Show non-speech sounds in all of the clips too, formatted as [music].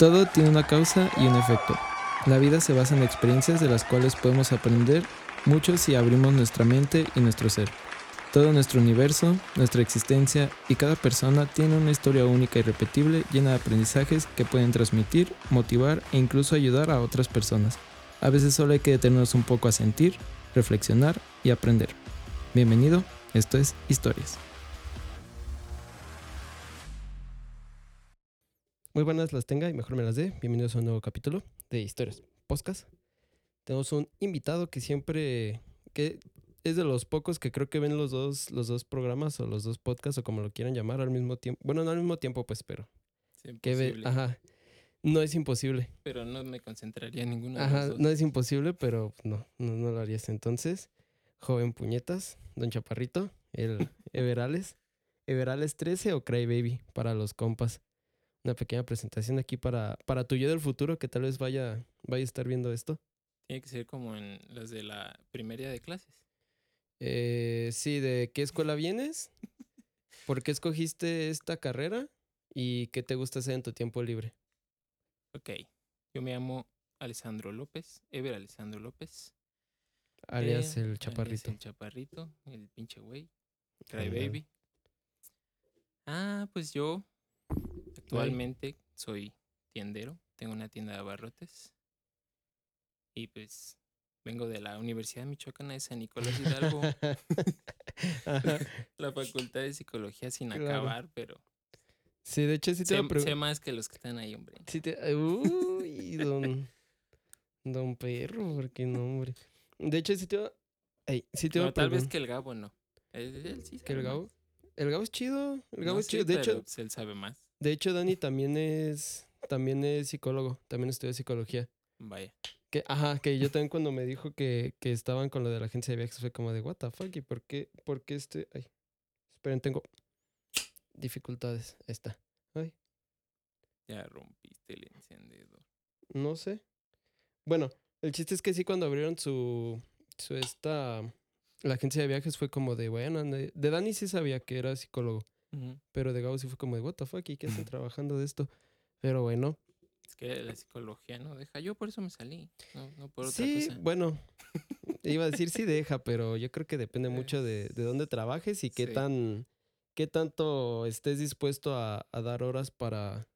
Todo tiene una causa y un efecto. La vida se basa en experiencias de las cuales podemos aprender mucho si abrimos nuestra mente y nuestro ser. Todo nuestro universo, nuestra existencia y cada persona tiene una historia única y repetible llena de aprendizajes que pueden transmitir, motivar e incluso ayudar a otras personas. A veces solo hay que detenernos un poco a sentir, reflexionar y aprender. Bienvenido, esto es Historias. Muy buenas las tenga y mejor me las dé. Bienvenidos a un nuevo capítulo de Historias Podcast. Tenemos un invitado que siempre, que es de los pocos que creo que ven los dos, los dos programas o los dos podcasts o como lo quieran llamar al mismo tiempo. Bueno, no al mismo tiempo, pues, pero Sí, que ve, ajá. No es imposible. Pero no me concentraría en ninguno de Ajá, los dos. no es imposible, pero no, no, no lo harías. Entonces, joven puñetas, don Chaparrito, el [laughs] Everales, Everales 13 o Cry Baby para los compas. Una pequeña presentación aquí para, para tu yo del futuro que tal vez vaya, vaya a estar viendo esto. Tiene que ser como en los de la primaria de clases. Eh, sí, ¿de qué escuela vienes? [laughs] ¿Por qué escogiste esta carrera? ¿Y qué te gusta hacer en tu tiempo libre? Ok. Yo me llamo Alessandro López, Ever Alessandro López. Alias eh, el alias Chaparrito. el chaparrito, el pinche güey. Cry. Baby. Ah, pues yo actualmente soy tiendero. Tengo una tienda de abarrotes. Y pues vengo de la Universidad Michoacana de San Nicolás Hidalgo. [laughs] [laughs] La facultad de psicología sin Claro. acabar, pero Sí, de hecho sí te sé, sé más que los que están ahí, hombre. Sí te... Uy, don... Don Perro, porque no, hombre. De hecho, sí te. Ey, sí te No, tal vez que el Gabo no. Él, él sí ¿Que el Gabo? más. El Gabo es chido. El Gabo No es chido. De pero, hecho, pues, él sabe más. De hecho, Dani también es... También es psicólogo. También estudia psicología. Vaya. Que, ajá, que yo también cuando me dijo que, que estaban con lo de la agencia de viajes fue como de, what the fuck, ¿y por qué, por qué este? Ay, esperen, tengo dificultades. Ahí está. Ay, Ya rompiste el encendedor. no sé. Bueno, el chiste es que sí, cuando abrieron su, su esta, la agencia de viajes fue como de, bueno, de, de Dani sí sabía que era psicólogo, pero de Gabo sí fue como de, what the fuck, ¿y qué [laughs] trabajando de esto? Pero bueno, Es que la psicología no deja. Yo por eso me salí. No, no por otra sí, cosa. bueno, iba a decir sí deja, pero yo creo que depende [laughs] mucho de, de dónde trabajes y qué Sí. tan, qué tanto estés dispuesto a, a dar horas para,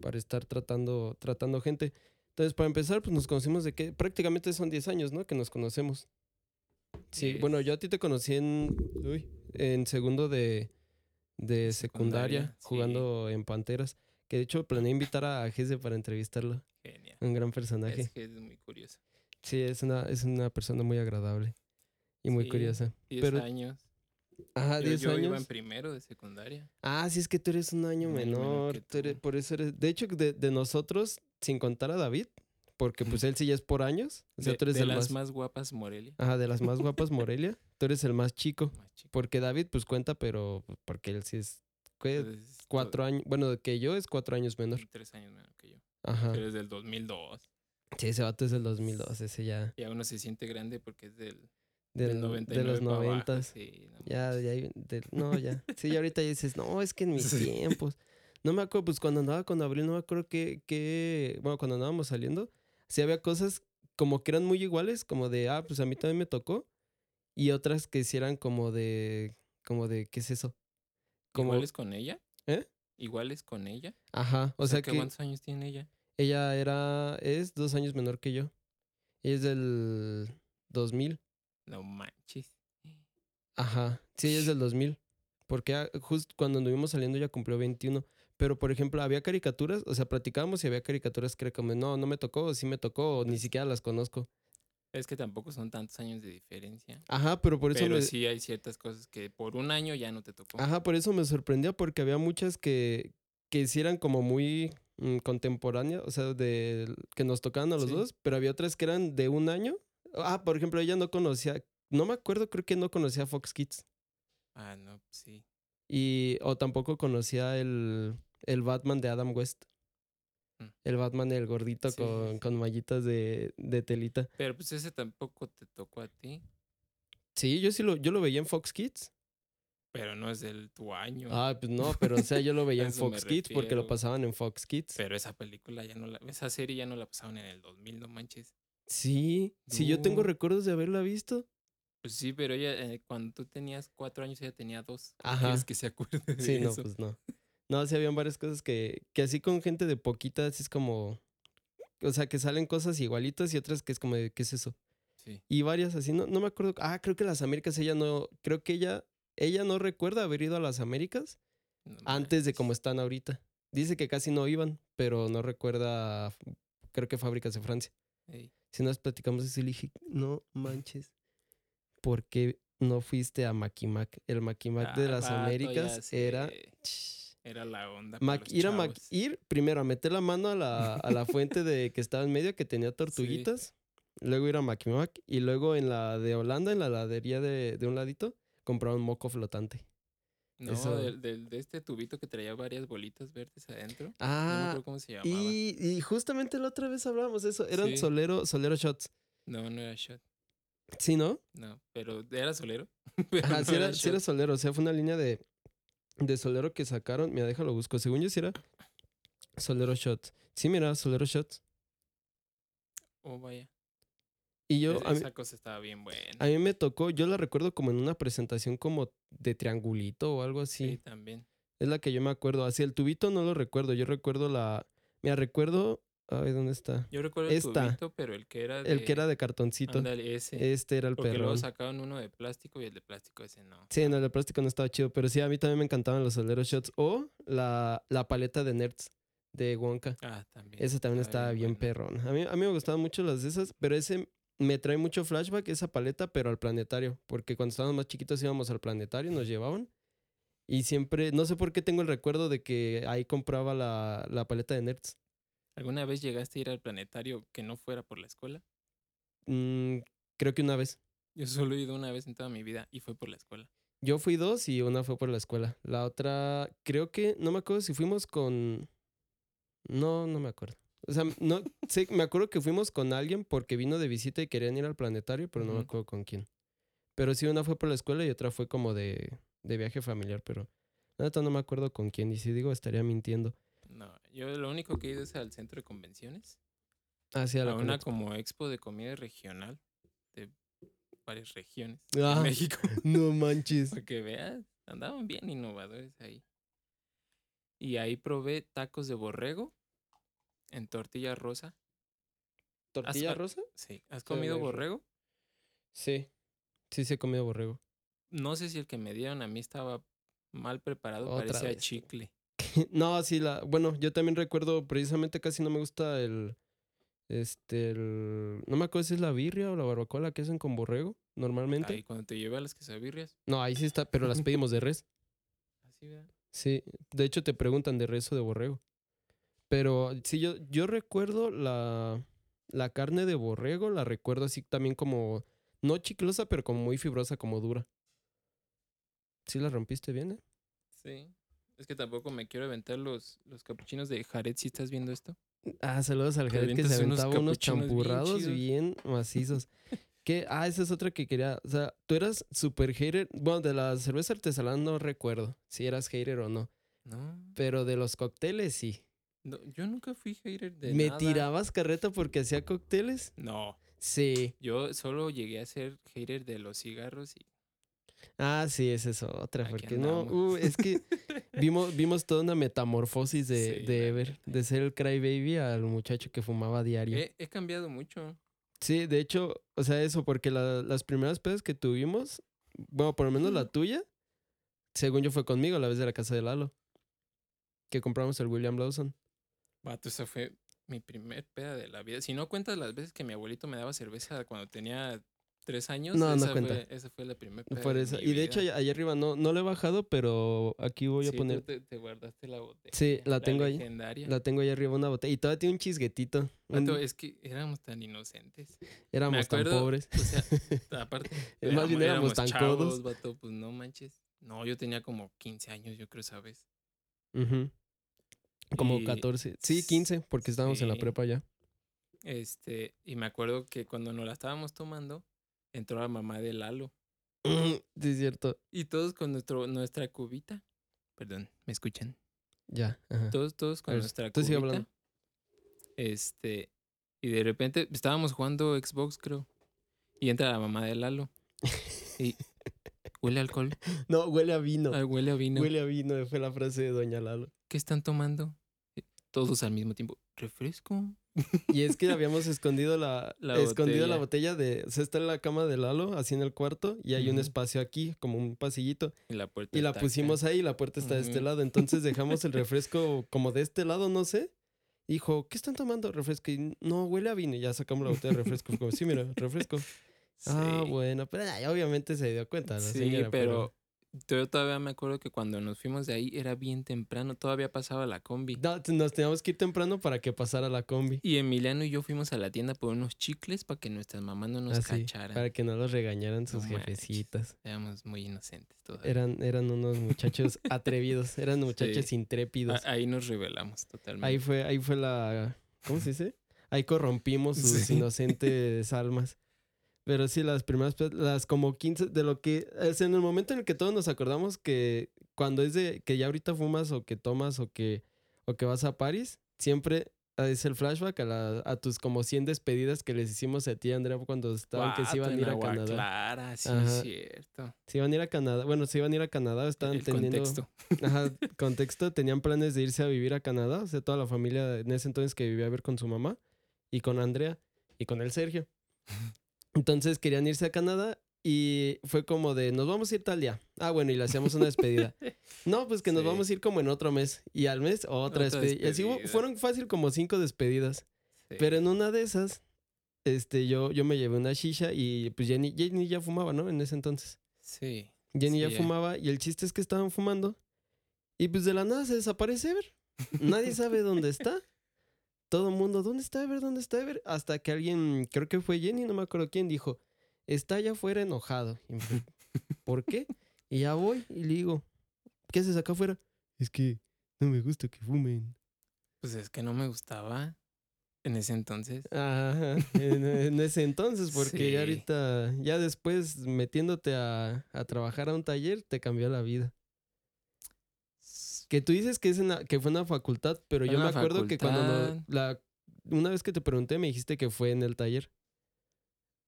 para estar tratando, tratando gente. Entonces, para empezar, pues nos conocimos de que prácticamente son 10 años, ¿no? Que nos conocemos. Sí, bueno, yo a ti te conocí en, uy, en segundo de, de secundaria, Secundaria, sí. jugando en Panteras. Que de hecho planeé invitar a Gese para entrevistarlo. Genial. Un gran personaje. Es que es muy curioso. Sí, es una, es una persona muy agradable y muy Sí, curiosa. 10 Pero- años. Ajá, Yo, 10 yo iba en años. primero de secundaria. Ah, sí, es que tú eres un año menor menor. tú eres- por eso eres. De hecho, de, de nosotros, sin contar a David, porque pues él sí ya es por años. O sea, de tú eres de el las más. más guapas Morelia. Ajá, de las más guapas [laughs] Morelia. Tú eres el más chico. Más chico. Porque David, pues cuenta, pero pues, porque él sí es. ¿qué? Entonces, Cuatro años. Bueno, que yo es cuatro años menor. Tres años menor que yo. Ajá. Pero es del 2002. Sí, ese vato es del 2002. Ese ya. Ya uno se siente grande porque es del, Del, del de 99 los para abajo, noventas. sí, no Ya, ya, del- no, ya. Sí, ya ahorita ya dices, no, es que en mis [laughs] Sí. tiempos. No me acuerdo, pues cuando andaba con Abril, no me acuerdo que, que, bueno, cuando andábamos saliendo, sí había cosas como que eran muy iguales, como de, ah, pues a mí también me tocó, y otras que sí eran como de, como de, ¿qué es eso? Como, ¿Iguales con ella? ¿Eh? ¿Iguales con ella? ajá, o, sea, ¿que que ¿Cuántos años tiene ella? ella era, es dos años menor que yo. Ella es del 2000. No manches. Ajá, sí, ella es del 2000. Porque justo cuando anduvimos saliendo ya cumplió 21. Pero, por ejemplo, había caricaturas, o sea, platicábamos y había caricaturas que era como, no, no me tocó, o sí me tocó, o ni siquiera las conozco. Es que tampoco son tantos años de diferencia. Ajá, pero por eso Pero me... sí hay ciertas cosas que por un año ya no te tocó. Ajá, por eso me sorprendió, porque había muchas que, que sí eran como muy mm, contemporáneas, o sea, de que nos tocaban a los Sí. dos, pero había otras que eran de un año. Ah, por ejemplo, ella no conocía, no me acuerdo, creo que no conocía Fox Kids. Ah, no, sí. Y, o tampoco conocía el, el Batman de Adam West. Mm. El Batman, el gordito Sí, con, con mallitas de, de telita. Pero pues ese tampoco te tocó a ti. Sí, yo sí lo, yo lo veía en Fox Kids. Pero no es del tu año. Ah, pues no, pero o sea, yo lo [laughs] veía en Fox Kids porque lo pasaban en Fox Kids. Pero esa película ya no la. Esa serie ya no la pasaban en el 2000, no manches. Sí, sí, yo tengo No. recuerdos de haberla visto. Pues sí, pero ella, eh, cuando tú tenías cuatro años, ella tenía dos. ¿Cómo Ajá. ¿Quieres que se acuerde de Sí, no, pues no. No, sí habían varias cosas que, que así con gente de poquitas es como, o sea, que salen cosas igualitas y otras que es como de, ¿qué es eso? Sí. Y varias así, no, no me acuerdo. Ah, creo que las Américas ella no, creo que ella, ella no recuerda haber ido a las Américas no antes de como están ahorita. Dice que casi no iban, pero no recuerda, creo que fábricas de Francia. Ey, Si nos platicamos eso, le dije, no manches, ¿por qué no fuiste a Maquimac? El Maquimac de ah, las Américas era... sé, Era la onda. Mac- ir, a Mac- ir primero a meter la mano a la, a la fuente de que estaba en medio que tenía [laughs] tortuguitas. Luego ir a Mac y luego en la de Holanda, en la heladería de, de un ladito, comprar un moco flotante. No, eso- del, del- de este tubito que traía varias bolitas verdes adentro. no me Ah, acuerdo cómo se llamaba. y, y justamente la otra vez hablábamos de eso. Eran Sí. solero, solero shots. No, no era shot. ¿Sí, no? No, pero era solero. [laughs] pero Ajá, no sí era, sí era solero. O sea, fue una línea de, de solero que sacaron. Mira, déjalo busco. Según yo, sí era solero shots. Sí, mira, solero shots. Oh, vaya. Y yo, Es- a mí, esa cosa estaba bien buena. a mí me tocó, yo la recuerdo como en una presentación como de triangulito o algo así. sí. también. Es la que yo me acuerdo. Así el tubito no lo recuerdo. Yo recuerdo la. Mira, recuerdo. Ay, ¿dónde está? Yo recuerdo el tubito, pero el que era de... El que era de cartoncito. Ándale, ese. Este era el porque luego perrón. sacaban uno de plástico y el de plástico ese no. Sí, no, el de plástico no estaba chido. Pero sí, a mí también me encantaban los soleros shots. O la, la paleta de nerds de Wonka. Ah, también. Esa también estaba bien bueno. perrón. A mí, a mí me gustaban mucho las de esas, pero ese me trae mucho flashback, esa paleta, pero al planetario. Porque cuando estábamos más chiquitos íbamos al planetario nos llevaban. Y siempre, no sé por qué tengo el recuerdo de que ahí compraba la, la paleta de nerds. ¿Alguna vez llegaste a ir al planetario que no fuera por la escuela? Mm, creo que una vez. Yo solo he ido una vez en toda mi vida y fue por la escuela. Yo fui dos y una fue por la escuela. La otra, creo que, no me acuerdo si fuimos con... No, no me acuerdo. O sea, no [laughs] sé, me acuerdo que fuimos con alguien porque vino de visita y querían ir al planetario, pero no me acuerdo con quién. Pero sí, una fue por la escuela y otra fue como de, de viaje familiar, pero neta no me acuerdo con quién. Y si digo, estaría mintiendo. No, yo lo único que he ido es al centro de convenciones. Ah, sí, a la a una como expo de comida regional de varias regiones Ah. de México. [laughs] No manches. Para que veas, andaban bien innovadores ahí. Y ahí probé tacos de borrego en tortilla rosa. ¿Tortilla rosa? Sí. ¿Has comido borrego? Sí. Sí, sí he comido borrego. No sé si el que me dieron a mí estaba mal preparado, Otra parecía vez. chicle. [laughs] No, sí, la. Bueno, yo también recuerdo, precisamente casi no me gusta el. Este, el. No me acuerdo si es la birria o la barbacoa la que hacen con borrego, normalmente. Ahí cuando te llevé a las quesabirrias. No, ahí sí está, pero las [laughs] pedimos de res. Así, ¿verdad? Sí, de hecho te preguntan de res o de borrego. Pero sí, yo, yo recuerdo la, la carne de borrego, la recuerdo así también como, no chiclosa, pero como muy fibrosa, como dura. ¿Sí la rompiste bien, eh? Sí. Es que tampoco me quiero aventar los, los capuchinos de Jared si estás viendo esto. Ah, saludos al Jared que se unos aventaba unos bien champurrados bien, macizos. [laughs] que, ah, esa es otra que quería. O sea, tú eras super hater. Bueno, de la cerveza artesanal no recuerdo si eras hater o no. No. Pero de los cócteles sí. no, yo nunca fui hater de ¿Me nada. tirabas carreta porque hacía cócteles? No. Sí. Yo solo llegué a ser hater de los cigarros y Ah, sí, esa es otra. Aquí Porque no, uh, es que [laughs] vimos, vimos toda una metamorfosis de, Sí, de Ever, de ser el crybaby al muchacho que fumaba diario. he, he cambiado mucho. Sí, de hecho, o sea, eso, porque la- las primeras pedas que tuvimos, bueno, por lo menos la tuya, según yo fue conmigo, la vez de la casa de Lalo, que compramos el William Lawson. Vato, esa fue mi primer peda de la vida. Si no cuentas las veces que mi abuelito me daba cerveza cuando tenía tres años, No, no esa, cuenta. Fue, esa fue la primera Por eso. Y de hecho, allá, arriba no, no lo he bajado, pero aquí voy a Sí, tú poner, te, te guardaste la botella. Sí, la tengo ahí. legendaria. la tengo ahí arriba una botella. Y todavía tiene un chisguetito. un- Vato, es que éramos tan inocentes. éramos tan acuerdo, pobres. O sea, [laughs] aparte. Más bien éramos tan codos. vato, pues no manches. No, yo tenía como 15 años, yo creo, ¿sabes? Como Y- 14. Sí, 15, porque estábamos en la prepa ya. Este, y me acuerdo que cuando nos la estábamos tomando, entró la mamá de Lalo. Sí, es cierto. Y todos con nuestro, nuestra cubita. Perdón, ¿me escuchan? Ya. ajá. Todos, todos con ver, nuestra cubita. hablando. Este. Y de repente estábamos jugando Xbox, creo. Y entra la mamá de Lalo. [laughs] Y. Huele a alcohol. No, huele a vino. Ah, huele a vino. Huele a vino, fue la frase de Doña Lalo. ¿Qué están tomando? Todos al mismo tiempo. ¿Refresco? Y es que habíamos escondido la, La escondido la botella de. O sea, está en la cama de Lalo, así en el cuarto, y hay un espacio aquí, como un pasillito. Y la puerta. Y la pusimos ahí y la puerta está de este lado. Entonces dejamos el [laughs] refresco como de este lado, no sé. Dijo, ¿qué están tomando? Refresco. Y no, huele a vino. Y ya sacamos la botella de refresco. Como, sí, mira, refresco. [laughs] Ah, Sí. bueno. Pero ay, obviamente se dio cuenta la Sí, señora, pero yo todavía me acuerdo que cuando nos fuimos de ahí era bien temprano, todavía pasaba la combi. No, nos teníamos que ir temprano para que pasara la combi. Y Emiliano y yo fuimos a la tienda por unos chicles para que nuestras mamás no nos Así, cacharan. para que no los regañaran sus No manches. Éramos muy inocentes todavía. Eran, eran unos muchachos [laughs] atrevidos, eran muchachos Sí. intrépidos. A- ahí nos revelamos totalmente. Ahí fue, ahí fue la. ¿Cómo se dice? Ahí corrompimos [laughs] sus Sí. inocentes almas. Pero sí, las primeras, las como 15, de lo que. Es en el momento en el que todos nos acordamos que cuando es de que ya ahorita fumas o que tomas o que, o que vas a París, siempre es el flashback a, la- a tus como 100 despedidas que les hicimos a ti, Andrea, cuando estaban que se iban a ir a Canadá. Clara, sí, Ajá. es cierto. Se iban a ir a Canadá. Bueno, se iban a ir a Canadá, estaban El teniendo. contexto. [laughs] Ajá, [laughs] contexto, tenían planes de irse a vivir a Canadá, o sea, toda la familia en ese entonces que vivía a ver con su mamá y con Andrea y con el Sergio. Entonces querían irse a Canadá y fue como de, nos vamos a ir tal día. Ah, bueno, y le hacíamos una despedida. [laughs] No, pues que nos Sí. vamos a ir como en otro mes y al mes otra, Otra despedida. Y así hubo- fueron fácil como cinco despedidas. Sí. Pero en una de esas, este, yo, yo me llevé una shisha y pues Jenny, Jenny ya fumaba, ¿no? En ese entonces. Sí. Jenny Sí, ya ya. fumaba y el chiste es que estaban fumando y pues de la nada se desaparece Ever. [laughs] Nadie sabe dónde está. Todo el mundo, ¿dónde está Ever? ¿Dónde está Ever? Hasta que alguien, creo que fue Jenny, no me acuerdo quién, dijo, está allá afuera enojado. Y me dijo, ¿Por qué? Y ya voy y le digo, ¿qué haces acá afuera? Es que no me gusta que fumen. Pues es que no me gustaba en ese entonces. Ajá, en, en ese entonces, porque Sí. ya ahorita, ya después metiéndote a, a trabajar a un taller, te cambió la vida. Que tú dices que, es en la- que fue en la facultad, pero Fue yo me acuerdo que cuando no- la, una vez que te pregunté me dijiste que fue en el taller,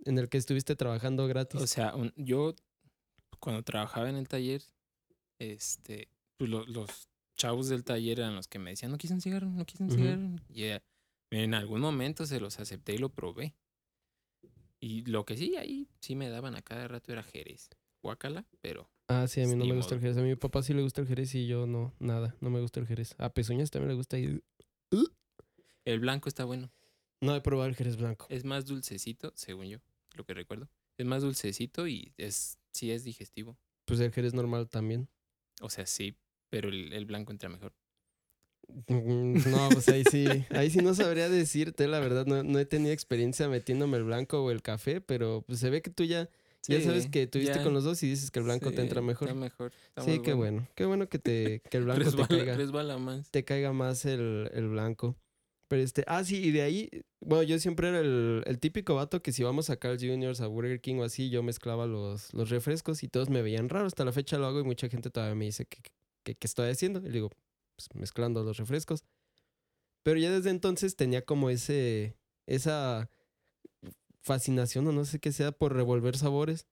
en el que estuviste trabajando gratis. O sea, un- yo cuando trabajaba en el taller, este, pues lo- los chavos del taller eran los que me decían, no quise un cigarro, no quise un. Y eh, en algún momento se los acepté y lo probé. Y lo que sí, ahí sí me daban a cada rato era Jerez. Guacala, pero ah, sí, a mí no me gusta el jerez. A mi papá sí le gusta el jerez y yo no, nada, no me gusta el jerez. A Pezuñas también le gusta y el blanco está bueno. no he probado el jerez blanco. Es más dulcecito, según yo, lo que recuerdo. Es más dulcecito y es sí es digestivo. Pues el jerez normal también. O sea, sí, pero el, el blanco entra mejor. Mm, No, pues ahí sí, ahí sí no sabría decirte, la verdad, no, no he tenido experiencia metiéndome el blanco o el café, pero pues se ve que tú ya, ya sabes que tuviste ya. con los dos y dices que el blanco te entra mejor. Está mejor. está Sí, qué bueno, qué bueno que te, que el [laughs] blanco te caiga, resbala más. te caiga más el, el blanco. Pero este, ah, sí, y de ahí, bueno, yo siempre era el, el típico vato que si vamos a Carl Jr., a Burger King o así, yo mezclaba los, los refrescos y todos me veían raro. Hasta la fecha lo hago y mucha gente todavía me dice que estoy haciendo. Y le digo, pues mezclando los refrescos. Pero ya desde entonces tenía como ese, esa fascinación o no sé qué sea por revolver sabores.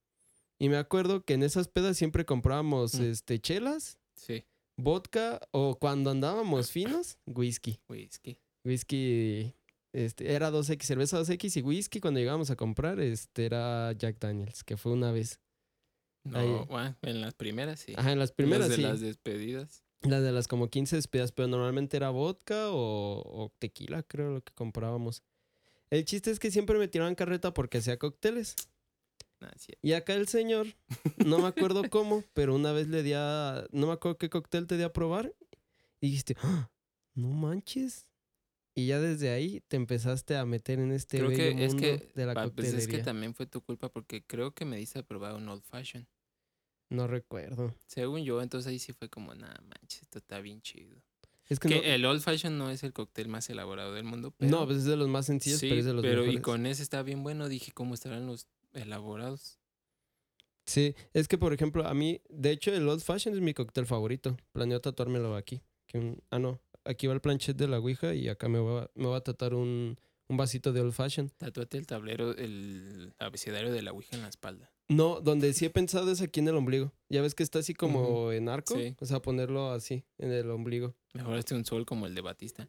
Y me acuerdo que en esas pedas siempre comprábamos Mm. este, chelas, Sí, vodka o cuando andábamos finos, whisky. whisky. Whisky, este, era 2X, cerveza 2X y whisky cuando llegábamos a comprar, este, era Jack Daniels, que fue una vez. No, bueno, en las primeras sí. Ajá, en las primeras las de sí. las despedidas. Las de las como 15 despedidas, pero normalmente era vodka o, o tequila, creo, lo que comprábamos. El chiste es que siempre me tiraban carreta porque hacía cócteles. Nah. Y acá el señor, no me acuerdo [laughs] cómo, pero una vez le di a. No me acuerdo qué cóctel te di a probar. Y dijiste, "Ah, no manches. Y ya desde ahí te empezaste a meter en este Creo bello que es mundo que, de la pa- pues es que también fue tu culpa porque creo que me diste a probar un old fashion. No recuerdo. Según yo, entonces ahí sí fue como, nada manches, esto está bien chido. Es que, Que no, el old fashion no es el cóctel más elaborado del mundo, pero no, pues es de los más sencillos, sí, pero es de los pero y con ese está bien bueno. Dije, ¿cómo estarán los elaborados? Sí, es que por ejemplo, a mí, de hecho, el Old Fashion es mi cóctel favorito. Planeo tatuármelo aquí. Que un- ah, no, aquí va el planchet de la Ouija y acá me va, me va a tatuar un, un vasito de Old Fashion. Tatúate el tablero, el abecedario de la Ouija en la espalda. No, donde sí he pensado es aquí en el ombligo. Ya ves que está así como en arco. Sí. O sea, ponerlo así, en el ombligo. Mejor este un sol como el de Batista.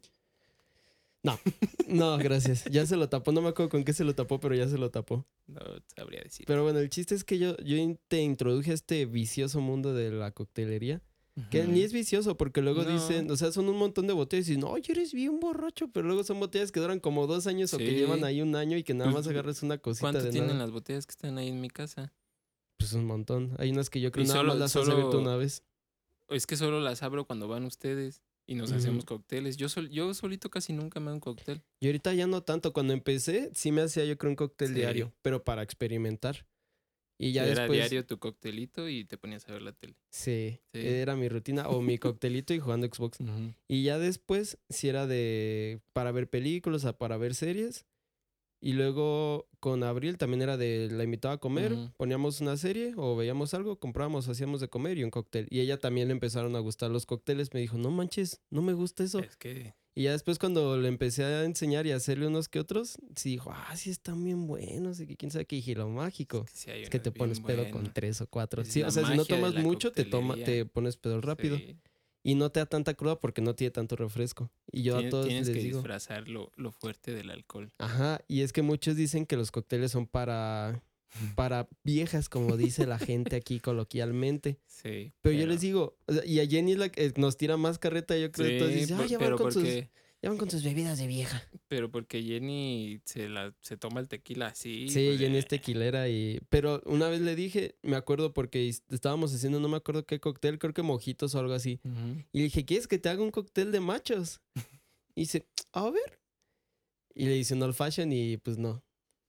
No, gracias. Ya se lo tapó. No me acuerdo con qué se lo tapó, pero ya se lo tapó. No sabría decir. Pero bueno, el chiste es que yo, yo te introduje a este vicioso mundo de la coctelería. Que ni es vicioso, porque luego No. dicen, o sea, son un montón de botellas y dicen, no, eres bien borracho, pero luego son botellas que duran como dos años o que llevan ahí un año y que nada Pues, más agarres una cosita ¿Cuánto de tienen nada. las botellas que están ahí en mi casa? Pues un montón. Hay unas que yo creo Y nada solo- más las has abierto solo- una vez. Es que solo las abro cuando van ustedes y nos hacemos cócteles. Yo, sol, yo solito casi nunca me hago un cóctel. Y ahorita ya no tanto. Cuando empecé, sí me hacía yo creo un cóctel Sí. diario, pero para experimentar. Y ya Era después. diario tu coctelito y te ponías a ver la tele. Sí, Sí. era mi rutina. O mi [laughs] coctelito y jugando Xbox. Y ya después, si era de para ver películas, o para ver series. Y luego con Abril también era de la invitaba a comer, Ujú. poníamos una serie o veíamos algo, comprábamos, hacíamos de comer y un cóctel. Y ella también le empezaron a gustar los cócteles. Me dijo, no manches, no me gusta eso. Es que Y ya después cuando le empecé a enseñar y a hacerle unos que otros, sí dijo, ah, sí están bien buenos. Y que quién sabe qué dije, lo mágico. es que, sí Es que te pones pedo con tres o cuatro. Es Sí, o sea, si no tomas mucho, te, toma, te pones pedo rápido. Sí. Y no te da tanta cruda porque no tiene tanto refresco. Y yo a todos tienes les que digo. disfrazar lo, lo fuerte del alcohol. Ajá, y es que muchos dicen que los cócteles son para, [laughs] para viejas, como dice la gente aquí coloquialmente. [laughs] Sí. Pero, yo les digo, y a Jenny es la que nos tira más carreta, yo creo. Sí, entonces dice, "Ay, ya van, con sus, porque, ya van con sus bebidas de vieja. pero porque Jenny se, la, se toma el tequila así. Sí, pues, Jenny es eh, tequilera y... Pero una vez le dije, me acuerdo porque estábamos haciendo, no me acuerdo qué cóctel, creo que mojitos o algo así. Y le dije, ¿quieres que te haga un cóctel de machos? [laughs] Y dice, a ver. Y le hice un old fashion y pues no.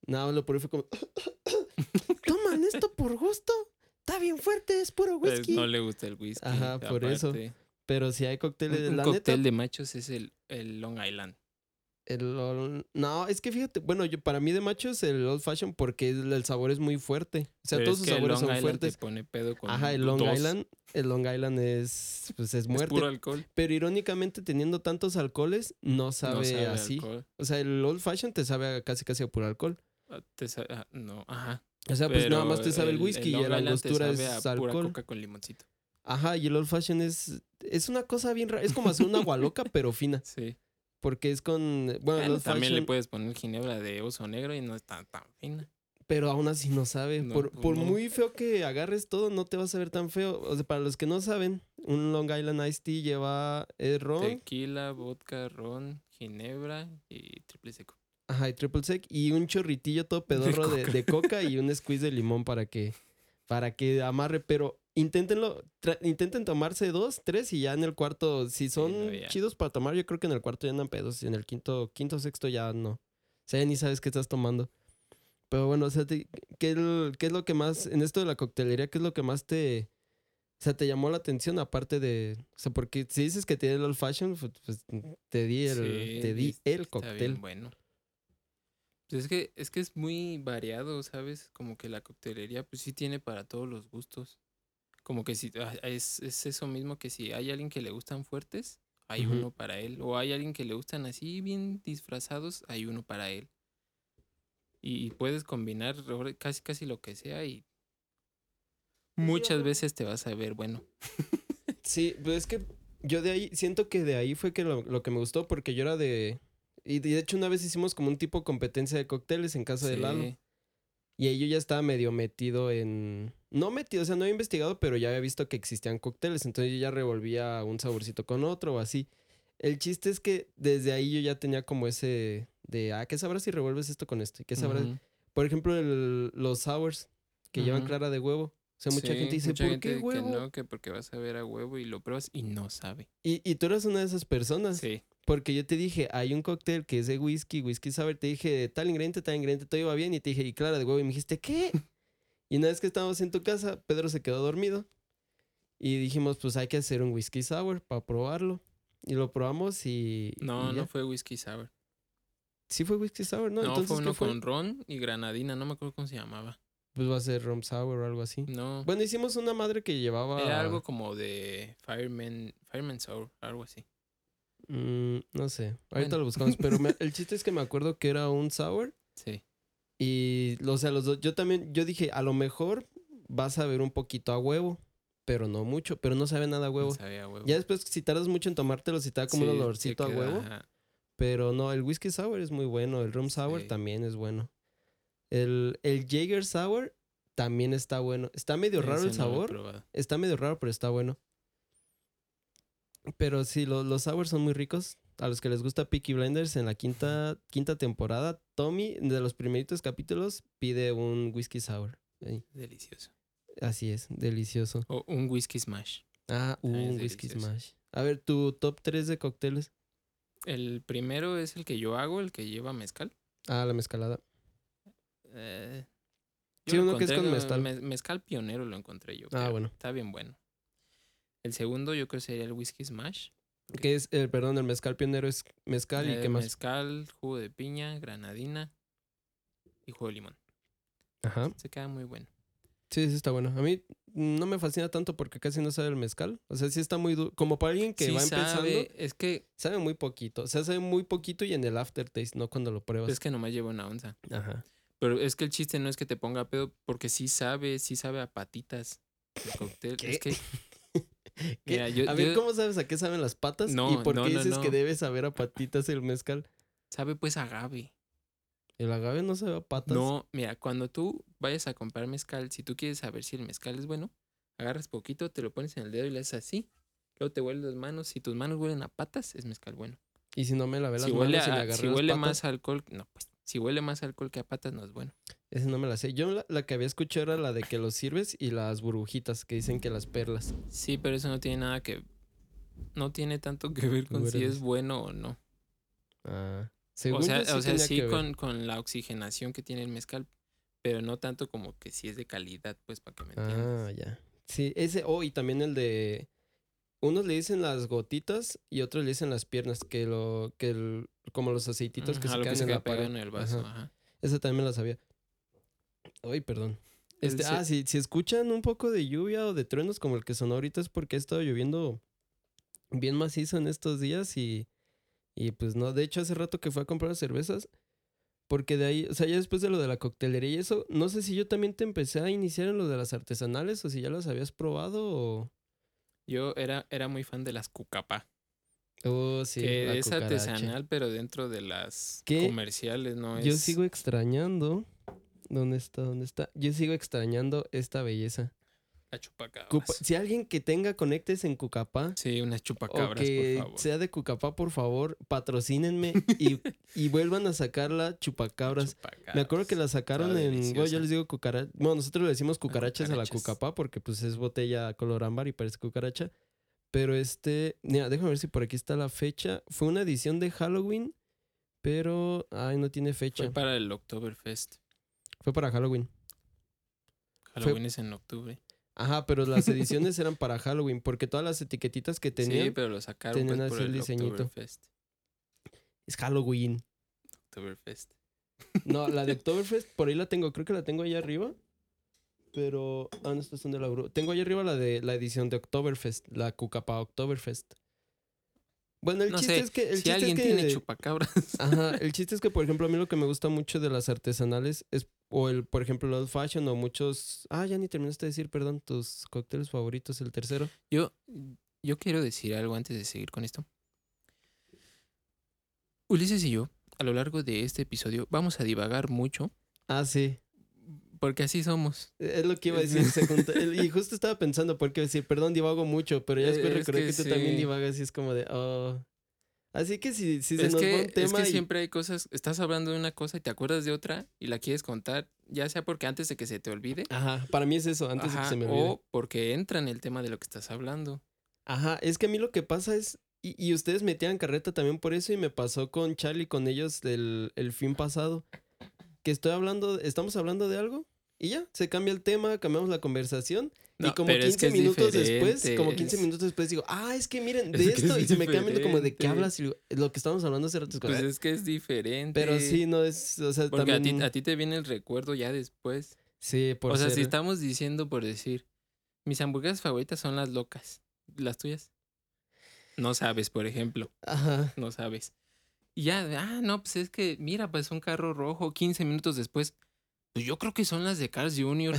Nada, lo por fue como, [laughs] ¿toman esto por gusto? Está bien fuerte, es puro Pues whisky. no le gusta el whisky. Ajá, por eso. Pero si hay cócteles, un la cóctel neta, de machos es el, el Long Island. el no, es que fíjate, bueno, yo para mí de machos el old fashion porque el, el sabor es muy fuerte. O sea, Pero todos es sus sabores Long son Island fuertes. Te pone pedo con Ajá, el Long dos. Island, el Long Island es, pues es Es muerte. puro alcohol. Pero irónicamente, teniendo tantos alcoholes, no sabe, no sabe a así. alcohol. O sea, el old fashion te sabe a casi casi a puro alcohol. Ah, te sa- ah, no, ajá. O sea, pues nada más te sabe el whisky y Long la Island te angostura sabe es a pura alcohol. coca con limoncito. Ajá, y el old fashion es es una cosa bien rara, es como hacer una agua loca pero fina, [laughs] Sí. porque es con bueno, el old también le puedes poner ginebra de oso negro y no está tan fina. pero aún así no sabe. No, por pues por no. muy feo que agarres todo, no te va a saber tan feo. O sea, para los que no saben, un Long Island Iced Tea lleva eh, ron, Tequila, vodka, ron, ginebra y triple seco. Ajá, y triple sec y un chorritillo todo pedorro de, coca. de coca y un squeeze de limón para que para que amarre, pero inténtenlo, intenten tomarse dos, tres y ya en el cuarto, si son no, chidos para tomar, yo creo que en el cuarto ya andan pedos y en el quinto, quinto, sexto ya no. O sea, ya ni sabes qué estás tomando. Pero bueno, o sea, te- ¿qué, el- qué es lo que más, en esto de la coctelería, qué es lo que más te, o sea, te llamó la atención aparte de, o sea, porque si dices que tiene el old fashion, pues, pues, te di el, Sí, te di el Está cóctel. bien bueno. Pues es que, es que es muy variado, ¿sabes? Como que la coctelería, pues sí tiene para todos los gustos. Como que si ah, es, es eso mismo que si hay alguien que le gustan fuertes, hay uno para él. O hay alguien que le gustan así bien disfrazados, hay uno para él. Y, y puedes combinar casi casi lo que sea y muchas veces te vas a ver bueno. Sí, pues es que yo de ahí, siento que de ahí fue que lo, lo que me gustó, porque yo era de... Y de hecho una vez hicimos como un tipo competencia de cócteles en casa de Lalo. Y ahí yo ya estaba medio metido en... No metido, o sea, no había investigado, pero ya había visto que existían cócteles. Entonces yo ya revolvía un saborcito con otro o así. El chiste es que desde ahí yo ya tenía como ese de, ah, ¿qué sabrás si revuelves esto con esto? ¿Y qué sabrás? Por ejemplo, el- los sours que llevan clara de huevo. O sea, mucha Sí, gente dice, mucha ¿por gente qué que huevo? no, que porque vas a ver a huevo y lo pruebas y no sabe. Y, y tú eres una de esas personas. Sí. Porque yo te dije, hay un cóctel que es de whisky, whisky sour. Te dije, tal ingrediente, tal ingrediente, todo iba bien. Y te dije, y clara de huevo. Y me dijiste, ¿qué? [laughs] y una vez que estábamos en tu casa, Pedro se quedó dormido. Y dijimos, pues hay que hacer un whisky sour para probarlo. Y lo probamos y. No, y no fue whisky sour. Sí fue whisky sour, ¿no? No, Entonces, fue ¿qué uno fue? con ron y granadina, no me acuerdo cómo se llamaba. Pues va a ser rum sour o algo así. No. Bueno, hicimos una madre que llevaba... Era algo como de Fireman, Fireman Sour, algo así. Mm, no sé, ahorita Bueno. lo buscamos, pero me- [laughs] el chiste es que me acuerdo que era un sour Sí. y, o sea, los dos, yo también, yo dije, a lo mejor vas a ver un poquito a huevo, pero no mucho, pero no sabe nada a huevo. no sabía a huevo. Ya después, si tardas mucho en tomártelo, si te da como un Sí, olorcito a huevo, ajá. pero no, el whisky sour es muy bueno, el rum sour Sí. también es bueno. El, el Jaeger sour también está bueno. Está medio raro el no sabor, está medio raro, pero está bueno. Pero sí, lo- los sours son muy ricos. A los que les gusta Peaky Blinders, en la quinta, quinta temporada, Tommy, de los primeritos capítulos, pide un whisky sour. Ahí. Delicioso. Así es, delicioso. O un whisky smash. Ah, un whisky delicioso. smash. A ver, tu top 3 de cócteles. El primero es el que yo hago, el que lleva mezcal. Ah, la mezcalada. Eh, Sí, uno que es con mezcal. me- mezcal pionero lo encontré yo. Ah, bueno. Está bien bueno. El segundo yo creo que sería el whisky smash. Que es, el perdón, el mezcal pionero es mezcal y Eh, qué más. Mezcal, jugo de piña, granadina y jugo de limón. Ajá. Se queda muy bueno. Sí, sí está bueno. A mí no me fascina tanto porque casi no sabe el mezcal. O sea, sí está muy duro. Como para alguien que Sí va empezando, sabe, es que sabe muy poquito. O sea, sabe muy poquito y en el aftertaste, no cuando lo pruebas. es que nomás lleva una onza. Ajá. Pero es que el chiste no es que te ponga pedo porque sí sabe, sí sabe a patitas el cóctel. ¿Qué? Es que. [laughs] [laughs] Mira, yo- a ver, yo- ¿cómo sabes a qué saben las patas? ¿Y No, por no, qué no, dices que debe saber a patitas el mezcal? sabe pues agave. El agave no sabe a patas. No, mira, cuando tú vayas a comprar mezcal, si tú quieres saber si el mezcal es bueno, agarras poquito, te lo pones en el dedo y le haces así. Luego te hueles las manos. Si tus manos huelen a patas, es mezcal bueno. Y si no me lavé las Si manos huele, y me a- agarré si las huele patas, más a alcohol, no, pues. Si huele más a alcohol que a patas, no es bueno. Ese no me la sé. Yo la, la que había escuchado era la de que los sirves y las burbujitas, que dicen que las perlas. Sí, pero eso no tiene nada que. No tiene tanto que ver con si es bueno o no. Ah. Según o sea, yo o sea sí con, con la oxigenación que tiene el mezcal, pero no tanto como que si es de calidad, pues para que me entiendas. Ah, ya. Sí, ese, oh, y también el de. Unos le dicen las gotitas y otros le dicen las piernas, que lo, que el, como los aceititos que se lo quedan se en la pared. en el vaso. Ajá. ajá. Ese también me la sabía. Ay, perdón. Este, ah, si, si escuchan un poco de lluvia o de truenos como el que sonó ahorita es porque ha estado lloviendo bien macizo en estos días y, y pues no, de hecho hace rato que fue a comprar cervezas porque de ahí, o sea, ya después de lo de la coctelería y eso, no sé si yo también te empecé a iniciar en lo de las artesanales o si ya las habías probado o... Yo era, era muy fan de las cucapá. Oh, sí, que es cucaracha. artesanal, pero dentro de las ¿Qué? comerciales, ¿no? Yo es sigo extrañando... ¿Dónde está? ¿Dónde está? Yo sigo extrañando esta belleza. la chupacabras. Cupa- si alguien que tenga conectes en Cucapá Sí, unas o chupacabras, que por favor. sea de Cucapá, por favor, patrocínenme y, [laughs] y vuelvan a sacar la chupacabras. Me acuerdo que la sacaron en. Bueno, yo les digo cucarachas. Bueno, nosotros le decimos cucarachas a la. Cucapá porque pues es botella color ámbar y parece cucaracha. Pero este. Mira, déjame ver si por aquí está la fecha. Fue una edición de Halloween, pero. Ay, no tiene fecha. Fue para el Oktoberfest. Fue para Halloween. Halloween es en octubre. Ajá, pero las [laughs] ediciones eran para Halloween porque todas las etiquetitas que tenían sí, pero lo sacaron tenían pues, por así el diseñito. Es Halloween. Oktoberfest. No, la de [laughs] Oktoberfest, por ahí la tengo, creo que la tengo allá arriba. Pero. Ah, no, son de la Tengo allá arriba la de la edición de Oktoberfest, la Cucapa Oktoberfest. Bueno, el No chiste sé, es que. El si chiste alguien es que, tiene chupacabras. Ajá, el [laughs] chiste es que, por ejemplo, a mí lo que me gusta mucho de las artesanales es. O el, por ejemplo, el old fashion o muchos. Ah, ya ni terminaste de decir, perdón, tus cócteles favoritos, el tercero. Yo, yo quiero decir algo antes de seguir con esto. Ulises y yo, a lo largo de este episodio, vamos a divagar mucho, Ah, sí. Porque así somos. Es lo que iba a decir. se junta- el- y [laughs] justo estaba pensando, porque decir, perdón, divago mucho, pero ya después Es recordé que que, tú también divagas y es como de, oh. Así que si, si se es, nos va un es tema que y- siempre hay cosas, estás hablando de una cosa y te acuerdas de otra y la quieres contar, ya sea porque antes de que se te olvide, Ajá, para mí es eso, antes de que se me olvide. o porque entra en el tema de lo que estás hablando. Ajá, es que a mí lo que pasa es, y, y ustedes metían carreta también por eso, y me pasó con Charlie, con ellos del el fin pasado, que estoy hablando, estamos hablando de algo, y ya, se cambia el tema, cambiamos la conversación, y como pero 15 es que es minutos después, como 15 es- minutos después digo, ah, es que miren, [laughs] de esto, es y se me viendo como de qué hablas, y lo que estábamos hablando hace rato Pues es que es diferente. pero sí, no es, o sea, Porque a ti, también... a ti te viene el recuerdo ya después. Sí, por o sea, ser- si estamos diciendo por decir, mis hamburguesas favoritas son las locas. ¿Las tuyas? No sabes, por ejemplo. Ajá. No sabes. Y ya, ah, no, pues es que, mira, pues un carro rojo, 15 minutos después. Pues yo creo que son las de Cars Jr.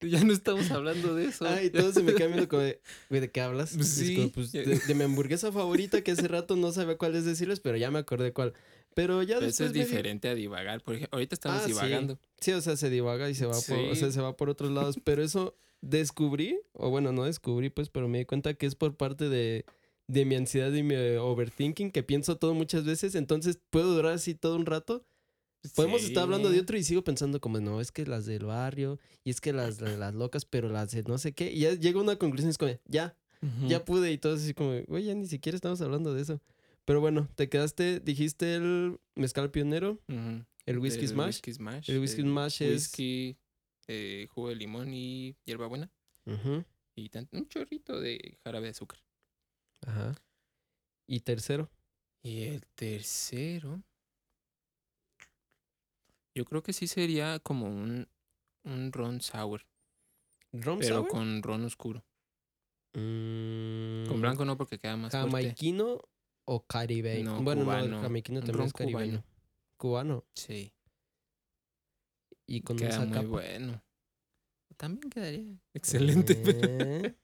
Y [laughs] ya no estamos hablando de eso. Ay, todo se me queda viendo como de, ¿de qué hablas? Pues como, sí. pues, de, de mi hamburguesa favorita que hace rato no sabía cuál es decirles, pero ya me acordé cuál. Pero ya Pero eso después es diferente a divagar. Por ejemplo, ahorita estamos Ah, divagando. Sí, o sea, se divaga y se va por, o sea, se va por otros lados. Pero eso descubrí, o bueno, no descubrí, pues, pero me di cuenta que es por parte de, de mi ansiedad y mi overthinking, que pienso todo muchas veces. Entonces puedo durar así todo un rato. Podemos estar hablando de otro y sigo pensando como, no, es que las del barrio, y es que las, las, las locas, pero las de no sé qué. Y ya llega una conclusión, es como, ya, ya pude y todo así como, güey, ya ni siquiera estamos hablando de eso. Pero bueno, te quedaste, dijiste el mezcal pionero, el whisky El smash. Whisky Smash. El whisky smash es... Whisky, eh, jugo de limón y hierbabuena. Y tan- un chorrito de jarabe de azúcar. Ajá. Y tercero. Y el tercero. Yo creo que sí sería como un, un ron sour. ¿Rum pero sour? con ron oscuro. Mm, Con blanco no porque queda más fuerte. ¿Jamaiquino o caribe? No, bueno, no, cubano. el jamaiquino Un también ron es caribeño. cubano. Cubano. Sí. Y con queda muy bueno. También quedaría excelente. Eh,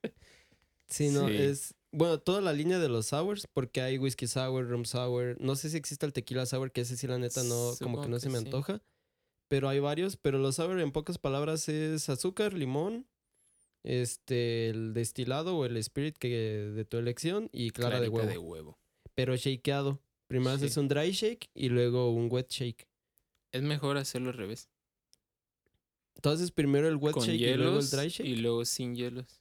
Sí, no, Sí. es... Bueno, toda la línea de los sours, porque hay whisky sour, rum sour. No sé si existe el tequila sour, que ese sí, la neta, no, como que no se me sí. antoja. Pero hay varios. Pero los sour, en pocas palabras, es azúcar, limón, este, el destilado o el spirit que de tu elección y clara de huevo. de huevo. Pero shakeado. Primero haces Sí. un dry shake y luego un wet shake. Es mejor hacerlo al revés. Entonces, primero el wet Con shake y luego el dry shake. y luego sin hielos.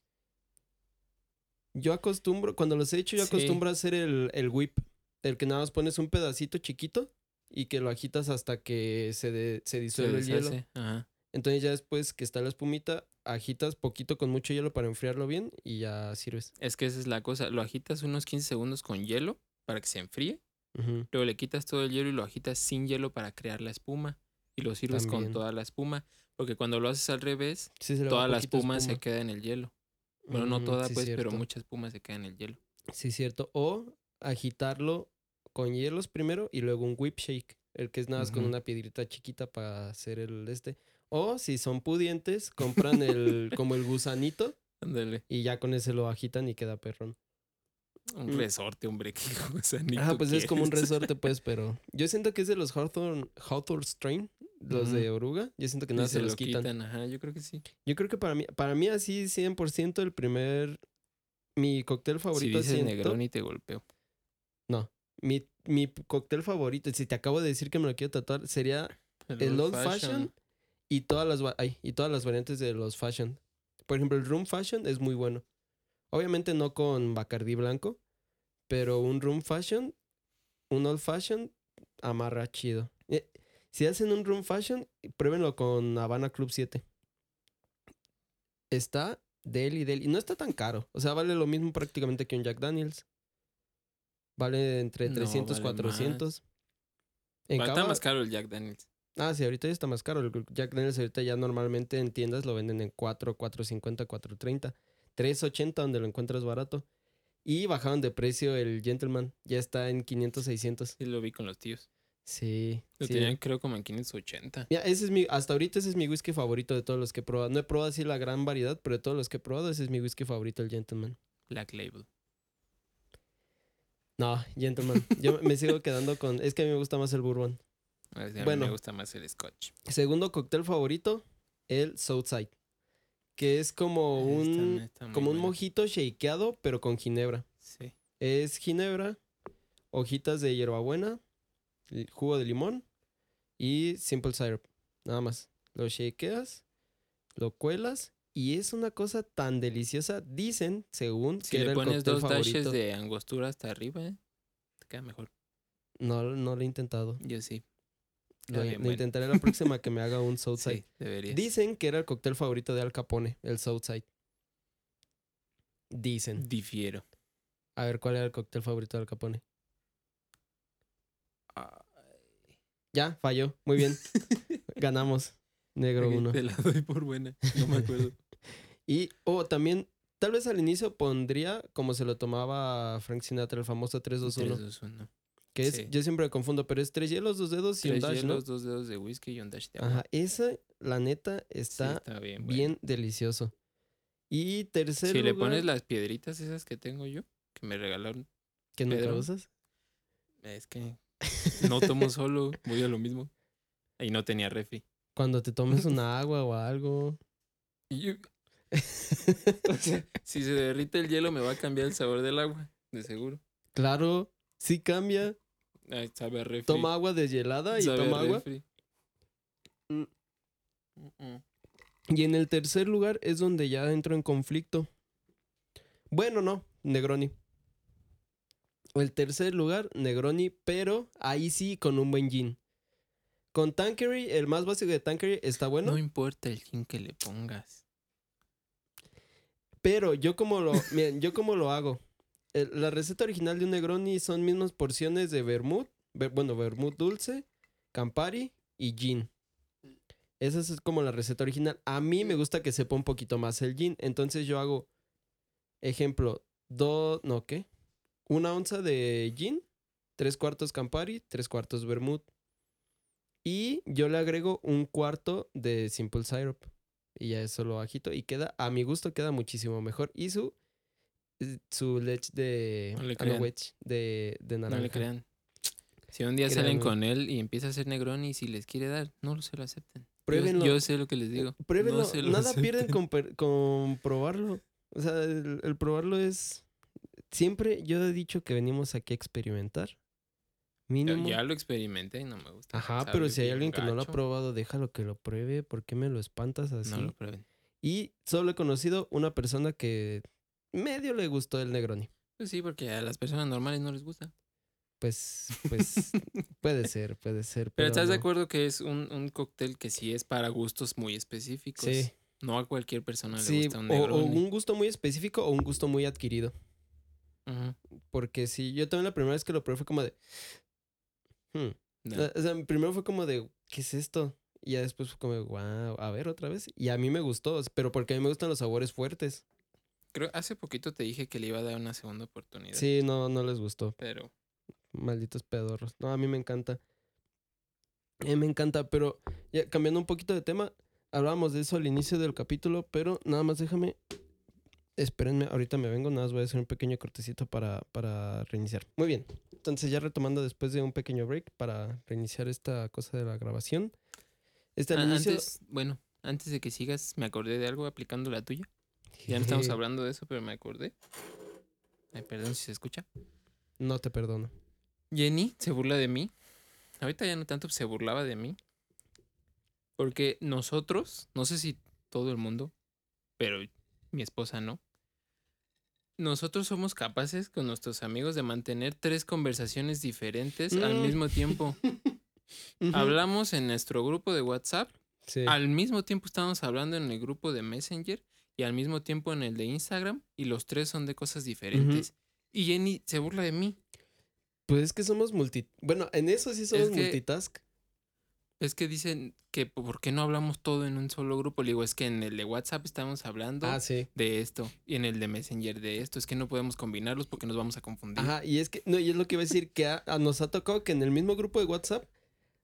Yo acostumbro, cuando los he hecho, yo Sí. acostumbro a hacer el, el whip. El que nada más pones un pedacito chiquito y que lo agitas hasta que se, de- se disuelve el hielo. Ajá. Entonces ya después que está la espumita, agitas poquito con mucho hielo para enfriarlo bien y ya sirves. Es que esa es la cosa. Lo agitas unos 15 segundos con hielo para que se enfríe. Luego le quitas todo el hielo y lo agitas sin hielo para crear la espuma. Y lo sirves También. con toda la espuma. Porque cuando lo haces al revés, Sí, toda la espuma, se queda en el hielo. Bueno, no Ujú, toda, pues, pero mucha espuma se queda en el hielo. Sí, cierto. O agitarlo con hielos primero y luego un whip shake. El que es nada más con una piedrita chiquita para hacer el este. O si son pudientes, compran el [laughs] como el gusanito Ándale. y ya con ese lo agitan y queda perrón. Un Mm. resorte, hombre. [laughs] ¿Qué gusanito Ah, pues es como un resorte, pues, [laughs] pero yo siento que es de los Hawthorne, Hawthorne Strain, los de oruga. Yo siento que nada se se los lo quitan. quitan. Ajá, yo creo que sí. Yo creo que para mí, para mí así 100% el primer, mi cóctel Si favorito dices siento- Negroni te golpeo. No, mi, mi cóctel favorito, si te acabo de decir que me lo quiero tatuar, sería el Old Fashion y todas las ay, y todas las variantes de los Fashion. Por ejemplo, el Room Fashion es muy bueno. Obviamente no con Bacardi blanco, pero un Room Fashion, un Old Fashion amarra chido. Eh, si hacen un Room Fashion, pruébenlo con Habana Club 7. Está deli deli, y no está tan caro, o sea, vale lo mismo prácticamente que un Jack Daniels. Vale entre No, 300 vale 400. En Está más caro el Jack Daniels. Ah, sí, ahorita ya está más caro. El Jack Daniels ahorita ya normalmente en tiendas lo venden en 4, 4.50, 4.30. 3.80 donde lo encuentras barato. Y bajaron de precio el Gentleman. Ya está en 500, 600. Sí, lo vi con los tíos. Sí. Lo sí. tenían creo como en 580. Mira, ese es mi, hasta ahorita ese es mi whisky favorito de todos los que he probado. No he probado así la gran variedad, pero de todos los que he probado, ese es mi whisky favorito, el Gentleman. Black Label. No, Gentleman. Yo me sigo quedando con. Es que a mí me gusta más el Bourbon. A mí Bueno. me gusta más el Scotch. Segundo cóctel favorito, el Southside. Que es como un. está como un mojito shakeado, pero con ginebra. Sí. Es ginebra, hojitas de hierbabuena, jugo de limón y simple syrup. Nada más. Lo shakeas, lo cuelas y es una cosa tan deliciosa. Dicen, según, Si que era le el pones cóctel dos favorito. dashes de angostura hasta arriba, ¿eh? te queda mejor. No, no lo he intentado. Yo sí. Lo, bueno. intentaré la próxima que me haga un [laughs] Southside. Sí, deberías. Dicen que era el cóctel favorito de Al Capone, el Southside. Dicen. Difiero. A ver, ¿cuál era el cóctel favorito de Al Capone? Ya, falló. Muy bien. [laughs] Ganamos. Negro Ok, 1. Te la doy por buena. No me acuerdo. [laughs] Y, o también, tal vez al inicio pondría como se lo tomaba Frank Sinatra, el famoso 321. 3, 2, 1. Que es, Sí. yo siempre me confundo, pero es tres hielos, dos dedos y un Tres dash, ¿no? hielos, dos dedos de whisky y un dash de agua. Ajá, esa, la neta, Sí, está bien. bien bueno. delicioso. Y tercer Si le pones las piedritas esas que tengo yo, que me regalaron, que nunca Pedro. usas. es que no tomo solo, voy a lo mismo. Y no tenía refri. Cuando te tomes [laughs] una agua o algo. Y yo- si se derrite el hielo me va a cambiar el sabor del agua, de seguro. claro, sí cambia. Ay, sabe a refri. Toma agua deshielada y sabe toma agua. refri. Mm. Mm, mm. Y en el tercer lugar es donde ya entro en conflicto. Bueno, no, Negroni. El tercer lugar, Negroni, pero ahí sí con un buen gin. Con Tankery, el más básico de Tankery está bueno, No importa el gin que le pongas. Pero yo como lo, [laughs] miren, yo como lo hago. La receta original de un Negroni son mismas porciones de vermouth, ver- bueno, vermouth dulce, Campari y gin. Esa es como la receta original. A mí me gusta que sepa un poquito más el gin. Entonces yo hago, ejemplo, dos, no, ¿qué? Una onza de gin, tres cuartos Campari, tres cuartos vermouth. Y yo le agrego un cuarto de simple syrup. Y ya eso lo agito y queda, a mi gusto queda muchísimo mejor. Y su, eh, su leche de, No le crean. wedge de, de naranja. No le crean. Si un día salen con él y empieza a hacer Negroni y si les quiere dar, no se lo acepten. Yo- Pruébenlo. Yo, sé lo que les digo. Pruébenlo, No se lo nada pierden con, con probarlo. O sea, el, el probarlo es... Siempre yo he dicho que venimos aquí a experimentar. Mínimo. ya lo experimenté y no me gusta. Ajá, pero si hay alguien que no lo ha probado, déjalo que lo pruebe. ¿Por qué me lo espantas así? No lo prueben. Y solo he conocido una persona que medio le gustó el Negroni. Pues sí, porque a las personas normales no les gusta. Pues, [laughs] pues, puede ser, puede ser. Pero estás de acuerdo que es un, un cóctel que sí es para gustos muy específicos. Sí, No a cualquier persona le sí. gusta un O, o Negroni. un gusto muy específico o un gusto muy adquirido. Ujú. Porque si yo también la primera vez que lo probé fue como de... hmm, No. O sea, primero fue como de, ¿qué es esto? Y ya después fue como, wow, a ver otra vez. Y a mí me gustó, pero porque a mí me gustan los sabores fuertes. Creo hace poquito te dije que le iba a dar una segunda oportunidad. Sí, no, no les gustó. Pero Malditos pedorros. No, a mí me encanta. A mí me encanta, pero ya cambiando un poquito de tema, hablábamos de eso al inicio del capítulo, pero nada más déjame. Espérenme, ahorita me vengo, nada más voy a hacer un pequeño cortecito para, para reiniciar. Muy bien, entonces ya retomando después de un pequeño break para reiniciar esta cosa de la grabación. Este Ah, inicio. antes, bueno, antes de que sigas, me acordé de algo aplicando la tuya. Ya no estamos hablando de eso, pero me acordé. Ay, perdón si se escucha. No te perdono. Jenny se burla de mí. Ahorita ya no tanto se burlaba de mí. Porque nosotros, no sé si todo el mundo, pero mi esposa no. Nosotros somos capaces con nuestros amigos de mantener tres conversaciones diferentes al Mm. mismo tiempo. [laughs] Hablamos en nuestro grupo de WhatsApp, Sí. al mismo tiempo estamos hablando en el grupo de Messenger y al mismo tiempo en el de Instagram y los tres son de cosas diferentes. Y Jenny se burla de mí. Pues es que somos multi. Bueno, en eso sí somos que- multitask. Es que dicen que por qué no hablamos todo en un solo grupo. Le digo, es que en el de WhatsApp estamos hablando Ah, sí. de esto y en el de Messenger de esto. Es que no podemos combinarlos porque nos vamos a confundir. Ajá, y es que, no, y es lo que iba a decir, que a- a nos ha tocado que en el mismo grupo de WhatsApp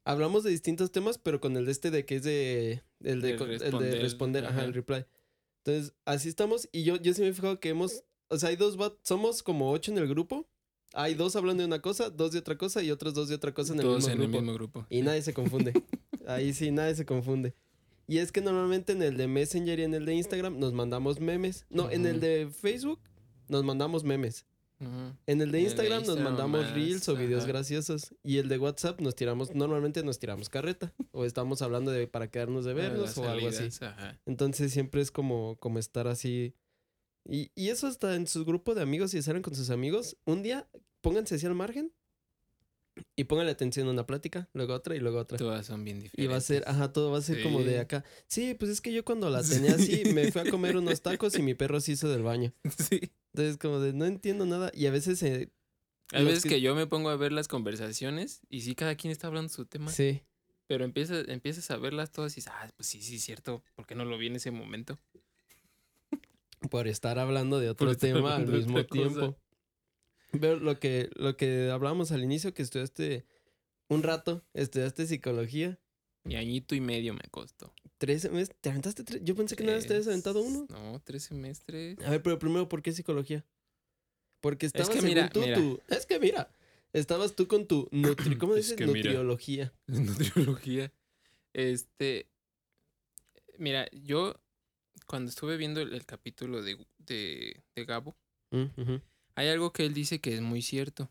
hablamos de distintos temas, pero con el de este de que es de, el de, De con- el de responder, responder, ajá, ajá. el reply. Entonces, así estamos, y yo, yo sí me he fijado que hemos, o sea, hay dos, somos como ocho en el grupo, hay dos hablando de una cosa, dos de otra cosa y otros dos de otra cosa en el Todos mismo en grupo. el mismo grupo. Y nadie se confunde. Ahí sí, nadie se confunde. Y es que normalmente en el de Messenger y en el de Instagram nos mandamos memes. No, en el de Facebook nos mandamos memes. Ujú. En el de En el de Instagram nos Instagram mandamos más, reels o videos ajá. graciosos. Y el de WhatsApp nos tiramos, normalmente nos tiramos carreta. o estamos hablando de para quedarnos de vernos o algo así. Entonces siempre es como, como estar así. Y, y eso hasta en su grupo de amigos, si salen con sus amigos, un día pónganse así al margen y pónganle atención a una plática, luego otra y luego otra. Todas son bien diferentes. Y va a ser, ajá, todo va a ser como de Sí. acá. Sí, pues es que yo cuando la [laughs] tenía así, me fui a comer unos tacos y mi perro se hizo del baño. [laughs] Sí. Entonces, como de no entiendo nada. Y a veces, eh, Hay veces que- que... yo me pongo a ver las conversaciones y sí, cada quien está hablando su tema. sí. Pero empiezas, empiezas a verlas todas y dices, ah, pues sí, sí, es cierto. ¿Por qué no lo vi en ese momento? Por estar hablando de [laughs] otro Por tema al mismo otra cosa. Pero lo que, lo que hablábamos al inicio, que estudiaste un rato, estudiaste psicología. Y añito y medio me costó. ¿Tres semestres? ¿Te aventaste tres? Yo pensé que nada te habías aventado uno. No, tres semestres. A ver, pero primero, ¿por qué psicología? Porque estabas que según mira, tú, mira. Es que mira, estabas tú con tu nutri... ¿Cómo [clears throat] Es dices? que mira. Nutriología. [laughs] Nutriología. Este. Mira, yo cuando estuve viendo el, el capítulo de, de, de Gabo, ujú. Hay algo que él dice que es muy cierto.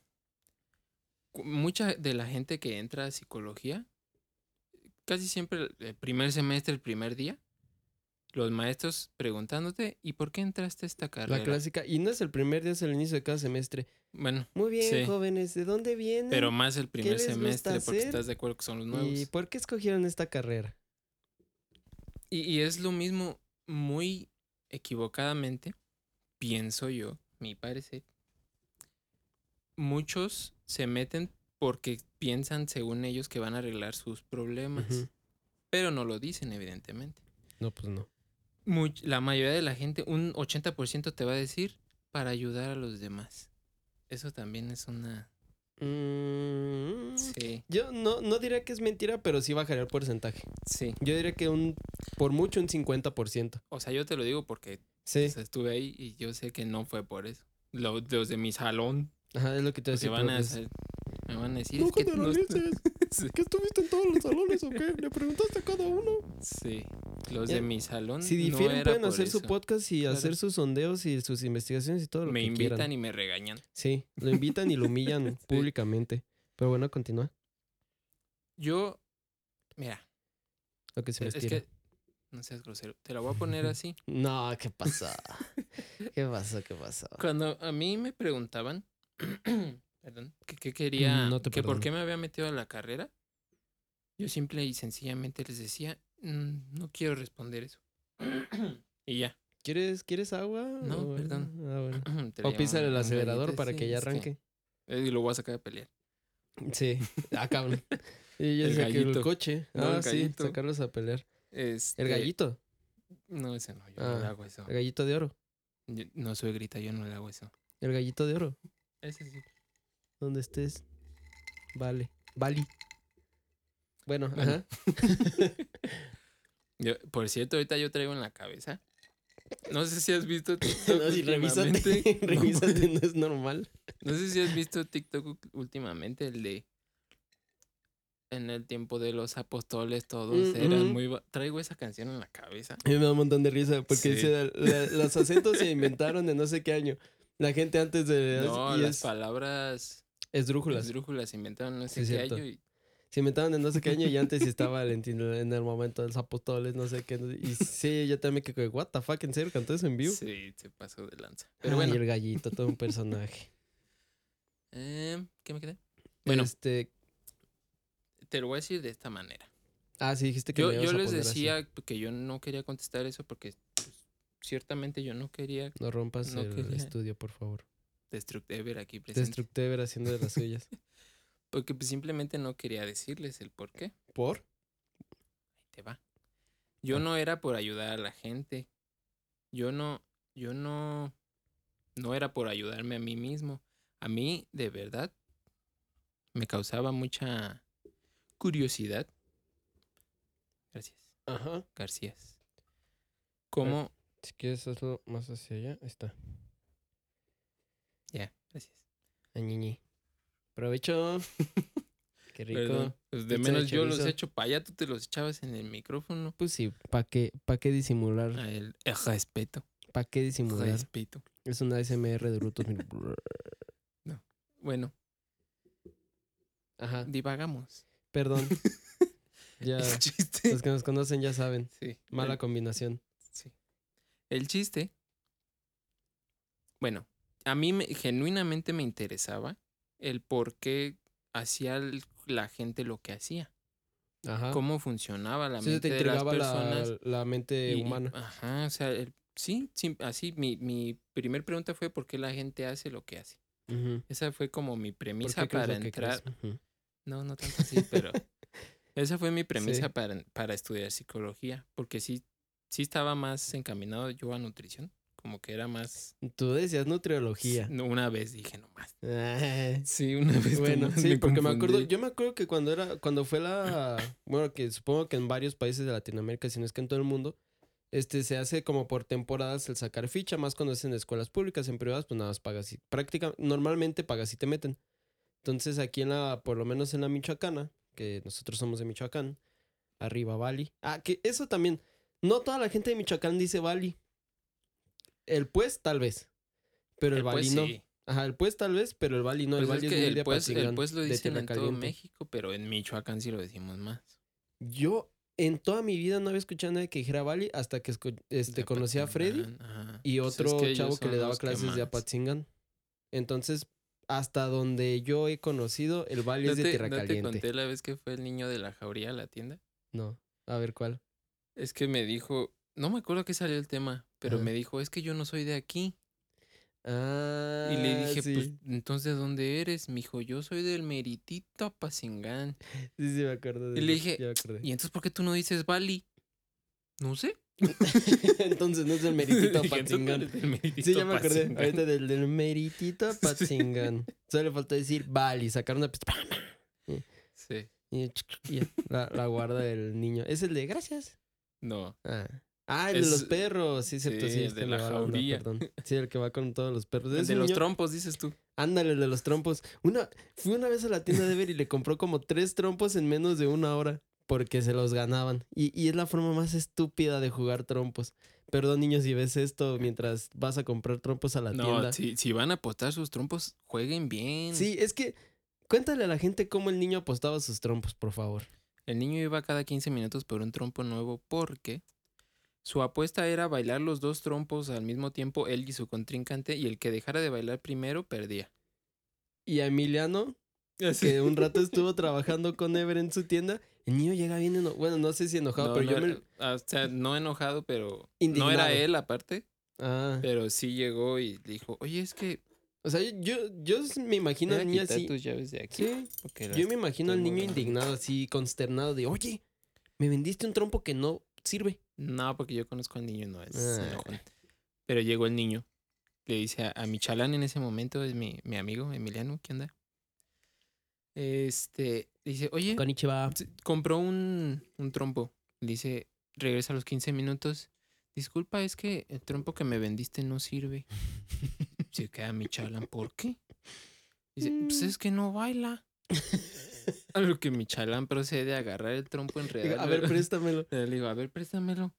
Mucha de la gente que entra a psicología, casi siempre el- primer semestre, el primer día, los maestros preguntándote, ¿y por qué entraste a esta carrera? La clásica. Y no es el primer día, es el inicio de cada semestre. Bueno, Muy bien, Sí. jóvenes, ¿de dónde vienen? pero más el primer semestre, porque estás de acuerdo que son los nuevos. ¿Y por qué escogieron esta carrera? Y, y es lo mismo, muy equivocadamente, pienso yo, mi parecer. Muchos se meten porque piensan, según ellos, que van a arreglar sus problemas. Pero no lo dicen, evidentemente. No, pues no. Much- la mayoría de la gente, un 80% te va a decir para ayudar a los demás. Eso también es una... Mm, Sí, Yo no, no diría que es mentira, pero sí bajaría el porcentaje. sí. Yo diría que un, por mucho, un 50%. O sea, yo te lo digo porque Sí, o sea, estuve ahí y yo sé que no fue por eso. Lo- Los de mi salón ajá, es lo que te decía. van a hacer- me van a decir. No es que no est- generalices. [laughs] Sí. ¿Que estuviste en todos los salones o qué? ¿Le preguntaste a cada uno? Sí, los Ya, de mi salón. Si no difieren, era pueden por hacer su podcast y Claro. hacer sus sondeos y sus investigaciones y todo lo Me que invitan quieran. y me regañan. Sí, lo invitan y lo humillan [laughs] Sí. públicamente. Pero bueno, continúa. Yo, mira, Lo que se me es estira. que no seas grosero. Te la voy a poner [laughs] así. No, ¿qué pasó? ¿Qué pasó? ¿Qué pasó? Cuando a mí me preguntaban, [clears throat] perdón, que quería, No te que por qué me había metido a la carrera, yo simple y sencillamente les decía, "Mm, no quiero responder eso. [clears throat] y ya. ¿Quieres, ¿Quieres agua? No, [clears throat] O- perdón. Ah, bueno. Traía O písale el acelerador para que ya arranque. eh, y lo voy a sacar a pelear. Sí. [laughs] Ah, cabrón. Y ya El saqué el coche. No, ah, el sí, sacarlos a pelear. Este, El gallito. No, ese no, yo Ah, no le hago eso. El gallito de oro. Yo- no soy grita, yo no le hago eso. El gallito de oro. Ese sí. Donde estés. Vale. Vali. Bueno, Bueno. ajá. [laughs] Yo- por cierto, ahorita yo traigo en la cabeza. No sé si has visto [laughs] TikTok No, sí, revísate. [laughs] revísate, no es normal. No sé si has visto TikTok últimamente, el de en el tiempo de los apóstoles todos Mm, eran ujú. muy... Traigo esa canción en la cabeza. Mí me da un montón de risa porque Sí. dice, la- los acentos se inventaron de no sé qué año. La gente antes de... No, y las es palabras esdrújulas. esdrújulas se inventaron no sé Sí, qué año y Se inventaron de no sé qué año y [laughs] antes estaba en, en el momento de los apóstoles, no sé qué. Y sí, yo también que, what the fuck, ¿en serio cantó eso en vivo? sí, se pasó de lanza. Pero Ay, bueno, el gallito, todo un personaje. eh, ¿qué me quedé? Bueno. Este... Te lo voy a decir de esta manera. Ah, sí, dijiste que Yo, me ibas yo a les así. decía que yo no quería contestar eso porque ciertamente yo no quería No rompas no el quería. estudio, por favor. Destructever aquí presente. Destructever haciendo de las suyas. [laughs] Porque pues, simplemente no quería decirles el por qué. ¿Por? Ahí te va. Yo Ah. no era por ayudar a la gente. Yo no, yo no, no era por ayudarme a mí mismo. A mí, de verdad, me causaba mucha curiosidad. Gracias, Ajá. Garcías. ¿Cómo? Si quieres hazlo más hacia allá, ahí está. Ya, gracias. Añiñi. Provecho. [laughs] Qué rico. Perdón, pues de Pizza de menos yo los hecho para allá, tú te los echabas en el micrófono. Pues sí, ¿para qué, pa' qué disimular? A el el respeto. ¿Para qué disimular? Respeto. Es una SMR de brutos. [laughs] mira. [laughs] Bueno, Ajá, divagamos. perdón. Ya, los que nos conocen ya saben. Sí. Mala el- combinación. El chiste. Bueno, a mí me, genuinamente me interesaba el por qué hacía la gente lo que hacía. Ajá. Cómo funcionaba la Sí, se te mente de las personas. la, la mente y- humana. Ajá, o sea, el- sí, sí, así. Mi, mi primer pregunta fue por qué la gente hace lo que hace. Esa fue como mi ¿Por premisa para entrar. No, no tanto así, pero [laughs] Esa fue mi premisa Sí. para, para estudiar psicología, porque sí, sí estaba más encaminado yo a nutrición, como que era más... Tú decías nutriología. No, Una vez dije nomás. Ah, Sí, una vez [laughs] Bueno, sí, porque me acuerdo, yo me acuerdo que cuando era, cuando fue la, [clears throat] bueno, que supongo que en varios países de Latinoamérica, si no es que en todo el mundo, este, se hace como por temporadas el sacar ficha, más cuando es en escuelas públicas, en privadas, pues nada más pagas y, práctica, normalmente pagas y te meten. Entonces aquí en la, por lo menos en la Michoacana, que nosotros somos de Michoacán, arriba Bali. Ah, que eso también, no toda la gente de Michoacán dice Bali. El pues, tal vez, pero el, El Bali pues no. sí. Ajá, el pues tal vez, pero el Bali no, el Pues Bali es que el pues, el pues lo dicen en todo. México, pero en Michoacán sí lo decimos más. Yo en toda mi vida no había escuchado a nadie que dijera Bali hasta que este, conocí a Freddy ajá. y Pues es otro que chavo que le daba clases de. Apatzingán. Entonces, hasta donde yo he conocido, el Bali ¿No es de te, Tierra no te conté la vez que fue el niño de la jauría a la tienda? No, a ver cuál. Es que me dijo, no me acuerdo qué salió el tema, pero Ajá. me dijo, es que yo no soy de aquí. Ah, Y le dije, sí. pues, entonces, ¿de dónde eres? Me dijo, yo soy del Meritito Apacingán. [laughs] Sí, sí, me acuerdo. de Y le dije, ya me acordé. ¿Y entonces por qué tú no dices Bali? No sé. [laughs] Entonces no es Meritito [laughs] Dije, "Entonces, Apatzingán. eres del Meritito Sí, ya me acordé. Apatzingán". Ahorita del, del Meritito Apatzingán. Solo le faltó decir Bali, sacar una pistola. Sí. Y la, la guarda el niño. Es el de gracias. No. Ah, Ah, el de los perros. Sí, cierto, sí, sí. el de la jauría. perdón. [laughs] Sí, el que va con todos los perros. El de los trompos, dices tú. Ándale, el de los trompos. Una, fui una vez a la tienda de ver y le compró como tres trompos en menos de una hora porque se los ganaban. Y, y es la forma más estúpida de jugar trompos. Perdón, niños, si ves esto mientras vas a comprar trompos a la No, tienda. si, si van a apostar sus trompos, jueguen bien. Sí, es que cuéntale a la gente cómo el niño apostaba sus trompos, por favor. El niño iba cada 15 minutos por un trompo nuevo porque su apuesta era bailar los dos trompos al mismo tiempo, él y su contrincante, y el que dejara de bailar primero perdía. Y a Emiliano, que un rato [laughs] estuvo trabajando con Ever en su tienda, el niño llega bien enojado. Bueno, no sé si enojado, No, pero no yo me... era- ah, O sea, no enojado, pero... No era él aparte, Ah, pero sí llegó y dijo, oye, es que... o sea, yo, yo me imagino al niño así... tus llaves de aquí. Sí, yo me imagino al niño moviendo". indignado, así, consternado, de, oye, me vendiste un trompo que no sirve. No, porque yo conozco al niño, no es Ah. Pero llegó el niño. Le dice a, a mi chalán en ese momento, es mi, mi amigo Emiliano, ¿qué onda? Este, dice, oye, Konnichiwa. compró un, un trompo. Dice, regresa a los 15 minutos. Disculpa, es que el trompo que me vendiste no sirve. [laughs] Se queda mi chalán, ¿por qué? Dice, pues Mm. es que no baila. [laughs] A lo que mi chalán procede a agarrar el trompo enredado. A ver, [laughs] préstamelo. Le digo, a ver, préstamelo.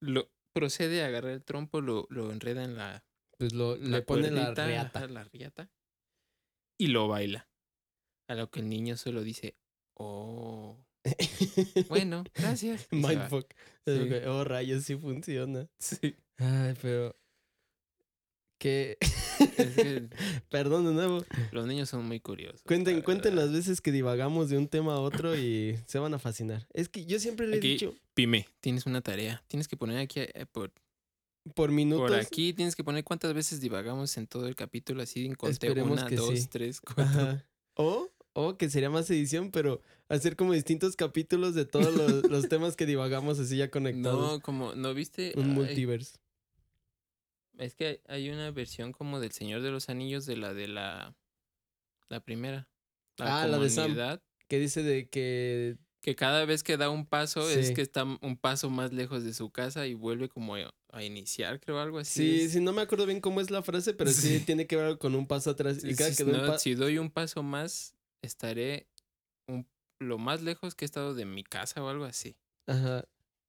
Lo, procede a agarrar el trompo, lo, lo enreda en la, Pues lo, la le pone la cuerdita, ajá, la riata, y lo baila. A lo que el niño solo dice, oh, [laughs] bueno, gracias. Mindfuck. Sí. Oh, rayos, sí funciona. Sí, Ay, pero... Que... es que [laughs] Perdón de nuevo. los niños son muy curiosos. Cuenten, cuenten las veces que divagamos de un tema a otro y se van a fascinar. Es que yo siempre le he Aquí- dicho, Pime, tienes una tarea. Tienes que poner aquí, eh, por, por minutos... por aquí, tienes que poner cuántas veces divagamos en todo el capítulo, así en Esperemos una, que dos, sí. tres, cuatro. Ajá. O, o que sería más edición, pero hacer como distintos capítulos de todos los, [laughs] los temas que divagamos así ya conectados. No, como, ¿no viste? Un Ay, multiverse. Es que hay una versión como del Señor de los Anillos de la de la la primera. Ah, la de Sam. Que dice de que... Que cada vez que da un paso es que está un paso más lejos de su casa y vuelve como a, iniciar, creo, algo así. Sí, es. sí, no me acuerdo bien cómo es la frase, pero sí, Sí. tiene que ver con un paso atrás. Y cada Si- que doy un no, si doy un paso más, estaré un- lo más lejos que he estado de mi casa o algo así. Ajá.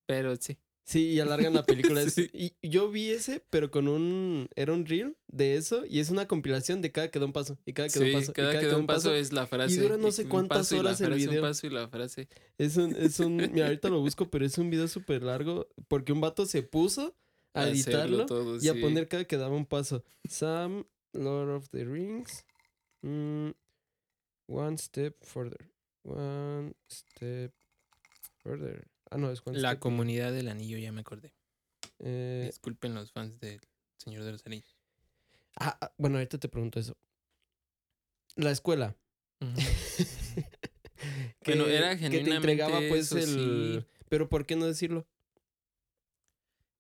Pero sí. Sí, y alargan la película. [laughs] Sí. Y yo vi ese, pero con un... Era un reel de eso y es una compilación de cada que da un paso. Y cada que da un paso. y cada que da un paso es la frase. dura no sé cuántas y horas el video. Un paso y la frase. Es un, es un, [laughs] mira, ahorita lo busco, pero es un video súper largo porque un vato se puso a editarlo todo, y a poner cada que daba un paso. Sam, Lord of the Rings, mm, One Step Further, One Step Further. Ah, no, es La comunidad del anillo, ya me acordé. eh, Disculpen los fans del Señor de los Anillos. ah, ah, bueno, ahorita te pregunto eso. La escuela. [laughs] Que, Bueno, era que te entregaba pues el... sí. Pero ¿por qué no decirlo?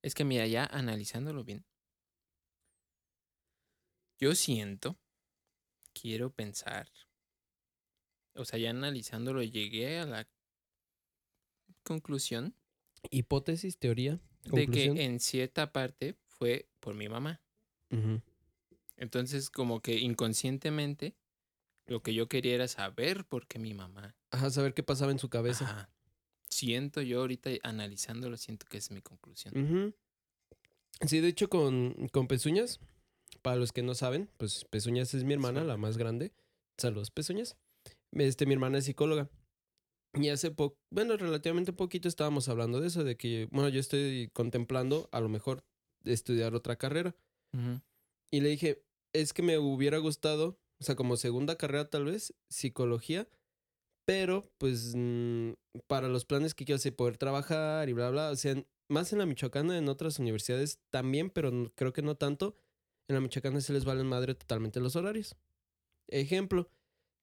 Es que mira, ya analizándolo bien. Yo siento, quiero pensar. O sea, ya analizándolo llegué a la conclusión Hipótesis, teoría, de que en cierta parte fue por mi mamá. Entonces, como que inconscientemente, lo que yo quería era saber por qué mi mamá. Ajá, saber qué pasaba en su cabeza. Ajá. Siento yo ahorita analizándolo, siento que es mi conclusión. Sí, de hecho, con, con Pezuñas, para los que no saben, pues Pezuñas es mi hermana, la más grande. Saludos, Pezuñas. Este, mi hermana es psicóloga. Y hace poco, bueno, relativamente poquito estábamos hablando de eso, de que, bueno, yo estoy contemplando a lo mejor estudiar otra carrera. Y le dije, es que me hubiera gustado, o sea, como segunda carrera tal vez, psicología, pero pues mm, para los planes que quiero hacer, poder trabajar y bla, bla, o sea, más en la Michoacana, en otras universidades también, pero creo que no tanto. En la Michoacana se les valen madre totalmente los horarios. Ejemplo,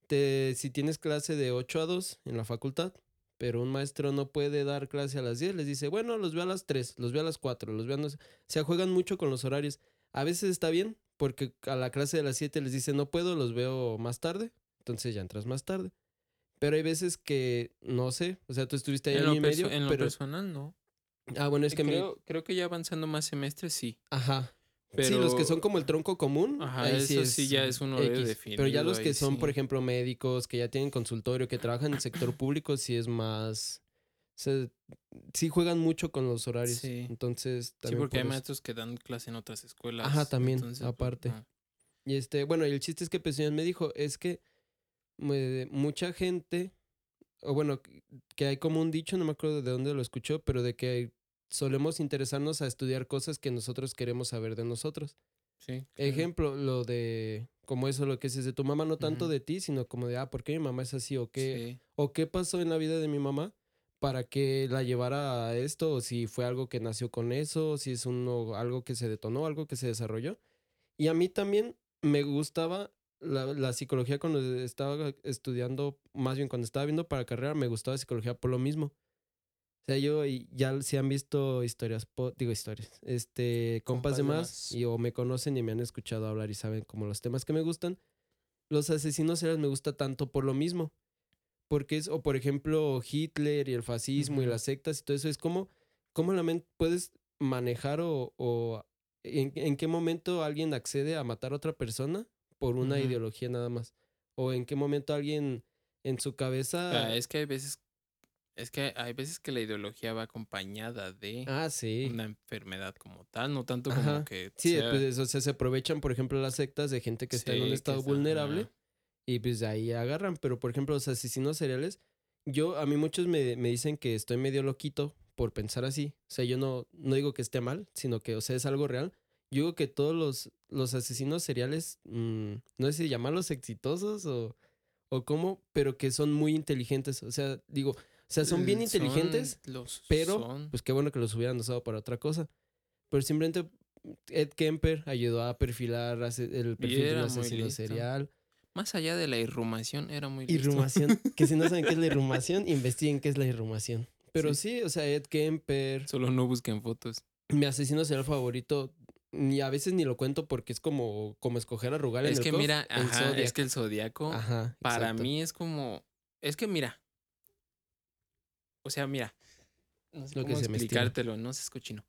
te, si tienes clase de 8 a 2 en la facultad, pero un maestro no puede dar clase a las 10, les dice, bueno, los veo a las 3, los veo a las 4, los veo a... sé". O sea, juegan mucho con los horarios. A veces está bien, porque a la clase de las 7 les dice, no puedo, los veo más tarde, entonces ya entras más tarde. Pero hay veces que, no sé, o sea, tú estuviste ahí En lo, y medio, en lo pero... personal, no. Ah, bueno, es que mi- creo, creo que ya avanzando más semestres, sí. Ajá. Pero, sí, los que son como el tronco común. Ajá, ahí eso sí ya es un horario Pero ya los que son, por sí. ejemplo, médicos, que ya tienen consultorio, que trabajan en el sector público, sí es más. o sea, sí juegan mucho con los horarios. Sí. Entonces, Sí, también. porque hay por maestros que dan clase en otras escuelas. Ajá, también, entonces, pues, aparte. Y este, bueno, el chiste es que Pezuñas me dijo, es que eh, mucha gente, o bueno, que hay como un dicho, no me acuerdo de dónde lo escuchó, pero de que solemos interesarnos a estudiar cosas que nosotros queremos saber de nosotros. Sí, claro. Ejemplo, lo de, como eso, lo que es de tu mamá, no tanto de ti, sino como de, ah, ¿por qué mi mamá es así? ¿O qué, Sí. o qué pasó en la vida de mi mamá para que la llevara a esto? O si fue algo que nació con eso, o si es uno, algo que se detonó, algo que se desarrolló. Y a mí también me gustaba la, la psicología cuando estaba estudiando, más bien cuando estaba viendo para carrera, me gustaba psicología por lo mismo. O sea, yo ya si han visto historias, po- digo historias, este, compas Compas de más, y o me conocen y me han escuchado hablar y saben como los temas que me gustan. Los asesinos seriales me gusta tanto por lo mismo. Porque es, o por ejemplo, Hitler y el fascismo y las sectas y todo eso, es como, cómo la mente puedes manejar o, o en, en qué momento alguien accede a matar a otra persona por una ideología nada más. O en qué momento alguien en su cabeza... Ah, es que hay veces, es que hay veces que la ideología va acompañada de Ah, sí. una enfermedad como tal, no tanto Ajá. como que Sí, sea- pues o sea, se aprovechan, por ejemplo, las sectas de gente que está en un estado está- vulnerable ajá. y pues de ahí agarran. Pero, por ejemplo, los asesinos seriales, yo, a mí muchos me, me dicen que estoy medio loquito por pensar así. O sea, yo no, no digo que esté mal, sino que, o sea, es algo real. Yo digo que todos los, los asesinos seriales, mm, no sé si llamarlos exitosos o, o cómo, pero que son muy inteligentes. O sea, digo, sea, son bien L- inteligentes, son- los pero, son. pues qué bueno que los hubieran usado para otra cosa. Pero simplemente Ed Kemper ayudó a perfilar el perfil de un asesino serial. Más allá de la irrumación, era muy listo. Irrumación. [laughs] que si no saben qué es la irrumación, investiguen qué es la irrumación. Pero sí, Sí. o sea, Ed Kemper, Solo no busquen fotos. mi asesino serial favorito, ni a veces ni lo cuento porque es como, como escoger a Rugal en Es el que COF, mira, ajá, es que el zodiaco para exacto. mí es como. Es que mira. O sea, mira. No sé Lo que cómo se me estira. explicártelo, no se escuchino.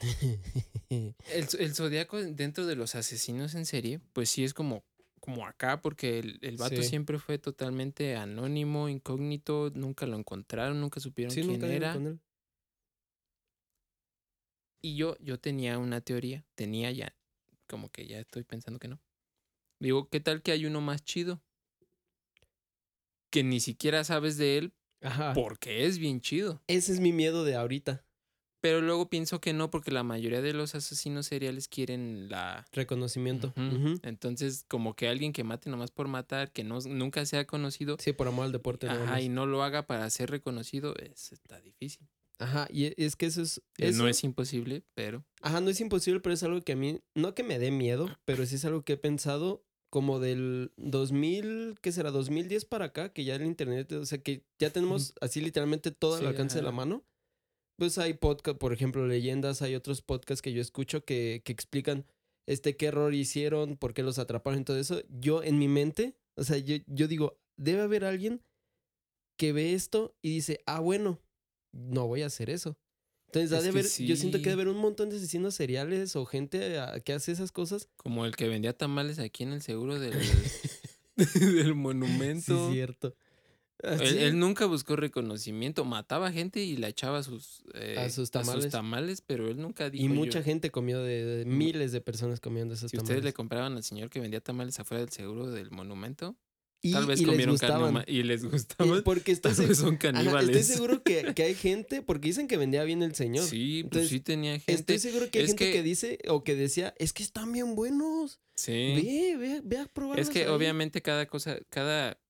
[laughs] El, zodiaco dentro de los asesinos en serie, pues sí es como, como acá, porque el, el vato Sí. siempre fue totalmente anónimo, incógnito, nunca lo encontraron, nunca supieron sí, quién nunca era. con él. Y yo, yo tenía una teoría, tenía ya, como que ya estoy pensando que no. Digo, ¿qué tal que hay uno más chido? Que ni siquiera sabes de él Ajá. porque es bien chido. Ese es mi miedo de ahorita. Pero luego pienso que no, porque la mayoría de los asesinos seriales quieren la... Reconocimiento. Entonces, como que alguien que mate nomás por matar, que no, nunca sea conocido, Sí, por amor al deporte. ajá, y no lo haga para ser reconocido, es, está difícil. Ajá, y e- es que eso es... Eso- No es imposible, pero... Ajá, no es imposible, pero es algo que a mí, no que me dé miedo, [clears throat] pero sí es algo que he pensado como del 2000, ¿qué será? 2010 para acá, que ya el internet, o sea, que ya tenemos así literalmente todo al Sí, alcance de la mano. Pues hay podcast, por ejemplo, leyendas, hay otros podcasts que yo escucho que, que explican este qué error hicieron, por qué los atraparon y todo eso. Yo en mi mente, o sea, yo, yo digo, debe haber alguien que ve esto y dice, ah, bueno, no voy a hacer eso. Entonces, ha de haber- yo siento que debe haber un montón de asesinos seriales o gente ah, que hace esas cosas. Como el que vendía tamales aquí en el seguro del, [laughs] [laughs] del monumento. Sí, cierto. Él, Así, él nunca buscó reconocimiento, mataba gente y la echaba a sus, eh, A sus tamales. tamales, pero él nunca dijo y mucha yo- gente comió de, de- miles de personas comiendo esos Si tamales. ustedes le compraban al señor que vendía tamales afuera del seguro del monumento, y, tal vez y les comieron humana y les gustaban. [laughs] porque estoy, Tal se- vez son Ajá, caníbales. estoy seguro que, [laughs] que hay gente, porque dicen que vendía bien el señor. Sí, pues sí tenía gente. Estoy seguro que hay es gente que... que- dice o que decía, es que están bien buenos. Sí. Ve, ve, ve a probarlos Es que ahí". obviamente cada cosa, cada,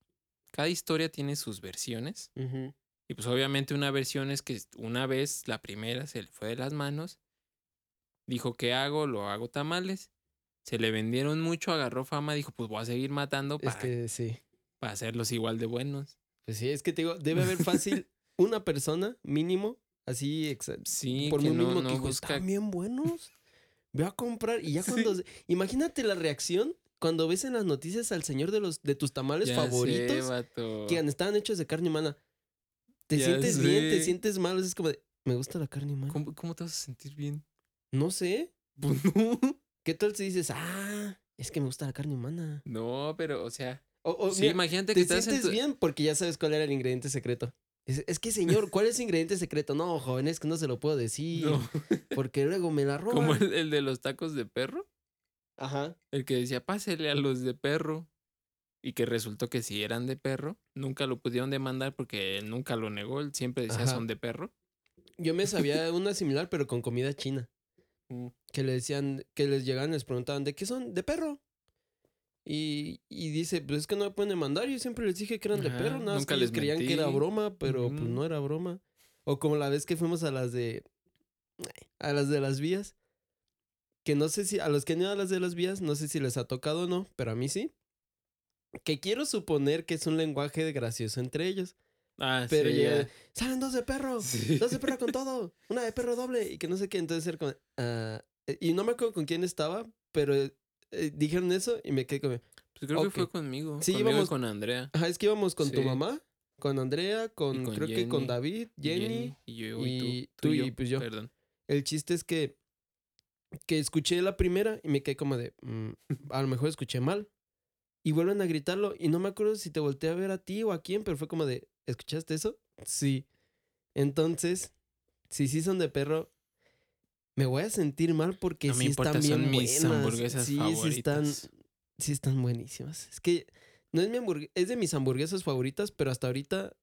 cada historia tiene sus versiones. Y pues obviamente una versión es que una vez, la primera, se le fue de las manos. Dijo, ¿qué hago? Lo hago tamales. Se le vendieron mucho, agarró fama, dijo, pues voy a seguir matando Es para, que sí. para hacerlos igual de buenos. Pues sí, es que te digo, debe haber fácil [laughs] una persona mínimo, así, Sí, por que mí no, mismo no que busca... están bien buenos. Ve a comprar. Y ya [laughs] Sí. cuando. Imagínate la reacción cuando ves en las noticias al señor de los de tus tamales Ya favoritos que estaban hechos de carne humana. Te Ya sientes bien, te sientes mal. Es como de, me gusta la carne humana. ¿Cómo, cómo te vas a sentir bien? No sé. Pues [laughs] no. ¿Qué tal si dices, ah, es que me gusta la carne humana? No, pero, o sea... O, o, sí, mira, imagínate que te estás sientes en tu... bien porque ya sabes cuál era el ingrediente secreto. Es, es que, señor, ¿cuál es el ingrediente secreto? No, joven, es que no se lo puedo decir. No, [laughs] Porque luego me la roban. como el, el de los tacos de perro. Ajá. El que decía, pásele a los de perro. Y que resultó que si eran de perro, nunca lo pudieron demandar porque él nunca lo negó. Él siempre decía, Ajá. son de perro. Yo me sabía [laughs] una similar, pero con comida china. Mm. Que le decían, que les llegaban y les preguntaban, ¿de qué son? De perro. Y, y dice, pues es que no me pueden demandar. Yo siempre les dije que eran de Ajá, perro. Nada más que les creían que era broma, pero pues no era broma. O como la vez que fuimos a las de. A las de las vías. Que no sé si. A los que han ido a las de las vías, no sé si les ha tocado o no, pero a mí sí. Que quiero suponer que es un lenguaje gracioso entre ellos. Ah, Pero sí, salen dos de perro. Sí. Dos de perro con [laughs] todo. Una de perro doble. Y que no sé qué. Entonces era como. eh, y no me acuerdo con quién estaba, pero eh, dijeron eso y me quedé como. Pues creo que fue conmigo. Sí, conmigo y íbamos- con Andrea. Ajá, es que íbamos con tu mamá, con Andrea, con, con creo que con Jenny, David, y Jenny. y yo y, y tú. y yo, pues yo. Perdón. El chiste es que, que escuché la primera y me quedé como de, "Mm, [laughs] a lo mejor escuché mal. Y vuelven a gritarlo y no me acuerdo si te volteé a ver a ti o a quién, pero fue como de, ¿escuchaste eso? Sí. Entonces, si sí son de perro, me voy a sentir mal porque No sí importa, están bien son mis hamburguesas sí, sí están, favoritas. sí están buenísimas. Es que no es mi hamburguesa, es de mis hamburguesas favoritas, pero hasta ahorita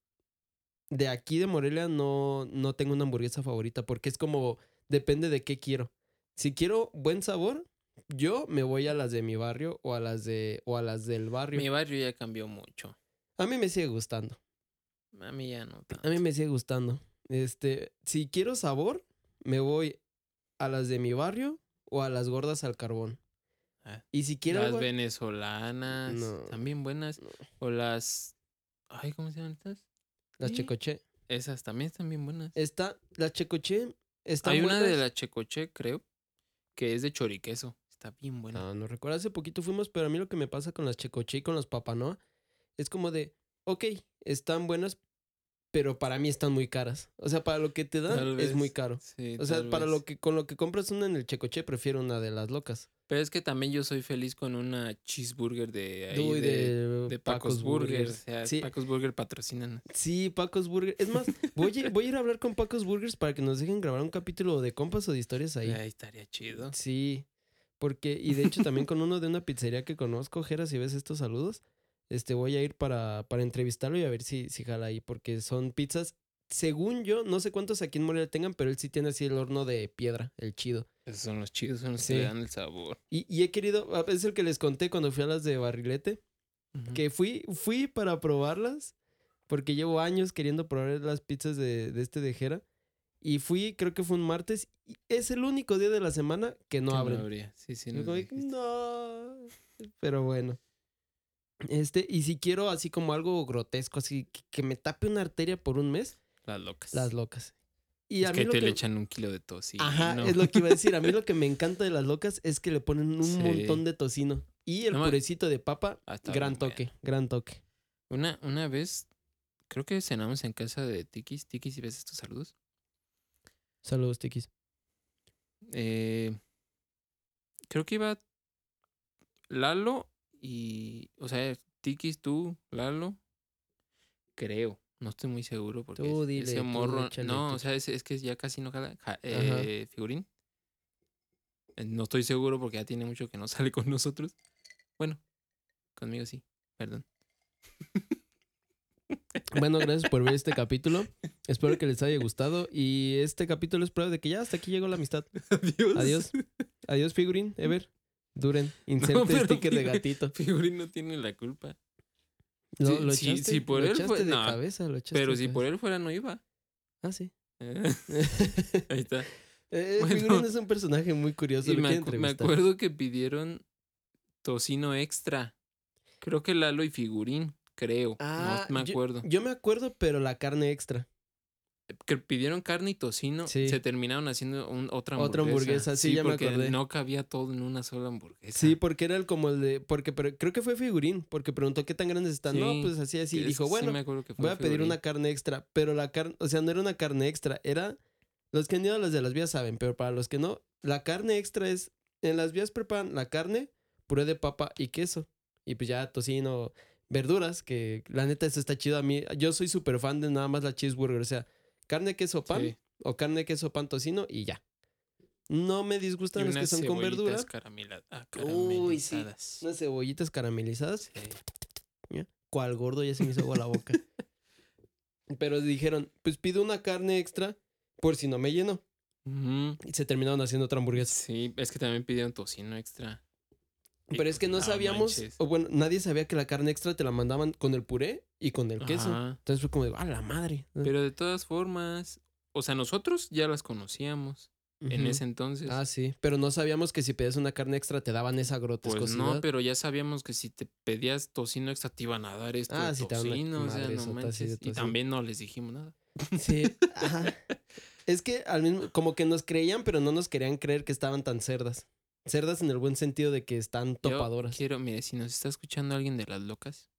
de aquí de Morelia no, no tengo una hamburguesa favorita porque es como depende de qué quiero. Si quiero buen sabor, yo me voy a las de mi barrio o a las de o a las del barrio. Mi barrio ya cambió mucho. A mí me sigue gustando. A mí ya no A tanto. mí me sigue gustando. Este, si quiero sabor, me voy a las de mi barrio o a las gordas al carbón. Ah, Y si quiero Las algo- venezolanas, No. también buenas. No. O las... Ay, ¿cómo se llaman estas? las Sí. checoche. Esas también están bien buenas. Está la checoche está Hay una de la Checoche, creo, que es de choriqueso. Está bien buena. No, no recuerdo. Hace poquito fuimos, pero a mí lo que me pasa con las checoche y con los papanoa es como de, ok, están buenas, pero para mí están muy caras. O sea, para lo que te dan Tal es muy caro. Sí, O sea, para vez. lo que con lo que compras una en el checoche, prefiero una de las locas. Pero es que también yo soy feliz con una cheeseburger de ahí Uy, de, de Pacos Burger. O sea, Sí, Pacos Burger patrocinan. sí, Pacos Burger. Es más, voy a, voy a ir a hablar con Pacos Burgers para que nos dejen grabar un capítulo de compas o de historias ahí. Ahí estaría chido. Sí, porque, y de hecho también con uno de una pizzería que conozco, Jera, si ves estos saludos, este voy a ir para, para entrevistarlo y a ver si, si jala ahí, porque son pizzas, según yo, no sé cuántos aquí en Morelia tengan, pero él sí tiene así el horno de piedra, el chido. Esos son los chidos, son los Sí. que le dan el sabor. Y, y he querido, ah, es el que les conté cuando fui a las de barrilete, Ujú. que fui, fui para probarlas, porque llevo años queriendo probar las pizzas de, de este de Jera. Y fui, creo que fue un martes, y es el único día de la semana que no Que abren. habría. Sí, sí. Dijiste. no. Pero bueno. Este, y si quiero así como algo grotesco, así que, que me tape una arteria por un mes, Las locas. las locas. Y es a mí que te que- le echan un kilo de tocino. Ajá, es lo que iba a decir. A mí [laughs] lo que me encanta de las locas es que le ponen un Sí. montón de tocino. Y el No purecito de papa, Ah, gran bien toque, gran toque. Una, una vez, creo que cenamos en casa de Tikis. Tikis, si ves estos saludos. Saludos, Tikis. Eh, creo que iba Lalo y. O sea, Tikis, tú, Lalo. Creo. No estoy muy seguro porque Tú dile, ese morro. no, o sea, es, es que ya casi no jala. ja- eh, figurín. Eh, No estoy seguro porque ya tiene mucho que no [laughs] sale con nosotros. Bueno, conmigo sí, perdón. Bueno, gracias por ver este capítulo. [laughs] Espero que les haya gustado. Y este capítulo es prueba de que ya hasta aquí llegó la amistad. [laughs] Adiós. Adiós. Adiós, figurín. Ever. Duren. [laughs] Inserte pero sticker de gatito. Figurín no tiene la culpa. Lo, Sí, lo echaste, sí, por lo él echaste fue- de no, cabeza, lo echaste Pero de si cabeza. por él fuera, no iba. Ah, sí. Eh, [laughs] Ahí está. Eh, Bueno. Figurín es un personaje muy curioso. Y me, acu- me acuerdo que pidieron tocino extra. Creo que Lalo y Figurín, creo. Ah, no me yo- acuerdo. Yo, me acuerdo, pero la carne extra. Que pidieron carne y tocino. Sí. Se terminaron haciendo un- otra hamburguesa. Otra hamburguesa, sí, ya me porque acordé. no cabía todo en una sola hamburguesa. Sí, porque era el como el de. Porque pero, creo que fue figurín, porque preguntó qué tan grandes están. No, pues así, así. Dijo, bueno, me voy a pedir una carne extra. Pero la carne, o sea, no era una carne extra, era. Los que han ido a las de las vías saben, pero para los que no, la carne extra es. En las vías preparan la carne, puré de papa y queso. Y pues ya tocino, verduras, que la neta eso está chido a mí. Yo soy súper fan de nada más la cheeseburger, o sea, carne, queso, pan, Sí. o carne, queso, pan, tocino y ya. No me disgustan los que son con cebollitas verdura. caramela- ah, Uy, sí. caramelizadas. Unas cebollitas caramelizadas. Sí. Cual gordo ya se me hizo agua la boca. [laughs] Pero dijeron, pues pido una carne extra por si no me lleno. Y se terminaron haciendo otra hamburguesa. Sí, es que también pidieron tocino extra. Pero es que no pues, sabíamos, manches. o bueno, nadie sabía que la carne extra te la mandaban con el puré y con el queso. Ajá. Entonces fue como de, ¡ah, la madre! Pero de todas formas, o sea, nosotros ya las conocíamos en ese entonces. Ah, sí. Pero no sabíamos que si pedías una carne extra te daban esa pues grotescosidad. no, pero ya sabíamos que si te pedías tocino extra te iban a dar esto Ah, de sí, tocino, o sea, no manches. Y también no les dijimos nada. Sí. [laughs] Ajá. Es que al mismo, como que nos creían, pero no nos querían creer que estaban tan cerdas. Cerdas en el buen sentido de que están Yo topadoras. quiero, mire, si nos está escuchando alguien de las locas,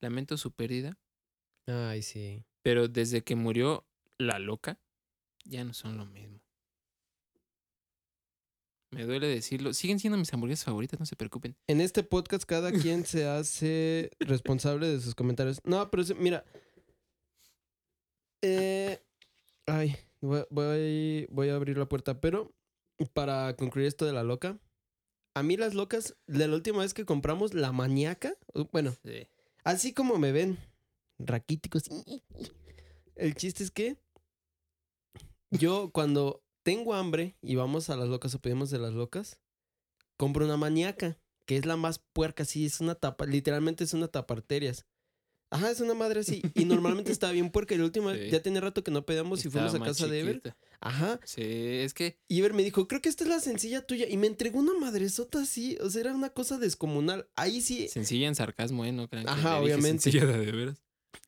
lamento su pérdida, Ay, sí. pero desde que murió la loca, ya no son lo mismo. Me duele decirlo. Siguen siendo mis hamburguesas favoritas, no se preocupen. En este podcast cada quien se hace [laughs] responsable de sus comentarios. No, pero mira. Eh, ay, voy, voy, voy a abrir la puerta, pero para concluir esto de la loca. A mí las locas, de la última vez que compramos la maníaca, uh, bueno, Sí. Así como me ven, raquíticos. [laughs] El chiste es que yo cuando tengo hambre y vamos a las locas o pedimos de las locas, compro una maníaca, que es la más puerca, sí, es una tapa, literalmente es una taparterias. Ajá, es una madre así. Y normalmente [laughs] está bien puerca. Y la última, Sí. ya tenía rato que no pedíamos y fuimos a casa de Ever. Ajá. Sí, es que Y me dijo, creo que esta es la sencilla tuya. Y me entregó una madresota así. O sea, era una cosa descomunal. Ahí sí, sencilla en sarcasmo, ¿eh? No crean que Ajá, le obviamente. sencilla de veras.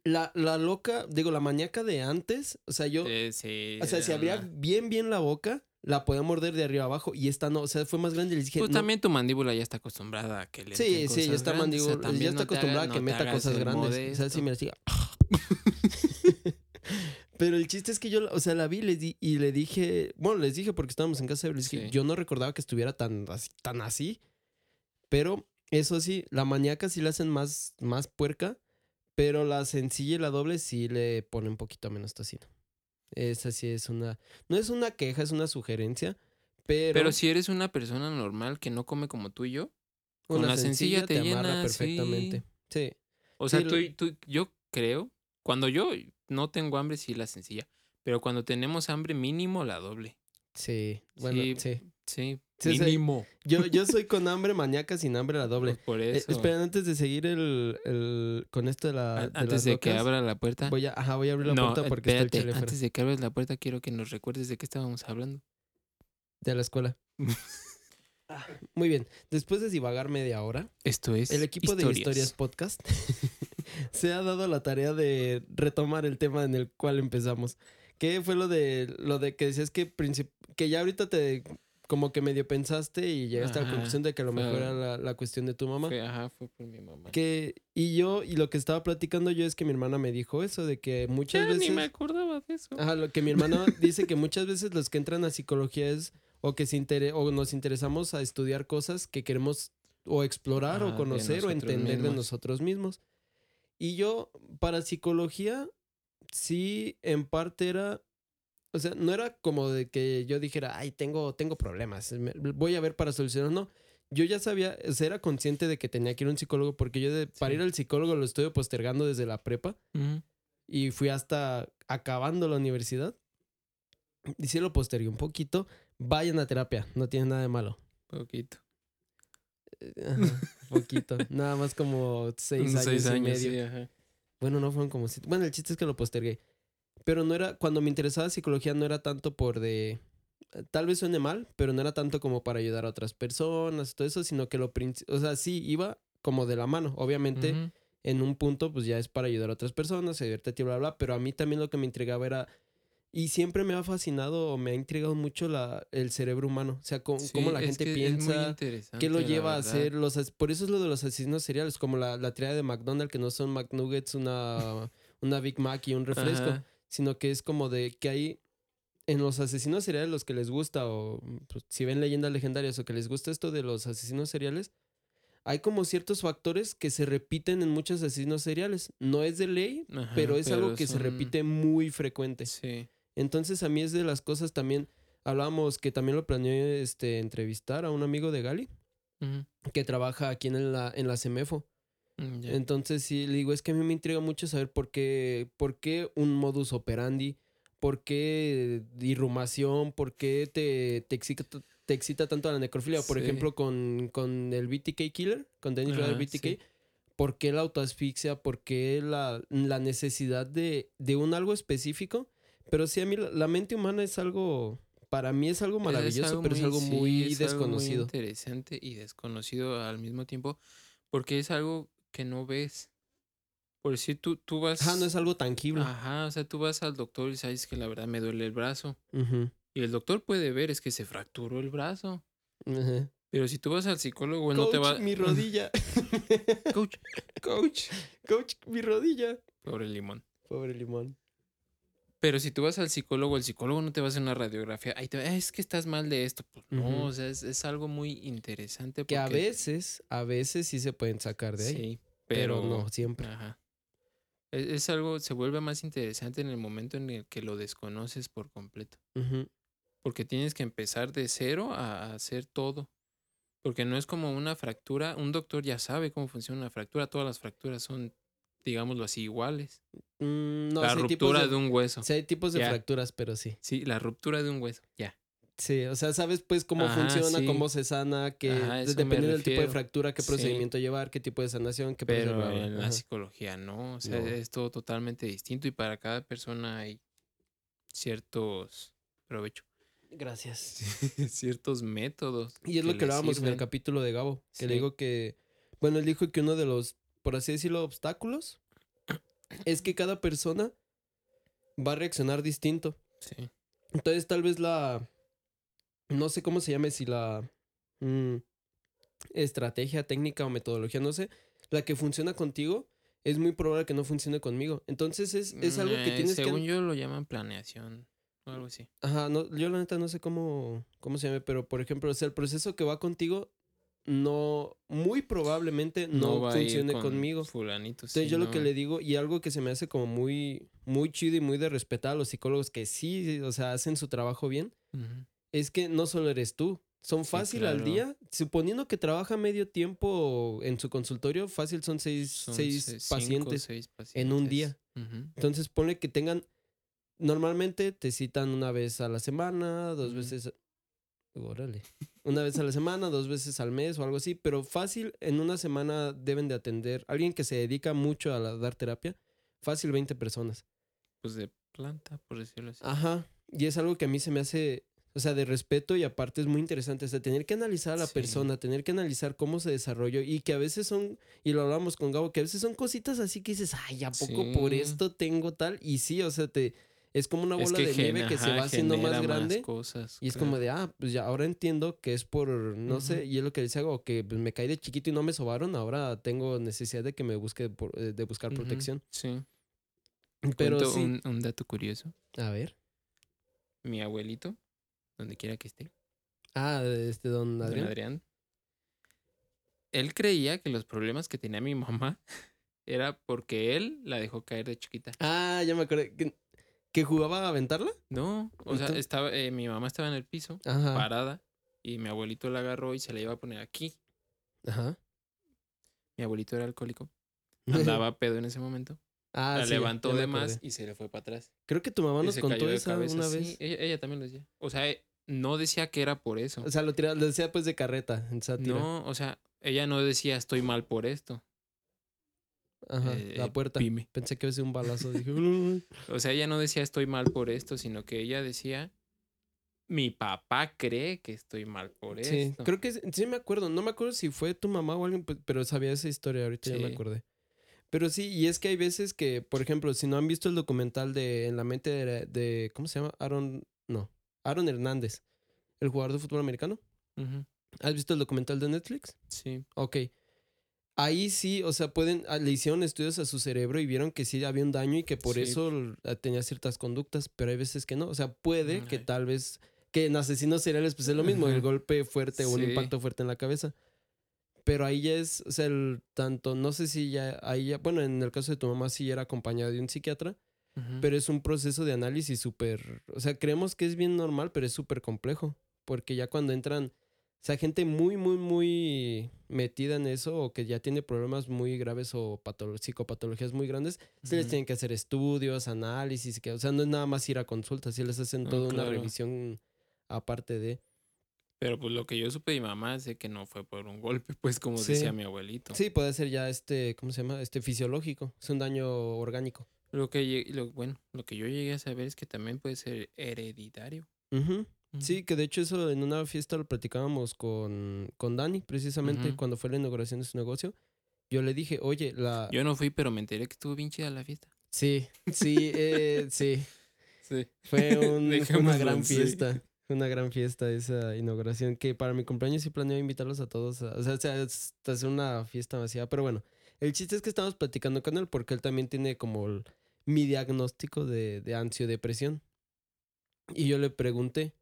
la, la loca, digo, la maníaca de antes. O sea, yo, Eh, sí, o sea, si abría una- bien, bien la boca, la podía morder de arriba abajo. Y esta no, o sea, fue más grande. Y les dije, Pues no. también tu mandíbula ya está acostumbrada a que le Sí, sí, ya está grandes, o sea, mandíbula, ya está no acostumbrada a que no meta cosas grandes. O sea, sí, mira, así. [laughs] [laughs] Pero el chiste es que yo, o sea, la vi y les di- y le dije, bueno, les dije porque estábamos en casa, les dije, Sí. yo no recordaba que estuviera tan así, tan así. Pero eso sí, la maníaca sí la hacen más, más puerca, pero la sencilla y la doble sí le pone un poquito menos tocino. Esa sí es una, no es una queja, es una sugerencia, pero, Pero si eres una persona normal que no come como tú y yo, con una la sencilla te amarra llena, perfectamente. Sí. o sea, Sí, tú, lo- tú, yo creo, cuando yo no tengo hambre, sí la sencilla, pero cuando tenemos hambre mínimo, la doble. Sí, bueno, Sí, sí. Mínimo. Yo, yo soy [laughs] con hambre maníaca, sin hambre la doble. Pues por Eh, eso. esperen, antes de seguir el, el- con esto de la. A- de antes de que abra la puerta. Voy a, ajá, voy a abrir la no, puerta porque está el espérate, fuera antes de que abras la puerta, quiero que nos recuerdes de qué estábamos hablando. de la escuela. [laughs] Muy bien. Después de divagar media hora, Esto es. el equipo de Historias Podcast [laughs] se ha dado la tarea de retomar el tema en el cual empezamos. ¿Qué fue lo de lo de que decías que que ya ahorita te como que medio pensaste y llegaste a la conclusión de que a lo mejor era la, la cuestión de tu mamá? Fue, ajá, fue por mi mamá. Que, y yo, y lo que estaba platicando yo es que mi hermana me dijo eso, de que muchas Ya veces. ni me acordaba de eso. Ajá, lo que mi hermana [laughs] dice que muchas veces los que entran a psicología es o que se intere- o nos interesamos a estudiar cosas que queremos o explorar o de conocer o entender de nosotros mismos. Y yo, para psicología, sí, en parte era. O sea, no era como de que yo dijera, ay, tengo, tengo problemas, voy a ver para solucionar. No, yo ya sabía, o sea, era consciente de que tenía que ir a un psicólogo porque yo de, para Sí. ir al psicólogo lo estoy postergando desde la prepa Ujú. y fui hasta acabando la universidad. Y sí lo postergué un poquito. Vayan a terapia, no tiene nada de malo. Poquito. Poquito. nada más como seis años, seis y años, medio. sí, ajá. Bueno, no fueron como siete. Bueno, el chiste es que lo postergué. Pero no era, cuando me interesaba psicología no era tanto por de, tal vez suene mal, pero no era tanto como para ayudar a otras personas, todo eso, sino que lo, o sea, sí, iba como de la mano. Obviamente, en un punto, pues ya es para ayudar a otras personas, a ti, bla, bla, pero a mí también lo que me intrigaba era, y siempre me ha fascinado o me ha intrigado mucho la, el cerebro humano, o sea, cómo, Sí, cómo la gente piensa, qué lo lleva a hacer, los, por eso es lo de los asesinos seriales, como la, la triada de McDonald's, que no son McNuggets, una, una Big Mac y un refresco, Ajá. sino que es como de que hay en los asesinos seriales los que les gusta o pues, si ven leyendas legendarias o que les gusta esto de los asesinos seriales, hay como ciertos factores que se repiten en muchos asesinos seriales. No es de ley, Ajá, pero es algo que se repite muy frecuente. Sí. Entonces a mí es de las cosas también, hablábamos que también lo planeé este, entrevistar a un amigo de Gali que trabaja aquí en la, en la CEMEFO. Mm. Entonces sí, le digo, es que a mí me intriga mucho saber por qué, por qué un modus operandi, por qué irrumación, por qué te, te, excita, te excita tanto la necrofilia. Por Sí. ejemplo, con, con el BTK Killer, con Dennis Ajá, BTK, sí. por qué la autoasfixia, por qué la, la necesidad de, de un algo específico. Pero sí, a mí la, la mente humana es algo, para mí es algo Es maravilloso, pero es algo sí, muy es algo desconocido. interesante y desconocido al mismo tiempo, porque es algo que no ves. Por si tú, tú vas. Ajá, no es algo tangible. Ajá, o sea, tú vas al doctor y sabes que la verdad me duele el brazo. Y el doctor puede ver es que se fracturó el brazo. ajá. Pero si tú vas al psicólogo, él no te Coach, va. mi [laughs] rodilla. Coach, [laughs] Coach, coach, mi rodilla. pobre limón. Pobre limón. Pero si tú vas al psicólogo, el psicólogo no te va a hacer una radiografía. Ahí te va, "Ah, es que estás mal de esto. Pues no, o sea, es, es algo muy interesante. Que a porque- veces, a veces sí se pueden sacar de ahí. Sí, pero, pero, no siempre. Ajá. Es, es algo, se vuelve más interesante en el momento en el que lo desconoces por completo. Porque tienes que empezar de cero a, a hacer todo. Porque no es como una fractura. Un doctor ya sabe cómo funciona una fractura. Todas las fracturas son, digámoslo así, iguales. Mm, no, la ruptura de, de, un hueso. sí hay tipos de fracturas, pero sí. Sí, la ruptura de un hueso. Ya. Sí, o sea, sabes pues cómo Ajá, funciona, sí. cómo se sana, que Ajá, dependiendo del tipo de fractura, qué Sí. procedimiento llevar, qué tipo de sanación, qué Pero en la ajá. psicología no. O sea, No. es todo totalmente distinto. Y para cada persona hay ciertos. Provecho. Gracias. [laughs] ciertos métodos. Y es lo que le hablábamos en el capítulo de Gabo, que le Sí. digo que, bueno, él dijo que uno de los, por así decirlo, obstáculos es que cada persona va a reaccionar distinto. Sí. Entonces tal vez la, no sé cómo se llame, si la mm, estrategia, técnica o metodología, no sé, la que funciona contigo es muy probable que no funcione conmigo. Entonces es, es algo que Eh, tienes Según que... yo lo llaman planeación. O algo así. Ajá, no, yo la neta no sé cómo, cómo se llame, pero por ejemplo, o sea, el proceso que va contigo no, muy probablemente no, va a ir funcione con conmigo. Fulanito. Entonces sí, yo lo que le digo, y algo que se me hace como muy, muy chido y muy de respetar a los psicólogos que sí, o sea, hacen su trabajo bien, es que no solo eres tú. Son Sí, fácil al día, suponiendo que trabaja medio tiempo en su consultorio, fácil son seis, Son seis cinco, pacientes. en un día. Entonces ponle que tengan, normalmente te citan una vez a la semana, dos veces, órale, una vez a la semana, dos veces al mes o algo así, pero fácil, en una semana deben de atender, alguien que se dedica mucho a la- dar terapia, fácil 20 personas. Pues de planta, por decirlo así. Ajá, y es algo que a mí se me hace O sea, de respeto y aparte es muy interesante. O sea, tener que analizar a la Sí. persona, tener que analizar cómo se desarrolló y que a veces son, y lo hablamos con Gabo, que a veces son cositas así que dices, ay, ¿a poco por esto tengo tal? Y sí, o sea, te, es como una Es bola que de nieve que se va haciendo más grande. cosas, Y es claro. como de, ah, pues ya ahora entiendo que es por, no sé, y es lo que les hago, que pues, me caí de chiquito y no me sobaron, ahora tengo necesidad de que me busque, por- eh, de buscar protección. Sí. Pero sí, un, un dato curioso. a ver. Mi abuelito, donde quiera que esté, Ah, este don don Adrián. Adrián, él creía que los problemas que tenía mi mamá [laughs] era porque él la dejó caer de chiquita. Ah, ya me acordé. ¿Que, jugaba a aventarla? No, o sea, estaba, eh, mi mamá estaba en el piso, Ajá. parada, y mi abuelito la agarró y se la iba a poner aquí. Ajá. Mi abuelito era alcohólico, [laughs] andaba pedo en ese momento. ah, la sí, levantó ya de más y se le fue para atrás. Creo que tu mamá Y nos contó esa cabeza, una sí, vez. ella, ella también lo decía. O sea, no decía que era por eso. O sea, lo, tiraba, lo decía pues de carreta, en sátira. No, o sea, ella no decía estoy mal por esto. Ajá, Eh, la puerta. pyme. Pensé que iba a ser un balazo. [laughs] O sea, ella no decía estoy mal por esto, sino que ella decía mi papá cree que estoy mal por sí, esto. creo que sí- me acuerdo. No me acuerdo si fue tu mamá o alguien, pero sabía esa historia. Ahorita ya me acordé. Pero sí, y es que hay veces que, por ejemplo, si no han visto el documental de En la mente de, de- ¿cómo se llama? Aaron, no, Aaron Hernández, el jugador de fútbol americano. ¿Has visto el documental de Netflix? Sí. Ok. Ahí sí, o sea, pueden, ah, le hicieron estudios a su cerebro y vieron que sí había un daño y que por Sí. eso ah, tenía ciertas conductas, pero hay veces que no. O sea, puede que tal vez, que en asesinos seriales pues es lo mismo, el golpe fuerte o un impacto fuerte en la cabeza. Pero ahí ya es, o sea, el tanto, no sé si ya, ahí ya, bueno, en el caso de tu mamá sí era acompañada de un psiquiatra, pero es un proceso de análisis súper, o sea, creemos que es bien normal, pero es súper complejo, porque ya cuando entran, o sea, gente muy, muy, muy metida en eso o que ya tiene problemas muy graves o patolo- psicopatologías muy grandes, sí les Ujú. tienen que hacer estudios, análisis, que, o sea, no es nada más ir a consultas, sí les hacen Ah, toda una revisión aparte de... Pero pues lo que yo supe de mi mamá es de que no fue por un golpe, pues como Sí. decía mi abuelito. Sí, puede ser ya este, ¿cómo se llama? Este fisiológico, es un daño orgánico. Lo que lo, bueno, lo que yo llegué a saber es que también puede ser hereditario. Ujú. Sí, que de hecho eso en una fiesta lo platicábamos con, con Dani, precisamente cuando fue la inauguración de su negocio. Yo le dije, oye, la... Yo no fui, pero me enteré que estuvo bien chida la fiesta. Sí, sí, eh, sí. Sí. Fue, [laughs] un- fue una gran sí. fiesta. Fue una gran fiesta esa inauguración que para mi cumpleaños sí planeo invitarlos a todos. a- o sea, es- hacer una fiesta masiva. Pero bueno, el chiste es que estamos platicando con él porque él también tiene como el- mi diagnóstico de, de ansiodepresión. Y yo le pregunté,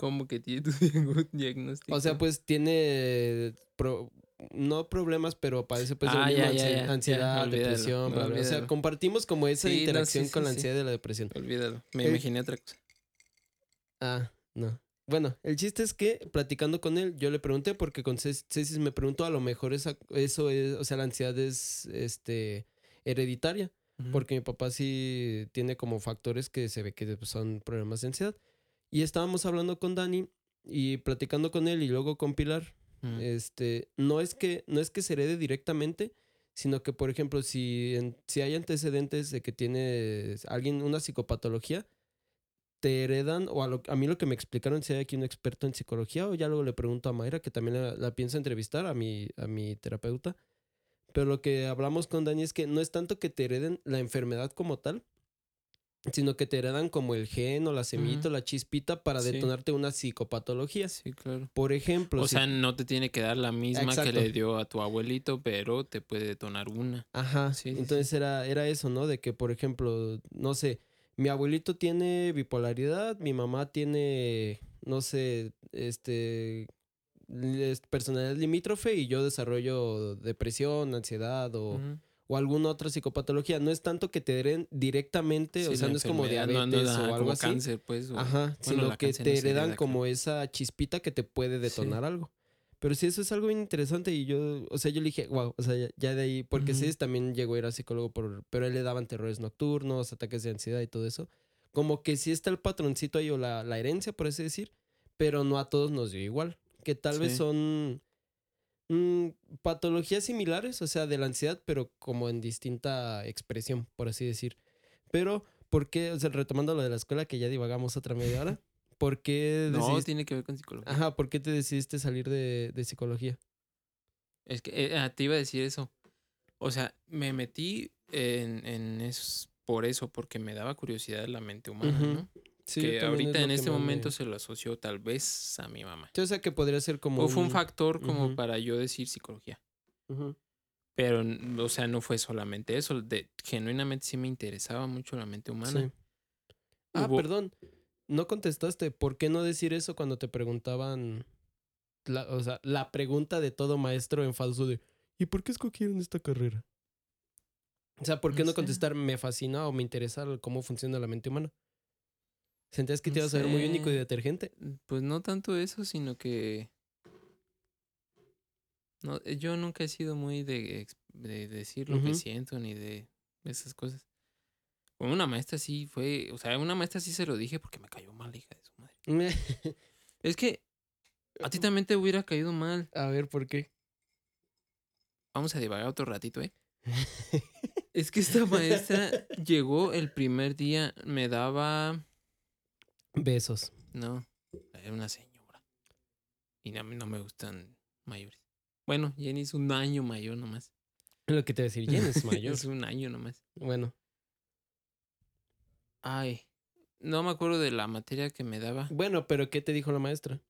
¿Cómo que tiene tu [laughs] diagnóstico? O sea, pues tiene pro- no problemas, pero padece pues Ah, ya, ya, ansi- ya, ya, ansiedad, olvídalo, depresión, no. O sea, compartimos como esa Sí, no, interacción sí, con sí, la ansiedad y la depresión. Olvídalo. Me El- imaginé otra cosa. Ah, no. Bueno, el chiste es que platicando con él, yo le pregunté porque con Cecis me preguntó, a lo mejor esa, eso es, o sea, la ansiedad es este hereditaria, porque mi papá sí tiene como factores que se ve que son problemas de ansiedad. Y estábamos hablando con Dani y platicando con él y luego con Pilar. Ujú. Este, no es que no es que se herede directamente, sino que por ejemplo, si si hay antecedentes de que tiene alguien una psicopatología, te heredan o a, lo- a mí lo que me explicaron si hay aquí un experto en psicología o ya luego le pregunto a Mayra que también la, la pienso entrevistar a mi a mi terapeuta. Pero lo que hablamos con Dani es que no es tanto que te hereden la enfermedad como tal, sino que te heredan como el gen o la semillita o la chispita para Sí. detonarte una psicopatología. Sí, claro. Por ejemplo, O si sea, no te tiene que dar la misma que le dio a tu abuelito, pero te puede detonar una. Ajá. Sí, entonces Era, era eso, ¿no? De que, por ejemplo, no sé, mi abuelito tiene bipolaridad, mi mamá tiene, no sé, este, es- personalidad limítrofe y yo desarrollo depresión, ansiedad o. o alguna otra psicopatología. No es tanto que te hereden directamente, o sea, no es como diabetes no, no, o algo como así. cáncer, pues. o- Ajá, bueno, sino que te heredan hereda, como esa chispita que te puede detonar algo. Pero sí, eso es algo bien interesante y yo, o sea, yo le dije, wow, o sea, ya, ya de ahí, porque sí, también llegó a ir a psicólogo, por, pero él le daban terrores nocturnos, ataques de ansiedad y todo eso. Como que sí está el patroncito ahí o la, la herencia, por así decir, pero no a todos nos dio igual. Que tal vez son mm, patologías similares, o sea, de la ansiedad, pero como en distinta expresión, por así decir. Pero, ¿por qué, o sea, retomando lo de la escuela que ya divagamos otra media hora, ¿por qué No, decidiste, tiene que ver con psicología. ajá, ¿por qué te decidiste salir de, de psicología? Es que eh, ah, te iba a decir eso. O sea, me metí en, en eso por eso, porque me daba curiosidad la mente humana. ¿no? Sí, yo que es ahorita en este me- momento se lo asoció tal vez a mi mamá. Sí, o sea, que podría ser como O fue un factor como para yo decir psicología. Pero, o sea, no fue solamente eso. De, genuinamente sí me interesaba mucho la mente humana. Sí. Ah, Hubo- perdón. No contestaste. ¿Por qué no decir eso cuando te preguntaban? La, o sea, la pregunta de todo maestro en falso de ¿y por qué escogieron esta carrera? O sea, ¿por qué No no, sé. contestar me fascina o me interesa cómo funciona la mente humana? ¿Sentías que te No ibas a ver muy único y detergente? Pues no tanto eso, sino que. No, eh, yo nunca he sido muy de, de decir lo que siento ni de esas cosas. Con una maestra sí fue. O sea, una maestra sí se lo dije porque me cayó mal, hija de su madre. [laughs] Es que a ti también te hubiera caído mal. a ver, ¿por qué? Vamos a divagar otro ratito, ¿eh? [laughs] Es que esta maestra llegó el primer día, me daba. Besos. No, era una señora. Y a mí no me gustan mayores. Bueno, Jenny es un año mayor nomás. Lo que te voy a decir, Jen es [laughs] mayor. es un año nomás. bueno, Ay, no me acuerdo de la materia que me daba. bueno, pero ¿qué te dijo la maestra?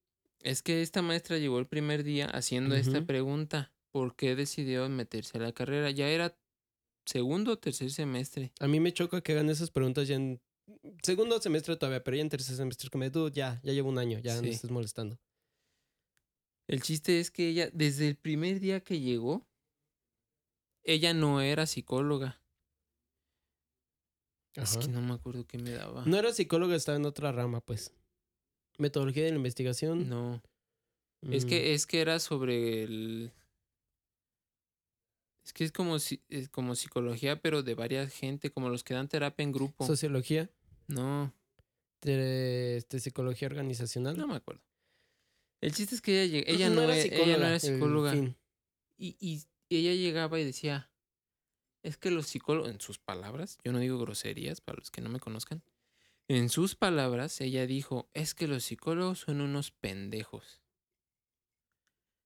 Es que esta maestra llegó el primer día haciendo esta pregunta. ¿Por qué decidió meterse a la carrera? Ya era segundo o tercer semestre. A mí me choca que hagan esas preguntas ya en segundo semestre todavía, pero ya en tercer semestre es como "Dude, ya, ya llevo un año, ya no Sí. estés molestando. El chiste es que ella, desde el primer día que llegó, ella no era psicóloga. Es Ajá. que no me acuerdo qué me daba. No era psicóloga, estaba en otra rama, pues. Metodología de la investigación. No. Es mm, que es que era sobre el. Es que es como, es como psicología, pero de varias gente, como los que dan terapia en grupo. Sociología, No, de, este, psicología organizacional. no me acuerdo. El chiste es que ella, lleg- ella, no, era ella no era psicóloga. Y, y ella llegaba y decía, es que los psicólogos, en sus palabras, yo no digo groserías para los que no me conozcan, en sus palabras ella dijo, es que los psicólogos son unos pendejos.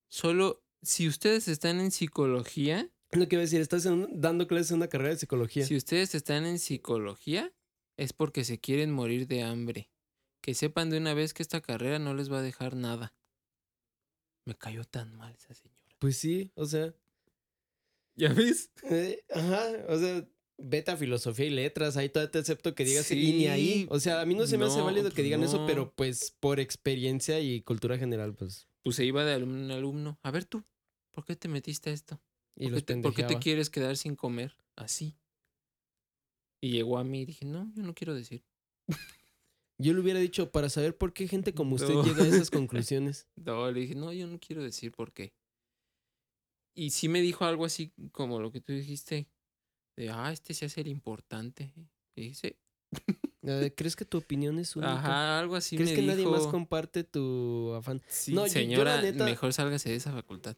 Solo si ustedes están en psicología, Lo que iba a decir, estás en- dando clases en una carrera de psicología. si ustedes están en psicología, es porque se quieren morir de hambre. Que sepan de una vez que esta carrera no les va a dejar nada. Me cayó tan mal esa señora. Pues sí, o sea. ¿Ya ves? eh, ajá, o sea, beta filosofía y letras, ahí todavía te acepto que digas y ni Sí, ahí. O sea, a mí no se me hace válido que pues digan eso, pero pues por experiencia y cultura general, pues. Pues se iba de alumno en alumno. A ver tú, ¿por qué te metiste a esto? Y ¿Por, los qué te, por qué te quieres quedar sin comer? Así. Y llegó a mí y dije, no, yo no quiero decir. Yo le hubiera dicho, para saber por qué gente como usted No. llega a esas [laughs] conclusiones. No, le dije, no, yo no quiero decir por qué. Y sí me dijo algo así como lo que tú dijiste. De, ah, este se hace el importante. Y dije, ¿Crees que tu opinión es única? ajá, algo así ¿Crees me que nadie más comparte tu afán? Sí, No, yo- yo la señora, neta- mejor sálgase de esa facultad.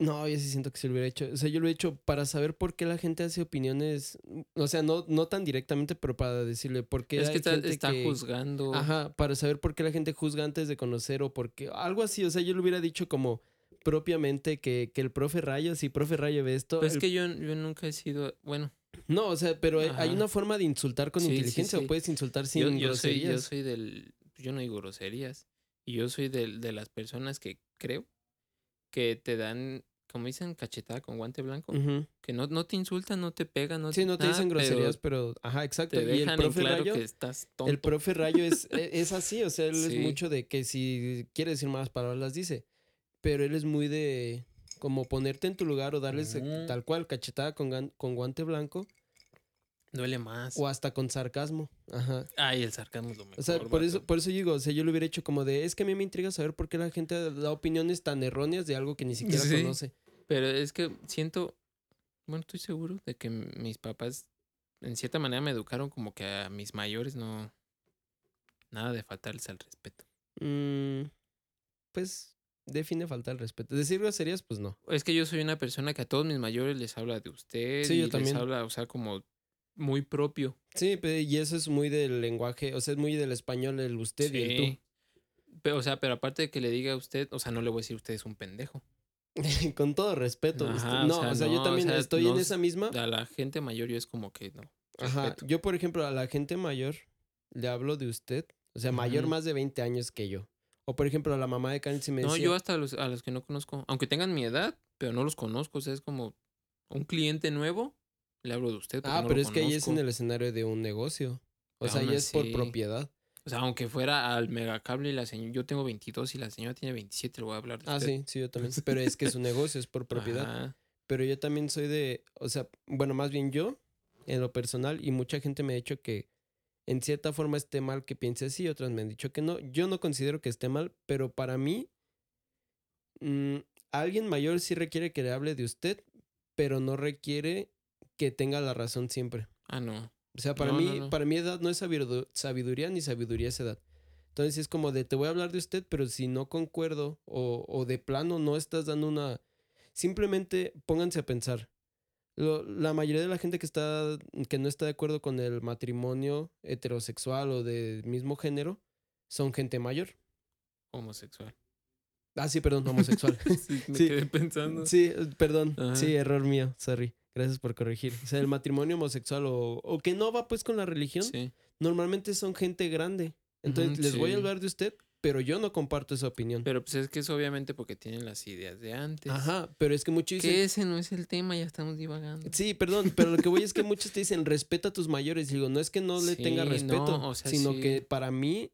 No, yo sí siento que se lo hubiera hecho. O sea, yo lo he hecho para saber por qué la gente hace opiniones. O sea, no, no tan directamente, pero para decirle por qué. Es que está, gente está que- juzgando. Ajá, para saber por qué la gente juzga antes de conocer o por qué. Algo así. O sea, yo le hubiera dicho como propiamente que, que el profe Rayo, si profe Rayo ve esto. Pero es el- que yo, yo nunca he sido, bueno, No, o sea, pero hay- una forma de insultar con Sí, inteligencia sí. o puedes insultar sin yo, yo soy, groserías. yo soy del, yo no digo groserías, y yo soy del, de las personas que creo que te dan, como dicen, cachetada con guante blanco, que no, no te insultan, no te pegan, no Sí, no te nada, dicen groserías, pero, ajá, exacto. te y el en profe claro Rayo, que estás tonto. el profe Rayo es, e- [laughs] es así, o sea, él es mucho de que si quiere decir malas palabras las dice, pero él es muy de como ponerte en tu lugar o darles eh, Ujú. tal cual cachetada con, con guante blanco Duele más. o hasta con sarcasmo. Ajá. Ay, el sarcasmo es lo mejor. O sea, por eso, por eso digo, o sea, yo lo hubiera hecho como de, es que a mí me intriga saber por qué la gente da opiniones tan erróneas de algo que ni siquiera Sí. conoce. Pero es que siento, bueno, estoy seguro de que mis papás en cierta manera me educaron como que a mis mayores no, nada de faltarles al respeto. Mm, pues define falta el respeto. Decir groserías, pues no. Es que yo soy una persona que a todos mis mayores les habla de usted. Sí, y yo les también. habla, o sea, como muy propio. Sí, y eso es muy del lenguaje, o sea, es muy del español el usted y el Sí. Pero, o sea, pero aparte de que le diga a usted, o sea, no le voy a decir usted es un pendejo. tú. [laughs] Con todo respeto. Ajá, usted- o no, sea, o sea, yo o también sea, estoy no en es- esa misma. A la gente mayor yo es como que no. Ajá. respeto. Yo, por ejemplo, a la gente mayor le hablo de usted, o sea, mayor más de 20 años que yo. O por ejemplo, a la mamá de Karen si me No, decía, yo hasta a los, a los que no conozco, aunque tengan mi edad, pero no los conozco, o sea, es como un cliente nuevo, le hablo de usted. ah, no pero es que ahí es en conozco". el escenario de un negocio. O sea, ahí es por propiedad. O sea, aunque fuera al megacable y la señora, yo tengo 22 y la señora tiene 27, le voy a hablar de Ah, usted. sí, sí, yo también. Pero es que es un negocio, es por [laughs] propiedad. Ajá. Pero yo también soy de, o sea, bueno, más bien yo, en lo personal, y mucha gente me ha dicho que en cierta forma esté mal que piense así, otras me han dicho que no. Yo no considero que esté mal, pero para mí, mm, alguien mayor sí requiere que le hable de usted, pero no requiere que tenga la razón siempre. Ah, no. O sea, para No, mí, no, no. para mí edad no es sabidu- sabiduría ni sabiduría es edad. Entonces es como de te voy a hablar de usted, pero si no concuerdo o, o de plano no estás dando una... Simplemente pónganse a pensar. Lo- la mayoría de la gente que está que no está de acuerdo con el matrimonio heterosexual o de mismo género son gente mayor. Homosexual. Ah, sí, perdón, homosexual. [laughs] Sí, me Sí. quedé pensando. sí, perdón. Ajá. Sí, error mío. Sorry. Gracias por corregir. O sea, el matrimonio homosexual o, o que no va pues con la religión, Sí. normalmente son gente grande. Entonces les voy a hablar de usted, pero yo no comparto esa opinión. Pero pues es que es obviamente porque tienen las ideas de antes. Ajá, pero es que muchos dicen... Que ese no es el tema, ya estamos divagando. Sí, perdón, pero lo que voy es que muchos te dicen respeta a tus mayores. Y digo, no es que no le tenga respeto, no, o sea, sino que para mí,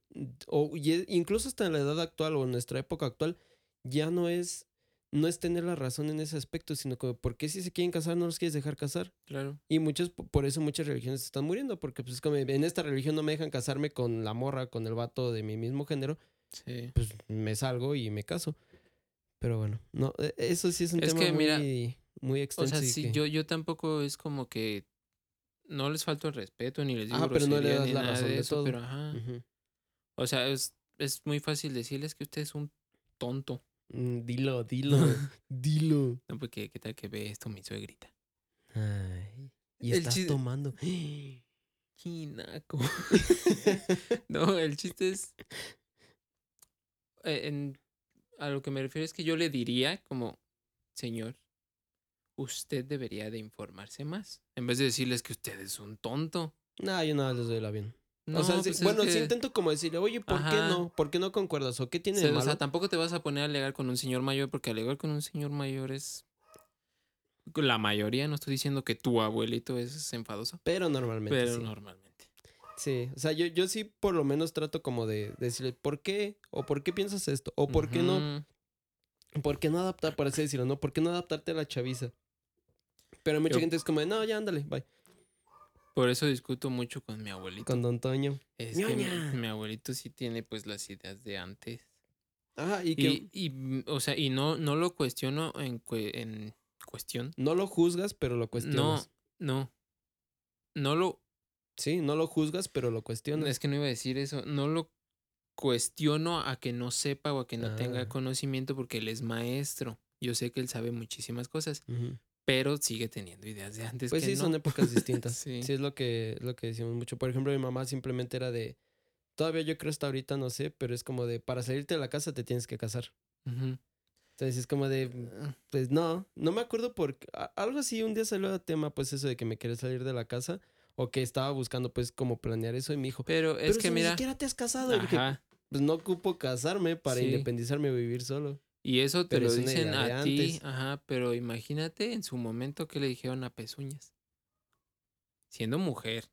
o es- incluso hasta en la edad actual o en nuestra época actual, ya no es, no es tener la razón en ese aspecto, sino que ¿por qué si se quieren casar no los quieres dejar casar? Claro. Y muchos, po- por eso muchas religiones están muriendo, porque pues es como en esta religión no me dejan casarme con la morra, con el vato de mi mismo género, Sí. pues me salgo y me caso. Pero bueno, no, e- eso sí es un Es tema que, muy, mira, muy O extenso. sea, y sí, que- yo, yo tampoco es como que no les falto el respeto ni les digo Ajá, pero no le das la razón de todo. pero ajá. O sea, es, es muy fácil decirles que usted es un tonto. Mm, Dilo, dilo, [laughs] dilo. No, porque qué tal que ve esto mi suegrita. Ay, y El estás chiste- tomando. [gasps] Chinaco. [laughs] no, el chiste es. eh, en- a lo que me refiero es que yo le diría como, señor, usted debería de informarse más. En vez de decirles que usted es un tonto. No, yo nada les doy el avión. No, o sea, sí- pues es bueno, sí que- intento como decirle, oye, ¿por qué no? ¿Por qué no concuerdas? ¿O qué tiene de o malo? sea, tampoco te vas a poner a alegar con un señor mayor, porque alegar con un señor mayor es. La mayoría, no estoy diciendo que tu abuelito es enfadoso, pero normalmente pero sí. normalmente. Sí, o sea, yo, yo sí por lo menos trato como de, decirle, ¿por qué? ¿O por qué piensas esto? ¿O por qué no? ¿Por qué no adaptar, por así decirlo, no? ¿Por qué no adaptarte a la chaviza? Pero mucha Yo- gente es como, de, no, ya ándale, bye. Por eso discuto mucho con mi abuelito. Con Don Toño. Es que mi, abuelito sí tiene pues las ideas de antes. Ajá, y que Y, y, mm, o sea, y no, no lo cuestiono en, cue- en cuestión. no lo juzgas, pero lo No, cuestionas. no. No lo, Sí, no lo juzgas, pero lo cuestionas. es que no iba a decir eso, no lo cuestiono a que no sepa o a que no Ah. tenga conocimiento porque él es maestro. Yo sé que él sabe muchísimas cosas, Ujú. Pero sigue teniendo ideas de antes Pues que sí, no. son épocas distintas. [laughs] Sí. sí. es lo que, lo que decimos mucho. Por ejemplo, mi mamá simplemente era de. Todavía yo creo hasta ahorita, no sé, pero es como de para salirte de la casa te tienes que casar. Entonces es como de. Pues no, no me acuerdo por Algo así, un día salió a tema, pues eso de que me quería salir de la casa. O que estaba buscando, pues, como planear eso. Y me dijo, Pero es pero que si ni mira, siquiera te has casado. Dije, ajá, pues no ocupo casarme para Sí. independizarme o vivir solo. Y eso te pero lo es dicen a ti, ajá, pero imagínate en su momento que le dijeron a Pezuñas. Siendo mujer,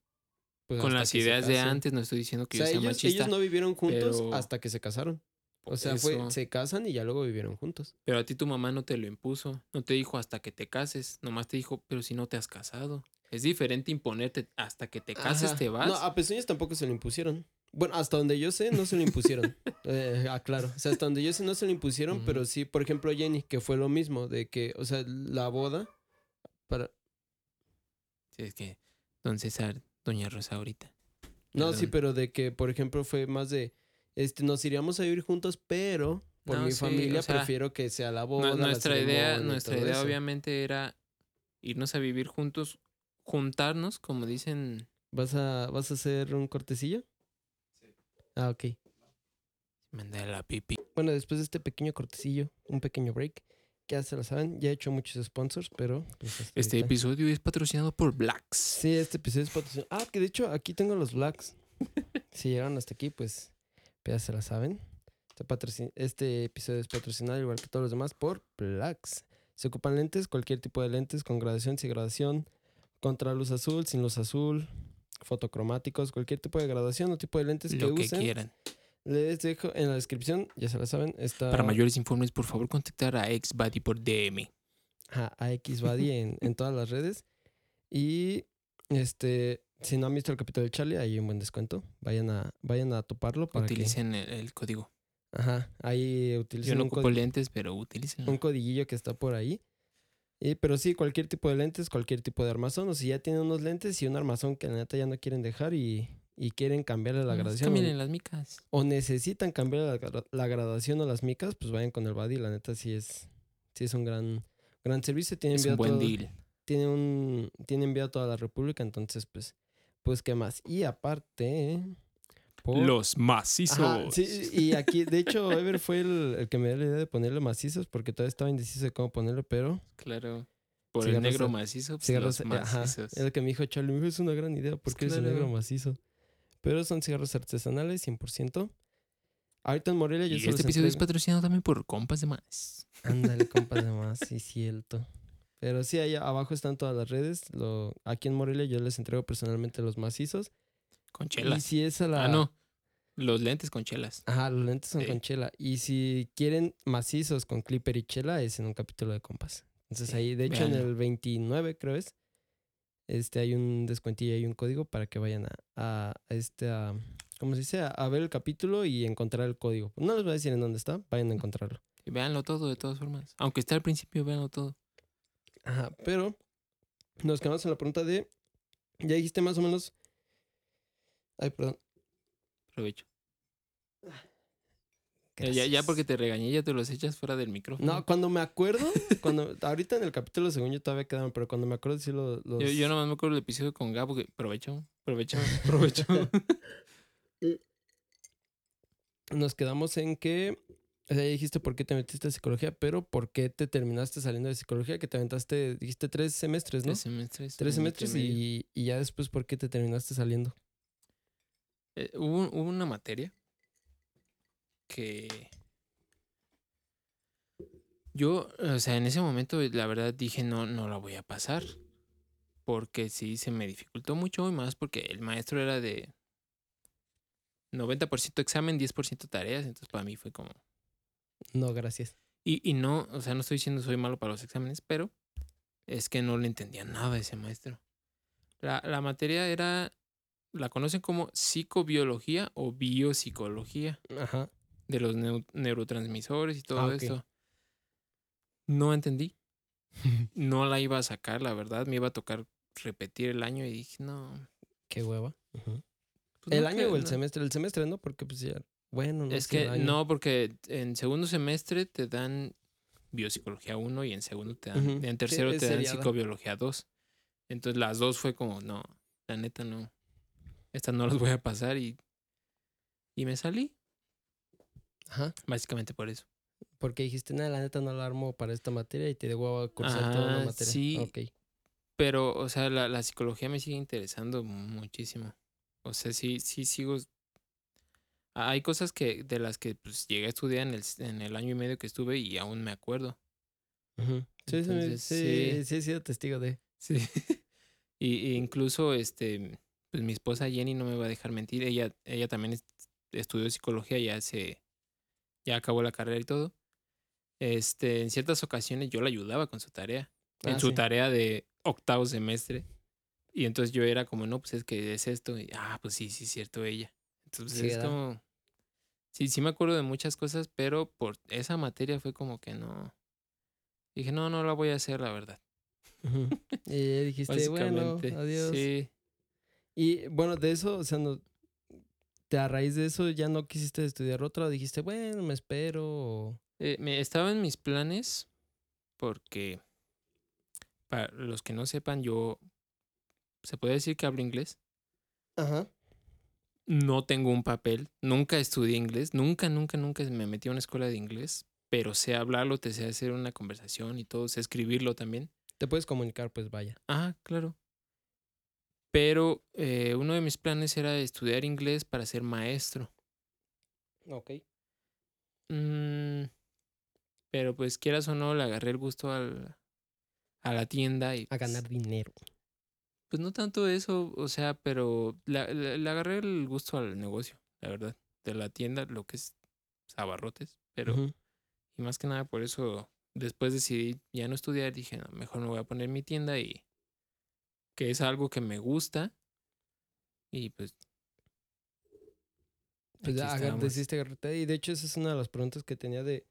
Pues, con las ideas de antes, no estoy diciendo O que sea, yo sea ellos, machista, ellos no vivieron juntos pero- hasta que se casaron. O sea, fue, se casan y ya luego vivieron juntos. pero a ti tu mamá no te lo impuso, no te dijo hasta que te cases, nomás te dijo, pero si no te has casado. Es diferente imponerte hasta que te cases, Ajá. te vas. No, a Pezuñas tampoco se lo impusieron. Bueno, hasta donde yo sé, no se lo [laughs] impusieron. eh, aclaro. O sea, hasta donde yo sé, no se lo impusieron, pero sí, por ejemplo, Jenny, que fue lo mismo, de que, o sea, la boda, para... Sí, es que, don César, doña Rosa ahorita. No, sí, pero de que, por ejemplo, fue más de, este, nos iríamos a vivir juntos, pero por No, mi sí, familia o sea, prefiero que sea la boda. nuestra idea, nuestra idea eso. obviamente era irnos a vivir juntos juntarnos, como dicen. ¿Vas a, ¿Vas a hacer un cortecillo? Ah, ok. Mandé la pipi. Bueno, después de este pequeño cortecillo, un pequeño break, que ya se lo saben, ya he hecho muchos sponsors, pero... pues, este episodio es patrocinado por Blacks. Sí, este episodio es patrocinado. Ah, que de hecho aquí tengo los Blacks. [laughs] si llegaron hasta aquí, pues, ya se la saben. Este, este episodio es patrocinado, igual que todos los demás, por Blacks. Se ocupan lentes, cualquier tipo de lentes, con gradación, sin gradación, contra luz azul, sin luz azul, fotocromáticos, cualquier tipo de graduación o tipo de lentes que, Lo que usen. quieran. Les dejo en la descripción, ya se la saben, está Para mayores informes, por favor, contactar a XBuddy por DM. ajá, a XBuddy en, [laughs] en todas las redes. Y este, si no han visto el capítulo de Charlie, hay un buen descuento. Vayan a, vayan a toparlo para que- Utilicen el, el código. Ajá, ahí utilicen Yo no ocupo lentes, pero utilicen. un codiguillo que está por ahí. Y, pero sí, cualquier tipo de lentes, cualquier tipo de armazón. O si ya tienen unos lentes y un armazón que la neta ya no quieren dejar y, y quieren cambiarle la gradación. o- Cámbienle las micas. o necesitan cambiar la, la gradación o las micas, pues vayan con el Buddy. La neta sí es, sí es un gran, gran servicio. Tiene Es un buen todo- deal. Tiene un, tiene enviado a toda la República, entonces pues, pues qué más. Y aparte, por- Los macizos. Ajá, sí, y aquí, de hecho, [laughs] Ever fue el, el que me dio la idea de ponerle macizos porque todavía estaba indeciso de cómo ponerlo, pero Claro. Por el negro macizo, pues cigarros, los eh, ajá, macizos. es lo que me dijo Charlie, es una gran idea porque es el claro. negro macizo. Pero son cigarros artesanales, 100%. Ahorita en Morelia yo Y este episodio es patrocinado también por compas de más. Ándale, compa, de [laughs] más, sí, cierto. Pero sí, ahí abajo están todas las redes. Lo, aquí en Morelia yo les entrego personalmente los macizos. Con Y chelas. si es a la... Ah, no. Los lentes con chelas. Ajá, los lentes son Sí. con chela. Y si quieren macizos con clipper y chela, es en un capítulo de compas. Entonces Sí, ahí, de hecho, en el 29, creo es, este, hay un descuentillo y un código para que vayan a, a, a este, a, ¿cómo se dice? A, a ver el capítulo y encontrar el código. No les voy a decir en dónde está, vayan a encontrarlo. Y véanlo todo de todas formas. Aunque esté al principio, véanlo todo. Ajá, pero nos quedamos en la pregunta de, ya dijiste más o menos, ay, perdón. Provecho. Eh, Ya, ya porque te regañé, ya te los echas fuera del micrófono. No, cuando me acuerdo, [laughs] cuando ahorita en el capítulo según yo todavía quedaron, pero cuando me acuerdo sí lo- los... Yo, yo nomás me acuerdo del episodio con Gabo que provecho, provecho, [laughs] provecho. [laughs] Nos quedamos en que, o sea, ya dijiste por qué te metiste a psicología, pero por qué te terminaste saliendo de psicología, que te aventaste, dijiste tres semestres, ¿no? Tres semestres. Tres semestres y, y ya después por qué te terminaste saliendo. Eh, hubo, hubo una materia que yo, o sea, en ese momento la verdad dije no, no la voy a pasar. Porque sí se me dificultó mucho y más porque el maestro era de 90% examen, 10% tareas. Entonces para mí fue como... No, gracias. Y, y no, o sea, no estoy diciendo soy malo para los exámenes, pero es que no le entendía nada a ese maestro. La, la materia era, la conocen como psicobiología o biopsicología Ajá. de los neu- neurotransmisores y todo Ah, ok. esto. No entendí. [laughs] No la iba a sacar, la verdad. Me iba a tocar repetir el año y dije, no. Qué hueva. Pues ¿El no año o el no. semestre? El semestre, ¿no? Porque pues ya, bueno, no Es que año. no, porque en segundo semestre te dan biopsicología 1 y en segundo te dan, en tercero te dan psicobiología 2. Entonces las dos fue como, no, la neta no. Estas no las voy a pasar y, y me salí, Ajá. básicamente por eso. Porque dijiste, nada, la neta no la armo para esta materia y te debo a cursar toda Ah, materia. sí. Ok. Pero, o sea, la, la psicología me sigue interesando muchísimo. O sea, sí, sí sigo. Hay cosas que de las que pues, llegué a estudiar en el, en el año y medio que estuve y aún me acuerdo. Sí, sí, me- Entonces, sí, sí. sí, he sido testigo de. Sí. [laughs] y, y incluso, este, pues mi esposa Jenny no me va a dejar mentir. Ella, ella también est- estudió psicología, ya se, ya acabó la carrera y todo. Este, en ciertas ocasiones yo la ayudaba con su tarea. en Ah, su sí. tarea de octavo semestre. Y entonces yo era como, no, pues es que es esto. Y, ah, pues sí, sí, es cierto, ella. Entonces Sí, es ¿verdad? como. Sí, sí me acuerdo de muchas cosas, pero por esa materia fue como que no. Dije, no, no la voy a hacer, la verdad. [laughs] Y dijiste, bueno, adiós. Sí. Y bueno, de eso, o sea, no, te a raíz de eso ya no quisiste estudiar otra dijiste, bueno, me espero. o- Eh, me, estaba en mis planes porque, para los que no sepan, yo se puede decir que hablo inglés. Ajá. No tengo un papel, nunca estudié inglés, nunca, nunca, nunca me metí a una escuela de inglés, pero sé hablarlo, te sé hacer una conversación y todo, sé escribirlo también. Te puedes comunicar, pues vaya. Ah, claro. Pero eh, uno de mis planes era estudiar inglés para ser maestro. Ok. Mm, pero pues quieras o no, le agarré el gusto al, a la tienda y... A ganar dinero. Pues no tanto eso, o sea, pero le, agarré el gusto al negocio, la verdad, de la tienda, lo que es abarrotes, pero y más que nada por eso después decidí ya no estudiar, dije, "No, mejor me voy a poner mi tienda y que es algo que me gusta y pues Pues decidiste agarrarte. Y de hecho, esa es una de las preguntas que tenía de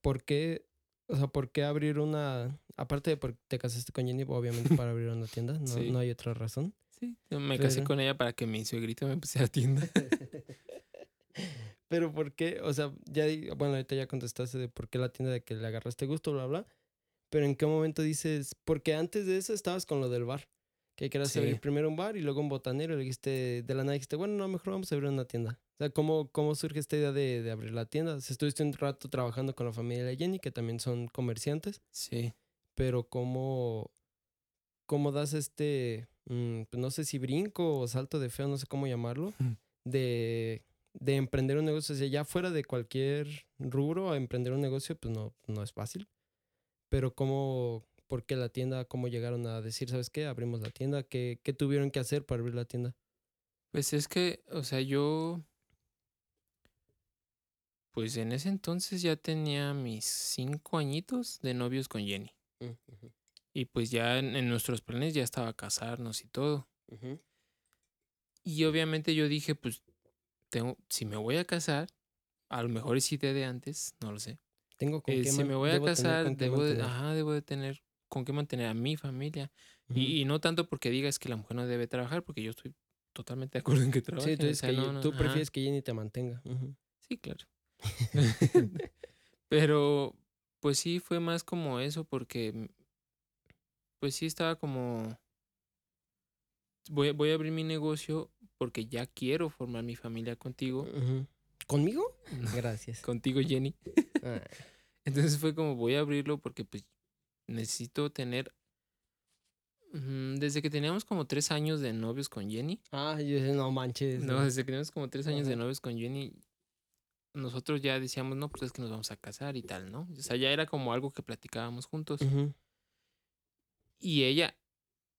por qué, o sea, por qué abrir una. Aparte de porque te casaste con Jenny, obviamente para abrir una tienda, [laughs] no, Sí. no hay otra razón. Sí, me casé con ella para que mi suegrito me pusiera tienda. [laughs] Pero por qué, o sea, ya, bueno, ahorita ya contestaste de por qué la tienda de que le agarraste gusto, bla, bla. Pero en qué momento dices, porque antes de eso estabas con lo del bar, que querías Sí. abrir primero un bar y luego un botanero, y le dijiste, de la nada dijiste, bueno, no, mejor vamos a abrir una tienda. O sea, ¿cómo, cómo surge esta idea de, de abrir la tienda? O sea, estuviste un rato trabajando con la familia de Jenny, que también son comerciantes, Sí. pero ¿cómo, cómo das este, mm, pues no sé si brinco o salto de feo, no sé cómo llamarlo, de, de emprender un negocio? O sea, ya fuera de cualquier rubro, a emprender un negocio, pues no, no es fácil. Pero ¿cómo, por qué la tienda? ¿Cómo llegaron a decir, sabes qué? Abrimos la tienda. ¿Qué, qué tuvieron que hacer para abrir la tienda? Pues es que, o sea, yo pues en ese entonces ya tenía mis cinco añitos de novios con Jenny. Y pues ya en, en nuestros planes ya estaba casarnos y todo. Y obviamente yo dije, pues, tengo, si me voy a casar, a lo mejor es idea de antes, no lo sé. Tengo con Eh, qué si me voy a casar, debo de, ajá, debo de tener con qué mantener a mi familia. Y, y no tanto porque digas que la mujer no debe trabajar, porque yo estoy totalmente de acuerdo en que trabaje. Sí, sea, que no, tú ajá. prefieres que Jenny te mantenga. Sí, claro. [laughs] Pero, pues sí, fue más como eso, porque, pues sí estaba como, voy, a- voy a abrir mi negocio porque ya quiero formar mi familia contigo. ¿Conmigo? No, [laughs] Gracias. contigo Jenny. Ah, [laughs] Entonces fue como, voy a abrirlo porque pues necesito tener, mm, desde que teníamos como tres años de novios con Jenny, Ah, yo dije, no manches. no, desde que teníamos como tres años de novios con Jenny, nosotros ya decíamos, no, pues es que nos vamos a casar y tal, ¿no? O sea, ya era como algo que platicábamos juntos. Y ella,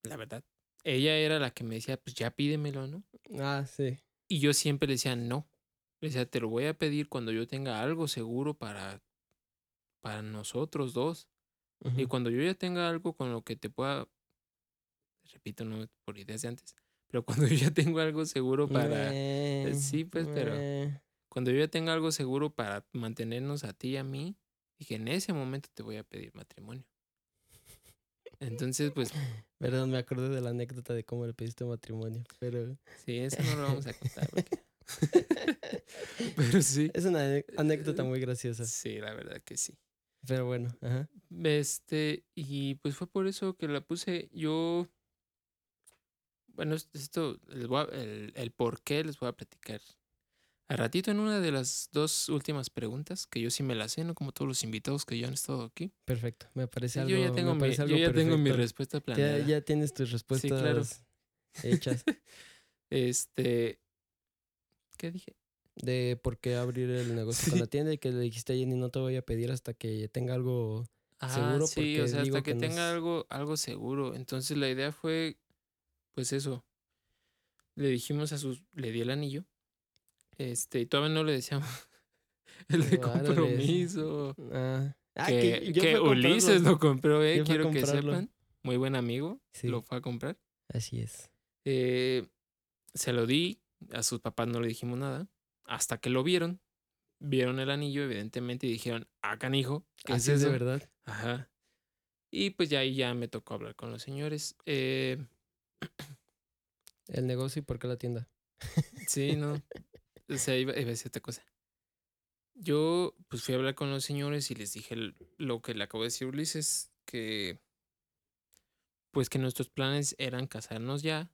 la verdad, ella era la que me decía, pues ya pídemelo, ¿no? Ah, sí. Y yo siempre le decía, no. Le decía, te lo voy a pedir cuando yo tenga algo seguro para, para nosotros dos. Y cuando yo ya tenga algo con lo que te pueda, repito, no por ideas de antes, pero [laughs] cuando yo ya tengo algo seguro para, Eh, sí, pues, pero- eh. cuando yo ya tenga algo seguro para mantenernos a ti y a mí, dije, en ese momento te voy a pedir matrimonio. Entonces, pues, [laughs] Perdón, me acordé de la anécdota de cómo le pediste matrimonio, pero sí, eso no lo vamos a contar. porque- [laughs] pero sí. es una ane- anécdota muy graciosa. Sí, la verdad que sí. Pero bueno, ajá. Este, y pues fue por eso que la puse. Yo, bueno, es- esto, a- el, el por qué les voy a platicar. A ratito en una de las dos últimas preguntas, que yo sí me las sé, no como todos los invitados que ya han estado aquí. Perfecto. Me parece algo. yo ya tengo, mi, yo ya tengo respuesta Ya, planeada. ya tienes tus respuestas claro. hechas [laughs] Este, ¿qué dije? De por qué abrir el negocio con la tienda y que le dijiste a Jenny no te voy a pedir hasta que tenga algo. Ah, Seguro, sí, porque o sea, digo hasta que, tenga algo, algo seguro. Entonces la idea fue, pues eso. Le dijimos a sus, le di el anillo. Este, y todavía no le decíamos [laughs] el de compromiso. Ah, Ah, que que. Ulises lo compró, eh, quiero que sepan. Muy buen amigo, Sí. lo fue a comprar. Así es. Eh, se lo di, a sus papás no le dijimos nada, hasta que lo vieron. Vieron el anillo, evidentemente, y dijeron, ah, canijo, ¿qué Así es de verdad. Ajá. Y pues ya ahí ya me tocó hablar con los señores. Eh, [clears throat] El negocio y por qué la tienda. [laughs] sí, no. O sea, iba, iba a decir otra cosa. Yo pues fui a hablar con los señores y les dije lo que le acabo de decir Ulises, que pues que nuestros planes eran casarnos ya,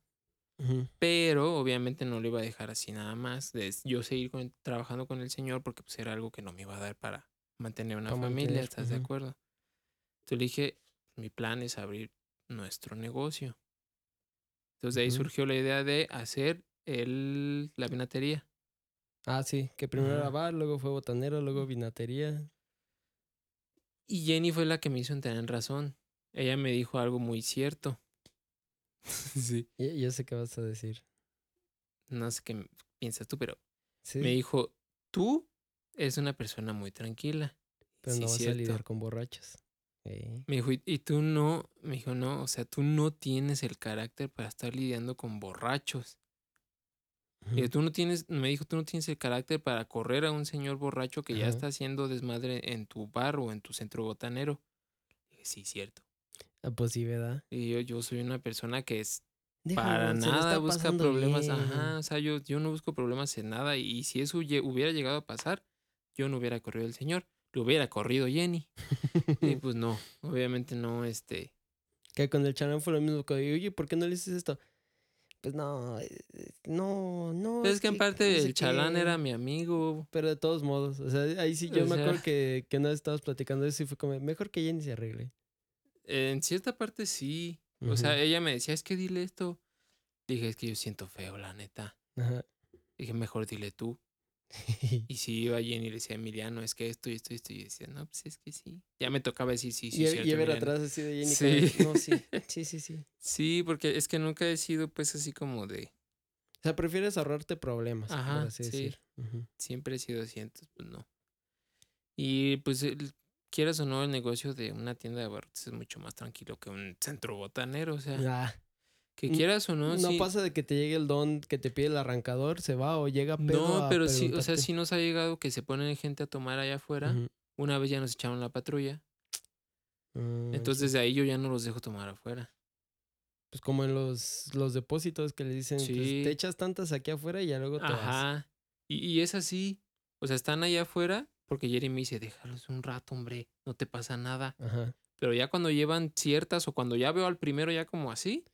Pero obviamente no lo iba a dejar así nada más, de yo seguir con- trabajando con el Señor porque pues era algo que no me iba a dar para mantener una familia, ¿estás de acuerdo? Entonces le dije, mi plan es abrir nuestro negocio. Entonces de ahí surgió la idea de hacer el, la vinatería. Ah, sí, que primero era bar, luego fue botanero, luego vinatería. Y Jenny fue la que me hizo tener razón. Ella me dijo algo muy cierto. [laughs] sí. Ya sé qué vas a decir. No sé qué piensas tú, pero Sí, me dijo, tú eres una persona muy tranquila. pero Sí, no vas a lidiar con borrachos. Eh, Me dijo, "Y- tú no, me dijo, no, o sea, tú no tienes el carácter para estar lidiando con borrachos. Y ujú. tú no tienes, me dijo, tú no tienes el carácter para correr a un señor borracho que ya está haciendo desmadre en tu bar o en tu centro botanero. Sí, cierto. Ah, pues sí, ¿verdad? Y yo, yo soy una persona que es Déjalo, para nada busca problemas. bien. Ajá, o sea, yo, yo no busco problemas en nada. Y si eso hubiera llegado a pasar, yo no hubiera corrido el señor, lo hubiera corrido Jenny. Y [laughs] pues no, obviamente no, este. que con el chanán fue lo mismo. Que, Oye, ¿por qué no le dices esto? Pues no, eh, no, no. Pues es que en parte no el chalán era qué. mi amigo. Pero de todos modos, o sea, ahí sí yo O me acuerdo sea- que, que una vez estábamos platicando eso y fue como, mejor que Jenny se arregle. En cierta parte sí. O sea, ella me decía, es que dile esto. Dije, es que yo siento feo, la neta. Ajá. Dije, mejor dile tú. [laughs] Y si iba Jenny y le decía, Emiliano, es que esto y esto y esto. Y decía, no, pues es que sí. Ya me tocaba decir, sí, sí, y, cierto, y ver Emiliano". atrás así de Jenny. Sí. no, sí, [laughs] sí, sí, sí. Sí, porque es que nunca he sido pues así como de... O sea, prefieres ahorrarte problemas, Ajá, por así sí. decir. Ujú. Siempre he sido así, entonces pues no. Y pues el- quieras o no, el negocio de una tienda de abarrotes es mucho más tranquilo que un centro botanero. O sea, Ah, que quieras o no, no sí. pasa de que te llegue el don que te pide el arrancador, se va o llega pedo No, pero sí, o sea, sí nos ha llegado que se ponen gente a tomar allá afuera. Una vez ya nos echaron la patrulla. Mm, Entonces desde ahí yo ya no los dejo tomar afuera. Pues como en los, los depósitos que le dicen, pues, Sí. te echas tantas aquí afuera y ya luego te vas. Ajá. Y, y es así. O sea, están allá afuera porque Jerry me dice, déjalos un rato, hombre, no te pasa nada. Ajá. Pero ya cuando llevan ciertas o cuando ya veo al primero ya como así,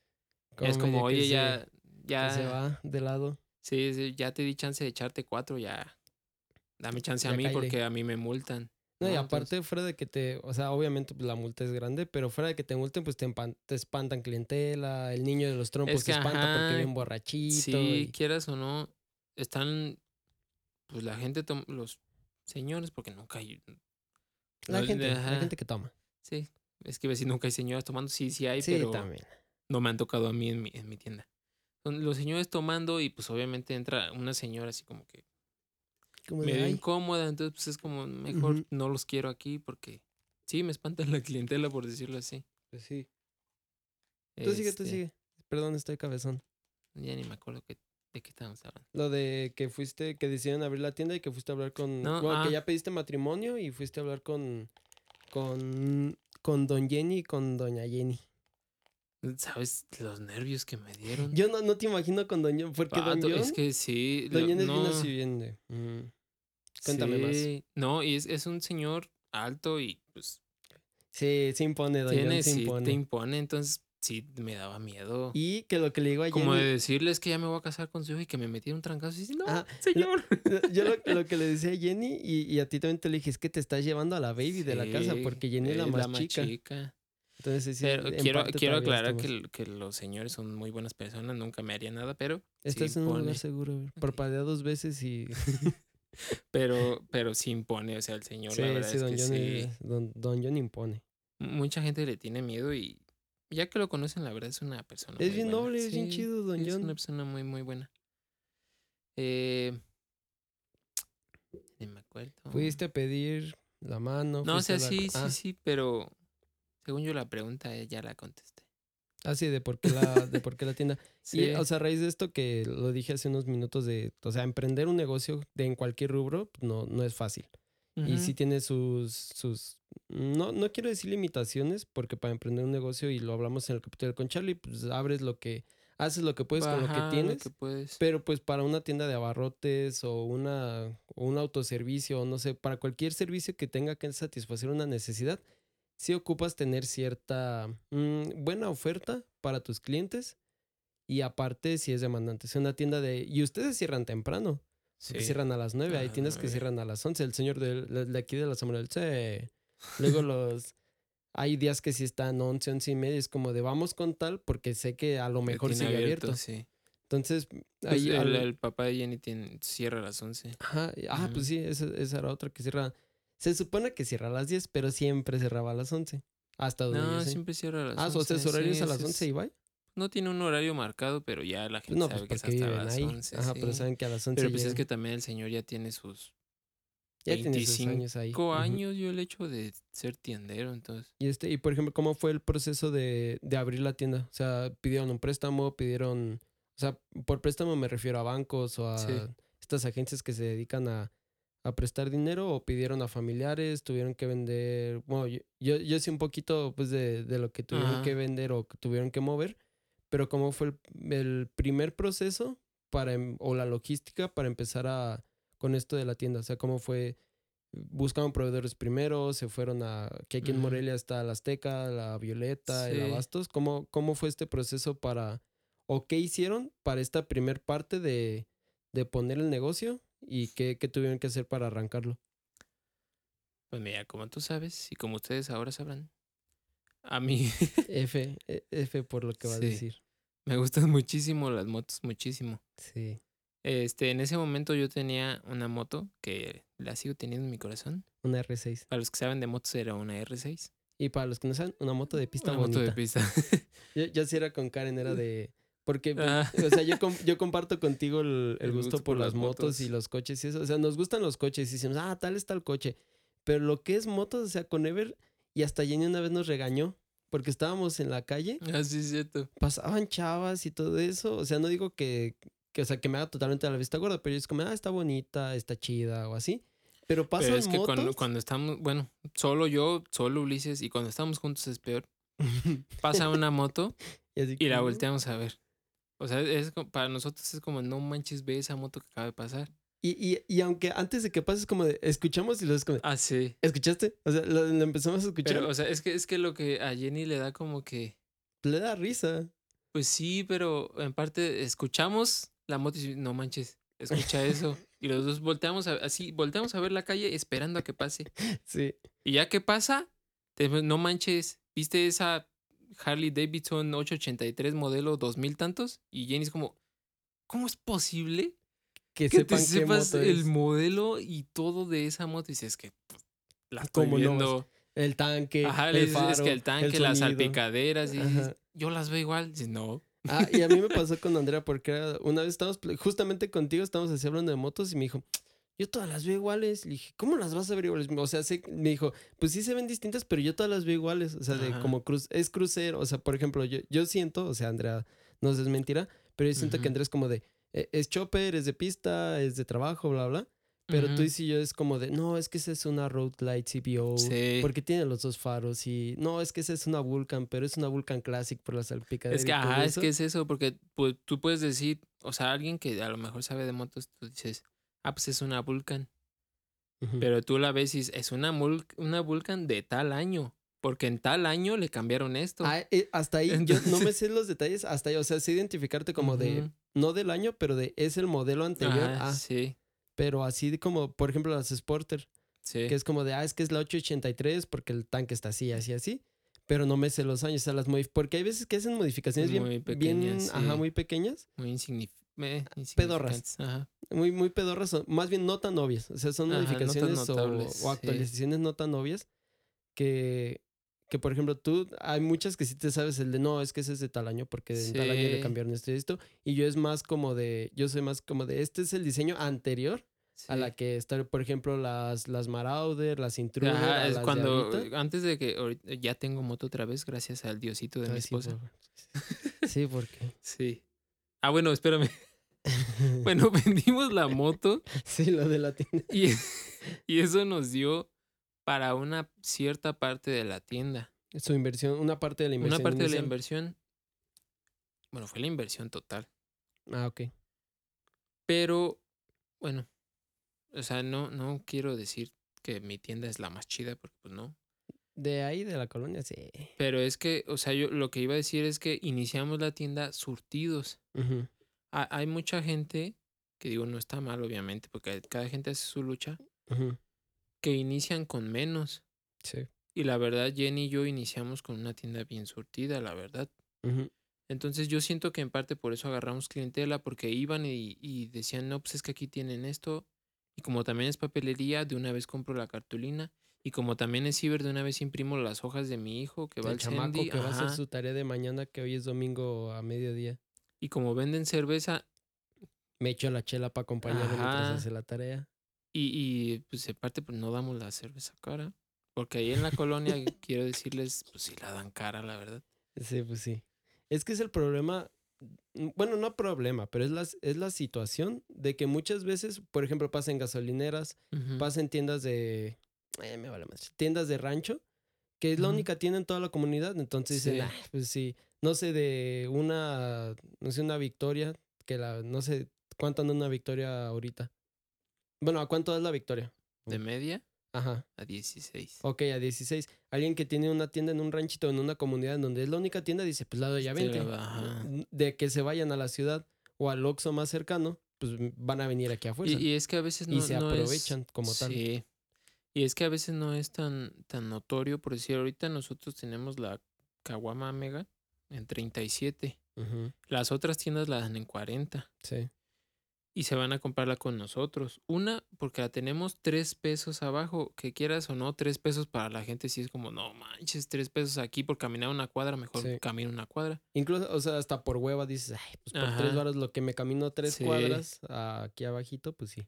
es como, oye, ya, ya, se va de lado. sí, sí, ya te di chance de echarte cuatro, ya, dame chance a mí porque a mí me multan. No, y aparte, Entonces, fuera de que te, o sea, obviamente pues, la multa es grande, pero fuera de que te multen, pues te, empan- te espantan clientela, el niño de los trompos Es que, se espanta porque bien borrachito. sí, y- quieras o no, están, pues la gente, los señores, porque nunca hay, la no, gente, la gente que toma. Sí, es que decir nunca hay señoras tomando, sí, sí hay, Sí, pero también. no me han tocado a mí en mi, en mi tienda. Son los señores tomando y pues obviamente entra una señora así como que Como medio "Ay, incómoda, entonces pues es como mejor no los quiero aquí porque sí, me espantan la clientela por decirlo así. pues sí. Tú sigue, tú Este, sigue. Perdón, estoy cabezón. Ya ni me acuerdo que, de qué estábamos hablando. Lo de que fuiste, que decidieron abrir la tienda y que fuiste a hablar con. No, bueno, ah. que ya pediste matrimonio y fuiste a hablar con. con. con Don Jenny y con Doña Jenny. ¿Sabes los nervios que me dieron? Yo no, no te imagino con Don John, porque Don Vato, John. es que sí. Don John es bien no, así bien mm, Cuéntame más. No, y es, es un señor alto y pues Sí, se impone, Don tiene, John se sí, impone. te impone, entonces sí me daba miedo. Y que lo que le digo a Como de Jenny. decirles que ya me voy a casar con su hijo y que me metieron un trancazo. Y dice, no, Ah, señor. Yo lo, lo que le decía a Jenny y, y a ti también te le dije es que te estás llevando a la baby de la casa Sí, porque Jenny es la más, chica. chica. Entonces, sí, Pero en quiero, quiero aclarar que, más- que los señores son muy buenas personas, nunca me haría nada, pero sí Estás en un lugar seguro. Parpadea dos veces y. [laughs] Pero, pero sí impone, o sea, el señor, sí, la verdad sí, es Don que John, sí. don, don John impone. Mucha gente le tiene miedo y ya que lo conocen, la verdad es una persona Es muy bien buena. noble, es bien chido, Don Es John. una persona muy, muy buena. Eh, ni me acuerdo. Fuiste a pedir la mano. No, o sea, sí, sí, ah, sí, pero según yo la pregunta eh, ya la contesté. Ah, sí, de por qué la, de por qué la tienda. [laughs] Sí, Y, o sea, a raíz de esto que lo dije hace unos minutos de, o sea, emprender un negocio de en cualquier rubro no, no es fácil. Y sí tiene sus, sus, no, no quiero decir limitaciones, porque para emprender un negocio, y lo hablamos en el capítulo con Charlie, pues abres lo que, haces lo que puedes con lo que tienes. que puedes. Pero pues para una tienda de abarrotes o una o un autoservicio o no sé, para cualquier servicio que tenga que satisfacer una necesidad, sí ocupas tener cierta mm, buena oferta para tus clientes y aparte si es demandante. Es una tienda de... Y ustedes cierran temprano. Sí. Que cierran a las 9, A hay las tiendas que 9. cierran a las 11. El señor de, de- aquí de la Samuel sí. Luego [laughs] los... Hay días que sí están 11, 11 y media. Es como de vamos con tal porque sé que a lo mejor sigue abierto. Sí. Entonces, Pues ahí el, al- el papá de Jenny tiene, cierra a las 11. Ajá, ah, Ujú. pues sí, esa, esa era otra que cierra. Se supone que cierra a las 10, pero siempre cerraba a las 11. Hasta donde No, siempre cierra a las Ah, 11. o sea, su horario sí, es a las ese 11 y bye. No tiene un horario marcado, pero ya la gente no, sabe pues que es hasta las ahí. 11. Ajá, pero saben que a las 11 Pero pues es que también el señor ya tiene sus ya tiene sus 25 años ahí. Años yo el hecho de ser tiendero, entonces. Y este, y por ejemplo, ¿cómo fue el proceso de, de abrir la tienda? O sea, pidieron un préstamo, pidieron, o sea, por préstamo me refiero a bancos o a Sí. estas agencias que se dedican a, a prestar dinero o pidieron a familiares, tuvieron que vender, bueno, yo, yo, yo sé un poquito pues de, de lo que tuvieron Ajá. que vender o que tuvieron que mover, pero ¿cómo fue el, el primer proceso para, em- o la logística para empezar a, con esto de la tienda? O sea, ¿cómo fue? buscaron proveedores primero, se fueron a, que aquí en. Morelia está la Azteca, la Violeta, el. Abastos. ¿Cómo, ¿Cómo fue este proceso para, o qué hicieron para esta primer parte de, de poner el negocio y qué, qué tuvieron que hacer para arrancarlo? Pues mira, como tú sabes y como ustedes ahora sabrán, a mí F, eh, F por lo que va a decir. Me gustan [laughs] muchísimo las motos, muchísimo. Sí. Este, en ese momento yo tenía una moto que la sigo teniendo en mi corazón. Una R6. Para los que saben de motos era una R6. Y para los que no saben, una moto de pista una bonita. moto de pista. [laughs] Yo, yo sí era con Karen, era de... Porque, Ah. o sea, yo, com- yo comparto contigo el, el El gusto, por, las motos, y los coches y eso. O sea, nos gustan los coches y decimos, ah, tal es tal coche. Pero lo que es motos, o sea, con Ever, y hasta Jenny una vez nos regañó, porque estábamos en la calle, ah, sí, es cierto. pasaban chavas y todo eso. O sea, no digo que, que, o sea, que me haga totalmente a la vista gorda, pero es como, ah, está bonita, está chida o así. Pero pasan Pero es que motos. cuando, cuando estamos, bueno, solo yo, solo Ulises, y cuando estamos juntos es peor. [laughs] Pasa una moto y, así y la como, volteamos a ver. O sea, es para nosotros es como, no manches, ve esa moto que acaba de pasar. Y, y, y aunque antes de que pase es como de, escuchamos y luego es como, de, Ah, sí. ¿escuchaste? O sea, lo, lo empezamos a escuchar. Pero, o sea, es que, es que lo que a Jenny le da como que, le da risa. pues sí, pero en parte escuchamos la moto y dice, no manches, escucha eso. [laughs] Y los dos volteamos a, así, volteamos a ver la calle esperando a que pase. Sí. Y ya que pasa, te- no manches, ¿viste esa Harley Davidson 883 modelo 2000 tantos? Y Jenny es como, ¿cómo es posible Que, que sepan te qué sepas moto el es. modelo y todo de esa moto? Y dices que la estoy ¿Cómo no? viendo. El tanque, Ajá, el faro, que el tanque, las salpicaderas, y dices, yo las veo igual. Dices, no. Ah, y a mí me [laughs] pasó con Andrea porque una vez estábamos, justamente contigo, estábamos así hablando de motos y me dijo, yo todas las veo iguales. Le dije, ¿cómo las vas a ver iguales? O sea, sé- me dijo, pues sí se ven distintas, pero yo todas las veo iguales. O sea, de como cruz, es crucero. O sea, por ejemplo, yo, yo siento, o sea, Andrea nos desmentirá, pero yo siento que. Andrea es como de, es chopper, es de pista, es de trabajo, bla, bla. Pero tú y yo es como de, no, es que esa es una Road Light CPO. Sí. Porque tiene los dos faros y no, es que esa es una Vulcan, pero es una Vulcan Classic por la salpicadera. Es que, ajá, es que es eso, porque pues, tú puedes decir, o sea, alguien que a lo mejor sabe de motos, tú dices, ah, pues es una Vulcan. Pero tú la ves y dices, es una, mul- una Vulcan de tal año. Porque en tal año le cambiaron esto. Ah, eh, hasta ahí, yo no me sé los detalles, hasta ahí, o sea, sé identificarte como de. No del año, pero de, es el modelo anterior, ah, Sí, pero así de como, por ejemplo, las Sporter, sí. que es como de, ah, es que es la 883 porque el tanque está así, así, así, pero no me sé los años, o sea, las modif porque hay veces que hacen modificaciones bien, Muy bien, pequeñas, ajá, sí. muy pequeñas, Muy eh, Pedorras. insignificantes, Ajá. muy, muy pedorras, o más bien no tan obvias. O sea, son Ajá, modificaciones o- notables, o, sí. actualizaciones no tan obvias que, que, por ejemplo, tú, hay muchas que sí te sabes el de no, es que ese es de tal año porque en tal año le Sí. cambiaron esto y esto. Y yo es más como de, yo soy más como de, este es el diseño anterior a sí. la que está, por ejemplo, las, las Marauder, las Intruder, Ajá, a es las cuando, antes de que ya tengo moto otra vez, gracias al diosito de mi Ay, sí, esposa. sí, porque. [laughs] Sí. Ah, bueno, espérame. [laughs] Bueno, [laughs] vendimos la moto sí, lo de la tienda. y, y eso nos dio para una cierta parte de la tienda. Su inversión, una parte de la inversión. Una parte de la inversión. Bueno, fue la inversión total. Ah, ok. Pero, bueno, o sea, no, no quiero decir que mi tienda es la más chida, porque pues no. De ahí, de la colonia, sí. Pero es que, o sea, yo lo que iba a decir es que iniciamos la tienda surtidos. Hay mucha gente, que digo, no está mal, obviamente, porque cada gente hace su lucha, ujú, que inician con menos. Sí. Y la verdad, Jenny y yo iniciamos con una tienda bien surtida, la verdad. ujú, Entonces yo siento que en parte por eso agarramos clientela, porque iban y, y decían, no, pues es que aquí tienen esto. Y como también es papelería, de una vez compro la cartulina. Y como también es ciber, de una vez imprimo las hojas de mi hijo que va El al chamaco Sendy, que va a hacer ajá. su tarea de mañana, que hoy es domingo a mediodía. Y como venden cerveza, Me echo la chela para acompañarlo mientras Ajá. hace la tarea. Y, y pues en parte pues no damos la cerveza cara. Porque ahí en la colonia, [laughs] quiero decirles, pues sí la dan cara, la verdad. Sí, pues sí. Es que es el problema, mm, bueno, no problema, pero es la, es la situación de que muchas veces, por ejemplo, pasa en gasolineras, pasa en tiendas de, eh, me vale más, tiendas de rancho, que es la única tienda en toda la comunidad. Entonces dicen. "Ah, pues sí, no sé, de una, no sé, una victoria, que la, no sé, ¿cuánto anda una victoria ahorita? Bueno, ¿a cuánto es la victoria? De media Ajá. a 16. Ok, a 16. Alguien que tiene una tienda en un ranchito, en una comunidad en donde es la única tienda, dice, pues la doy a Te 20. la baja. De que se vayan a la ciudad o al Oxxo más cercano, pues van a venir aquí a fuerza. Y, y es que a veces no, Y se no es- aprovechan como tal. Sí. Y es que a veces no es tan, tan notorio, por decir, ahorita nosotros tenemos la Kawama Mega en 37. Ujú, Las otras tiendas la dan en 40. Sí. Y se van a comprarla con nosotros. Una, porque la tenemos tres pesos abajo. Que quieras o no, tres pesos para la gente sí es como, no manches, tres pesos aquí por caminar una cuadra, mejor Sí. camino una cuadra. Incluso, o sea, hasta por hueva dices, ay, pues por tres varos lo que me camino tres Sí. cuadras aquí abajito, pues sí.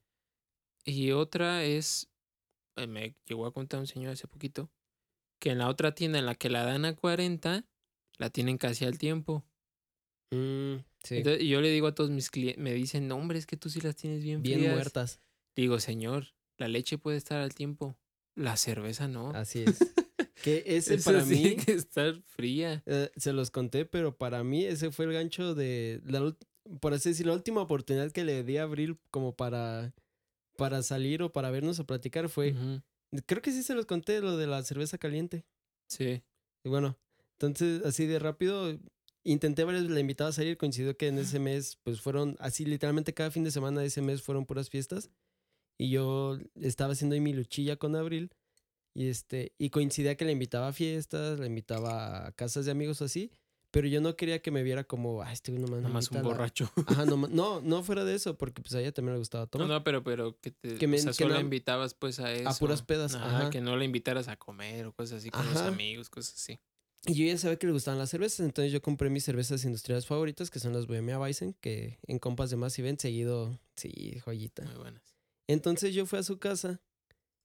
Y otra es, eh, me llegó a contar un señor hace poquito, que en la otra tienda en la que la dan a 40, la tienen casi al tiempo. Mm, sí. Entonces, y yo le digo a todos mis clientes, me dicen, no, hombre, es que tú sí las tienes bien, Bien frías". muertas. Digo, señor, la leche puede estar al tiempo, la cerveza no. Así es. [laughs] que ese para sí mí, que estar fría. eh, se los conté, pero para mí ese fue el gancho de, la, por así decirlo, la última oportunidad que le di a Abril como para, para salir o para vernos a platicar fue, creo que sí se los conté, lo de la cerveza caliente. Sí. Y bueno, entonces así de rápido, intenté varias veces, la invitaba a salir, coincidió que en ese mes, pues fueron, así literalmente cada fin de semana de ese mes fueron puras fiestas. Y yo estaba haciendo ahí mi luchilla con Abril. Y este, y coincidía que la invitaba a fiestas, la invitaba a casas de amigos o así. Pero yo no quería que me viera como, ah, este nomás me Nada más un a la-". borracho. Ajá, no, [laughs] no, no fuera de eso, porque pues a ella también le gustaba No, tomar. no, pero, pero que te Que me- o sea, que solo no- invitabas pues a eso. puras pedas, Ajá, ajá. que no la invitaras a comer o cosas así con los amigos, cosas así. Y yo ya sabía que le gustaban las cervezas, entonces yo compré mis cervezas industriales favoritas, que son las Bohemia Weizen, que en compas de más y ven seguido, sí, joyita. Muy buenas. Entonces yo fui a su casa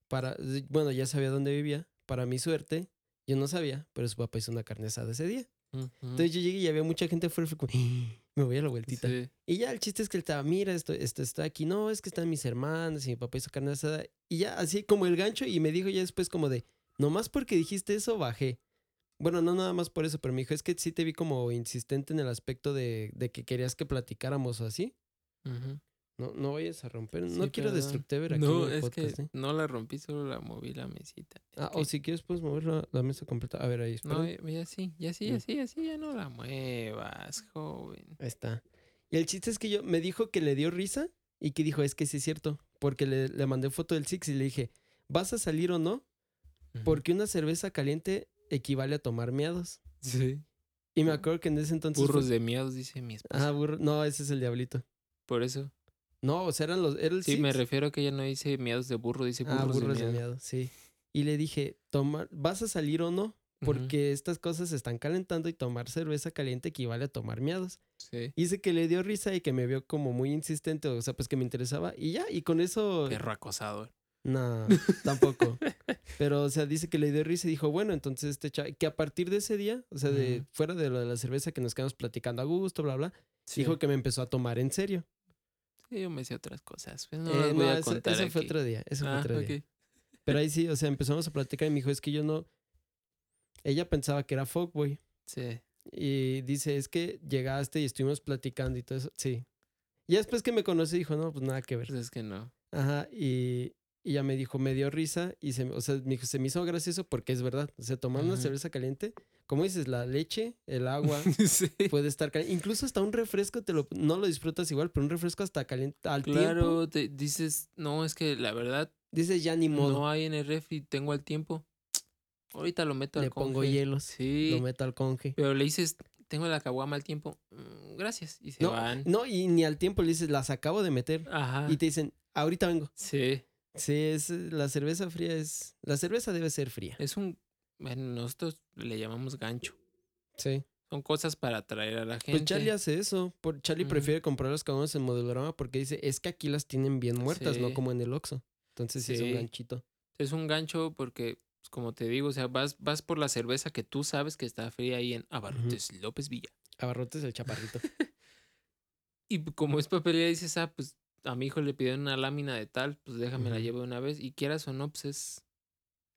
para, bueno, ya sabía dónde vivía, para mi suerte, yo no sabía, pero su papá hizo una carne asada ese día. Ujú. Entonces yo llegué y había mucha gente afuera, fue como, me voy a la vueltita. Sí. Y ya el chiste es que él estaba, mira, esto, esto está aquí, no, es que están mis hermanas y mi papá hizo carne asada. Y ya así como el gancho y me dijo ya después como de, nomás porque dijiste eso, bajé. Bueno, no nada más por eso, pero me dijo, es que sí te vi como insistente en el aspecto de, de que querías que platicáramos así. No, no vayas a romper, Sí, no quiero destructiver aquí No, en el es podcast, que ¿eh? no la rompí, solo la moví la mesita. Es Ah, que- o si quieres puedes mover la, la mesa completa. A ver, ahí, espera. No, ya sí, ya sí, Mm. ya sí, ya sí, ya no la muevas, joven. Ahí está. Y el chiste es que yo me dijo que le dio risa y que dijo, es que sí es cierto, porque le, le mandé foto del Six y le dije, ¿vas a salir o no? Porque una cerveza caliente equivale a tomar miados. Sí. Y me acuerdo que en ese entonces... Burros fue- de miados, dice mi esposa. Ah, burro. No, ese es el diablito. Por eso. No, o sea, eran los... Era el Sí, me refiero a que ella no dice miados de burro, dice burros, Ah, burros de de miados. miados, sí. Y le dije, toma, ¿vas a salir o no? Porque estas cosas se están calentando y tomar cerveza caliente equivale a tomar miados. Sí. Dice que le dio risa y que me vio como muy insistente, o sea, pues que me interesaba. Y ya, y con eso... Perro acosador. No, [laughs] tampoco. Pero, o sea, dice que le dio risa y dijo, bueno, entonces este chavo, que a partir de ese día, o sea, de fuera de lo de la cerveza que nos quedamos platicando a gusto, bla, bla, Sí. dijo que me empezó a tomar en serio. Sí, yo me sé otras cosas. pues no Eh, voy no, a eso, contar eso fue otro día, eso fue Ah, otro día. ok. Pero ahí sí, o sea, empezamos a platicar y me dijo, es que yo no... Ella pensaba que era fuckboy. Sí. Y dice, es que llegaste y estuvimos platicando y todo eso. Sí. Y después que me conoce dijo, no, pues nada que ver. Pues es que no. Ajá, y, Y ya me dijo, me dio risa y se, o sea, me dijo, se me hizo gracioso porque es verdad. O sea, tomar una cerveza caliente, como dices, la leche, el agua, [laughs] sí. puede estar caliente. Incluso hasta un refresco te lo, no lo disfrutas igual, pero un refresco hasta caliente al tiempo. Claro, dices, no, es que la verdad Dices, ya ni modo. no hay en el refri, tengo al tiempo. [tsk] Ahorita lo meto al le pongo conge". hielos, Sí. lo meto al conge. Pero le dices, tengo la caguama al tiempo. "Mm, gracias. Y se No, van. no, y ni al tiempo le dices, las acabo de meter. Ajá. Y te dicen, ahorita vengo. Sí. Sí, es, eh, la cerveza fría es. La cerveza debe ser fría. Es un. Bueno, nosotros le llamamos gancho. Sí. Son cosas para atraer a la gente. Pues Charlie hace eso. Por, Charlie prefiere comprar las caguamas en modelorama porque dice, es que aquí las tienen bien muertas, no como en el Oxxo. Entonces sí es un ganchito. Es un gancho porque, pues, como te digo, o sea, vas, vas por la cerveza que tú sabes que está fría ahí en Abarrotes López Villa. Abarrotes el chaparrito. [laughs] Y como es papelería, dices, ah, pues a mi hijo le pidieron una lámina de tal, pues déjame la llevo una vez. Y quieras o no, pues es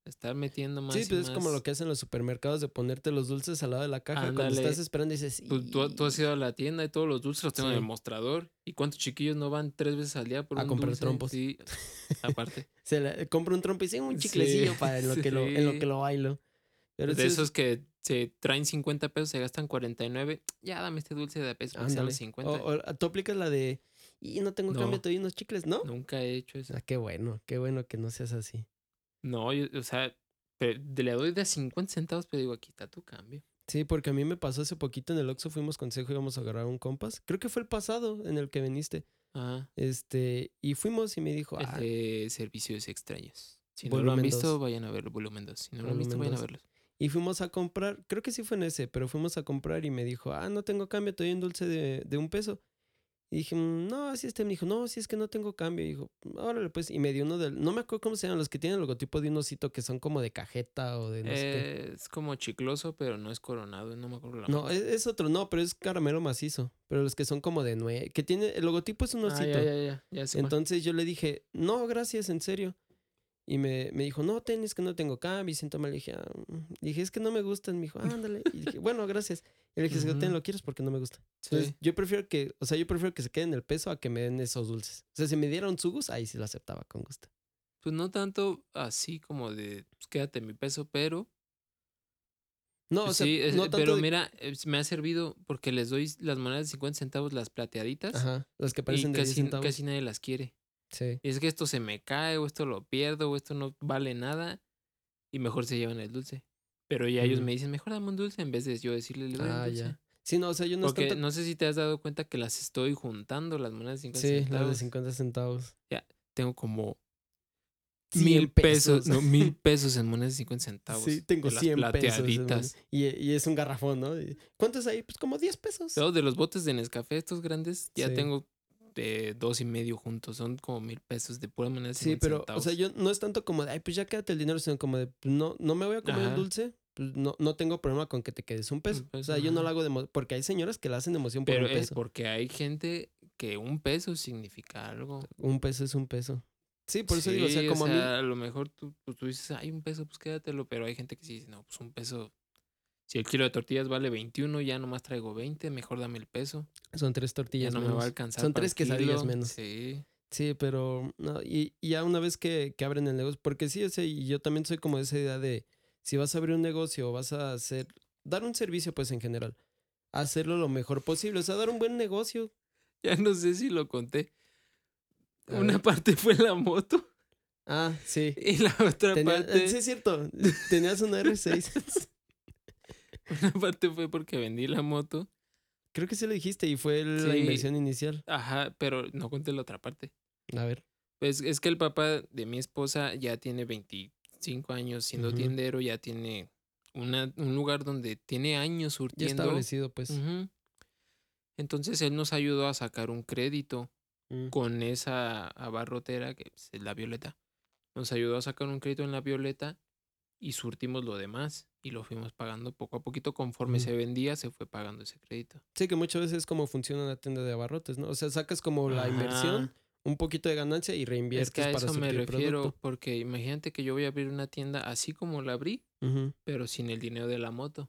estar metiendo más. sí, y pues es como lo que hacen los supermercados de ponerte los dulces al lado de la caja. Cuando Ándale. estás esperando dices, tú, tú has ido a la tienda y todos los dulces los tengo en el Sí. mostrador. ¿Y cuántos chiquillos no van tres veces al día por A un comprar dulce? trompos. Sí, aparte. [laughs] Se le- compra un trompo y dice un Sí, chiclecillo para en [laughs] lo, que lo, en lo sí. que lo bailo. Pero de sí es- esos que se traen 50 pesos, se gastan 49. Ya dame este dulce de peso porque sale ándale. 50. O, o tú aplicas la de, y no tengo No. cambio, te doy unos chicles, ¿no? Nunca he hecho eso. Ah, qué bueno, qué bueno que no seas así. No, yo- o sea, pero le doy de 50 centavos, pero digo, aquí está tu cambio. Sí, porque a mí me pasó hace poquito en el Oxxo, fuimos consejo y íbamos a agarrar un compas. Creo que fue el pasado en el que viniste. Ajá. Este, y fuimos y me dijo, El ah, de servicios extraños. Si no lo han Volumen visto, vayan a ver volumen 2. Si no lo han visto, Volumen vayan a dos. verlo. y fuimos a comprar, creo que sí fue en ese, pero fuimos a comprar y me dijo, ah, no tengo cambio, te doy un dulce de, de un peso. Y dije, "Mm, no, así este. Me dijo, no, si es que no tengo cambio. Y dijo, órale, pues. Y me dio uno del. No me acuerdo cómo se llaman, los que tienen el logotipo de un osito que son como de cajeta o de no sé qué. Eh, es como chicloso, pero no es coronado. No me acuerdo la No, es, es otro, no, pero es caramelo macizo. Pero los que son como de nueve. Que tiene. El logotipo es un Ah, osito. ya, ya, ya. Entonces yo le dije, no, gracias, en serio. Y me, me dijo, no, tenis, que no tengo cambio. Y siento mal. Le dije, "Ah, mm". dije, es que no me gustan. Me dijo, [laughs] ándale. Y dije, bueno, gracias. Y le dije, "Es que ten, lo quieres porque no me gusta. Sí. Yo prefiero que, o sea, yo prefiero que se queden el peso a que me den esos dulces. O sea, si me dieran sugus, ahí sí lo aceptaba con gusto. Pues no tanto así como de pues, quédate mi peso, pero No, o sea, sí, es- no tanto pero de- mira, eh, me ha servido porque les doy las monedas de 50 centavos, las plateaditas, Ajá, los que parecen de 10 casi, centavos. casi nadie las quiere. Sí. Y es que esto se me cae, o esto lo pierdo, o esto no vale nada, y mejor se llevan el dulce. Pero ya ellos Ujú. me dicen, mejor dame un dulce en vez de yo decirle, le doy un Ah, dulce. ya. Sí, no, o sea, yo no Porque tanto- no sé si te has dado cuenta que las estoy juntando, las monedas de 50 Sí, las de centavos. 50 centavos. Tengo como 100 mil pesos, pesos. no, mil [laughs] pesos en monedas de 50 centavos. Sí, tengo de las 100 pesos. plateaditas. hermano. Y, y es un garrafón, ¿no? ¿Cuántos hay? Pues como 10 pesos. Luego de los botes de Nescafé, estos grandes, ya Sí. tengo de dos y medio juntos. Son como mil pesos de pura moneda de Sí, 50 pero, centavos. o sea, yo no es tanto como de, ay, pues ya quédate el dinero, sino como de, pues, no, no me voy a comer el dulce, pues no, no tengo problema con que te quedes un peso. O sea, yo no lo hago de porque hay señoras que la hacen de emoción por Pero un es peso. porque hay gente que un peso significa algo. Un peso es un peso. Sí, por eso digo, o sea, Sí, como a mí, a lo mejor tú, pues, tú dices, ay, un peso, pues quédatelo. Pero hay gente que sí dice, no, pues un peso. Si el kilo de tortillas vale 21, ya nomás traigo 20, mejor dame el peso. son tres Ya tortillas no me va a alcanzar. Son tres quesadillas menos. Sí. Sí, pero no, y, y ya una vez que, que abren el negocio, porque sí, o sea, y yo también soy como de esa idea de si vas a abrir un negocio o vas a hacer, dar un servicio pues en general, hacerlo lo mejor posible, o sea, dar un buen negocio. Ya no sé si lo conté. A Una ver. parte fue la moto Ah, sí. y la otra Tenía- parte. sí, es cierto, tenías una R6. [laughs] [laughs] Una parte fue porque vendí la moto. Creo que sí lo dijiste y fue el- la inversión inicial. Ajá, pero no conté la otra parte. A ver. Pues es que el papá de mi esposa ya tiene 25 años siendo tiendero, ya tiene una, un lugar donde tiene años Ya surtiendo. establecido, pues. Entonces él nos ayudó a sacar un crédito Mm. con esa abarrotera, que es la Violeta. Nos ayudó a sacar un crédito en la Violeta y surtimos lo demás. Y lo fuimos pagando poco a poquito. Conforme Ujú. se vendía, se fue pagando ese crédito. Sí, que muchas veces es como funciona una tienda de abarrotes, ¿no? O sea, sacas como la inversión, Ajá. un poquito de ganancia y reinviertes Es que a para eso me refiero, producto. porque imagínate que yo voy a abrir una tienda así como la abrí, Ujú. pero sin el dinero de la moto.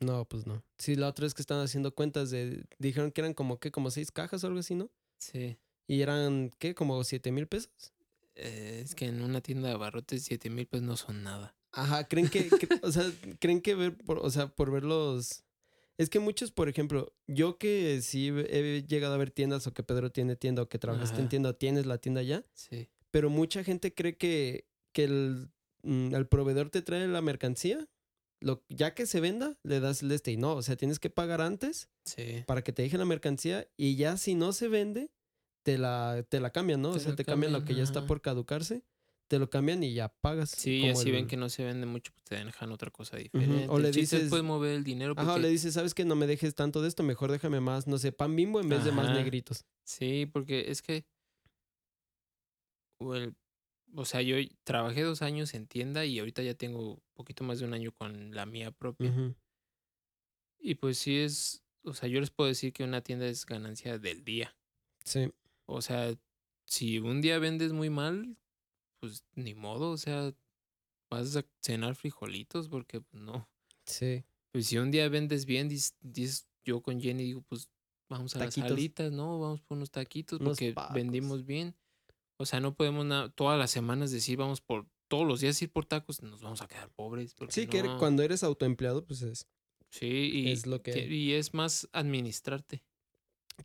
No, pues no. Sí, la otra vez que están haciendo cuentas de. Dijeron que eran como, ¿qué? Como seis cajas o algo así, ¿no? Sí. Y eran, ¿qué? Como siete mil pesos. Eh, es que en una tienda de abarrotes 7 mil pues no son nada. Ajá, creen que, cre- o sea, creen que ver, por, o sea, por ver los... Es que muchos, por ejemplo, yo que sí he llegado a ver tiendas o que Pedro tiene tienda o que trabajaste en tienda o tienes la tienda ya, Sí. pero mucha gente cree que, que el, mm, el proveedor te trae la mercancía, lo, ya que se venda, le das el este y no, o sea, tienes que pagar antes Sí. para que te dejen la mercancía y ya si no se vende, te la, te la cambian, ¿no? o sea, te cambian lo que ya está por caducarse, te lo cambian y ya pagas. Sí, y así ven que no se vende mucho, pues te dejan otra cosa diferente. O le El chiste es dices- poder mover el dinero porque... Ajá, o le dices, ¿sabes que No me dejes tanto de esto, mejor déjame más, no sé, pan bimbo en vez de más negritos. Sí, porque es que... O, el- o sea, yo trabajé dos años en tienda y ahorita ya tengo poquito más de un año con la mía propia. Y pues sí es... O sea, yo les puedo decir que una tienda es ganancia del día. Sí, O sea, si un día vendes muy mal, pues ni modo, o sea, vas a cenar frijolitos porque pues, no. sí. Pues si un día vendes bien, dis- dis- yo con Jenny digo, pues vamos a Taquitos. las salitas, ¿no? Vamos por unos taquitos Unos porque vendimos bien. O sea, no podemos na- todas las semanas decir, vamos por todos los días ir por tacos, nos vamos a quedar pobres. Sí, que cuando eres autoempleado, pues es Sí, y, es lo que y es más administrarte.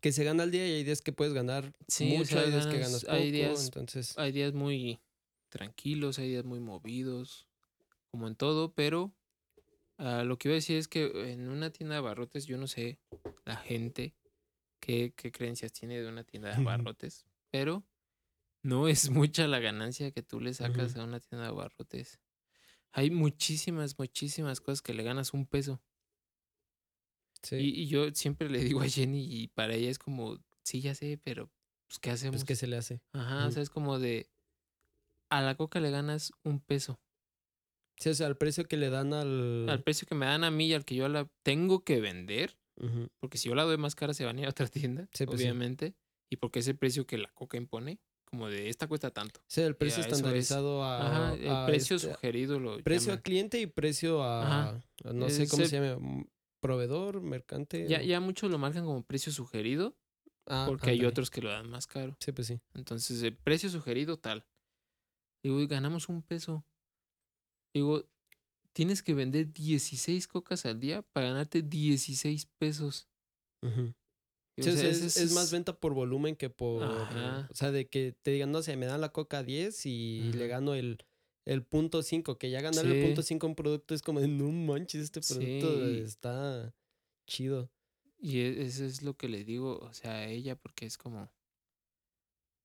Que se gana al día y hay días que puedes ganar Sí, o mucho, sea, hay días que ganas- poco, hay días- entonces... hay días muy tranquilos, hay días muy movidos, como en todo, pero ah, lo que iba a decir es que en una tienda de abarrotes, yo no sé la gente qué, qué creencias tiene de una tienda de abarrotes, pero no es mucha la ganancia que tú le sacas a una tienda de abarrotes. Hay muchísimas, muchísimas cosas que le ganas un peso. Sí, Y, y yo siempre le digo a Jenny y para ella es como, sí, ya sé, pero pues ¿qué hacemos? pues que se le hace. Ajá, o sea, es como de. A la coca le ganas un peso. Sí, o sea, el precio que le dan al... Al precio que me dan a mí y al que yo la tengo que vender. Porque si yo la doy más cara, se van a ir a otra [laughs] tienda, Sí, pues sí. obviamente. Y porque es el precio que la coca impone. Como de esta cuesta tanto. Sí, el precio es. estandarizado a... Ajá, el a precio este- sugerido lo Precio a llaman. cliente y precio a... Ajá. a no sé cómo el- se llama. Proveedor, mercante. Ya, ya muchos lo marcan como precio sugerido. Ah, Porque hay otros que lo dan más caro. Sí, pues sí. Entonces, el precio sugerido tal. Digo, y ganamos un peso. Digo, tienes que vender 16 cocas al día para ganarte 16 pesos. O sea, ese es, es más venta por volumen que por... Ajá. O sea, de que te digan, no sé, me dan la coca 10 y le gano el, el punto 5, que ya ganarle el punto 5 a un producto es como no manches, este producto Sí. está chido. Y e- eso es lo que le digo, o sea, a ella, porque es como,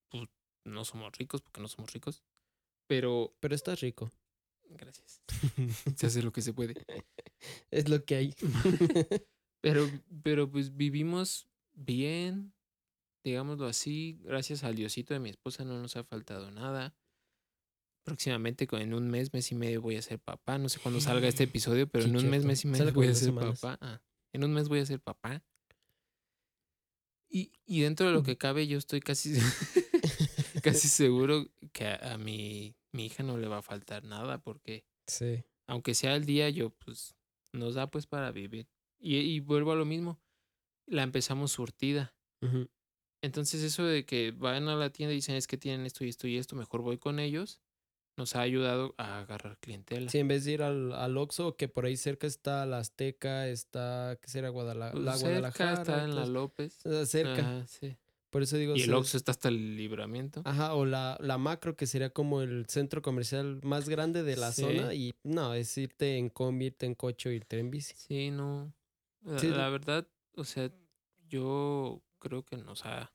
pues, no somos ricos, porque no somos ricos, pero, Pero está rico. gracias, [laughs] se hace lo que se puede. [laughs] es lo que hay. [laughs] Pero, pero pues vivimos bien, digámoslo así, gracias al Diosito de mi esposa no nos ha faltado nada. Próximamente, en un mes, mes y medio voy a ser papá. No sé cuándo salga este episodio, pero Sí, en un mes, cierto. mes y Sale medio voy a ser semanas. papá. Ah, en un mes voy a ser papá. Y, y dentro de lo que cabe, yo estoy casi, [laughs] casi seguro que a, a mi, mi hija no le va a faltar nada, porque Sí. aunque sea el día, yo pues nos da pues para vivir. Y, y vuelvo a lo mismo, la empezamos surtida. Ujú. Entonces eso de que van a la tienda y dicen es que tienen esto y esto y esto, mejor voy con ellos, nos ha ayudado a agarrar clientela. Sí, en vez de ir al, al Oxxo, que por ahí cerca está la Azteca, está, ¿qué será? Guadala- Pues, la cerca Guadalajara. está en la López. Ah, cerca. Ajá, sí. Por eso digo... Y el Oxxo está hasta el libramiento. Ajá, o la, la macro, que sería como el centro comercial más grande de la Sí. zona. Y no, es irte en combi, irte en coche o irte en bici. Sí, no. La, Sí, la verdad, o sea, yo creo que nos ha...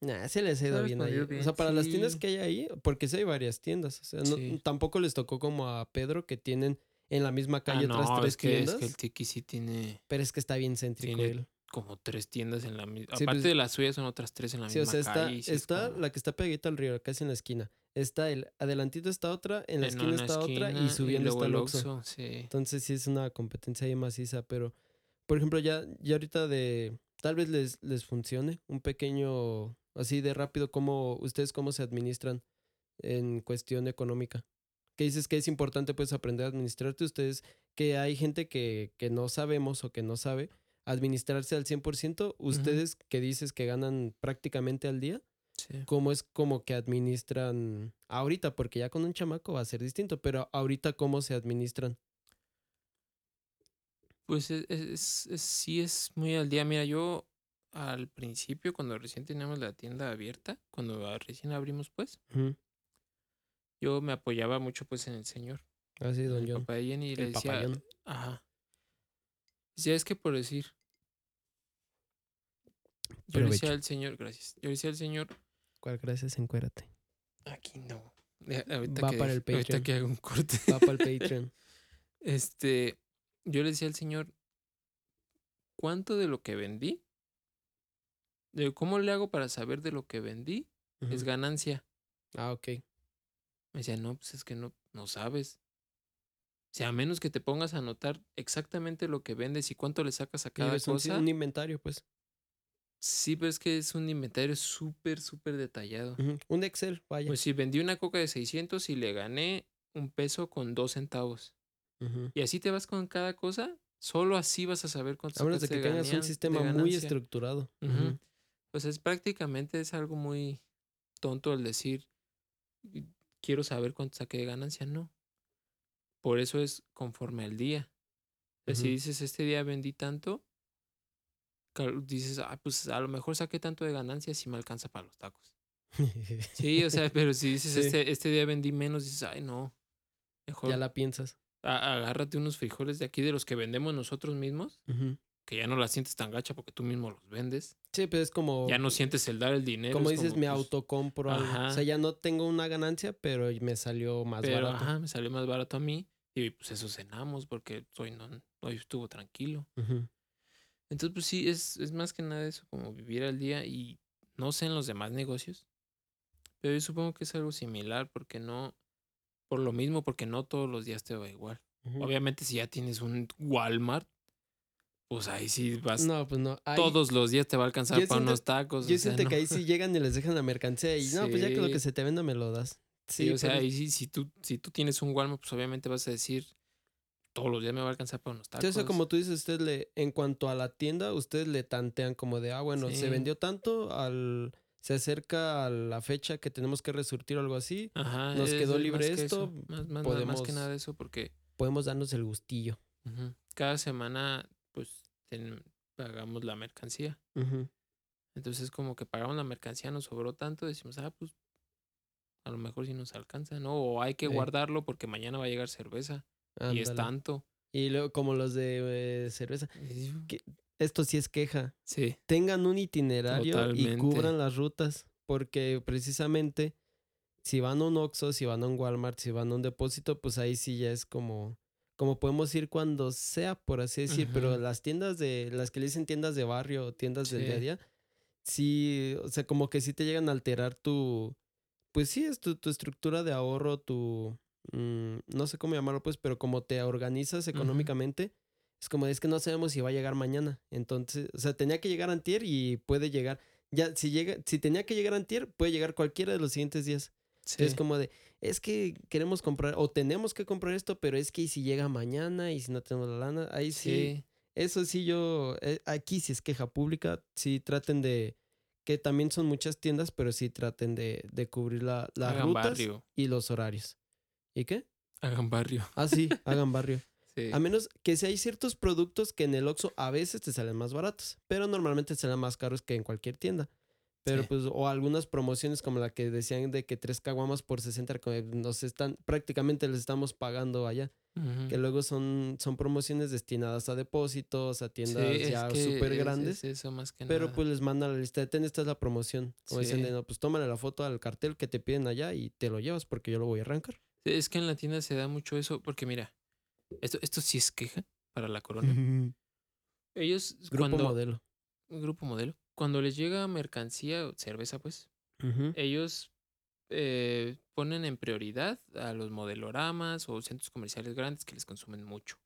Nah, se les ha ido bien ahí. O sea, para las tiendas sí. que hay ahí, porque sí hay varias tiendas. O sea, no- Sí. tampoco les tocó como a Pedro que tienen en la misma Ah, calle otras no, tres es que, es tiendas. que el Tiki sí tiene Pero es que está bien céntrico Tiene él. como tres tiendas en la misma... Sí, Aparte pues- de las suyas son otras tres en la Sí, o misma sea, está, calle. sí es está como- la que está pegadita al río, casi en la esquina. Está el adelantito está otra, en la en esquina está otra y subiendo está el Oxxo. Sí. Entonces sí es una competencia ahí maciza, pero por ejemplo ya, ya ahorita de tal vez les, les funcione un pequeño así de rápido cómo ustedes cómo se administran en cuestión económica. Que dices que es importante pues aprender a administrarte ustedes, que hay gente que, que no sabemos o que no sabe administrarse al 100%, ustedes que dices que ganan prácticamente al día, Sí. cómo es como que administran ahorita, porque ya con un chamaco va a ser distinto, pero ahorita cómo se administran. Pues es, es- es- sí es muy al día. Mira, yo al principio, cuando recién teníamos la tienda abierta, cuando recién abrimos, pues, yo me apoyaba mucho pues en el señor, Así, en don John. papá de Jenny, y le decía, papayón. ajá. Decía, es que por decir, yo le decía al señor, gracias, yo le decía al señor, ¿Cuál gracias? Encuérate. aquí no. Ahorita, Va que, para [laughs] el ahorita Patreon. que haga un corte. Va para el Patreon. [laughs] Este, yo le decía al señor, ¿cuánto de lo que vendí? De ¿Cómo le hago para saber de lo que vendí? Es ganancia. Ah, ok. Me decía, no, pues es que no, no sabes. O sea, a menos que te pongas a anotar exactamente lo que vendes y cuánto le sacas a cada es un, cosa. un inventario, pues. Sí, pero es que es un inventario súper, súper detallado. Un Excel, vaya. Pues si vendí una coca de 600 y le gané un peso con dos centavos. Y así te vas con cada cosa, solo así vas a saber cuánto A menos de que tengas un sistema muy estructurado. Ujú. Pues es prácticamente es algo muy tonto el decir "Y- quiero saber cuánto saqué de ganancia, no. Por eso es conforme al día. Sea, Si dices este día vendí tanto, dices, ah, pues a lo mejor saqué tanto de ganancia si me alcanza para los tacos. Sí, o sea, [laughs] pero si dices Sí. este, este día vendí menos, dices, ay no. Mejor ya la piensas. a- agárrate unos frijoles de aquí de los que vendemos nosotros mismos. Que ya no la sientes tan gacha porque tú mismo los vendes. Sí, pero es como. Ya no sientes el dar el dinero. Como es dices, me pues, autocompro. O sea, ya no tengo una ganancia, pero me salió más Pero barato. ajá, me salió más barato a mí. Y pues eso cenamos porque hoy no, hoy estuvo tranquilo. Entonces, pues sí, es, es más que nada eso, como vivir al día. Y no sé en los demás negocios. Pero yo supongo que es algo similar porque no, por lo mismo, porque no todos los días te va igual. Ujú. Obviamente si ya tienes un Walmart, pues ahí sí vas, No, pues no. ahí- todos los días te va a alcanzar para siento- unos tacos. Yo o sea, siento no. que ahí sí llegan y les dejan la mercancía y no, pues ya que lo que se te venda me lo das. Sí, Sí, o sea, pero- ahí sí, si tú, si tú tienes un Walmart, pues obviamente vas a decir, todos los días me va a alcanzar para unos tacos. sea, como tú dices, ustedes le, en cuanto a la tienda, ustedes le tantean como de, ah, bueno, Sí. se vendió tanto, al, se acerca a la fecha que tenemos que resurtir o algo así, Ajá, nos quedó libre más esto, Más, más, más- más podemos- que nada eso, porque podemos darnos el gustillo. cada semana, ten- pagamos la mercancía. Entonces, como que pagamos la mercancía, nos sobró tanto, decimos, ah, pues, a lo mejor sí nos alcanza, ¿no? O hay que guardarlo porque mañana va a llegar cerveza. Y es tanto. Y luego, como los de eh, cerveza, Y- esto sí es queja. Sí, tengan un itinerario Totalmente. y cubran las rutas, porque precisamente si van a un Oxxo, si van a un Walmart, si van a un depósito, pues ahí sí ya es como como podemos ir cuando sea, por así decir, pero las tiendas de las que le dicen tiendas de barrio o tiendas del día a Sí. día, sí, o sea, como que sí te llegan a alterar tu pues sí, es tu, tu estructura de ahorro, tu mm, no sé cómo llamarlo pues, pero como te organizas económicamente, es como, es que no sabemos si va a llegar mañana. Entonces, o sea, tenía que llegar antier y puede llegar. Ya, si llega, si tenía que llegar antier, puede llegar cualquiera de los siguientes días. sí. Es como de, es que queremos comprar, o tenemos que comprar esto, pero es que ¿y si llega mañana y si no tenemos la lana, ahí sí. sí. Eso sí, yo, eh, aquí sí es queja pública, sí traten de, que también son muchas tiendas, pero sí traten de, de cubrir la, las Hagan rutas barrio. y los horarios. ¿Y qué? Hagan barrio. Ah, sí, [laughs] hagan barrio. Sí. A menos que si hay ciertos productos que en el Oxxo a veces te salen más baratos, pero normalmente salen más caros que en cualquier tienda. Pero Sí. pues, o algunas promociones como la que decían de que tres caguamas por 60 como nos están, prácticamente les estamos pagando allá. Que luego son, son promociones destinadas a depósitos, a tiendas Sí, ya súper es- grandes. es eso más que Pero nada. pues les mandan la lista de ten, esta es la promoción. O dicen, de, Sí. no, pues tómale la foto al cartel que te piden allá y te lo llevas porque yo lo voy a arrancar. Es que en la tienda se da mucho eso, porque mira, esto, esto sí es queja para la corona. Ellos, Grupo cuando, modelo. grupo modelo, cuando les llega mercancía, o cerveza pues, ellos eh, ponen en prioridad a los modeloramas o centros comerciales grandes que les consumen mucho.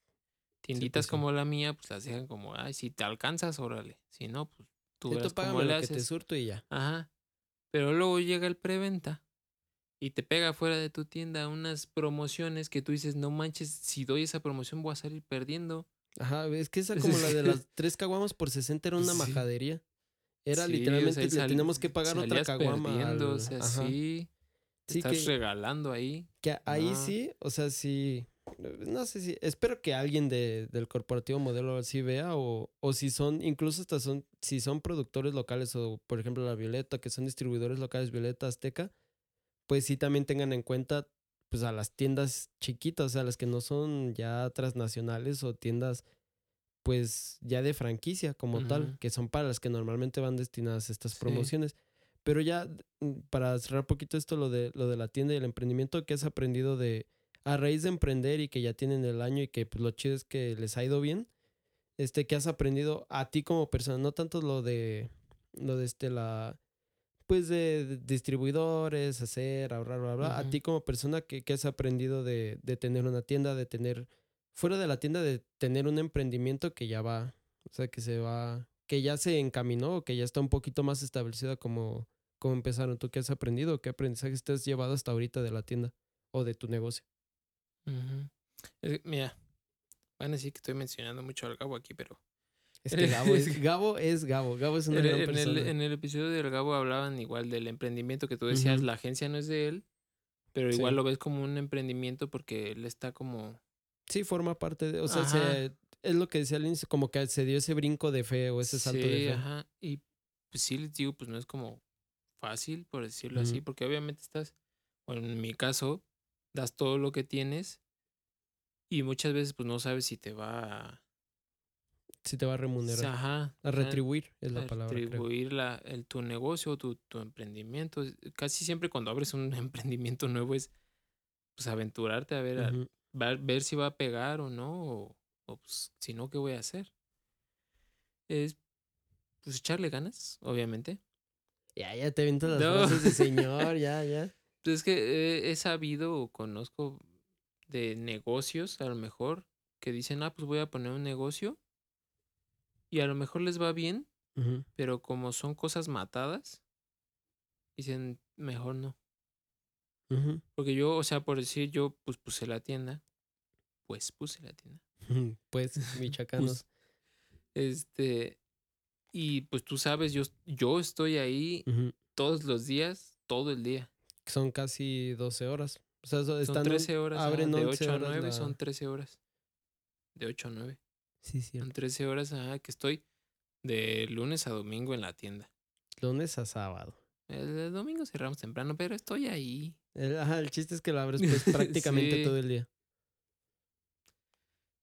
Tienditas pues sí. como la mía, pues las dejan como, ay, si te alcanzas, órale. Si no, pues tú Sí, tú cómo le lo que te haces. surto y ya. Ajá. Pero luego llega el preventa y te pega fuera de tu tienda unas promociones que tú dices, no manches, si doy esa promoción voy a salir perdiendo. Ajá, es que esa Es- como la de las tres caguamas por 60 era [laughs] una Sí. majadería. Era Sí, o literalmente sea, le tenemos que pagar otra caguama. al- o sea, ajá. sí. te Sí, estás que- regalando ahí. Que ahí sí, o sea, sí. No sé si. Espero que alguien de, del corporativo modelo así vea, o, o si son, incluso hasta son, si son productores locales, o por ejemplo la Violeta, que son distribuidores locales Violeta Azteca, pues sí también tengan en cuenta pues a las tiendas chiquitas, o sea, las que no son ya transnacionales o tiendas pues ya de franquicia como tal, que son para las que normalmente van destinadas estas Sí. promociones. Pero ya mm, para cerrar un poquito esto, lo de, lo de la tienda y el emprendimiento, que has aprendido de, a raíz de emprender y que ya tienen el año y que pues, lo chido es que les ha ido bien, este, que has aprendido a ti como persona, no tanto lo de, lo de este, la, pues de, distribuidores, hacer, ahorrar, bla, bla, a Ujú. ti como persona, que, que has aprendido de, de tener una tienda, de tener, fuera de la tienda, de tener un emprendimiento que ya va, o sea, que se va, que ya se encaminó, que ya está un poquito más establecida como, como empezaron. ¿Tú qué has aprendido? ¿Qué aprendizajes te has llevado hasta ahorita de la tienda o de tu negocio? Ujú. Eh, mira, van a decir que estoy mencionando mucho al Gabo aquí, pero Es que Gabo es [laughs] Gabo, es Gabo, Gabo es una el- gran en el, en el episodio del Gabo hablaban igual del emprendimiento que tú decías, la agencia no es de él, pero Sí. igual lo ves como un emprendimiento porque él está como... Sí, forma parte de, o sea, se- es lo que decía al inicio, como que se dio ese brinco de fe o ese salto de fe. ajá. Y pues sí les digo, pues no es como fácil, por decirlo así, porque obviamente estás, bueno, en mi caso, das todo lo que tienes y muchas veces pues no sabes si te va a... Sí te va a remunerar. Ajá. a retribuir es la a palabra, creo. retribuir la, el, tu negocio, tu, tu emprendimiento. Casi siempre cuando abres un [laughs] emprendimiento nuevo es pues aventurarte a ver, Ujú. Ver, ver si va a pegar o no, o, o, pues, si no, ¿qué voy a hacer? Es pues echarle ganas, obviamente. Ya, ya te avientas las No. frases de [laughs] señor, ya, ya. Pues es que he, he sabido o conozco de negocios, a lo mejor, que dicen, ah, pues voy a poner un negocio y a lo mejor les va bien, pero como son cosas matadas, dicen, mejor no. Porque yo, o sea, por decir, yo pues puse la tienda, pues puse la tienda. Pues, [laughs] michoacanos. Este, y pues tú sabes, yo, yo estoy ahí todos los días, todo el día. Son casi 12 horas. O sea, so- Son están 13 horas, de 11 8 a horas 9 la- son 13 horas. De 8 a 9. Sí, Son cierto. 13 horas, ajá, que estoy de lunes a domingo en la tienda. Lunes a sábado. El, el domingo cerramos temprano, pero estoy ahí. El, ajá, el chiste es que lo abres pues [laughs] prácticamente Sí. todo el día.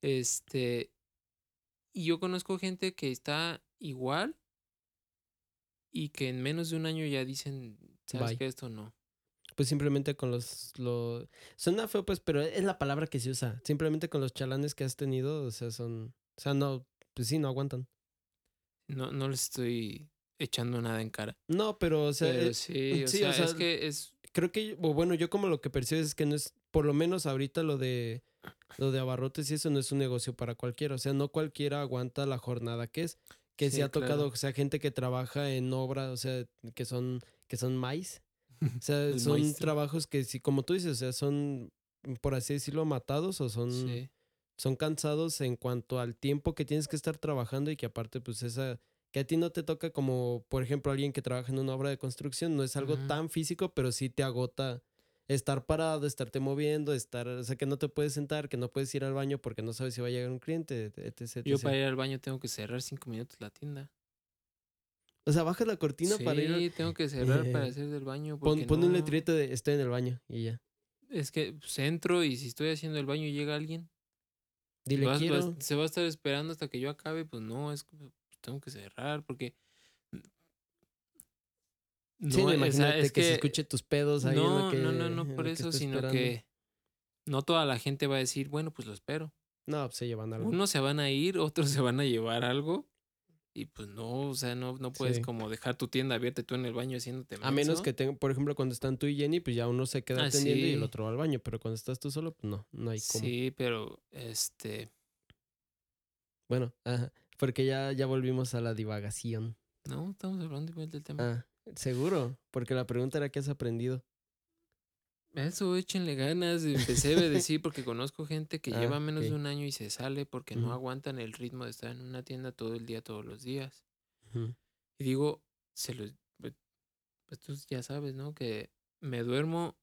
Este, y yo conozco gente que está igual y que en menos de un año ya dicen, ¿sabes qué? Esto no. Pues simplemente con los, lo Suena feo, pues, pero es la palabra que se usa. Simplemente con los chalanes que has tenido, o sea, son... O sea, no... Pues sí, no aguantan. No, no les estoy echando nada en cara. No, pero, o sea, Pero eh, sí, [laughs] o sí, sea, o sea, es que es... creo que, o bueno, yo como lo que percibo es que no es, por lo menos ahorita lo de lo de abarrotes y eso no es un negocio para cualquiera. O sea, no cualquiera aguanta la jornada que es. Que Sí, se ha tocado, o sea, gente que trabaja en obra, o sea, que son, que son maíz. O sea, [laughs] son maestro. trabajos que sí, como tú dices, o sea, son, por así decirlo, matados o son, Sí. son cansados en cuanto al tiempo que tienes que estar trabajando y que aparte, pues esa, que a ti no te toca como, por ejemplo, alguien que trabaja en una obra de construcción, no es algo tan físico, pero sí te agota estar parado, estarte moviendo, estar, o sea, que no te puedes sentar, que no puedes ir al baño porque no sabes si va a llegar un cliente, etc. Yo para ir al baño tengo que cerrar cinco minutos la tienda. O sea, bajas la cortina sí, para ir, al- tengo que [laughs] cerrar para Eh, hacer del baño. pon, pon un letrito de estoy en el baño y ya. Es que pues, entro y si estoy haciendo el baño y llega alguien, Dile vas- quiero. vas- se va a estar esperando hasta que yo acabe, pues no, es pues, tengo que cerrar porque... sí, no, o sea, imagínate es que, se escuche tus pedos ahí en no, lo que no, no, no por eso, sino esperando. que no toda la gente va a decir, bueno, pues lo espero. No, pues se llevan algo. Unos se van a ir, otros [laughs] se van a llevar algo. Y pues no, o sea, no, no puedes Sí. como dejar tu tienda abierta tú en el baño haciéndote A menos que tengan, por ejemplo, cuando están tú y Jenny, pues ya uno se queda Ah, atendiendo y el otro va al baño. Pero cuando estás tú solo, pues no, no hay como. Sí, pero este... Bueno, ajá, porque ya, ya volvimos a la divagación. No, estamos hablando igual del tema. Ah, seguro, porque la pregunta era qué has aprendido. Eso, échenle ganas. Empecé a decir porque conozco gente que [laughs] Ah, lleva menos de un año y se sale porque no aguantan el ritmo de estar en una tienda todo el día, todos los días. Y digo, se lo, pues pues tú ya sabes, ¿no? Que me duermo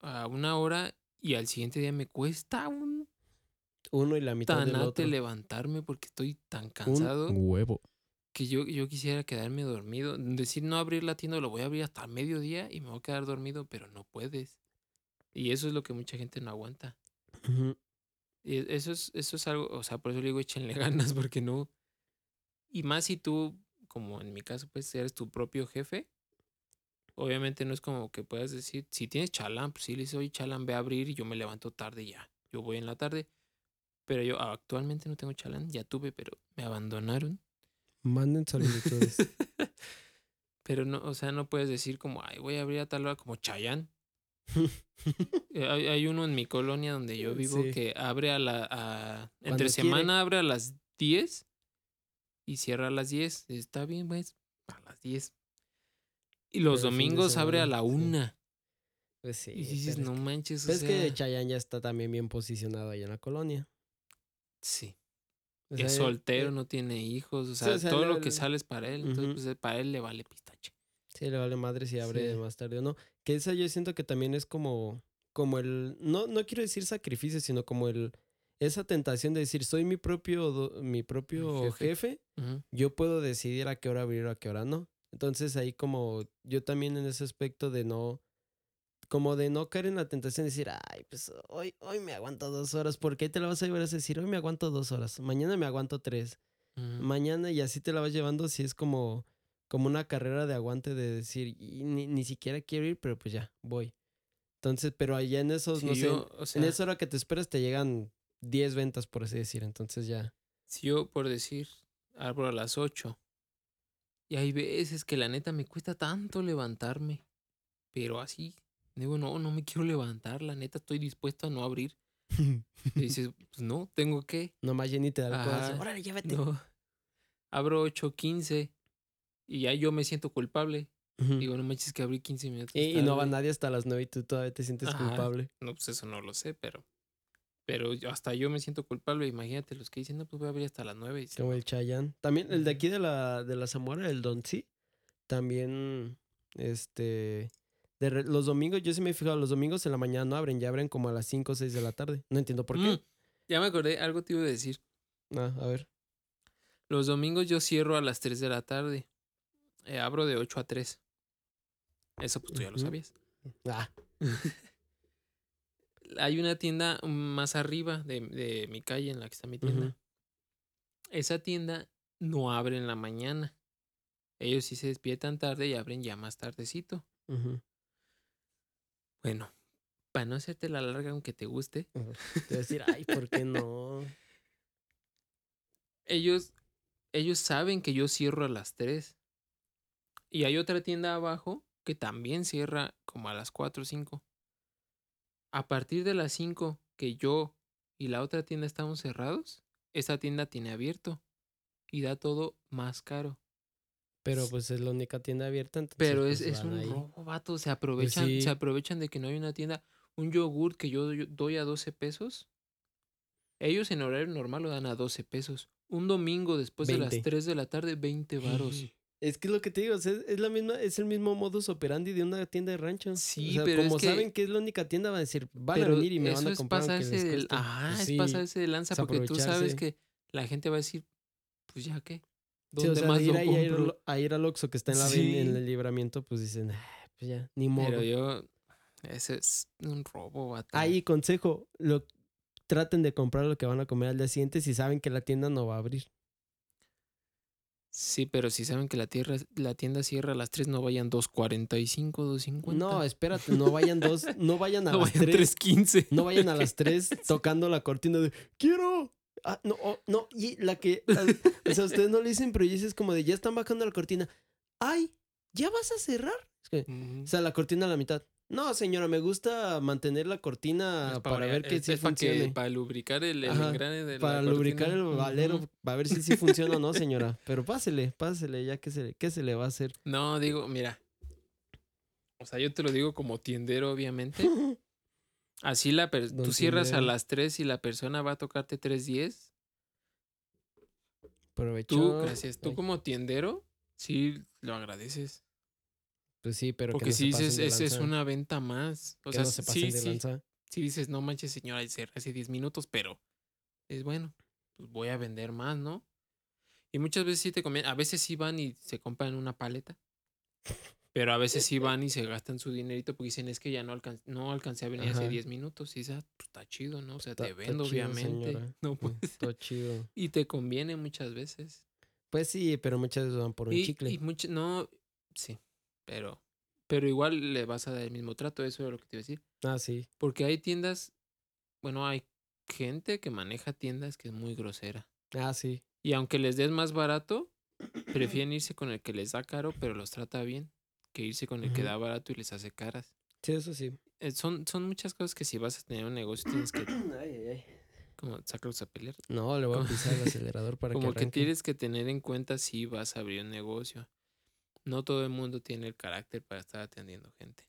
a una hora y al siguiente día me cuesta un Uno y la mitad del tanate otro. levantarme porque estoy tan Un cansado huevo. que yo, yo quisiera quedarme dormido. Decir no abrir la tienda, lo voy a abrir hasta mediodía y me voy a quedar dormido, pero no puedes. Y eso es lo que mucha gente no aguanta. Ujú. Y e- eso es, eso es algo, o sea, por eso le digo échenle ganas, [laughs] porque no. Y más si tú, como en mi caso, pues eres tu propio jefe. Obviamente no es como que puedas decir, si tienes chalán, pues sí le dices, oye, chalán, ve a abrir y yo me levanto tarde ya. Yo voy en la tarde. Pero yo actualmente no tengo chalán, ya tuve, pero me abandonaron. Manden solicitudes. [laughs] Pero no, o sea, no puedes decir como, ay, voy a abrir a tal hora como Chayán. [laughs] Eh, Hay, hay uno en mi colonia donde yo vivo Sí. que abre a la. a- entre quiere. semana abre a las 10 y cierra a las 10. Está bien, pues, a las 10. Y los Pero domingos abre a la sí. 1. pues sí. y dices, no manches, o pero es que Chayanne ya está también bien posicionado ahí en la colonia. Sí. O es sea, soltero, eh, no tiene hijos. O sea, o sea, todo le- lo que le- sale es para él. Entonces, pues, eh, para él le vale pistache. Sí, le vale madre si abre Sí. más tarde o no. Que esa yo siento que también es como, como el, no, no quiero decir sacrificio, sino como el, esa tentación de decir, soy mi propio, do- mi propio jefe. yo puedo decidir a qué hora abrir o a qué hora no. Entonces ahí como yo también en ese aspecto de no, como de no caer en la tentación de decir, ay, pues hoy, hoy me aguanto dos horas, ¿por qué te la vas a llevar a decir, hoy me aguanto dos horas, mañana me aguanto tres, Ujú. mañana y así te la vas llevando si es como, como una carrera de aguante de decir, y ni, ni siquiera quiero ir, pero pues ya, voy. Entonces, pero allá en esos, Sí, no sé, yo, o en sea, esa hora que te esperas te llegan 10 ventas, por así decir, entonces ya. Si yo, por decir, abro a las 8. Y hay veces que la neta me cuesta tanto levantarme. Pero así, digo, no, no me quiero levantar. La neta estoy dispuesto a no abrir. Y [laughs] dices, pues no, tengo que. Nomás Jenny te da codazo, Ajá, órale. No. Abro 8, 15. Y ya yo me siento culpable. Ujú. Digo, no manches que abrí 15 minutos. Y, y no va tarde". nadie hasta las 9 y tú todavía te sientes Ajá. culpable. No, pues eso no lo sé, pero. Pero yo- hasta yo me siento culpable. Imagínate los que dicen, no, pues voy a abrir hasta las 9. Y Como el Chayanne. También el de aquí de la, de la Zamora, el Don Sí. También, este. De re- los domingos, yo sí me he fijado, los domingos en la mañana no abren, ya abren como a las 5 o 6 de la tarde. No entiendo por qué. Mm, ya me acordé, algo te iba a decir. Ah, a ver. Los domingos yo cierro a las 3 de la tarde. Eh, abro de 8 a 3. Eso pues tú ya lo sabías. Ah, [laughs] Hay una tienda más arriba de, de mi calle en la que está mi tienda. Esa tienda no abre en la mañana. Ellos sí se despiertan tarde y abren ya más tardecito. ujú. Bueno, para no hacerte la larga aunque te guste, [laughs] Te voy a decir, ay, ¿por qué no? ellos, ellos saben que yo cierro a las 3. Y hay otra tienda abajo que también cierra como a las 4 o 5. A partir de las 5 que yo y la otra tienda estamos cerrados, esta tienda tiene abierto y da todo más caro. Pero pues es la única tienda abierta. Entonces, Pero es, pues, es van un ahí. robo, vato. Se aprovechan, sí. se aprovechan de que no hay una tienda. Un yogurt que yo doy- a 12 pesos. Ellos en horario normal lo dan a 12 pesos. Un domingo después de las 20. 3 de la tarde, 20 varos. [laughs] Es que es lo que te digo, sea, es, la misma, es el mismo modus operandi de una tienda de rancho. Sí, o sea, pero es como que- saben que es la única tienda, van a decir, van a venir y me van a es comprar. aunque pasarse les del, ajá, Pues es sí. pasarse de lanza es porque tú sabes que la gente va a decir, pues ya qué. Sí, ¿Dónde o sea, más de ir lo ahí a ir, a ir al Oxxo que está en, la, Sí. en el libramiento, pues dicen, "Ah, pues ya, ni modo. Pero yo, ese es un robo, vato. Ahí, consejo, lo, traten de comprar lo que van a comer al día siguiente si saben que la tienda no va a abrir. Sí, pero si saben que la, tierra, la tienda cierra a las 3, no vayan 2.45, 2.50. No, espérate, no vayan dos, no vayan [laughs] a no las vayan tres, 3.15. no vayan a las [laughs] tres tocando la cortina de quiero. Ah, no, oh, no, y la que, o sea, ustedes no le dicen, pero dices como de ya están bajando la cortina. Ay, ¿ya vas a cerrar? Es que, Ujú. o sea, la cortina a la mitad. No, señora, me gusta mantener la cortina para, ver que sí pa' funcione. para lubricar el, el Ajá, engrane de la para lubricar el valero, para ver si sí funciona o no, señora. Pero pásele, pásele, ya que se, ¿qué se le va a hacer? No, digo, mira. O sea, yo te lo digo como tiendero, obviamente. [laughs] Así la per- tú cierras a las 3 y la persona va a tocarte 3.10. Aprovechó. Tú, gracias, tú Ay. como tiendero, sí lo agradeces. Pues sí, pero que Porque no si dices, de es, una venta más. O que sea, no se pasen sí, de sí. lanza. Si dices, no manches, señora, cerré hace 10 minutos, pero es bueno, pues voy a vender más, ¿no? Y muchas veces sí te conviene. A veces sí van y se compran una paleta. Pero a veces sí van y se gastan su dinerito porque dicen, es que ya no, alcan no alcancé a venir hace Ajá. 10 minutos. Y dices, "Ah, pues, está chido, ¿no? O sea, Está- te está vendo, chido, obviamente. señora. [laughs] No, Mm, pues, Todo chido. y te conviene muchas veces. Pues sí, pero muchas veces van por un y, chicle. y much- no, sí, pero, pero igual le vas a dar el mismo trato, eso es lo que te iba a decir. Ah, sí. Porque hay tiendas, bueno, hay gente que maneja tiendas que es muy grosera. Ah, sí. Y aunque les des más barato, [clears throat] prefieren irse con el que les da caro, pero los trata bien, que irse con el que da barato y les hace caras. Sí, eso sí. Eh, son, son muchas cosas que si vas a tener un negocio tienes que [clears throat] Ay, ay, ay. como sacarlos a pelear. No, le voy a Como- pisar el [laughs] acelerador para como que que arranque. tienes que tener en cuenta si vas a abrir un negocio. No todo el mundo tiene el carácter para estar atendiendo gente.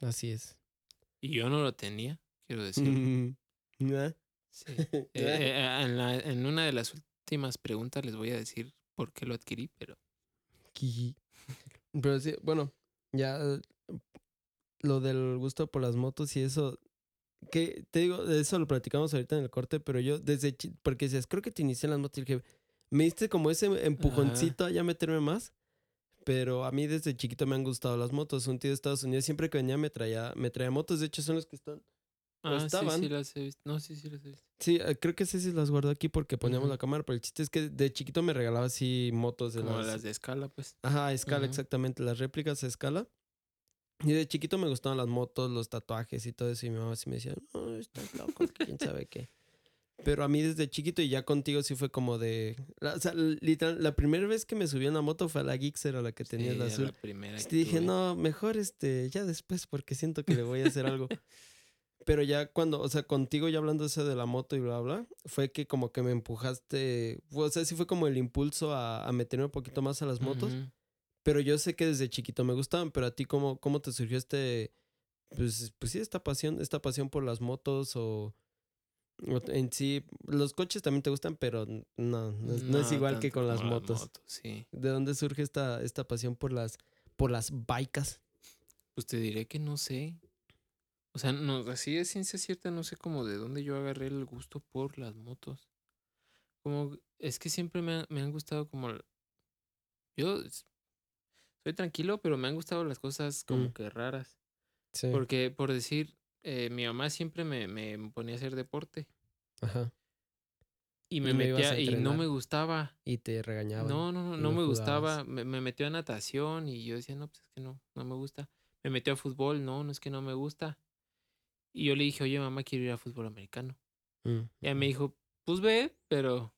Así es. Y yo no lo tenía, quiero decir. [laughs] ¿Ah? Sí. [laughs] Eh, eh, en, la- en una de las últimas preguntas les voy a decir por qué lo adquirí, pero. Pero sí, bueno, ya eh, lo del gusto por las motos y eso, que te digo, de eso lo platicamos ahorita en el corte, pero yo desde, porque dices, creo que te inicié en las motos y dije, me diste como ese empujoncito a ya meterme más, pero a mí desde chiquito me han gustado las motos. Un tío de Estados Unidos siempre que venía me traía, me traía motos, de hecho son los que están. Ah, sí, estaban. sí las he visto. No, sí, sí las he visto. Sí, eh, creo que sí las guardo aquí porque poníamos la cámara, pero el chiste es que de chiquito me regalaba así motos de Como las, las de escala, pues. Ajá, escala, exactamente, las réplicas a escala. Y de chiquito me gustaban las motos, los tatuajes y todo eso. Y mi mamá sí me decía, no, estás loco, quién sabe qué. Pero a mí desde chiquito y ya contigo sí fue como de... la- o sea, literal, la primera vez que me subí a una moto fue a la Gixxer, a la que tenía Sí, la azul. la primera Y que dije, no, mejor este, ya después porque siento que le voy a hacer algo. [laughs] Pero ya cuando, o sea, contigo ya hablando eso de la moto y bla, bla, fue que como que me empujaste, o sea, sí fue como el impulso a, a meterme un poquito más a las motos. Pero yo sé que desde chiquito me gustaban, pero a ti cómo, cómo te surgió este, pues, pues sí, esta pasión, esta pasión por las motos o, o en sí, los coches también te gustan, pero no, no, es- no es igual que con las motos. sí. ¿De dónde surge esta, esta pasión por las, por las bikes? Pues te diré que no sé. O sea, no, así de ciencia cierta, no sé cómo de dónde yo agarré el gusto por las motos. Como, es que siempre me, ha- me han gustado como... Yo soy tranquilo, pero me han gustado las cosas como Mm. que raras. Sí. Porque, por decir, eh, mi mamá siempre me, me ponía a hacer deporte. Ajá. Y me Y metía y no me gustaba. Y te regañaban. No, no, no, no no me jugabas. gustaba. Me, me metió a natación y yo decía, no, pues es que no, no me gusta. Me metió a fútbol, no, no es que no me gusta. Y yo le dije, oye, mamá, quiero ir a fútbol americano. Mm, Y ella me dijo, pues ve, pero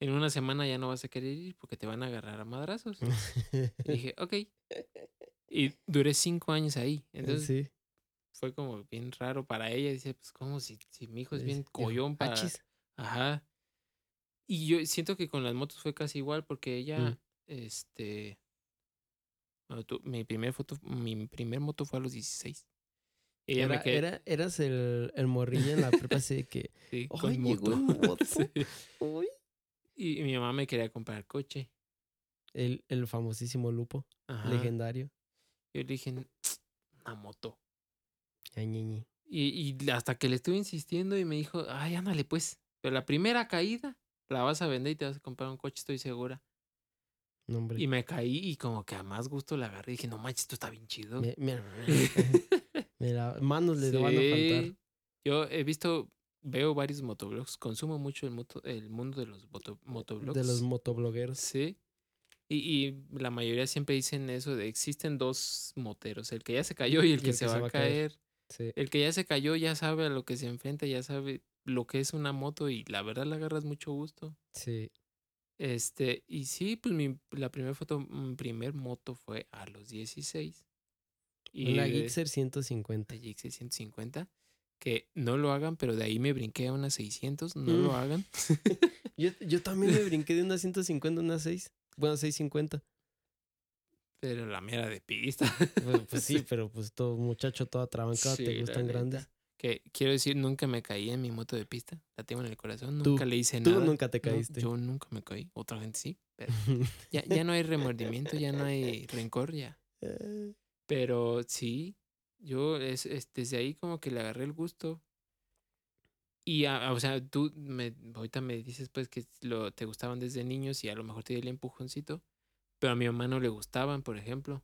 en una semana ya no vas a querer ir porque te van a agarrar a madrazos. Y dije, [laughs] ok. Y duré cinco años ahí. Entonces sí. fue como bien raro para ella. Dice, pues como si, si mi hijo es bien collón para... "Achis". Ajá. Y yo siento que con las motos fue casi igual porque ella, Mm. este, bueno, tu- mi primer foto, mi primer moto fue a los 16. Ella Era, quedó era- eras el, el morrillo en la prepa así de que, [laughs] sí, ¡ay, con moto. moto! [laughs] Sí. Uy. Y mi mamá me quería comprar coche. El, el famosísimo Lupo, Ajá. legendario. Yo le dije, una moto. Ay, ñi. Y, y hasta que le estuve insistiendo y me dijo, ay, ándale pues. Pero la primera caída la vas a vender y te vas a comprar un coche, estoy segura. No. Y me caí y como que a más gusto la agarré y dije, no manches, esto está bien chido. Me- mira, mira, manos le van a faltar. Sí. Yo he visto, veo varios motoblogs, consumo mucho el, moto, el mundo de los moto- motoblogs. De los motoblogueros. Sí. Y, y la mayoría siempre dicen eso de existen dos moteros, el que ya se cayó y el que, se, va a caer. Sí. El que ya se cayó ya sabe a lo que se enfrenta, ya sabe lo que es una moto y la verdad le agarras mucho gusto. Sí. Este, y sí, pues mi, la primera foto, mi primer moto fue a los 16. Y de- Gixxer 150. la GX 650. Que no lo hagan, pero de ahí me brinqué a una 600. No lo Mm. hagan. [laughs] Yo, [laughs] yo también me brinqué de una 150 a una 6. Bueno, 650. Pero la mera de pista. [laughs] Pues, pues sí, pero pues todo muchacho, toda trabancada, Sí, te la gustan grandes. Que quiero decir, nunca me caí en mi moto de pista. La tengo en el corazón. Tú- Nunca le hice Tú nada. nunca te No, caíste. yo nunca me caí. Otra gente sí. Pero ya, ya no hay remordimiento, ya no hay rencor, ya. Pero sí, yo es, es- desde ahí como que le agarré el gusto. Y, a- a- o sea, tú me, ahorita me dices pues que lo, te gustaban desde niños y a lo mejor te di el empujoncito, pero a mi mamá no le gustaban, por ejemplo.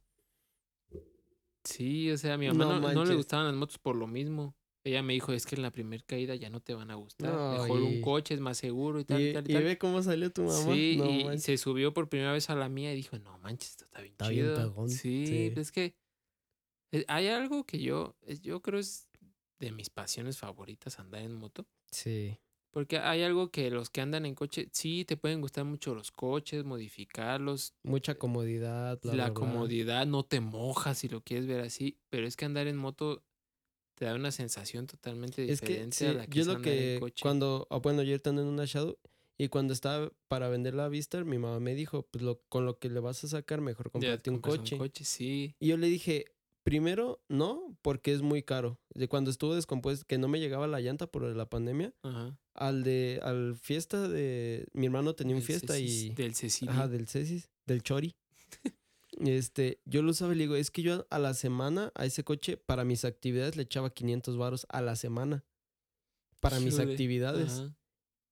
Sí, o sea, a mi mamá No no, no le gustaban las motos por lo mismo. Ella me dijo, es que en la primera caída ya no te van a gustar. No, Mejor y- un coche es más seguro y tal y, y, tal y tal. ve cómo salió tu mamá. Sí, y manches. se subió por primera vez a la mía y dijo, no manches, esto está bien Está bien chido. pegón, Sí, sí. pues es que hay algo que yo, es- yo creo es de mis pasiones favoritas andar en moto. Sí. Porque hay algo que los que andan en coche, sí, te pueden gustar mucho los coches, modificarlos, Mucha comodidad. bla, la comodidad, no te mojas si lo quieres ver así, pero es que andar en moto te da una sensación totalmente Es que diferente sí, a la que yo es lo andar en que coche. cuando, ah, bueno, yo ahorita ando en una Shadow y cuando estaba para vender la Vista, mi mamá me dijo, pues lo, con lo que le vas a sacar, mejor comprarte un coche. coche, sí. Y yo le dije, primero, no, porque es muy caro. De cuando estuvo descompuesto, que no me llegaba la llanta por la pandemia, Ajá. al de, al fiesta de, mi hermano tenía un fiesta y, Del Cecilia. ajá, del Cesis, del Chori. [laughs] Este, yo lo usaba y le digo, es que yo a la semana a ese coche para mis actividades le echaba 500 varos a la semana. Para mis actividades. ajá.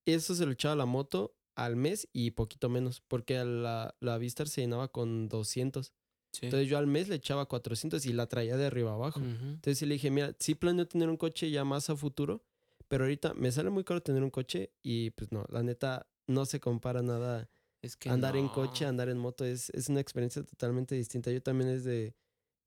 Eso se lo echaba a la moto al mes y poquito menos, porque a la, la Vistar se llenaba con 200. Sí. Entonces yo al mes le echaba 400 y la traía de arriba abajo. Entonces le dije, mira, sí planeo tener un coche ya más a futuro, pero ahorita me sale muy caro tener un coche y pues no, la neta no se compara nada. Es que andar en coche, andar en moto es, es una experiencia totalmente distinta. Yo también es de...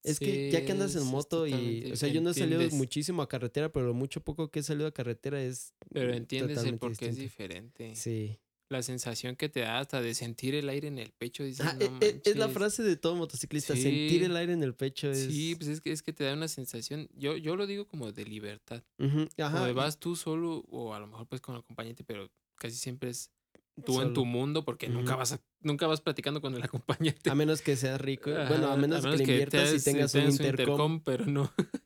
Es que ya que andas en moto y... O sea, yo no he salido muchísimo a carretera, pero lo mucho poco que he salido a carretera es... Pero mm, entiendes el por qué es diferente. Sí. La sensación que te da hasta de sentir el aire en el pecho. Dices, Ah, no e- e- es la manches". frase de todo motociclista, sentir el aire en el pecho es... Sí, pues es que, es que te da una sensación. Yo, yo lo digo como de libertad. Ajá, y- vas tú solo o a lo mejor pues con acompañante, pero casi siempre es tú en tu mundo porque nunca vas a- nunca vas platicando con el [laughs] acompañante. A menos que seas rico. Bueno, a menos, que le inviertas y tengas- tengas un tengas intercom. pero no. [laughs]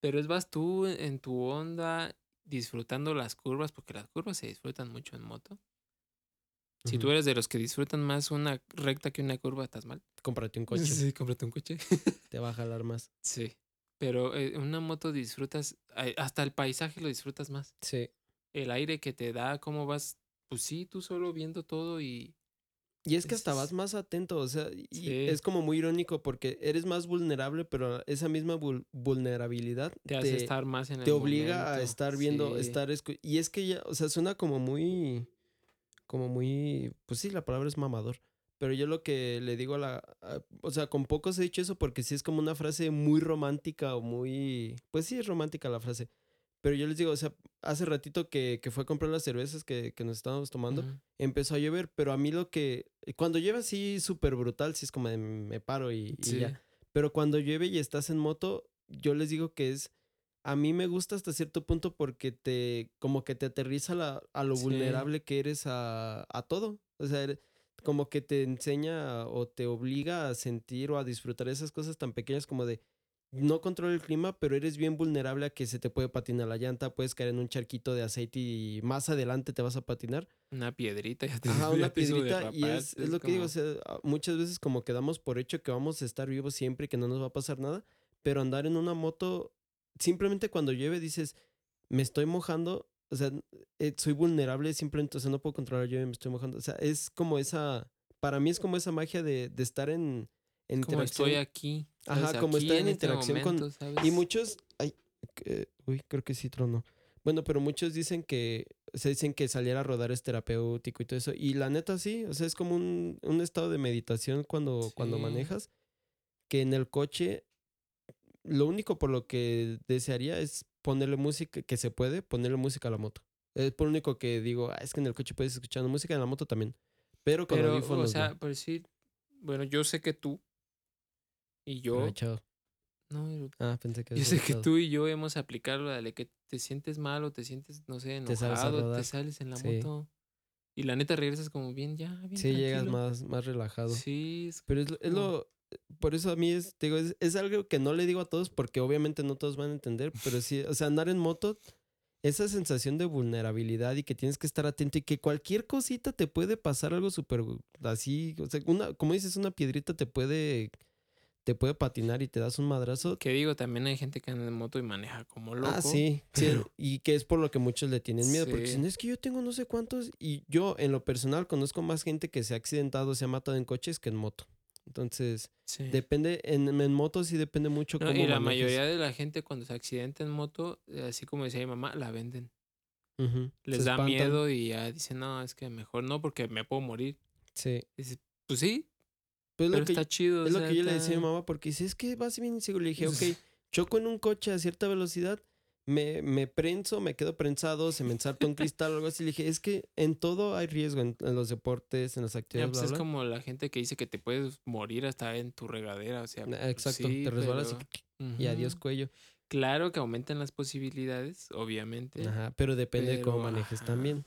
pero es vas tú en tu onda disfrutando las curvas, porque las curvas se disfrutan mucho en moto. Si tú eres de los que disfrutan más una recta que una curva, estás mal. Cómprate un [laughs] coche, Sí, cómprate un coche. [laughs] te va a jalar más. sí. Pero eh, una moto disfrutas, hasta el paisaje lo disfrutas más. Sí. El aire que te da, cómo vas, pues sí, tú solo viendo todo y Y es que hasta vas más atento, o sea, y Sí. es como muy irónico porque eres más vulnerable, pero esa misma vul- vulnerabilidad te hace estar más en el te obliga a estar viendo, Sí. estar y es que ya, o sea, suena como muy como muy, pues sí, la palabra es mamador, pero yo lo que le digo a la a- o sea, con pocos he dicho eso porque sí es como una frase muy romántica o muy, pues sí es romántica la frase. Pero yo les digo, o sea, hace ratito que, que fue a comprar las cervezas que, que nos estábamos tomando, empezó a llover, pero a mí lo que, cuando llueve así súper brutal, sí es como de me paro y, y Sí. ya. Pero cuando llueve y estás en moto, yo les digo que es, a mí me gusta hasta cierto punto porque te, como que te aterriza la- a lo Sí. vulnerable que eres a, a todo. O sea, eres- como que te enseña o te obliga a sentir o a disfrutar esas cosas tan pequeñas como de, no controlo el clima, pero eres bien vulnerable a que se te puede patinar la llanta, puedes caer en un charquito de aceite y más adelante te vas a patinar. Una piedrita. Ya te, Ajá, una [laughs] piedrita y derrapar, es, es lo que digo, o como- sea, muchas veces como que damos por hecho que vamos a estar vivos siempre y que no nos va a pasar nada, pero andar en una moto, simplemente cuando llueve dices, me estoy mojando, o sea, eh, soy vulnerable simplemente, o sea, no puedo controlar la lluvia, me estoy mojando, o sea, es como esa, para mí es como esa magia de, de estar en, en como estoy aquí. Ajá, ¿sabes? como Aquí estar en este interacción con- momento, ¿sabes? Y muchos, ay, uy, creo que sí trono. Bueno, pero muchos dicen que, se dicen que salir a rodar es terapéutico y todo eso. Y la neta sí, o sea, es como un, un estado de meditación cuando, cuando manejas, que en el coche, lo único por lo que desearía es ponerle música, que se puede, ponerle música a la moto. Es por lo único que digo, "Ah, es que en el coche puedes escuchar música, en la moto también. Pero con Pero, o audífonos, sea, no. por decir, bueno, yo sé que tú y yo. Chao. No, Ah, pensé que yo sé que tú y yo hemos aplicado la de que te sientes mal o te sientes, no sé, Te enojado, te rodar. sales en la Sí. moto. Y la neta regresas como bien, ya, bien. Sí, llegas tranquilo. más, más relajado. Sí, es Pero es, es como- lo, por eso a mí es, digo, es, es algo que no le digo a todos porque obviamente no todos van a entender, pero sí, o sea, andar en moto, esa sensación de vulnerabilidad y que tienes que estar atento y que cualquier cosita te puede pasar algo súper así, o sea, una, como dices, una piedrita te puede te puede patinar y te das un madrazo. Que digo, también hay gente que anda en moto y maneja como loco. Ah, sí, [laughs] sí, y que es por lo que muchos le tienen miedo, porque dicen, es que yo tengo no sé cuántos, y yo en lo personal conozco más gente que se ha accidentado, se ha matado en coches que en moto. Entonces, Sí. depende, en, en moto sí depende mucho No, cómo y la mayoría de la gente cuando se accidenta en moto, eh, así como decía mi mamá, la venden. Les se da espantan. miedo y ya dicen, no, es que mejor no porque me puedo morir. Sí. Dices, pues sí, Pues pero lo que, está chido. o es lo que yo le decía a mi mamá, porque dice, es que vas bien inseguro. Le dije, ok, [laughs] choco en un coche a cierta velocidad, me, me prenso, me quedo prensado, se me ensarta un cristal o algo así. Le dije, es que en todo hay riesgo, en, en los deportes, en las Ya, actividades, pues bla, es bla. como la gente que dice que te puedes morir hasta en tu regadera, o sea, Ah, pues Exacto, sí, te resbalas pero- y, y adiós Ujú. cuello. Claro que aumentan las posibilidades, obviamente. Ajá, pero depende de cómo manejes ajá. también.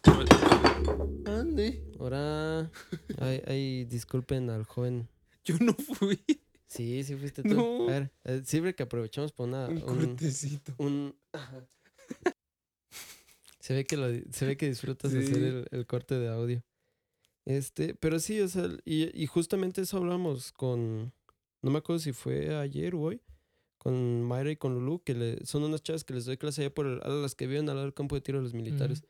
Ande. Ahora, ay, ay, disculpen al joven. Yo no fui. Sí, sí fuiste tú. No. A ver, eh, siempre que aprovechamos por una, Un un, cortecito. un- se ve que lo se ve que disfrutas de hacer Sí. el, el corte de audio. Este, pero sí, o sea, y, y justamente eso hablamos con, no me acuerdo si fue ayer o hoy, con Mayra y con Lulu, que le, son unas chavas que les doy clase allá por el- a las que viven al lado del campo de tiro de los militares,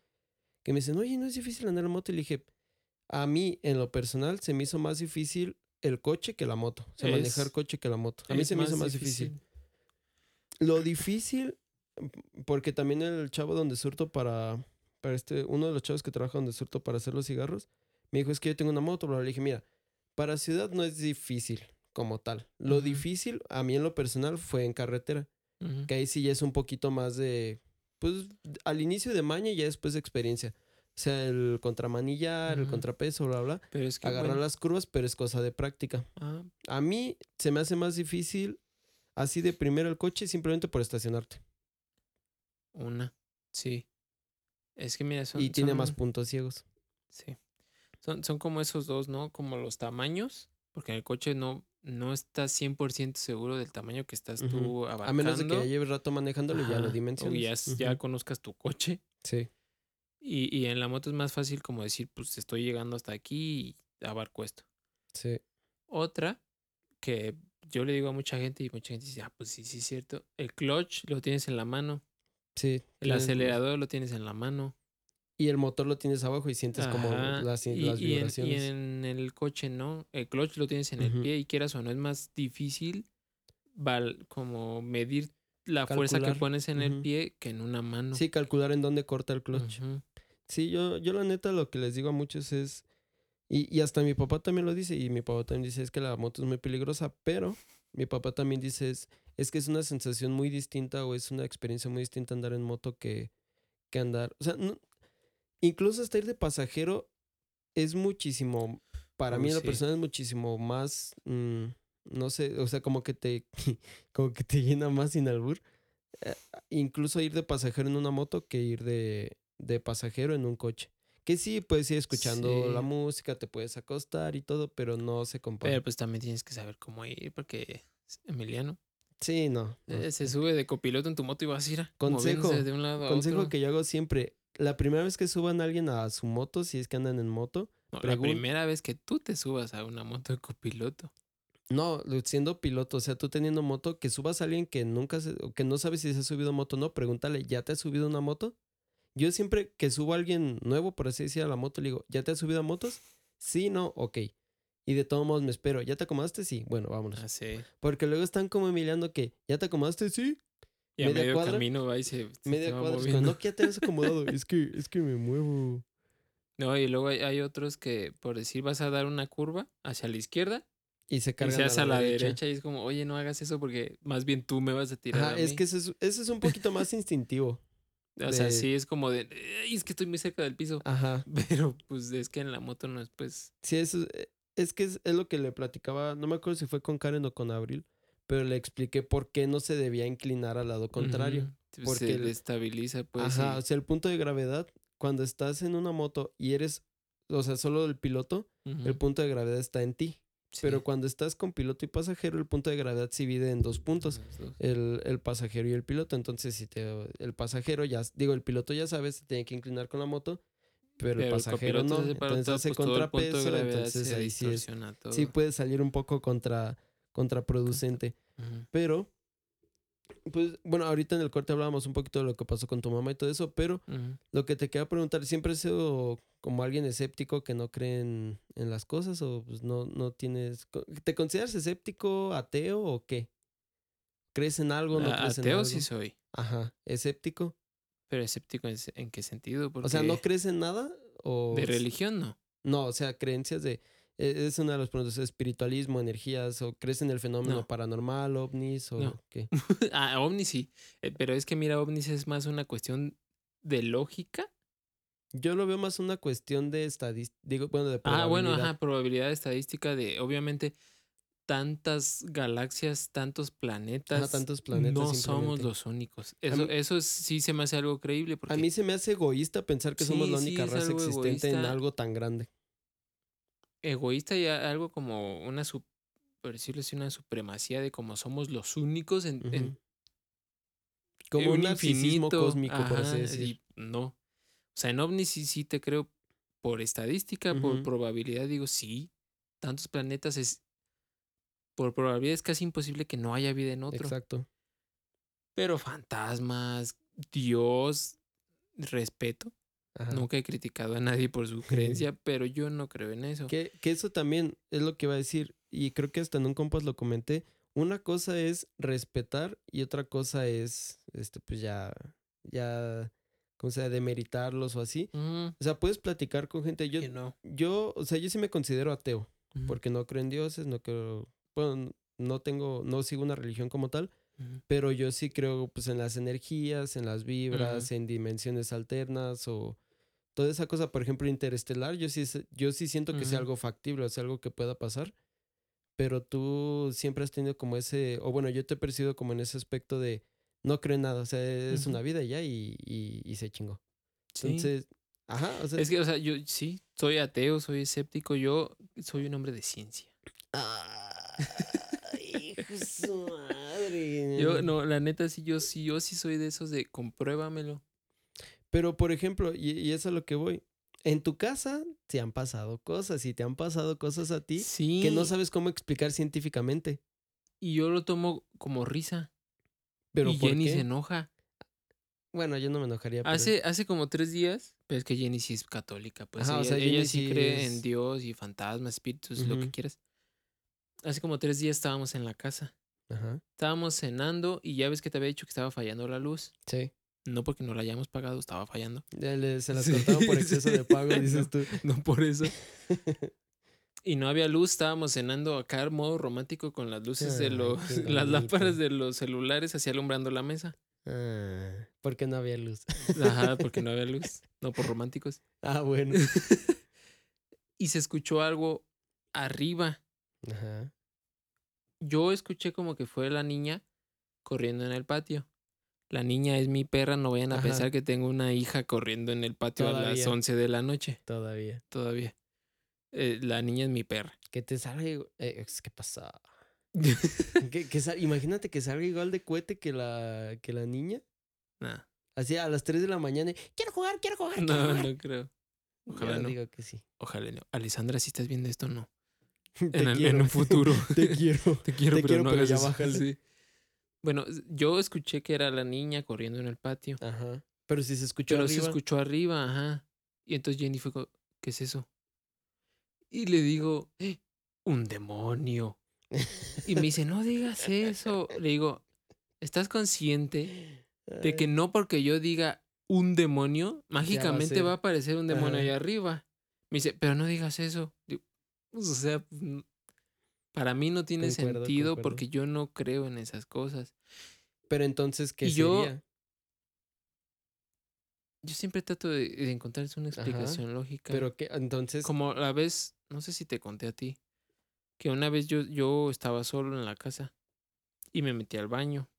que me dicen, oye, no es difícil andar en moto, y le dije, a mí, en lo personal, se me hizo más difícil el coche que la moto, o sea, manejar Es- coche que la moto. A mí se me hizo más difícil. difícil. Lo difícil, porque también el chavo donde surto para, para este, uno de los chavos que trabaja donde surto para hacer los cigarros, me dijo, es que yo tengo una moto, bla". le dije, mira, para ciudad no es difícil como tal. Lo difícil, a mí en lo personal, fue en carretera, que ahí sí ya es un poquito más de, pues, al inicio de maña y ya después de experiencia. O sea, el contramanillar, el contrapeso, bla, bla, Pero es que agarrar bueno, las curvas, pero es cosa de práctica. ah, A mí se me hace más difícil así de primero el coche simplemente por estacionarte. una, sí. Es que mira, son, y tiene más puntos ciegos. Sí. Son, son como esos dos, ¿no? Como los tamaños, porque en el coche no, no estás 100% seguro del tamaño que estás tú A abarcando. menos de que ya lleves rato manejándolo y ya lo dimensiones. O ya conozcas tu coche. Sí. Y, y en la moto es más fácil como decir, pues estoy llegando hasta aquí y abarco esto. Sí. Otra, que yo le digo a mucha gente y mucha gente dice, ah, pues sí, sí es cierto. El clutch lo tienes en la mano. Sí. El acelerador lo tienes en la mano. Y el motor lo tienes abajo y sientes como las, y, las y en, y vibraciones. en el coche, ¿no? El clutch lo tienes en el pie y quieras o no, es más difícil val- como medir la fuerza que pones en el pie que en una mano. Sí, calcular en dónde corta el clutch. Ujú. Sí, yo, yo la neta lo que les digo a muchos es, y, y hasta mi papá también lo dice, y mi papá también dice es que la moto es muy peligrosa, pero mi papá también dice es, es que es una sensación muy distinta o es una experiencia muy distinta andar en moto que, que andar, o sea, no- incluso hasta ir de pasajero es muchísimo, para mí en sí. personal es muchísimo más, mm, no sé, o sea, como que te, [laughs] como que te llena más sin albur. Eh, incluso ir de pasajero en una moto que ir de, de pasajero en un coche. Que sí, puedes ir escuchando la música, te puedes acostar y todo, pero no se compara. Pero pues también tienes que saber cómo ir porque Emiliano sí, no. no. eh, se sube de copiloto en tu moto y vas a ir a Consejo, de un lado a Consejo otro. que yo hago siempre, la primera vez que suban a alguien a su moto, si es que andan en moto, No, la primera vez que tú te subas a una moto de copiloto. no, siendo piloto, o sea, tú teniendo moto, que subas a alguien que nunca, se, que no sabe si se ha subido moto o no, pregúntale, ¿ya te has subido una moto? Yo siempre que subo a alguien nuevo, por así decir, a la moto, le digo, ¿ya te has subido a motos? Sí, no, ok. Y de todos modos me espero, ¿ya te acomodaste? Sí, bueno, vámonos. Así. Porque luego están como Emiliano que, ¿ya te acomodaste? Sí. Y a Media medio cuadra, camino va y se, se Media cuadra, no, que ya te has acomodado, es que, [laughs] es que me muevo. No, y luego hay, hay otros que, por decir, vas a dar una curva hacia la izquierda Y se y cargan se hace a la derecha. y es como, oye, no hagas eso porque más bien tú me vas a tirar. A es mí". que es, ese es un poquito más instintivo. O sea, sí es como de, "Ay, es que estoy muy cerca del piso. Ajá. [laughs] Pero pues es que en la moto no es pues. Sí, eso, es- es que es, es lo que le platicaba, no me acuerdo si fue con Karen o con Abril, pero le expliqué por qué no se debía inclinar al lado contrario. pues, porque se destabiliza, pues. Ajá, o sea, el punto de gravedad, cuando estás en una moto y eres, o sea, solo el piloto, el punto de gravedad está en ti. Pero cuando estás con piloto y pasajero, el punto de gravedad se divide en dos puntos. El, el pasajero y el piloto. Entonces, si te, el pasajero ya, digo, el piloto ya sabes, se tiene que inclinar con la moto, pero, Pero el pasajero no. se Entonces todo, hace pues, contrapeso, entonces ahí sí es, sí puede salir un poco contra, contraproducente. Pero, pues, bueno, ahorita en el corte hablábamos un poquito de lo que pasó con tu mamá y todo eso, pero lo que te quería preguntar, ¿siempre has sido como alguien escéptico que no cree en, en las cosas o pues no, no tienes... ¿Te consideras escéptico, ateo o qué? ¿Crees en algo, no A- crees en Ateo algo? sí soy. Ajá, escéptico. Pero escéptico en, en qué sentido? Porque O sea, ¿no crees en nada? O de religión no. No, o sea, creencias de... e- Es una de las preguntas, espiritualismo, energías, o crees en el fenómeno No. paranormal, ovnis, o No. qué. [laughs] ah, ovnis sí. Eh, pero es que mira, ovnis es más una cuestión de lógica. Yo lo veo más una cuestión de estadística, bueno, de Ah, bueno, probabilidad. ajá, probabilidad estadística de, obviamente, tantas galaxias, tantos planetas. tantos planetas No somos los únicos. Eso, mí- eso es- sí se me hace algo creíble. Porque A mí se me hace egoísta pensar que somos la única raza existente en algo tan grande. Egoísta y algo como una, por decirlo así, una supremacía de como somos los únicos en. Como un, narcisismo cósmico, por así ajá, decir. y no. O sea, en ovnis sí, sí te creo por estadística, por probabilidad, digo, sí. Tantos planetas es. Por probabilidad es casi imposible que no haya vida en otro. Exacto. Pero fantasmas, Dios, respeto. Ajá. Nunca he criticado a nadie por su [laughs] creencia, pero yo no creo en eso. Que, que eso también es lo que iba a decir. Y creo que hasta en un compas lo comenté. Una cosa es respetar y otra cosa es, este, pues ya, ya, como sea, demeritarlos o así. Mm, O sea, puedes platicar con gente. Yo, no. yo, o sea, yo sí me considero ateo. Porque no creo en dioses, no creo, bueno, no tengo, no sigo una religión como tal. Pero yo sí creo pues en las energías, en las vibras, en dimensiones alternas o toda esa cosa, por ejemplo, interestelar, yo sí, yo sí siento que sea Ujú. algo factible, o sea, algo que pueda pasar. Pero tú siempre has tenido como ese, o bueno, yo te he percibido como en ese aspecto de no creo en nada, o sea, es Ujú. una vida ya y, y, y se chingó. Sí. Entonces, ajá, o sea, Es que, o sea, yo sí, soy ateo, soy escéptico, yo soy un hombre de ciencia. De [laughs] su madre. Yo, no, la neta, sí, yo sí, yo sí soy de esos de compruébamelo. Pero, por ejemplo, y, y es a lo que voy. En tu casa te han pasado cosas y te han pasado cosas a ti Sí. que no sabes cómo explicar científicamente. Y yo lo tomo como risa. Pero y ¿por Jenny qué? se enoja. Bueno, yo no me enojaría. pero- Hace, hace como tres días, pero es que Jenny sí es católica, pues Ajá, o ella, sea, ella Jenny sí sí cree es- en Dios y fantasmas, espíritus, lo que quieras. Hace como tres días estábamos en la casa. Ajá. Estábamos cenando y ya ves que te había dicho que estaba fallando la luz. Sí. No porque no la hayamos pagado, estaba fallando. Ya le- se [laughs] las Sí, cortaron por exceso de pago, [laughs] dices tú. No por eso. [laughs] Y no había luz, estábamos cenando acá en modo romántico con las luces de Ay, los, las lámparas de los celulares así alumbrando la mesa. Ah, porque no había luz. Ajá, porque no había luz, no por románticos. Ah, bueno. Y se escuchó algo arriba. Ajá. Yo escuché como que fue la niña corriendo en el patio. La niña es mi perra, no vayan a Ajá. pensar que tengo una hija corriendo en el patio a las Todavía. 11 de la noche, Todavía. todavía. Eh, la niña es mi perra. Que te salga. eh, es que pasa. [laughs] Que, que sal- imagínate que salga igual de cohete que la, que la niña. Nah, Así a las 3 de la mañana. y, Quiero jugar, quiero jugar. quiero no, jugar". no creo. Ojalá Yo no. digo que sí. Ojalá no. Alessandra, si estás viendo esto, no. [laughs] En, el- en un futuro. [laughs] Te quiero. [laughs] Te quiero, Te pero quiero, no pero hagas ya eso. Sí. Bueno, yo escuché que era la niña corriendo en el patio. Ajá. Pero si se escuchó Pero arriba. se escuchó arriba, ajá. Y entonces Jenny fue ¿qué es eso? Y le digo, "Eh, un demonio. Y me dice, no digas eso. Le digo, ¿estás consciente de que no porque yo diga un demonio, mágicamente va a aparecer un demonio ahí arriba? Me dice, pero no digas eso. Digo, pues, o sea, pues, para mí no tiene Concuerdo, sentido concuerdo. porque yo no creo en esas cosas. Pero entonces, ¿qué Y yo- sería? Yo siempre trato de, de encontrarles una Ajá, explicación lógica. Pero que entonces. Como la vez, no sé si te conté a ti, que una vez yo, yo estaba solo en la casa y me metí al baño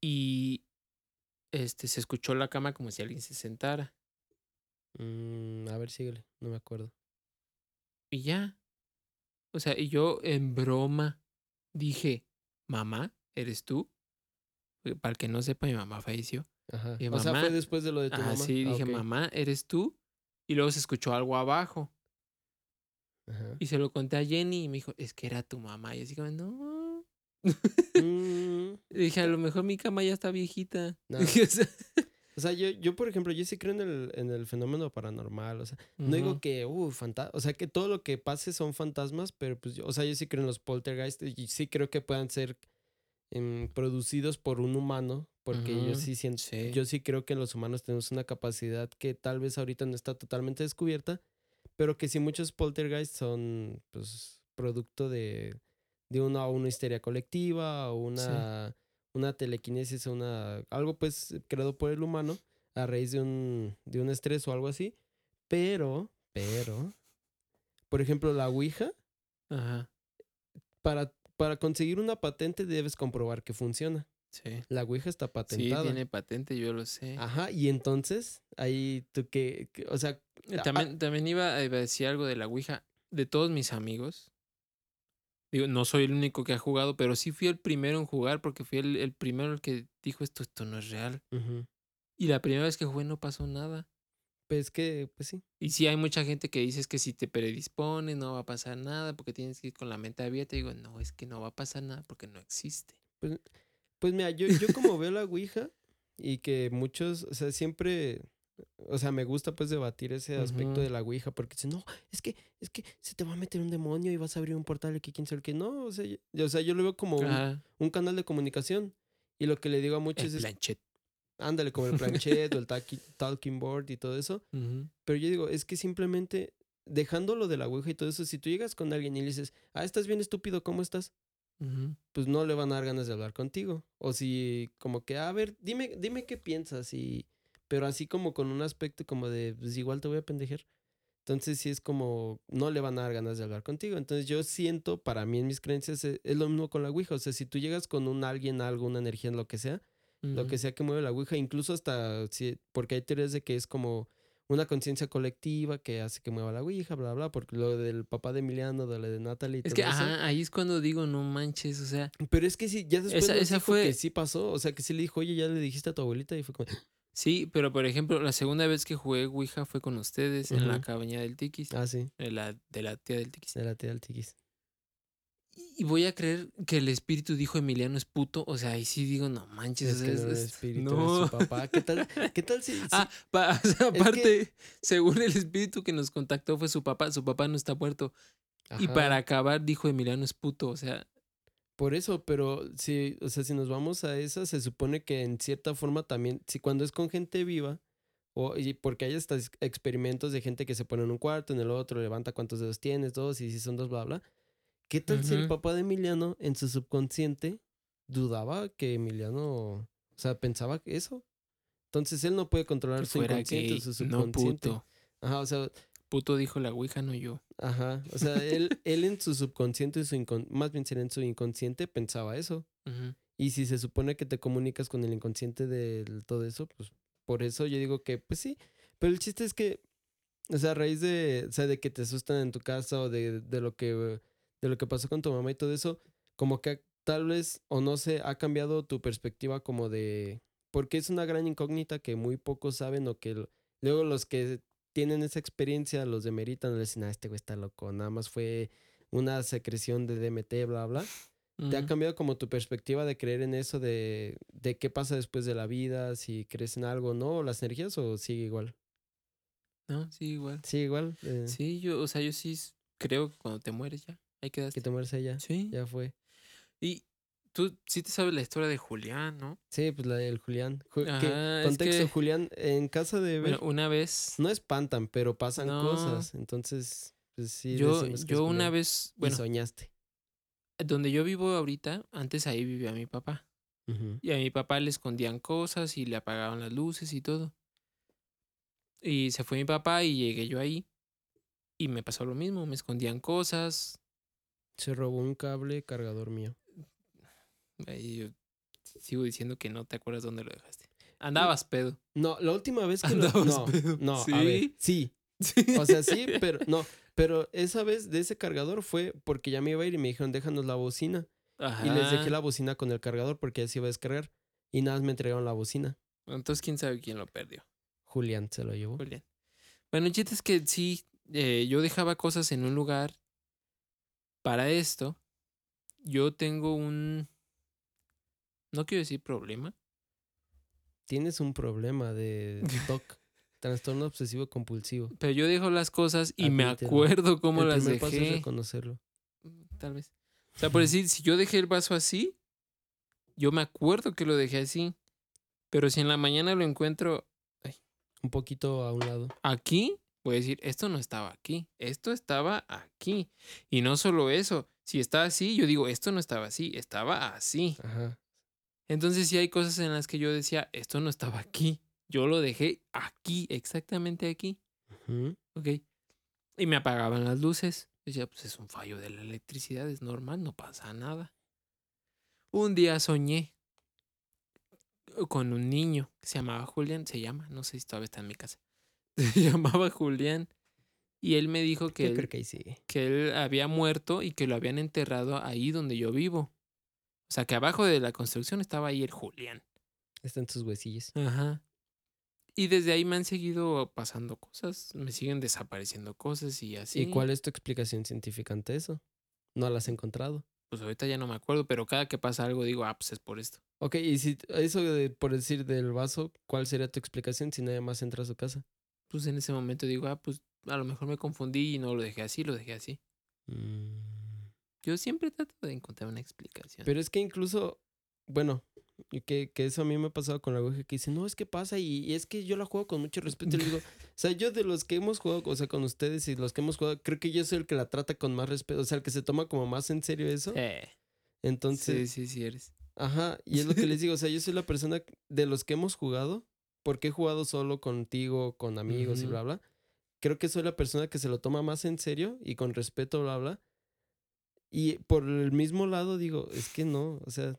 y este se escuchó la cama como si alguien se sentara. Mm, a ver, síguele. No me acuerdo. Y ya. O sea, y yo en broma dije, mamá, ¿eres tú? Porque Para el que no sepa, mi mamá falleció. Ajá. Y o sea, fue después de lo de tu Ajá, mamá. sí, Ah, dije, mamá, ¿eres tú? Y luego se escuchó algo abajo. Ajá. Y se lo conté a Jenny y me dijo, es que era tu mamá. Y así como, no. Mm, [laughs] dije, a lo mejor mi cama ya está viejita. No. [laughs] O sea, yo, yo, por ejemplo, yo sí creo en el, en el fenómeno paranormal. O sea, no digo que, uh, fanta- o sea, que todo lo que pase son fantasmas, pero pues, yo, o sea, yo sí creo en los poltergeist y sí creo que puedan ser em, producidos por un humano, porque yo sí siento, sí. yo sí creo que los humanos tenemos una capacidad que tal vez ahorita no está totalmente descubierta, pero que sí muchos poltergeist son, pues, producto de, de una, una histeria colectiva o una, una telequinesis, una, algo pues creado por el humano a raíz de un, de un estrés o algo así. Pero, pero, por ejemplo, la Ouija, Ajá, para, para conseguir una patente debes comprobar que funciona. sí. La Ouija está Sí, patentada. tiene patente, yo lo sé. Ajá, y entonces, ahí tú que, que- o sea, Eh, ah, También, también iba a decir algo de la Ouija. De todos mis amigos. Digo, no soy el único que ha jugado, pero sí fui el primero en jugar porque fui el, el primero el que dijo esto, esto no es real. Y la primera vez que jugué no pasó nada. pues que, pues sí. Y sí hay mucha gente que dice es que si te predispones no va a pasar nada porque tienes que ir con la mente abierta. Y digo, no, es que no va a pasar nada porque no existe. Pues mira, yo, yo como veo la Ouija y que muchos, o sea, siempre, o sea, me gusta pues debatir ese aspecto Ujú. de la Ouija porque dicen, no, es que, es que se te va a meter un demonio y vas a abrir un portal y que quién sabe qué. No, o sea, yo, o sea, yo lo veo como un, un canal de comunicación. Y lo que le digo a muchos el es, planchet. ándale, como el planchet o el taqui- talking board y todo eso. Ujú. Pero yo digo, es que simplemente dejando lo de la Ouija y todo eso, si tú llegas con alguien y le dices, ah, estás bien estúpido, ¿cómo estás? Ujú. Pues no le van a dar ganas de hablar contigo. O si como que, a ver, dime, dime qué piensas. Y, pero así como con un aspecto como de, pues igual te voy a pendejer. Entonces sí es como, no le van a dar ganas de hablar contigo. Entonces yo siento, para mí en mis creencias, e- es lo mismo con la Ouija. O sea, si tú llegas con un alguien, algo, una energía, lo que sea, lo que sea que mueve la Ouija, incluso hasta, si- porque hay teorías de que es como una conciencia colectiva que hace que mueva la Ouija, bla, bla, porque lo del papá de Emiliano, de lo de Natalie Es todo que, eso. ajá, ahí es cuando digo, no manches, o sea, Pero es que sí, ya después Esa- nos esa dijo fue- que sí pasó, o sea, que sí le dijo, oye, ya le dijiste a tu abuelita y fue como, sí, pero por ejemplo, la segunda vez que jugué Ouija fue con ustedes en la cabaña del Tikis, ah, sí, de la, de la tía del Tikis. de la tía del tiquis. Y voy a creer que el espíritu dijo Emiliano es puto, o sea, ahí sí digo, no manches, Es que es- es- espíritu, no. es su papá. ¿Qué tal, [laughs] qué tal si, si- Ah, pa- [laughs] o sea, que- aparte, según el espíritu que nos contactó fue su papá, su papá no está muerto. Y para acabar dijo Emiliano es puto, o sea, Por eso, pero si, o sea, si nos vamos a esa, se supone que en cierta forma también, si cuando es con gente viva, o, y porque hay estos experimentos de gente que se pone en un cuarto, en el otro, levanta cuántos dedos tienes, dos, y si son dos, bla, bla. ¿Qué tal si el papá de Emiliano en su subconsciente dudaba que Emiliano, o sea, pensaba eso? Entonces él no puede controlar que su inconsciente, su no subconsciente. puto. Ajá, o sea, Puto dijo la Ouija, no yo. ajá, o sea, él, [laughs] él en su subconsciente, su más bien sería en su inconsciente, pensaba eso. Y si se supone que te comunicas con el inconsciente de todo eso, pues por eso yo digo que, pues sí. Pero el chiste es que, o sea, a raíz de, o sea, de que te asustan en tu casa o de, de lo que, de lo que pasó con tu mamá y todo eso, como que tal vez, o no sé, ha cambiado tu perspectiva como de, porque es una gran incógnita que muy pocos saben o que lo- luego los que tienen esa experiencia los demeritan, le dicen, ah, este güey está loco, nada más fue una secreción de DMT, bla, bla. ¿Te ha cambiado como tu perspectiva de creer en eso de, de qué pasa después de la vida, si crees en algo, ¿no? ¿O las energías o sigue igual? No, sí, igual. Sigue igual. eh, Sí, yo, o sea, yo sí creo que cuando te mueres ya, ahí Que quedaste. te mueres ella. Sí. Ya fue. Y tú sí te sabes la historia de Julián, ¿no? Sí, pues la del Julián. Ju- que- Ajá, es contexto, que- Julián, en casa de Bueno, una vez, no espantan, pero pasan No. cosas. Entonces, pues sí. yo, yo una vez, Y bueno, soñaste. donde yo vivo ahorita, antes ahí vivía mi papá. Y a mi papá le escondían cosas y le apagaban las luces y todo. Y se fue mi papá y llegué yo ahí. Y me pasó lo mismo, me escondían cosas. Se robó un cable cargador mío. Ahí yo sigo diciendo que no te acuerdas dónde lo dejaste. Andabas pedo. No, la última vez que lo... Andabas No, pedo. no, a ¿Sí? ver, [laughs] sí. O sea, sí, pero no. Pero esa vez de ese cargador fue porque ya me iba a ir y me dijeron, déjanos la bocina. Y les dejé Ajá. la bocina con el cargador porque ya se iba a descargar. Y nada más me entregaron la bocina. Entonces, quién sabe quién lo perdió. Julián se lo llevó. Julián. Bueno, el chiste es que sí, eh, yo dejaba cosas en un lugar. Para esto, yo tengo un. No quiero decir problema. Tienes un problema de [laughs] TOC, trastorno obsesivo compulsivo. Pero yo dejo las cosas y me acuerdo cómo el las primer paso es dejé. reconocerlo. Tal vez. O sea, por [laughs] decir, si yo dejé el vaso así, yo me acuerdo que lo dejé así. Pero si en la mañana lo encuentro Un poquito a un lado. aquí, voy a decir, esto no estaba aquí, esto estaba aquí. Y no solo eso, si está así, yo digo, esto no estaba así, estaba así. Ajá. Entonces sí hay cosas en las que yo decía, esto no estaba aquí, yo lo dejé aquí, exactamente aquí. Ujú. Ok. Y me apagaban las luces. Decía, pues es un fallo de la electricidad, es normal, no pasa nada. Un día soñé con un niño que se llamaba Julián, se llama, no sé si todavía está en mi casa. [laughs] Se llamaba Julián. Y él me dijo que él, que que él había muerto y que lo habían enterrado ahí donde yo vivo. O sea, que abajo de la construcción estaba ahí el Julián. Está en tus huesillos. Ajá. Y desde ahí me han seguido pasando cosas, me siguen desapareciendo cosas y así. ¿Y cuál es tu explicación científica ante eso? No la has encontrado. Pues ahorita ya no me acuerdo, pero cada que pasa algo digo, ah, pues es por esto. Ok, y si eso de, por decir del vaso, ¿cuál sería tu explicación si nadie más entra a su casa? Pues en ese momento digo, ah, pues a lo mejor me confundí y no lo dejé así, lo dejé así. Mm, Yo siempre trato de encontrar una explicación. Pero es que incluso, bueno, y que, que eso a mí me ha pasado con la Ouija, que dice, no, es que pasa y, y es que yo la juego con mucho respeto. Y le digo, [laughs] o sea, yo de los que hemos jugado, o sea, con ustedes y los que hemos jugado, creo que yo soy el que la trata con más respeto, o sea, el que se toma como más en serio eso. Eh, sí, Entonces, sí, sí eres. Ajá, y es lo que les digo, o sea, yo soy la persona de los que hemos jugado, porque he jugado solo contigo, con amigos y Ujú. bla, bla. Creo que soy la persona que se lo toma más en serio y con respeto, bla, bla. Y por el mismo lado digo, es que no, o sea,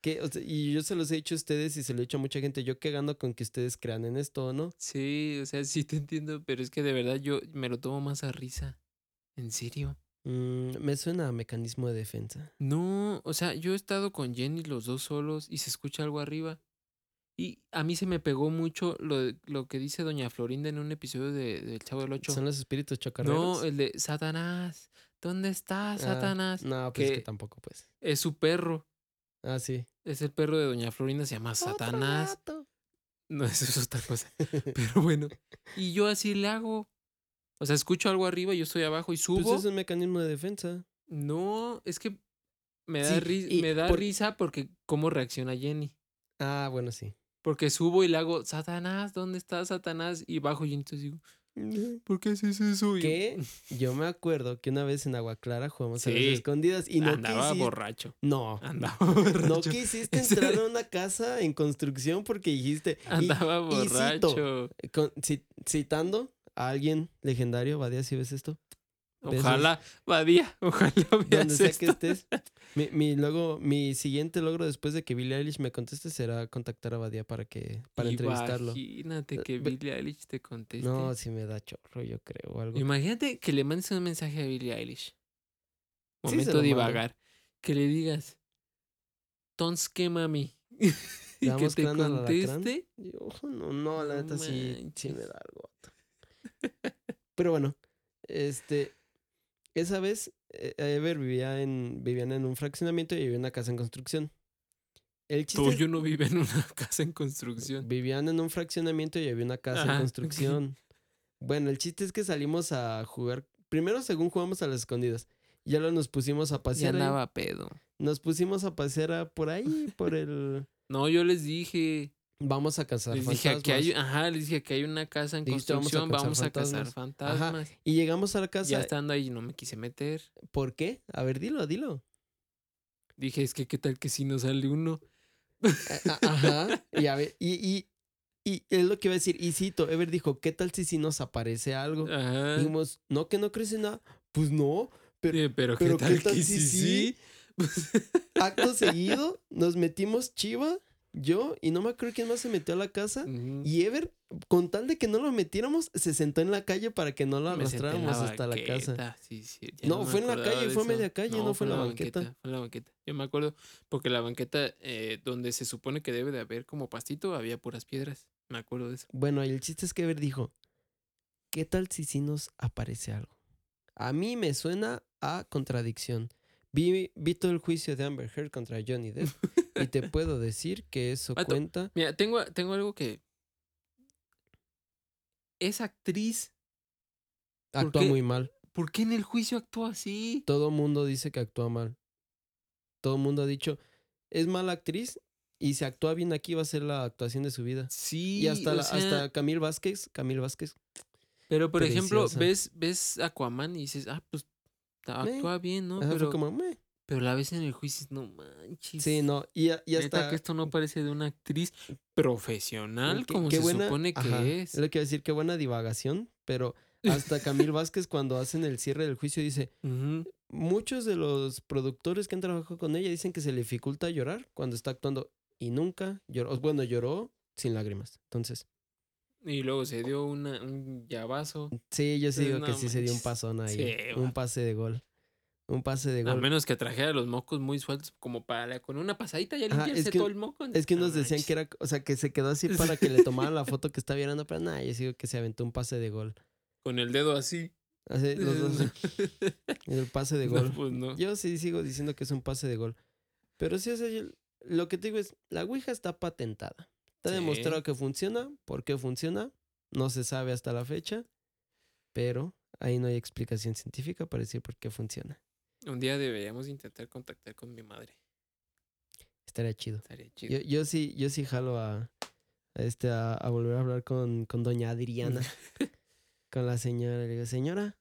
que, o sea, y yo se los he dicho a ustedes y se lo he dicho a mucha gente, yo que gano con que ustedes crean en esto, ¿no? Sí, o sea, sí te entiendo, pero es que de verdad yo me lo tomo más a risa. ¿En serio? Mm, me suena a mecanismo de defensa. No, o sea, yo he estado con Jenny los dos solos y se escucha algo arriba. Y a mí se me pegó mucho lo, lo que dice Doña Florinda en un episodio de, del Chavo del Ocho. ¿Son los espíritus chocarreros? No, el de Satanás. ¿Dónde estás, Ah, Satanás? No, pues es que que- tampoco, pues. Es su perro. Ah, sí. Es el perro de Doña Florinda, se llama Satanás. Otro No, eso es otra cosa. [laughs] Pero bueno. Y yo así le hago. O sea, escucho algo arriba, yo estoy abajo y subo. Pues es un mecanismo de defensa. No, es que me da, Sí, ri- me da por- risa porque cómo reacciona Jenny. Ah, bueno, sí. Porque subo y le hago, Satanás, ¿dónde está Satanás? Y bajo y entonces digo, ¿por qué haces eso? Que yo me acuerdo que una vez en Agua Clara jugamos a las escondidas y no andaba quisiste, borracho. no, Andaba [laughs] no borracho. quisiste Ese- entrar a [laughs] una casa en construcción porque dijiste y- Andaba y cito, borracho. con- citando a alguien legendario, Badía, si ves esto. Ojalá, Badía, [laughs] ojalá donde sea esto. que estés. [laughs] Mi, mi luego, mi siguiente logro después de que Billie Eilish me conteste será contactar a Badía para que para entrevistarlo. Imagínate que Eh, ve- Billie Eilish te conteste. No, si me da chorro, yo creo, o algo. Imagínate que le mandes un mensaje a Billie Eilish. Momento lo de mando. divagar. Que le digas, Tonske mami. [laughs] y que te conteste. Yo, no, no, la No neta sí, sí me da algo. Pero bueno, este, esa vez eh, Ever vivía en, vivían en un fraccionamiento y vivía en una casa en construcción. El chiste es- Tuyo no vive en una [laughs] casa en construcción. vivían en un fraccionamiento y había una casa Ajá, en construcción. Bueno, el chiste es que salimos a jugar. Primero, según jugamos a las escondidas. Ya luego nos pusimos a Ya pasear. ahí. andaba pedo. Nos pusimos a pasear a- por ahí, por [laughs] el. No, yo les dije. Vamos a cazar Les dije que hay, fantasmas. ajá, les dije que hay una casa en Dijiste, "Vamos a construcción, cazar vamos a cazar fantasmas". Fantasmas. Y llegamos a la casa. Ya estando ahí no me quise meter. ¿Por qué? A ver, dilo, dilo. Dije, es que qué tal que si no sale uno. A- Ajá. Y a ver, y, y, y es lo que iba a decir. Y cito, Ever dijo, ¿qué tal si si nos aparece algo? Ajá. Dijimos, no, que no crece nada. Pues no. Pero Eh, pero, pero qué tal, ¿qué tal que si sí, sí? sí. [laughs] acto seguido, nos metimos chiva. Yo y no me acuerdo quién más se metió a la casa. Y Ever, con tal de que no lo metiéramos, se sentó en la calle para que no lo arrastráramos hasta la casa. Sí, sí, No, fue en la calle, fue media calle, no fue en la banqueta. Fue en la banqueta. Yo me acuerdo porque la banqueta eh, donde se supone que debe de haber como pastito había puras piedras. Me acuerdo de eso. Bueno, y el chiste es que Ever dijo, ¿qué tal si sí nos aparece algo? A mí me suena a contradicción. Vi, vi todo el juicio de Amber Heard contra Johnny Depp y te [laughs] puedo decir que eso cuenta. Mira, tengo, tengo algo que. Esa actriz, ¿por Actúa muy mal. ¿por qué en el juicio actúa así? Todo mundo dice que actúa mal. Todo mundo ha dicho, es mala actriz y si actúa bien aquí va a ser la actuación de su vida. Sí. Y hasta, la- sea, hasta Camil Vázquez, Camil Vázquez, Pero por ejemplo, ves, ves Aquaman y dices, ah, pues. Actúa bien, ¿no? ajá, Pero, como, "Meh". pero la ves en el juicio no manches. sí, no, y, y hasta... que esto no parece de una actriz profesional qué- como se buena- supone que ajá, es. lo que iba a decir, qué buena divagación, pero hasta Camil Vázquez cuando hacen el cierre del juicio dice, muchos de los productores que han trabajado con ella dicen que se le dificulta llorar cuando está actuando y nunca lloró, bueno, lloró sin lágrimas. Entonces, Y luego se dio una, un llavazo. sí, yo sí digo que sí se dio un pasón ahí, Sí, un pase de gol. Un pase de A gol. menos que trajera los mocos muy sueltos, como para con una pasadita ya es limpiarse que- todo el moco. Es que No unos decían que era, o sea, que se quedó así [laughs] para que le tomaran la foto que está viendo, pero nada, yo sigo que se aventó un pase de gol. Con el dedo así. Así, los dos, [laughs] el pase de No, gol. pues no. Yo sí sigo diciendo que es un pase de gol. Pero sí, o sea, yo- lo que te digo es, la Ouija está patentada. Está Sí. demostrado que funciona. ¿Por qué funciona? No se sabe hasta la fecha. Pero ahí no hay explicación científica para decir por qué funciona. Un día deberíamos intentar contactar con mi madre. Estaría chido. Estaría chido. Yo, yo sí, yo sí jalo a, a este, a, a volver a hablar con, con doña Adriana, [laughs] con la señora. Le digo, señora.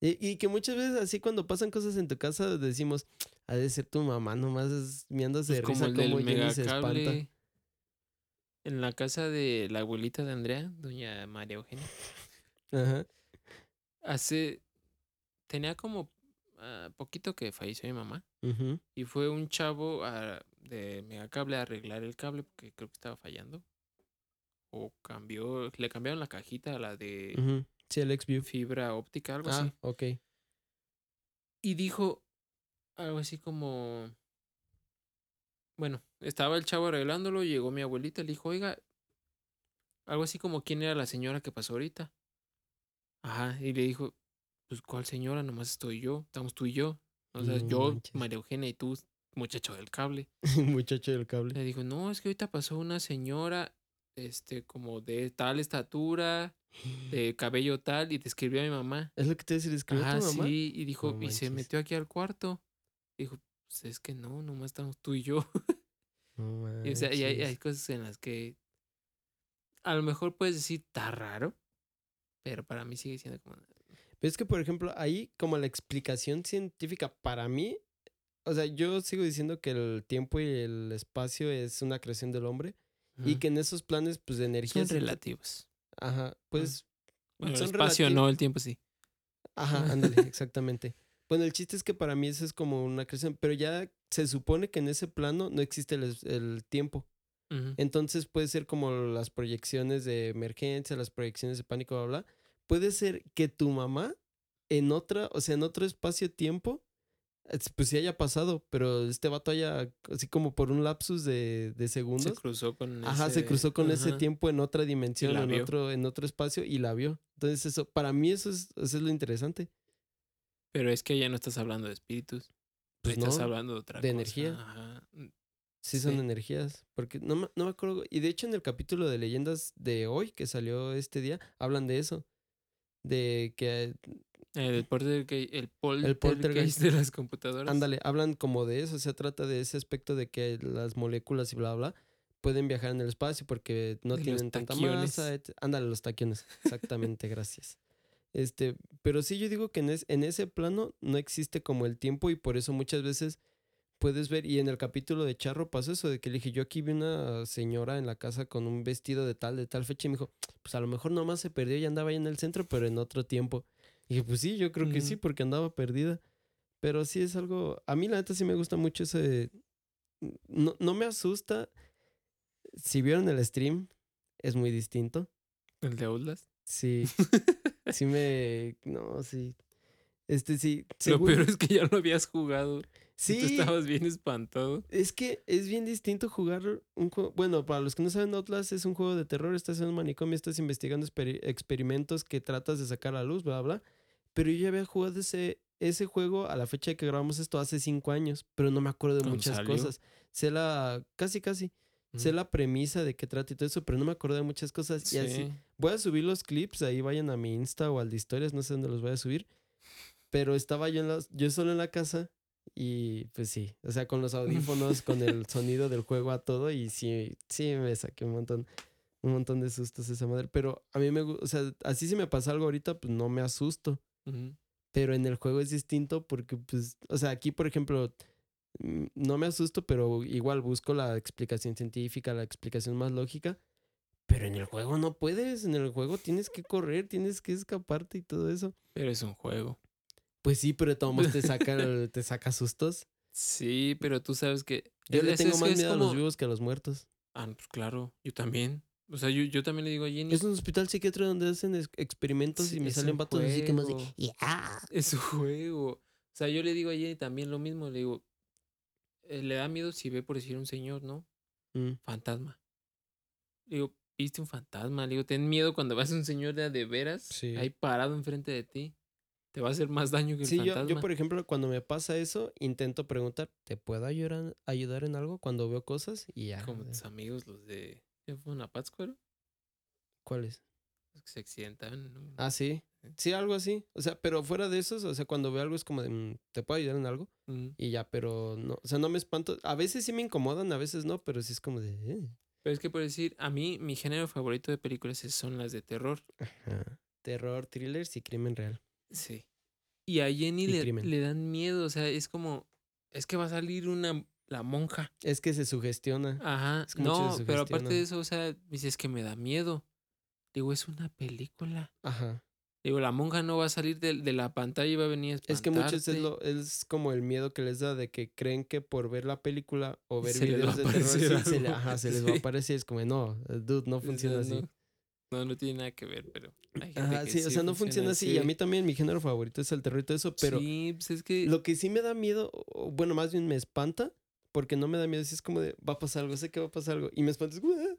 Y, y que muchas veces así cuando pasan cosas en tu casa decimos, ha de ser tu mamá nomás es miándose de Pues como risa el como del Jenny se espanta. En la casa de la abuelita de Andrea, doña María Eugenia. Ajá. Hace. Tenía como ah, poquito que falleció mi mamá. Y fue un chavo a- de Megacable a arreglar el cable porque creo que estaba fallando. O cambió. Le cambiaron la cajita a la de ujú. Sí, el XView. fibra óptica, algo Ah, así. ok. Y dijo algo así como. Bueno, estaba el chavo arreglándolo, llegó mi abuelita, le dijo, oiga, algo así como quién era la señora que pasó ahorita. Ajá, y le dijo, pues cuál señora, nomás estoy yo, estamos tú y yo. O sea, No yo, manches. María Eugenia y tú, muchacho del cable. [laughs] Muchacho del cable. Le dijo, no, es que ahorita pasó una señora, este, como de tal estatura, de cabello tal, y describió a mi mamá. Es lo que te decía, escribió Ajá, tu mamá. sí, y dijo, No y se metió aquí al cuarto. Dijo, pues es que no, nomás estamos tú y yo. [laughs] No Y, o sea, y hay, cosas en las que a lo mejor puedes decir, está raro, pero para mí sigue siendo como... Pero es que, por ejemplo, ahí como la explicación científica para mí, o sea, yo sigo diciendo que el tiempo y el espacio es una creación del hombre y que en esos planes, pues, de energía... son relativos. Ajá, pues... Bueno, el espacio no, el tiempo sí. Ajá, [laughs] ándale, exactamente. Bueno, el chiste es que para mí eso es como una creación, pero ya se supone que en ese plano no existe el, el tiempo. Entonces puede ser como las proyecciones de emergencia, las proyecciones de pánico, bla, bla. Puede ser que tu mamá en otra, o sea, en otro espacio-tiempo, es- pues sí haya pasado, pero este vato haya, así como por un lapsus de, de Se segundos, cruzó con ajá, se cruzó con ese tiempo en otra dimensión, en vio. otro, en otro espacio y la vio. Entonces eso, para mí eso es, eso es lo interesante. Pero es que ya no estás hablando de espíritus. Pues estás no, hablando de otra de cosa, energía. Ajá. Sí, son energías. Porque no, me- no me acuerdo. Y de hecho, en el capítulo de leyendas de hoy, que salió este día, hablan de eso. De que, El, poltergeist, el poltergeist. poltergeist de las computadoras. ándale, hablan como de eso. Se trata de ese aspecto de que las moléculas y bla, bla, pueden viajar en el espacio porque no De tienen tanta masa. Ándale, los taquiones. Exactamente, gracias. Este, pero sí, yo digo que en, es- en ese plano no existe como el tiempo y por eso muchas veces puedes ver, y en el capítulo de Charro pasó eso, de que le dije, yo aquí vi una señora en la casa con un vestido de tal, de tal fecha, y me dijo, pues a lo mejor nomás se perdió y andaba ahí en el centro, pero en otro tiempo. Y dije, pues sí, yo creo que sí, porque andaba perdida. Pero sí es algo, a mí la neta sí me gusta mucho ese, no, no me asusta. si vieron el stream, es muy distinto. ¿El de Outlast? Sí. sí me. No, sí. Este sí. [laughs] Lo peor es que ya lo habías jugado. Sí. Tú Sí. estabas bien espantado. Es que es bien distinto jugar un juego. Bueno, para los que no saben, Outlast es un juego de terror. Estás en un manicomio, estás investigando experi- experimentos que tratas de sacar a la luz, bla, bla. Pero yo ya había jugado ese, ese juego a la fecha de que grabamos esto hace cinco años, pero no me acuerdo de ¿Cuándo muchas salió? cosas. Sé la. Casi, casi. Sé Ujú. la premisa de qué trata y todo eso, pero no me acuerdo de muchas cosas. Y así. Voy a subir los clips, ahí vayan a mi Insta o al de historias, no sé dónde los voy a subir. Pero estaba yo, en las, yo solo en la casa y pues sí, o sea, con los audífonos, con el [laughs] sonido del juego a todo y sí, sí me saqué un montón, un montón de sustos esa madre. Pero a mí me gusta, o sea, así si me pasa algo ahorita, pues no me asusto. Pero en el juego es distinto porque, pues, o sea, aquí, por ejemplo, mm, no me asusto, pero igual busco la explicación científica, la explicación más lógica. Pero en el juego no puedes, en el juego tienes que correr, tienes que escaparte y todo eso. Pero es un juego. Pues sí, pero todos te [laughs] saca, te saca sustos. Sí, pero tú sabes que. Yo le tengo más miedo a los vivos que a los muertos. Ah, pues claro, yo también. O sea, yo, yo también le digo a Jenny. Es un hospital psiquiátrico donde hacen ex- experimentos Sí, y me salen vatos así que más de... "Ya". Es un juego. O sea, yo le digo a Jenny también lo mismo. Le digo, eh, le da miedo si ve por decir un señor, ¿no? Mm. Fantasma. Le digo, viste un fantasma. Le digo, ten miedo cuando vas a un señor de, a de veras Sí. ahí parado enfrente de ti. Te va a hacer más daño que el Sí, yo, fantasma. yo, por ejemplo, cuando me pasa eso, intento preguntar, ¿te puedo ayudar, ayudar en algo cuando veo cosas? Y ya. Como tus amigos, los de. ¿Qué fue una Pátzcuaro? ¿Cuál es? Los que se accidentaban. ¿no? Ah, sí. Sí, algo así. O sea, pero fuera de esos, o sea, cuando veo algo es como de, "Mm, ¿te puedo ayudar en algo? Y ya, pero no, o sea, no me espanto. A veces sí me incomodan, a veces no, pero sí es como de... "Eh". Pero es que por decir, a mí, mi género favorito de películas son las de terror. Ajá. Terror, thrillers y crimen real. Sí. Y a Jenny le, le dan miedo, o sea, es como, es que va a salir una, la monja. Es que se sugestiona. Ajá. Es que mucho no, pero aparte de eso, o sea, dice, es que me da miedo. Digo, es una película. Ajá. Digo, la monja no va a salir de, de la pantalla y va a venir a Es que muchos es, lo, es como el miedo que les da de que creen que por ver la película o ver Se videos de terror sí, se, le- ajá, se les va a [laughs] Sí. aparecer. Es como, no, dude, no O sea, funciona así. No, no, tiene nada que ver, pero hay gente Ajá, que sí, o sea, no funciona así. Y a mí también mi género favorito es el terror y todo eso, pero Sí, pues es que... lo que sí me da miedo, o bueno, más bien me espanta, porque no me da miedo, si es como de, va a pasar algo, sé que va a pasar algo, y me espanta, es, "Uah".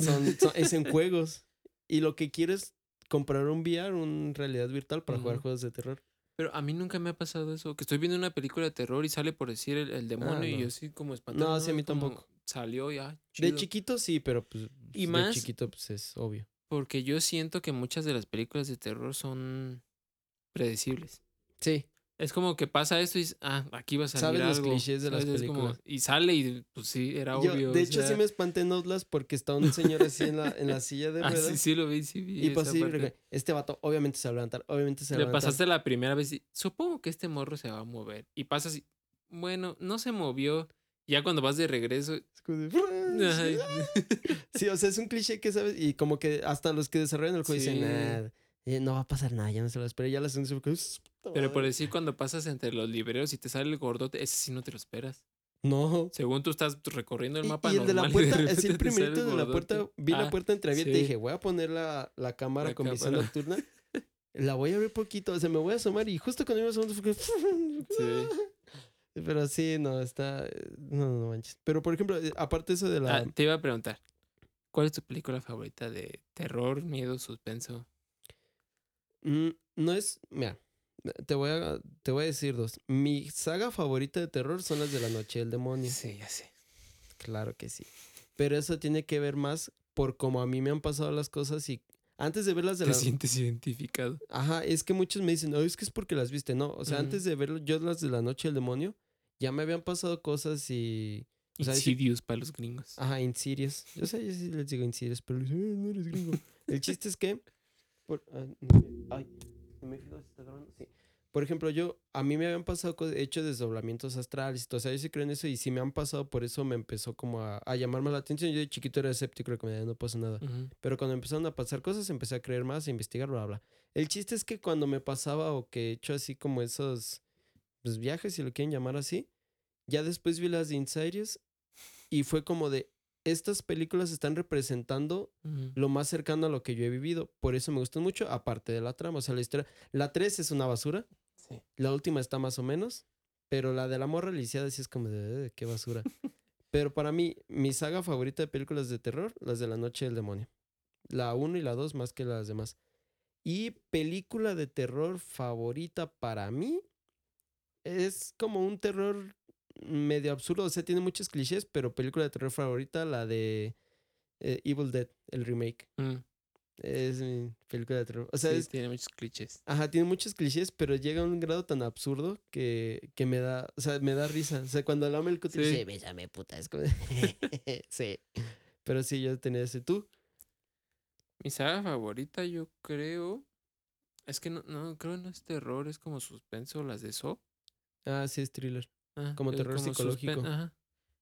son, son- es en juegos. Y lo que quiero es comprar un VR, una realidad virtual para jugar juegos de terror. Pero a mí nunca me ha pasado eso. Que estoy viendo una película de terror y sale por decir el, el demonio y Ah, no. yo así como espantado. No, sí, a mí tampoco. Salió ya. De chido. chiquito sí, pero pues Y de más- chiquito pues es obvio. Porque yo siento que muchas de las películas de terror son predecibles. Sí, Es como que pasa esto y ah, aquí va a salir Sabes los algo. clichés de las. Es como- películas. y sale y pues sí, era Yo, obvio. de hecho sí sea, me espanté en Outlast porque estaba un señor así en la, en la silla de [laughs] Ah, ruedas. sí, sí lo vi, sí vi. Y pues sí, parte. este vato obviamente se va a levantar, obviamente se va a Le levantar. pasaste la primera vez y supongo que este morro se va a mover. Y pasas y, bueno, no se movió. Ya cuando vas de regreso. [laughs] Sí, o sea, es un cliché que sabes, y como que hasta los que desarrollan el juego Sí. dicen, "Nah, eh, no va a pasar nada, ya no se lo espero. Ya la segunda se fue como, "Puta Pero por madre". decir, cuando pasas entre los libreros y te sale el gordote, ese sí no te lo esperas. No. Según tú estás recorriendo el Y, mapa y el de la y puerta, así el primerito de la puerta, vi la Ah, puerta entreabierta y sí. dije, voy a poner la, la cámara La con visión cámara. nocturna. [laughs] La voy a abrir poquito, o sea, me voy a asomar y justo cuando iba a asomar fue. [laughs] Sí. Pero sí, no, está... No, no manches. Pero, por ejemplo, eh, aparte eso de la... Ah, te iba a preguntar, ¿cuál es tu película favorita de terror, miedo, suspenso? Mm, no es. Mira, te voy, a, te voy a decir dos. Mi saga favorita de terror son las de la noche del demonio. Sí, ya sé. Claro que sí. Pero eso tiene que ver más por cómo a mí me han pasado las cosas y antes de verlas de Te la. sientes identificado. Ajá, es que muchos me dicen, no, es que es porque las viste. No, o sea, antes de ver yo las de la noche del demonio, ya me habían pasado cosas y. O sea, Insidious para los gringos. Ajá, Insidious. Yo sé, yo sí les digo Insidious, pero "Eh, no eres gringo. [laughs] El chiste es que. Por, no, ay, ¿se me fijo si está grabando? Sí. Por ejemplo, yo, a mí me habían pasado, he hecho desdoblamientos astrales o sea, yo sí creo en eso y si me han pasado, por eso me empezó como a, a llamarme la atención. Yo de chiquito era escéptico, era como de, no pasa nada. Ujú. Pero cuando empezaron a pasar cosas, empecé a creer más, a investigar, bla, bla. El chiste es que cuando me pasaba o que he hecho así como esos pues, viajes, si lo quieren llamar así, ya después vi las de Insidious y fue como de, estas películas están representando lo más cercano a lo que yo he vivido. Por eso me gustan mucho, aparte de la trama. O sea, la historia. La 3 es una basura. Sí. La última está más o menos. Pero la de la morra lisiada sí es como de "Eh, qué basura. [laughs] pero para mí, mi saga favorita de películas de terror, las de la noche del demonio. La 1 y la 2 más que las demás. Y película de terror favorita para mí es como un terror medio absurdo. O sea, tiene muchos clichés, pero película de terror favorita, la de eh, Evil Dead, el remake. Mm, Es mi película de terror. O sea, sí, es- tiene muchos clichés. ajá, tiene muchos clichés, pero llega a un grado tan absurdo que, que me da, o sea, me da risa. O sea, cuando el el cuti Sí. dice, bésame, puta, es como... [laughs] sí. Pero sí, yo tenía ese. ¿Tú? Mi saga favorita, yo creo. Es que no, no, creo no es terror, es como suspenso, las de So. Ah, sí, es thriller. Ah, Como terror psicológico. ajá.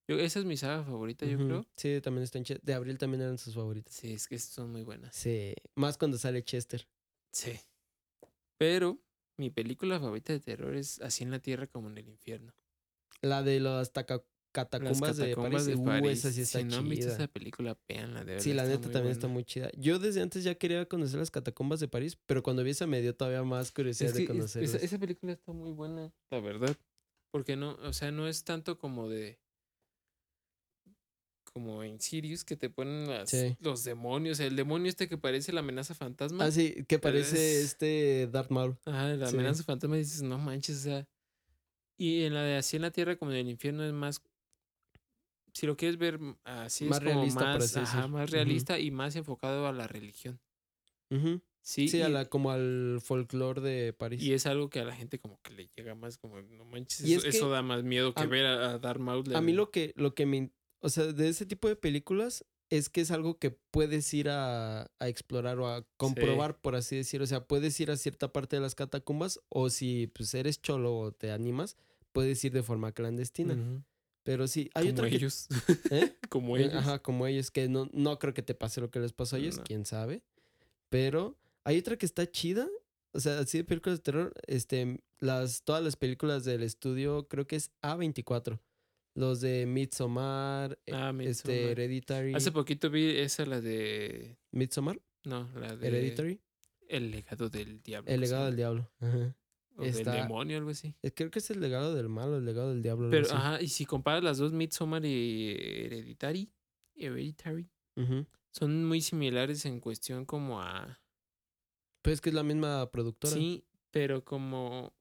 Yo, esa es mi saga favorita, yo creo. Sí, también están. De Abril también eran sus favoritas. Sí, es que son muy buenas. Sí. Más cuando sale Chester. Sí. Pero mi película favorita de terror es Así en la Tierra como en el infierno. La de las taca- Las catacumbas, de París. de Uh, París. esa sí está si no han visto chida. esa película, véanla, de verdad. Sí, la neta también está muy chida. Yo desde antes ya quería conocer las catacumbas de París, pero cuando vi esa me dio todavía más curiosidad Es de es- conocerlas. esa, esa película está muy buena, la verdad. Porque no, o sea, no es tanto como de. Como en Sirius que te ponen las- Sí. los demonios. El demonio este que parece la amenaza fantasma. Ah, sí, que parece es- este Darth Maul. Ajá, la Sí. amenaza fantasma y dices, no manches, o sea. Y en la de Así en la Tierra como en el infierno es más. Si lo quieres ver m- así Más es como realista, más, ajá, más realista y más enfocado a la religión. Ujú. Sí, Sí, a la, como al folclore de París. y es algo que a la gente como que le llega más como, no manches, Y eso, es eso que da más miedo que a- ver a, a Darth Maul. A mí lo que, lo que me... O sea, de ese tipo de películas es que es algo que puedes ir a, a explorar o a comprobar, por así decir. O sea, puedes ir a cierta parte de las catacumbas o si pues, eres cholo o te animas, puedes ir de forma clandestina. Pero sí, hay como otra que... ellos. ¿Eh? [laughs] como Eh, ellos. Ajá, como ellos, que no, no creo que te pase lo que les pasó a ellos, No. quién sabe. Pero hay otra que está chida. O sea, así de películas de terror, este, las, todas las películas del estudio, creo que es A24. Los de Midsommar, eh, Ah, este, Midsommar. Hereditary. Hace poquito vi esa, la de. Midsommar, No, la de. Hereditary, El legado del diablo. El legado del diablo. Ajá. O del está- demonio, algo así. Eh, Creo que es el legado del mal o el legado del diablo. Pero, así. ajá, y si comparas las dos, Midsommar y Hereditary, Hereditary, Ujú. son muy similares en cuestión como a. Pero es que es la misma productora. Sí, pero como.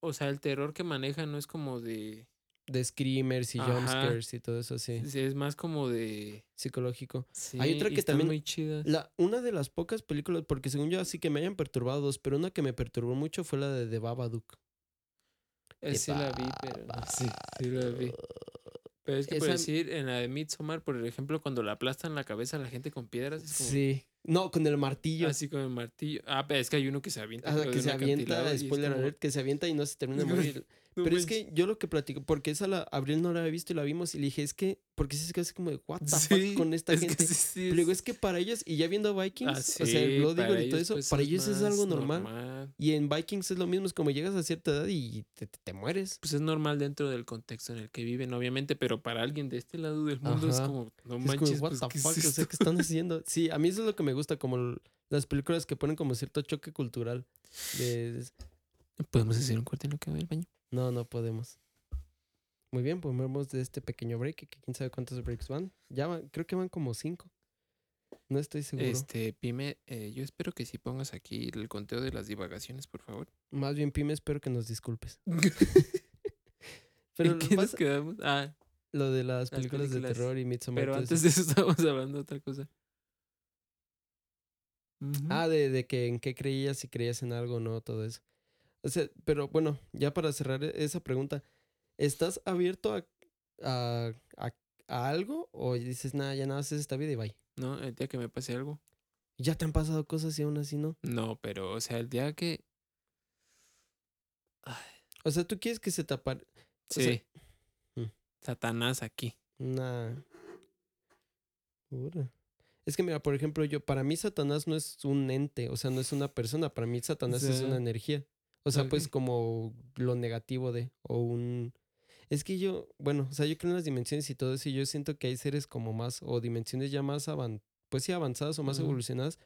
O sea, el terror que maneja no es como de. De screamers y jumpscares y todo eso, sí. Es es más como de. Psicológico. Sí, Hay otra que también- muy chidas. La, una de las pocas películas, porque según yo así que me hayan perturbado dos, pero una que me perturbó mucho fue la de The Babadook. Eh, sí la vi, pero. [laughs] Sí, sí la vi. Pero es que por Esa- decir, en la de Midsommar, por ejemplo, cuando le aplastan la cabeza a la gente con piedras, es como. Sí. No, con el martillo. Así con el martillo. Ah, pero es que hay uno que se avienta. Creo, que se avienta, spoiler alert, que se avienta y no se termina de morir. [laughs] Pero es que yo lo que platico, porque esa la Abril no la había visto y la vimos y le dije, es que, porque sí se queda así como de, what the Sí, fuck con esta es que gente. sí, sí, Pero digo, es- es que para ellos, y ya viendo Vikings, Ah, o sea, el Blood Eagle y todo eso, pues, para ellos es algo normal. Y en Vikings es lo mismo, es como llegas a cierta edad y te, te- te mueres. Pues es normal dentro del contexto en el que viven, obviamente, pero para alguien de este lado del mundo es como, no Es manches, como, what pues, the ¿qué es fuck, o sea? ¿qué están haciendo? Sí, a mí eso es lo que me gusta, como las películas que ponen como cierto choque cultural. de- ¿Podemos hacer un corte en lo que va al baño? No, no podemos. Muy bien, pues vamos de este pequeño break, que quién sabe cuántos breaks van. Ya van, creo que van como cinco. No estoy seguro. Este, Pime, eh, yo espero que si pongas aquí el conteo de las divagaciones, por favor. Más bien, Pime, espero que nos disculpes. ¿En [laughs] [laughs] Pero qué vas- nos quedamos? Ah, lo de las Las películas, de terror y Midsommar. pero antes de eso [laughs] estábamos hablando de otra cosa. Ah, de, de que en qué creías, si creías en algo o no, todo eso. O sea, pero bueno, ya para cerrar e- esa pregunta, ¿estás abierto a, a, a- a algo o dices, nada, ya nada, haces esta vida y bye? No, el día que me pase algo. Ya te han pasado cosas y aún así no. No, pero, o sea, el día que. O sea, tú quieres que se te apare... Sí. sea, mm. Satanás aquí. Una... Ura. Es que mira, por ejemplo, yo, para mí Satanás no es un ente, o sea, no es una persona, para mí Satanás es una energía. O sea, pues como lo negativo de, o un... Es que yo, bueno, o sea, yo creo en las dimensiones y todo eso, y yo siento que hay seres como más, o dimensiones ya más avan, pues sí, avanzadas o más evolucionadas,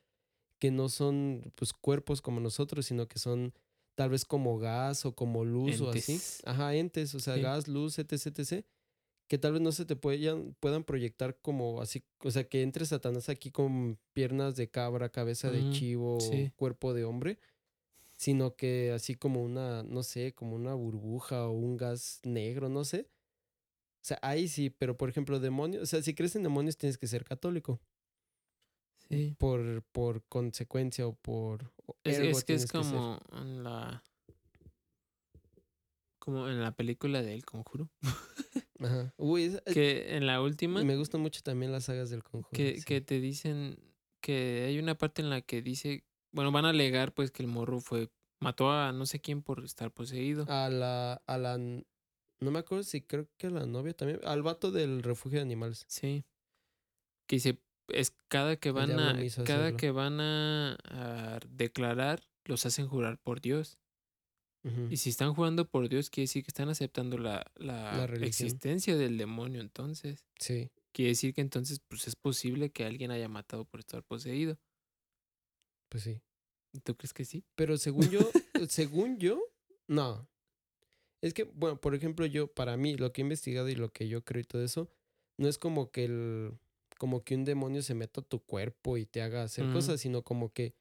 que no son pues cuerpos como nosotros, sino que son tal vez como gas o como luz o así. Ajá, entes, o sea, Sí. gas, luz, etc, etc. Que tal vez no se te puedan, puedan proyectar como así, o sea, que entre Satanás aquí con piernas de cabra, cabeza de chivo, sí. cuerpo de hombre, sino que así como una, no sé, como una burbuja o un gas negro, no sé. O sea, ahí sí, pero por ejemplo, demonios, o sea, si crees en demonios tienes que ser católico, Sí. por, por consecuencia o por... Es, es que es como en la. Como en la película de El Conjuro. [laughs] Ajá. Uy, esa- eh, Que en la última. me gustan mucho también las sagas del conjuro. que, sí. que te dicen que hay una parte en la que dice, bueno, van a alegar pues que el morro fue, mató a no sé quién por estar poseído. A la, a la, no me acuerdo si creo que a la novia también, al vato del refugio de animales. Sí. Que dice, es cada que van a, cada hacerlo. que van a, a declarar, los hacen jurar por Dios. Y si están jurando por Dios, quiere decir que están aceptando la, la, La existencia del demonio, entonces. Sí, Quiere decir que entonces pues es posible que alguien haya matado por estar poseído. Pues sí. ¿Tú crees que sí? Pero según yo, [laughs] según yo, no. Es que, bueno, por ejemplo, yo, para mí, lo que he investigado y lo que yo creo y todo eso, no es como que el, como que un demonio se meta a tu cuerpo y te haga hacer Ujú. cosas, sino como que,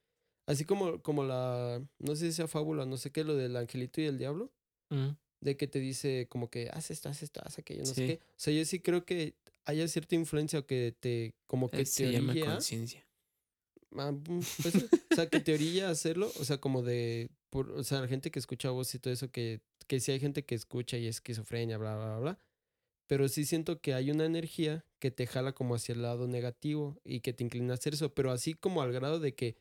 así como, como la, no sé si sea fábula, no sé qué, lo del angelito y el diablo, Ujú. de que te dice como que haz esto, haz esto, haz aquello, no Sí. sé qué. O sea, yo sí creo que haya cierta influencia o que te, como que Eh, te Se llama conciencia. Ah, mm, pues o sea, que te orilla a hacerlo, o sea, como de, por, o sea, la gente que escucha voz y todo eso, que, que sí hay gente que escucha y es esquizofrenia, bla, bla, bla, bla, pero sí siento que hay una energía que te jala como hacia el lado negativo y que te inclina a hacer eso, pero así como al grado de que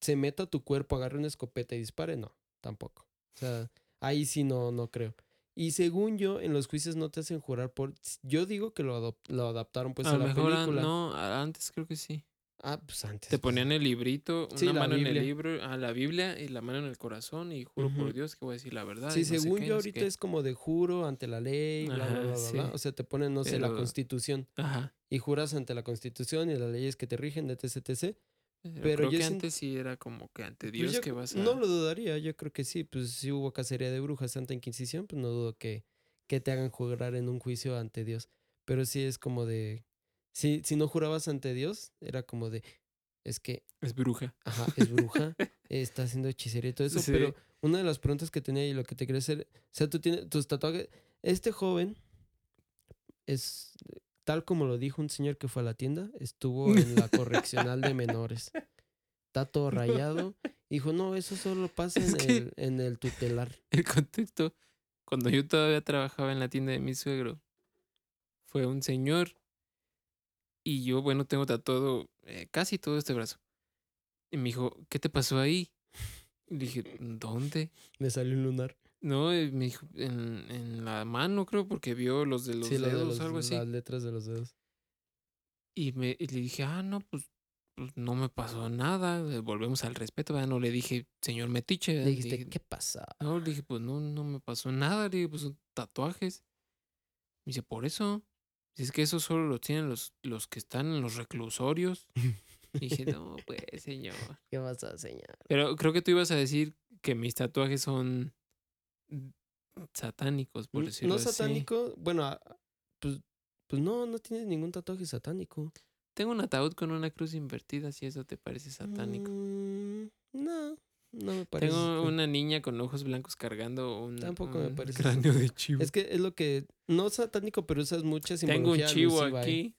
se meta tu cuerpo, agarre una escopeta y dispare, no, tampoco. O sea, ahí sí no, no creo. Y según yo, en los juicios no te hacen jurar por... Yo digo que lo, lo adaptaron pues a la mejor an- película. no, antes creo que sí. Ah, pues antes. Te ponían el librito, una mano en el libro, a la Biblia y la mano en el corazón y juro por. Dios que voy a decir la verdad. Sí, no según qué, yo no ahorita qué. es como de juro ante la ley, bla, bla, Ajá, bla, bla, sí. bla. O sea, te ponen, no sé, la constitución Ajá. y juras ante la constitución y las leyes que te rigen, etc, etc. Pero, creo yo que siento- antes sí era como que ante Pues Dios yo que vas a... No lo dudaría, yo creo que sí. Pues si hubo cacería de brujas, Santa Inquisición, pues no dudo que, que te hagan jurar en un juicio ante Dios. Pero sí es como de... Si, si no jurabas ante Dios, era como de... Es que, Es bruja. ajá, es bruja, [laughs] está haciendo hechicería y todo eso. Sí. Pero una de las preguntas que tenía y lo que te quería hacer... O sea, tú tienes tus tatuajes... Este joven es... Tal como lo dijo un señor que fue a la tienda, estuvo en la correccional de menores. Está [laughs] todo rayado. Dijo, no, eso solo pasa Es en, el, en el tutelar. El contexto, cuando yo todavía trabajaba en la tienda de mi suegro, fue un señor y yo, bueno, tengo tatuado eh, casi todo este brazo. Y me dijo, ¿qué te pasó ahí? Y dije, ¿dónde? Me salió un lunar. No, y me dijo, en, en la mano creo, porque vio los de los sí, lo de dedos los- algo así. las letras de los dedos. Y, me, y le dije, ah, no, pues, pues, no me pasó nada. eh, Volvemos al respeto, ¿verdad? No le dije, señor Metiche. Le ¿verdad? dijiste, Dije, ¿qué pasa? No, le dije, pues no, no me pasó nada. Le dije, pues son tatuajes. Me dice, por eso. Si es que eso solo lo tienen los, los que están en los reclusorios. Y dije, [laughs] no, pues, señor. ¿Qué vas a enseñar? Pero creo que tú ibas a decir que mis tatuajes son satánicos, por decirlo no así. satánico, bueno, pues, pues no, no tienes ningún tatuaje satánico. Tengo un ataúd con una cruz invertida, si eso te parece satánico. Mm, no, no me parece. Tengo una niña con ojos blancos cargando un, Tampoco me parece cráneo de chivo. Es que es lo que, no satánico, pero usas mucha Tengo un chivo ahí. aquí.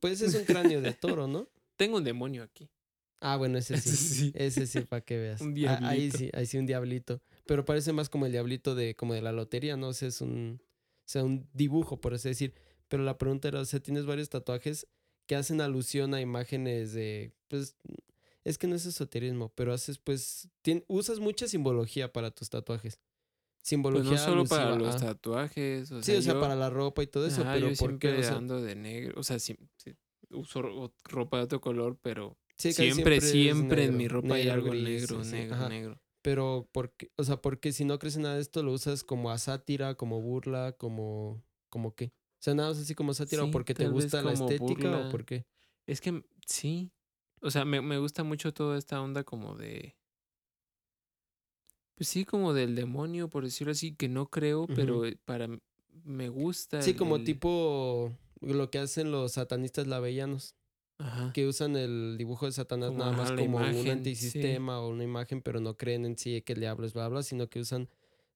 Pues es un cráneo de toro, ¿no? [laughs] Tengo un demonio aquí. Ah, bueno, ese sí. Ese sí. Ese sí, para que veas. [laughs] Un Ah, Ahí diablito. sí, ahí sí un diablito. Pero parece más como el diablito de, como de la lotería, ¿no? O sea, es un, o sea, un dibujo, por así decir. Pero la pregunta era, o sea, tienes varios tatuajes que hacen alusión a imágenes de, pues, es que no es esoterismo, pero haces, pues, tien- usas mucha simbología para tus tatuajes. Pues Simbología no solo para los tatuajes. O Sí, sea, o sea, yo- para la ropa y todo eso, Ajá, pero yo ¿por qué? siempre O sea, ando de negro. O sea, sí, uso ro- ropa de otro color, pero sí, siempre, es siempre, en mi ropa hay negro, algo gris, negro, sí, negro, ajá. negro. Pero, porque, o sea, porque si no crees en nada de esto, lo usas como a sátira, como burla, como, como qué. O sea, nada más así como sátira o porque te gusta la estética burla. o por qué. Es que sí. O sea, me, me gusta mucho toda esta onda como de. Pues sí, como del demonio, por decirlo así, que no creo, pero eh, para me gusta. Sí, el- como el- tipo lo que hacen los satanistas lavellanos, Ajá. que usan el dibujo de Satanás Como, nada más ajá, como un sí. antisistema o una imagen, pero no creen en sí que le hables, bla, bla, sino que usan,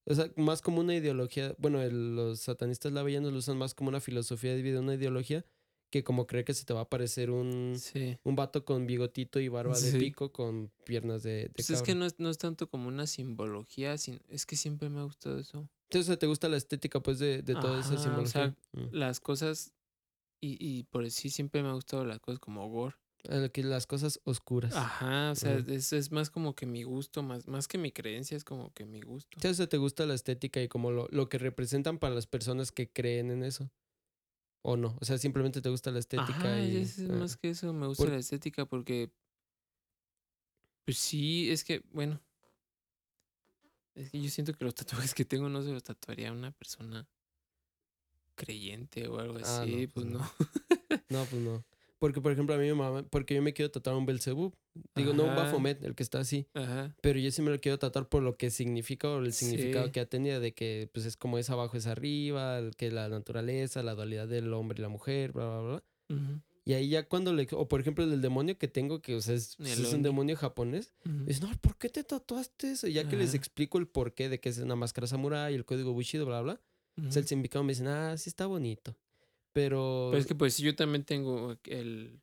o sea, más como una ideología, bueno, el- los satanistas lavellanos lo usan más como una filosofía de vida, una ideología, que como creer que se te va a aparecer un, Sí. un vato con bigotito y barba de pico con piernas de, de Pues es que no es, no es tanto como una simbología, sino, es que siempre me ha gustado eso. Entonces, ¿te gusta la estética, pues, de, de toda esa Ajá, o simbología? sea, Mm. Las cosas, y, y por sí siempre me ha gustado las cosas como gore. El que las cosas oscuras. Ajá, o sea, es, es más como que mi gusto, más, más que mi creencia, es como que mi gusto. O sea, te gusta la estética y como lo, lo que representan para las personas que creen en eso. ¿O no? O sea, simplemente te gusta la estética Ajá, y. es, ah. más que eso, me gusta Por- la estética porque, pues sí, es que, bueno, es que yo siento que los [laughs] tatuajes que tengo no se los tatuaría a una persona creyente o algo Ah, así, no, pues pues no. no. No, pues no. Porque, por ejemplo, a mí me mama, porque yo me quiero tatuar un Belzebub. Digo, no un Ajá. Baphomet, el que está así. Ajá, Pero yo sí me lo quiero tatuar por lo que significa o el significado Sí. que ha tenido de que pues es como es abajo es arriba, que la naturaleza, la dualidad del hombre y la mujer, bla, bla, bla. ujú, Y ahí ya cuando le... O por ejemplo el del demonio que tengo, que o sea, es, es un Oni. demonio japonés. ujú. Es, no, ¿por qué te tatuaste eso? Y ya que les Ajá. explico el porqué de que es una máscara samurai, el código Bushido, bla, bla. O sea, el Ujú. significado me dicen, ah, sí está bonito. Pero... Pero es que pues yo también tengo el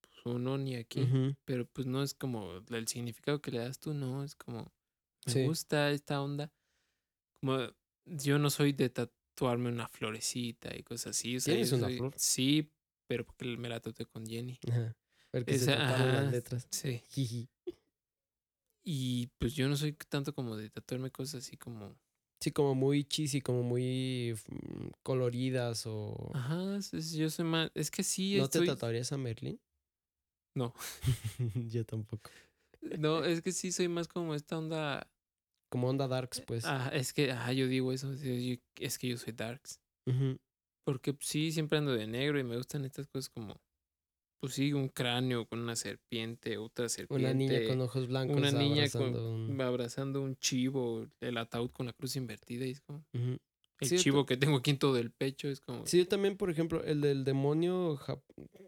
pues, un oni aquí, pero pues no es como el significado que le das tú, no, es como me Sí. gusta esta onda. Como yo no soy de tatuarme una florecita y cosas así, o sea, ¿Tienes yo una soy- flor? Sí, pero porque me la tatué con Jenny. Ajá. Porque se Esa, taparon las letras. Sí. Y pues yo no soy tanto como de tatuarme cosas así como Sí, como muy cheesy, como muy mm, coloridas o... Ajá, yo soy más, es que sí ¿No te tatuarías a Merlin? No. [laughs] Yo tampoco. No, es que sí soy más como esta onda Como onda darks, pues. Ah, es que, ajá, yo digo eso, es que yo soy darks. Ujú. Porque sí, siempre ando de negro y me gustan estas cosas como, pues sí, un cráneo con una serpiente, otra serpiente. Una niña con ojos blancos una niña con- abrazando un- abrazando un chivo, el ataúd con la cruz invertida y es como, el Sí, chivo que tengo aquí en todo el pecho es como, Sí, yo también, por ejemplo, el del demonio... jap-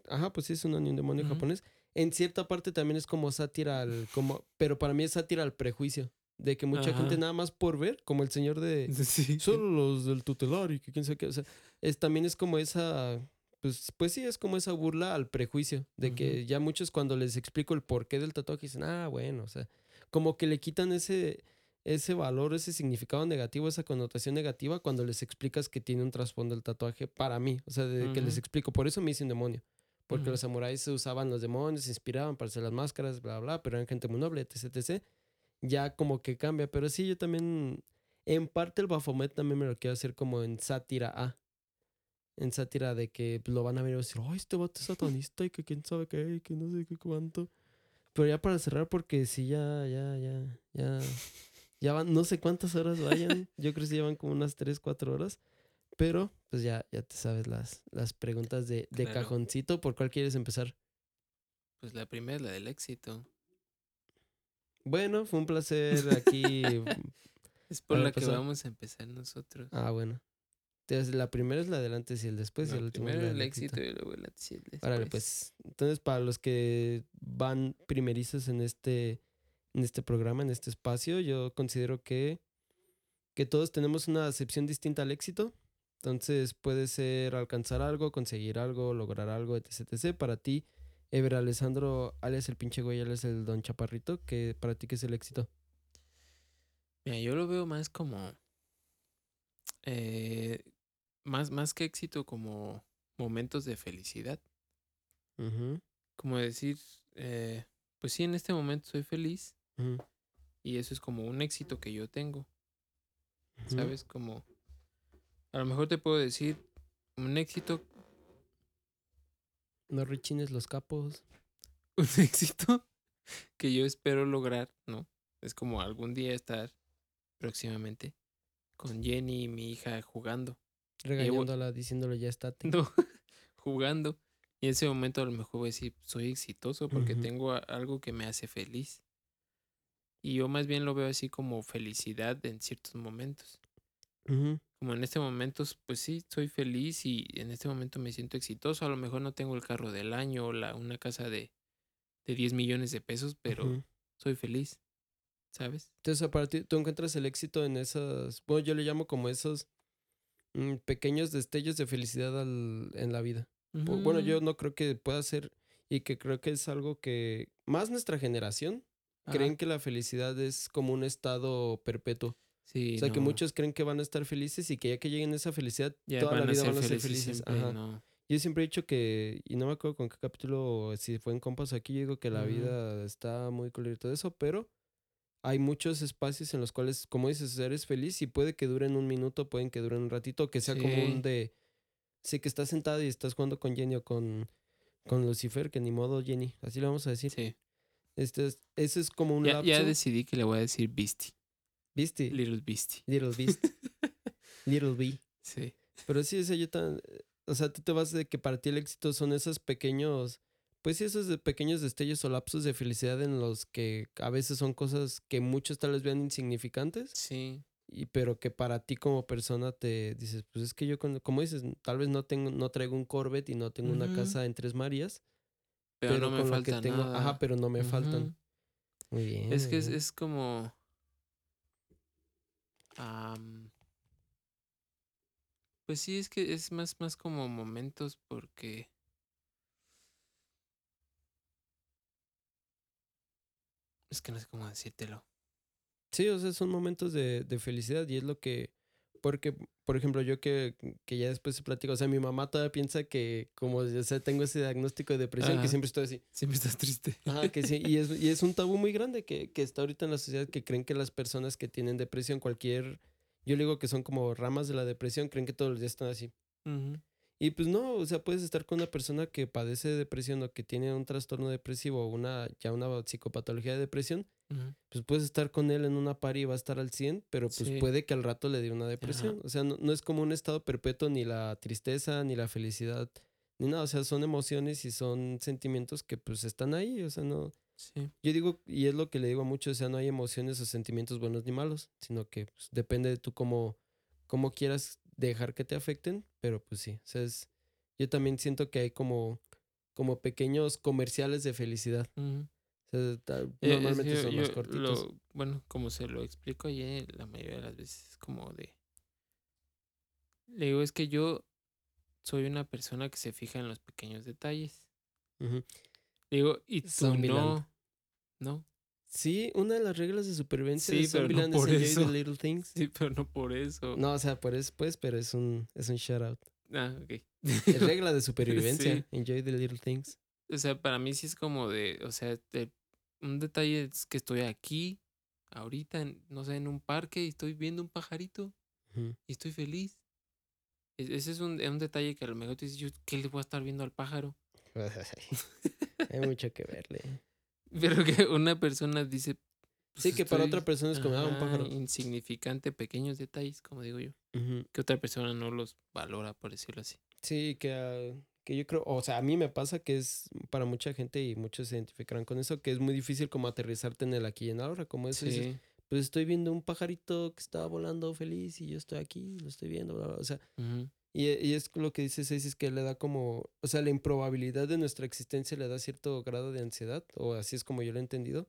Ajá, pues sí, es un, un demonio japonés. En cierta parte también es como sátira al... Como... Pero para mí es sátira al prejuicio. De que mucha gente nada más por ver, como el señor de... [laughs] sí. Solo los del tutelar y que quién sabe qué. O sea, es, también es como esa. Pues, pues sí, es como esa burla al prejuicio. De que ya muchos cuando les explico el porqué del tatuaje dicen, ah, bueno, o sea, como que le quitan ese, ese valor, ese significado negativo, esa connotación negativa cuando les explicas que tiene un trasfondo el tatuaje para mí. O sea, de que les explico, por eso me hice un demonio. Porque los samuráis se usaban los demonios, se inspiraban para hacer las máscaras, bla, bla, pero eran gente muy noble, etc, etc. Ya como que cambia. Pero sí, yo también en parte el Baphomet también me lo quiero hacer como en sátira A. En sátira de que pues, lo van a ver y decir, oh, este vato es satanista [laughs] y que quién sabe qué, y que no sé qué cuánto. Pero ya para cerrar, porque sí, ya, ya, ya, ya. Ya van, no sé cuántas horas vayan. [laughs] Yo creo que sí llevan como unas 3, 4 horas. Pero, pues ya, ya te sabes las, las preguntas de, de Claro. cajoncito. ¿Por cuál quieres empezar? Pues la primera es la del éxito. Bueno, fue un placer aquí. [laughs] Es por la que vamos a empezar nosotros. ah, bueno. Entonces, la primera es la del antes y el después. y No, el último es primero la el éxito y luego el antes y el después. Órale, pues. Entonces, para los que van primerizos en este, en este programa, en este espacio, yo considero que, que todos tenemos una acepción distinta al éxito. Entonces, puede ser alcanzar algo, conseguir algo, lograr algo, etc. etc. Para ti, Ever Alessandro, alias el pinche güey, alias el don Chaparrito, que para ti, ¿qué es el éxito? Mira, yo lo veo más como. eh, más, más que éxito, como momentos de felicidad. Como decir, eh, pues sí, en este momento soy feliz y eso es como un éxito que yo tengo. ¿Sabes? Como. A lo mejor te puedo decir un éxito. No rechines los capos. [laughs] Un éxito que yo espero lograr, ¿no? Es como algún día estar próximamente con Jenny y mi hija jugando. Regañándola, diciéndole ya estate. No, [laughs] jugando. Y en ese momento a lo mejor voy a decir, soy exitoso porque Ujú. tengo a- algo que me hace feliz. Y yo más bien lo veo así como felicidad en ciertos momentos. Ujú. Como en este momento, pues sí, soy feliz y en este momento me siento exitoso. A lo mejor no tengo el carro del año o la, una casa de, de 10 millones de pesos, pero Ujú. soy feliz. ¿Sabes? Entonces, a partir, tú encuentras el éxito en esas, bueno, yo le llamo como esos pequeños destellos de felicidad al- en la vida. Bu- Bueno, yo Ujú. no creo que pueda ser y que creo que es algo que más nuestra generación Ajá. creen que la felicidad es como un estado perpetuo. Sí, O sea, que muchos creen que van a estar felices y que ya que lleguen a esa felicidad, ya toda la vida van a ser felices siempre, Ajá. no. Yo siempre he dicho que, y no me acuerdo con qué capítulo, si fue en Compas aquí, yo digo que la Ujú. vida está muy colorida y todo eso, pero hay muchos espacios en los cuales, como dices, eres feliz y puede que duren un minuto, pueden que duren un ratito, que sea como Sí. un de, sí, que estás sentado y estás jugando con Jenny o con, con Lucifer, que ni modo Jenny, así le vamos a decir. Sí. Este es, ese es como un Ya, lapso. ya decidí que le voy a decir Beastie. ¿Viste? Little Beastie. Little Beast. [laughs] Little B. Sí. Pero sí, o sea, yo tan, o sea, tú te vas de que para ti el éxito son esos pequeños, pues sí, esos pequeños destellos o lapsos de felicidad en los que a veces son cosas que muchos tal vez vean insignificantes, Sí. y pero que para ti como persona te dices, pues es que yo, con- como dices, tal vez no tengo, no traigo un Corvette y no tengo una casa en Tres Marías, Pero, pero, no me que falta tengo, nada. ajá, pero no me faltan. Muy bien. Es que es, es como. pues sí, es que es más, más como momentos porque. Es que no sé cómo decírtelo. Sí, o sea, son momentos de, de felicidad y es lo que, porque, por ejemplo, yo que, que ya después se platico, o sea, mi mamá todavía piensa que como, o sea, tengo ese diagnóstico de depresión, Ajá. que siempre estoy así. Siempre estás triste. Ajá, que sí, y es, y es un tabú muy grande que, que está ahorita en la sociedad que creen que las personas que tienen depresión, cualquier, yo le digo que son como ramas de la depresión, creen que todos los días están así. Ujú. Y pues no, o sea, puedes estar con una persona que padece de depresión o que tiene un trastorno depresivo o una, ya una psicopatología de depresión, pues puedes estar con él en una par y va a estar al 100, pero pues Sí. puede que al rato le dé una depresión. O sea, no, no es como un estado perpetuo ni la tristeza, ni la felicidad, ni nada. O sea, son emociones y son sentimientos que pues están ahí. O sea, no... Sí. Yo digo, y es lo que le digo a muchos, o sea, no hay emociones o sentimientos buenos ni malos, sino que pues, depende de tú cómo, cómo quieras dejar que te afecten, pero pues sí, o sea, es... Yo también siento que hay como, como pequeños comerciales de felicidad. O sea, Eh, normalmente yo- son más cortitos. lo- bueno, como se lo explico ayer, la mayoría de las veces es como de. Le digo, es que yo soy una persona que se fija en los pequeños detalles. Le digo, y tú Zombieland. no. No. Sí, una de las reglas de supervivencia Sí, de no Zombieland es por enjoy eso. the little things. Sí, pero no por eso. No, o sea, por eso pues, pero es un, es un shout out. Ah, ok. Es regla de [laughs] supervivencia. Sí. Enjoy the little things. O sea, para mí sí es como de. O sea, de- un detalle es que estoy aquí, ahorita, en- no sé, en un parque y estoy viendo un pajarito y estoy feliz. Ese es un, un detalle que a lo mejor tú dices, yo, ¿qué le voy a estar viendo al pájaro? [laughs] [laughs] Hay mucho que verle. Pero que una persona dice. pues, Sí, que para otra persona es como, ah, un pájaro. Insignificante, pequeños detalles, como digo yo. Que otra persona no los valora, por decirlo así. Sí, que, ah, que yo creo, o sea, a mí me pasa que es para mucha gente y muchos se identificarán con eso, que es muy difícil como aterrizarte en el aquí y en ahora, como eso dices, Sí. pues estoy viendo un pajarito que está volando feliz y yo estoy aquí, lo estoy viendo, bla, bla, o sea, ujú, Y, y es lo que dice Ceci, es que le da como, o sea, la improbabilidad de nuestra existencia le da cierto grado de ansiedad, o así es como yo lo he entendido,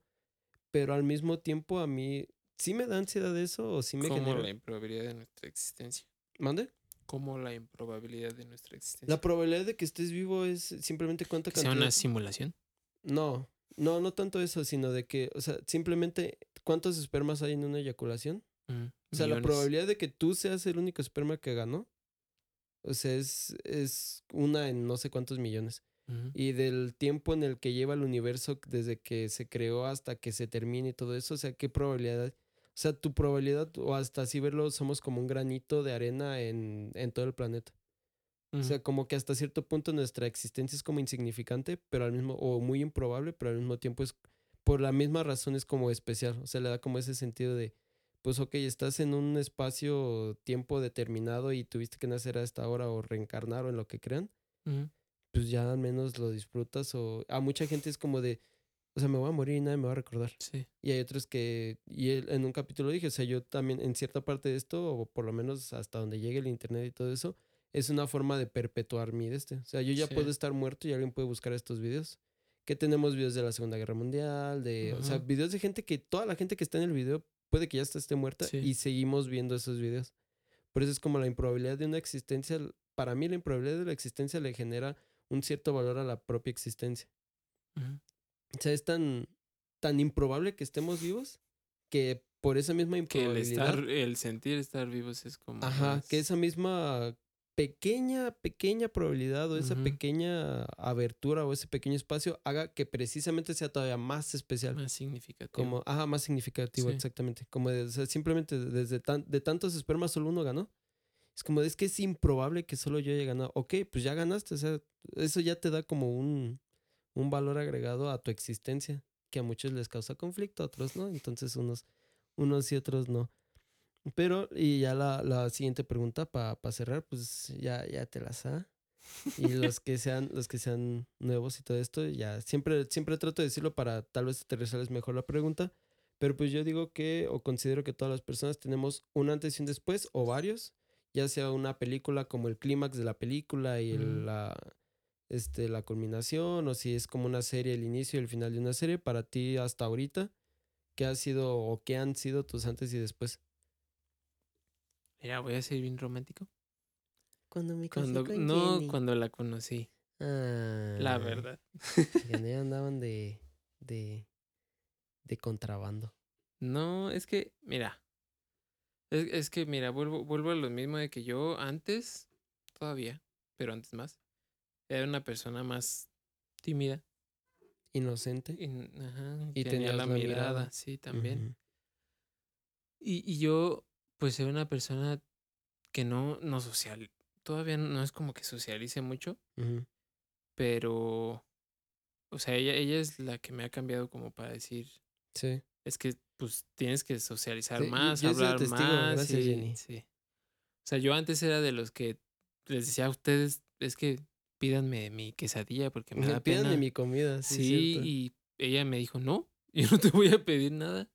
pero al mismo tiempo a mí, ¿sí me da ansiedad eso o sí me genera? la improbabilidad de nuestra existencia. ¿Mande? Como la improbabilidad de nuestra existencia. La probabilidad de que estés vivo es simplemente cuánta que sea cantidad... una simulación. No, no, no tanto eso, sino de que, o sea, simplemente cuántos espermas hay en una eyaculación. Ujú, O sea, la millones. probabilidad de que tú seas el único esperma que ganó, o sea, es, es una en no sé cuántos millones. Y del tiempo en el que lleva el universo desde que se creó hasta que se termine y todo eso, o sea, qué probabilidad, o sea, tu probabilidad, o hasta así verlo, somos como un granito de arena en, en todo el planeta. O sea, como que hasta cierto punto nuestra existencia es como insignificante, pero al mismo, o muy improbable, pero al mismo tiempo es por la misma razón es como especial. O sea, le da como ese sentido de, pues ok, estás en un espacio, tiempo determinado y tuviste que nacer a esta hora o reencarnar o en lo que crean, Ujú. pues ya al menos lo disfrutas o a mucha gente es como de, o sea, me voy a morir y nadie me va a recordar. Sí. Y hay otros que, y él- en un capítulo dije, o sea, yo también en cierta parte de esto, o por lo menos hasta donde llegue el internet y todo eso, es una forma de perpetuar mi de este. O sea, yo ya Sí. puedo estar muerto y alguien puede buscar estos videos. Que tenemos videos de la Segunda Guerra Mundial, de, o sea, videos de gente que toda la gente que está en el video puede que ya hasta esté muerta Sí. y seguimos viendo esos videos. Por eso es como la improbabilidad de una existencia, para mí la improbabilidad de la existencia le genera un cierto valor a la propia existencia. O sea, es tan, tan improbable que estemos vivos que por esa misma Que el improbabilidad. estar, el sentir estar vivos es como. ajá, que esa misma pequeña, pequeña probabilidad o esa pequeña abertura o ese pequeño espacio haga que precisamente sea todavía más especial. más significativo. Como, ajá, más significativo, Sí. exactamente. Como de, o sea, simplemente desde tan, de tantos espermas solo uno ganó. Es como, es que es improbable que solo yo haya ganado. Ok, pues ya ganaste. O sea, eso ya te da como un, un valor agregado a tu existencia, que a muchos les causa conflicto, a otros no. Entonces unos, unos y otros no. Pero, y ya la, la siguiente pregunta para cerrar, pues ya, ya te la sa. Y los que sean, los que sean nuevos y todo esto, ya siempre, siempre trato de decirlo para tal vez aterrizarles mejor la pregunta. Pero pues yo digo que, o considero que todas las personas tenemos un antes y un después, o varios, ya sea una película como el clímax de la película y el- la, este, la culminación, o si es como una serie, el inicio y el final de una serie, para ti hasta ahorita, ¿qué ha sido o qué han sido tus antes y después? Mira, voy a ser bien romántico. Cuando me Cuando, no, cuando la conocí. Ah. La verdad. Que [laughs] andaban de, de, de contrabando. No, es que, mira. Es, es que, mira, vuelvo, vuelvo a lo mismo de que yo antes, todavía, pero antes más, era una persona más tímida. Inocente. Y, ajá, Y tenía la la mirada, mirada. sí, también. Y, y yo, pues, era una persona que no, no social, todavía no es como que socialice mucho, pero, o sea, ella, ella es la que me ha cambiado como para decir, Sí. es que, pues, tienes que socializar Sí, más, yo hablar testigo, más. gracias, y- Jenny. sí. O sea, yo antes era de los que les decía a ustedes, es que pídanme mi quesadilla porque me da Pídanme pena. mi comida. Sí, Sí, y ella me dijo, no, [laughs] yo no te voy a pedir nada.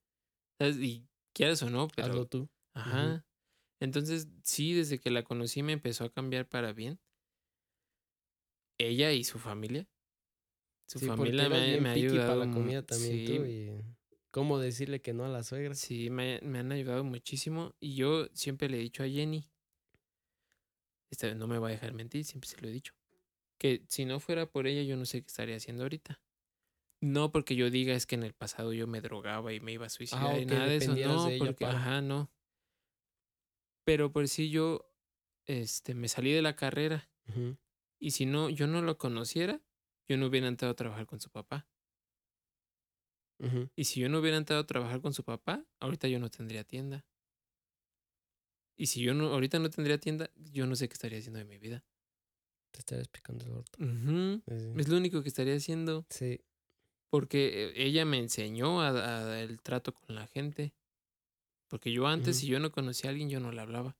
¿Sabes? Y quieras o no, pero... Hazlo tú. Ajá. Entonces, sí, desde que la conocí me empezó a cambiar para bien. Ella y su familia. Su Sí, familia me, me ha ayudado. para la comida también sí, tú. Y cómo decirle que no a la suegra. sí, me, me han ayudado muchísimo. Y yo siempre le he dicho a Jenny, esta vez no me va a dejar mentir, siempre se lo he dicho, que si no fuera por ella yo no sé qué estaría haciendo ahorita. No porque yo diga es que en el pasado yo me drogaba y me iba a suicidar o y nada de eso, no, de porque, para. ajá, no. Pero por si yo, este, me salí de la carrera y si no, yo no lo conociera, yo no hubiera entrado a trabajar con su papá. Y si yo no hubiera entrado a trabajar con su papá, ahorita yo no tendría tienda. Y si yo no, ahorita no tendría tienda, yo no sé qué estaría haciendo de mi vida. Te estarías picando el orto. Sí. Es lo único que estaría haciendo. Sí. Porque eh, ella me enseñó a, a el trato con la gente. Porque yo antes, Ujú. si yo no conocía a alguien, yo no le hablaba.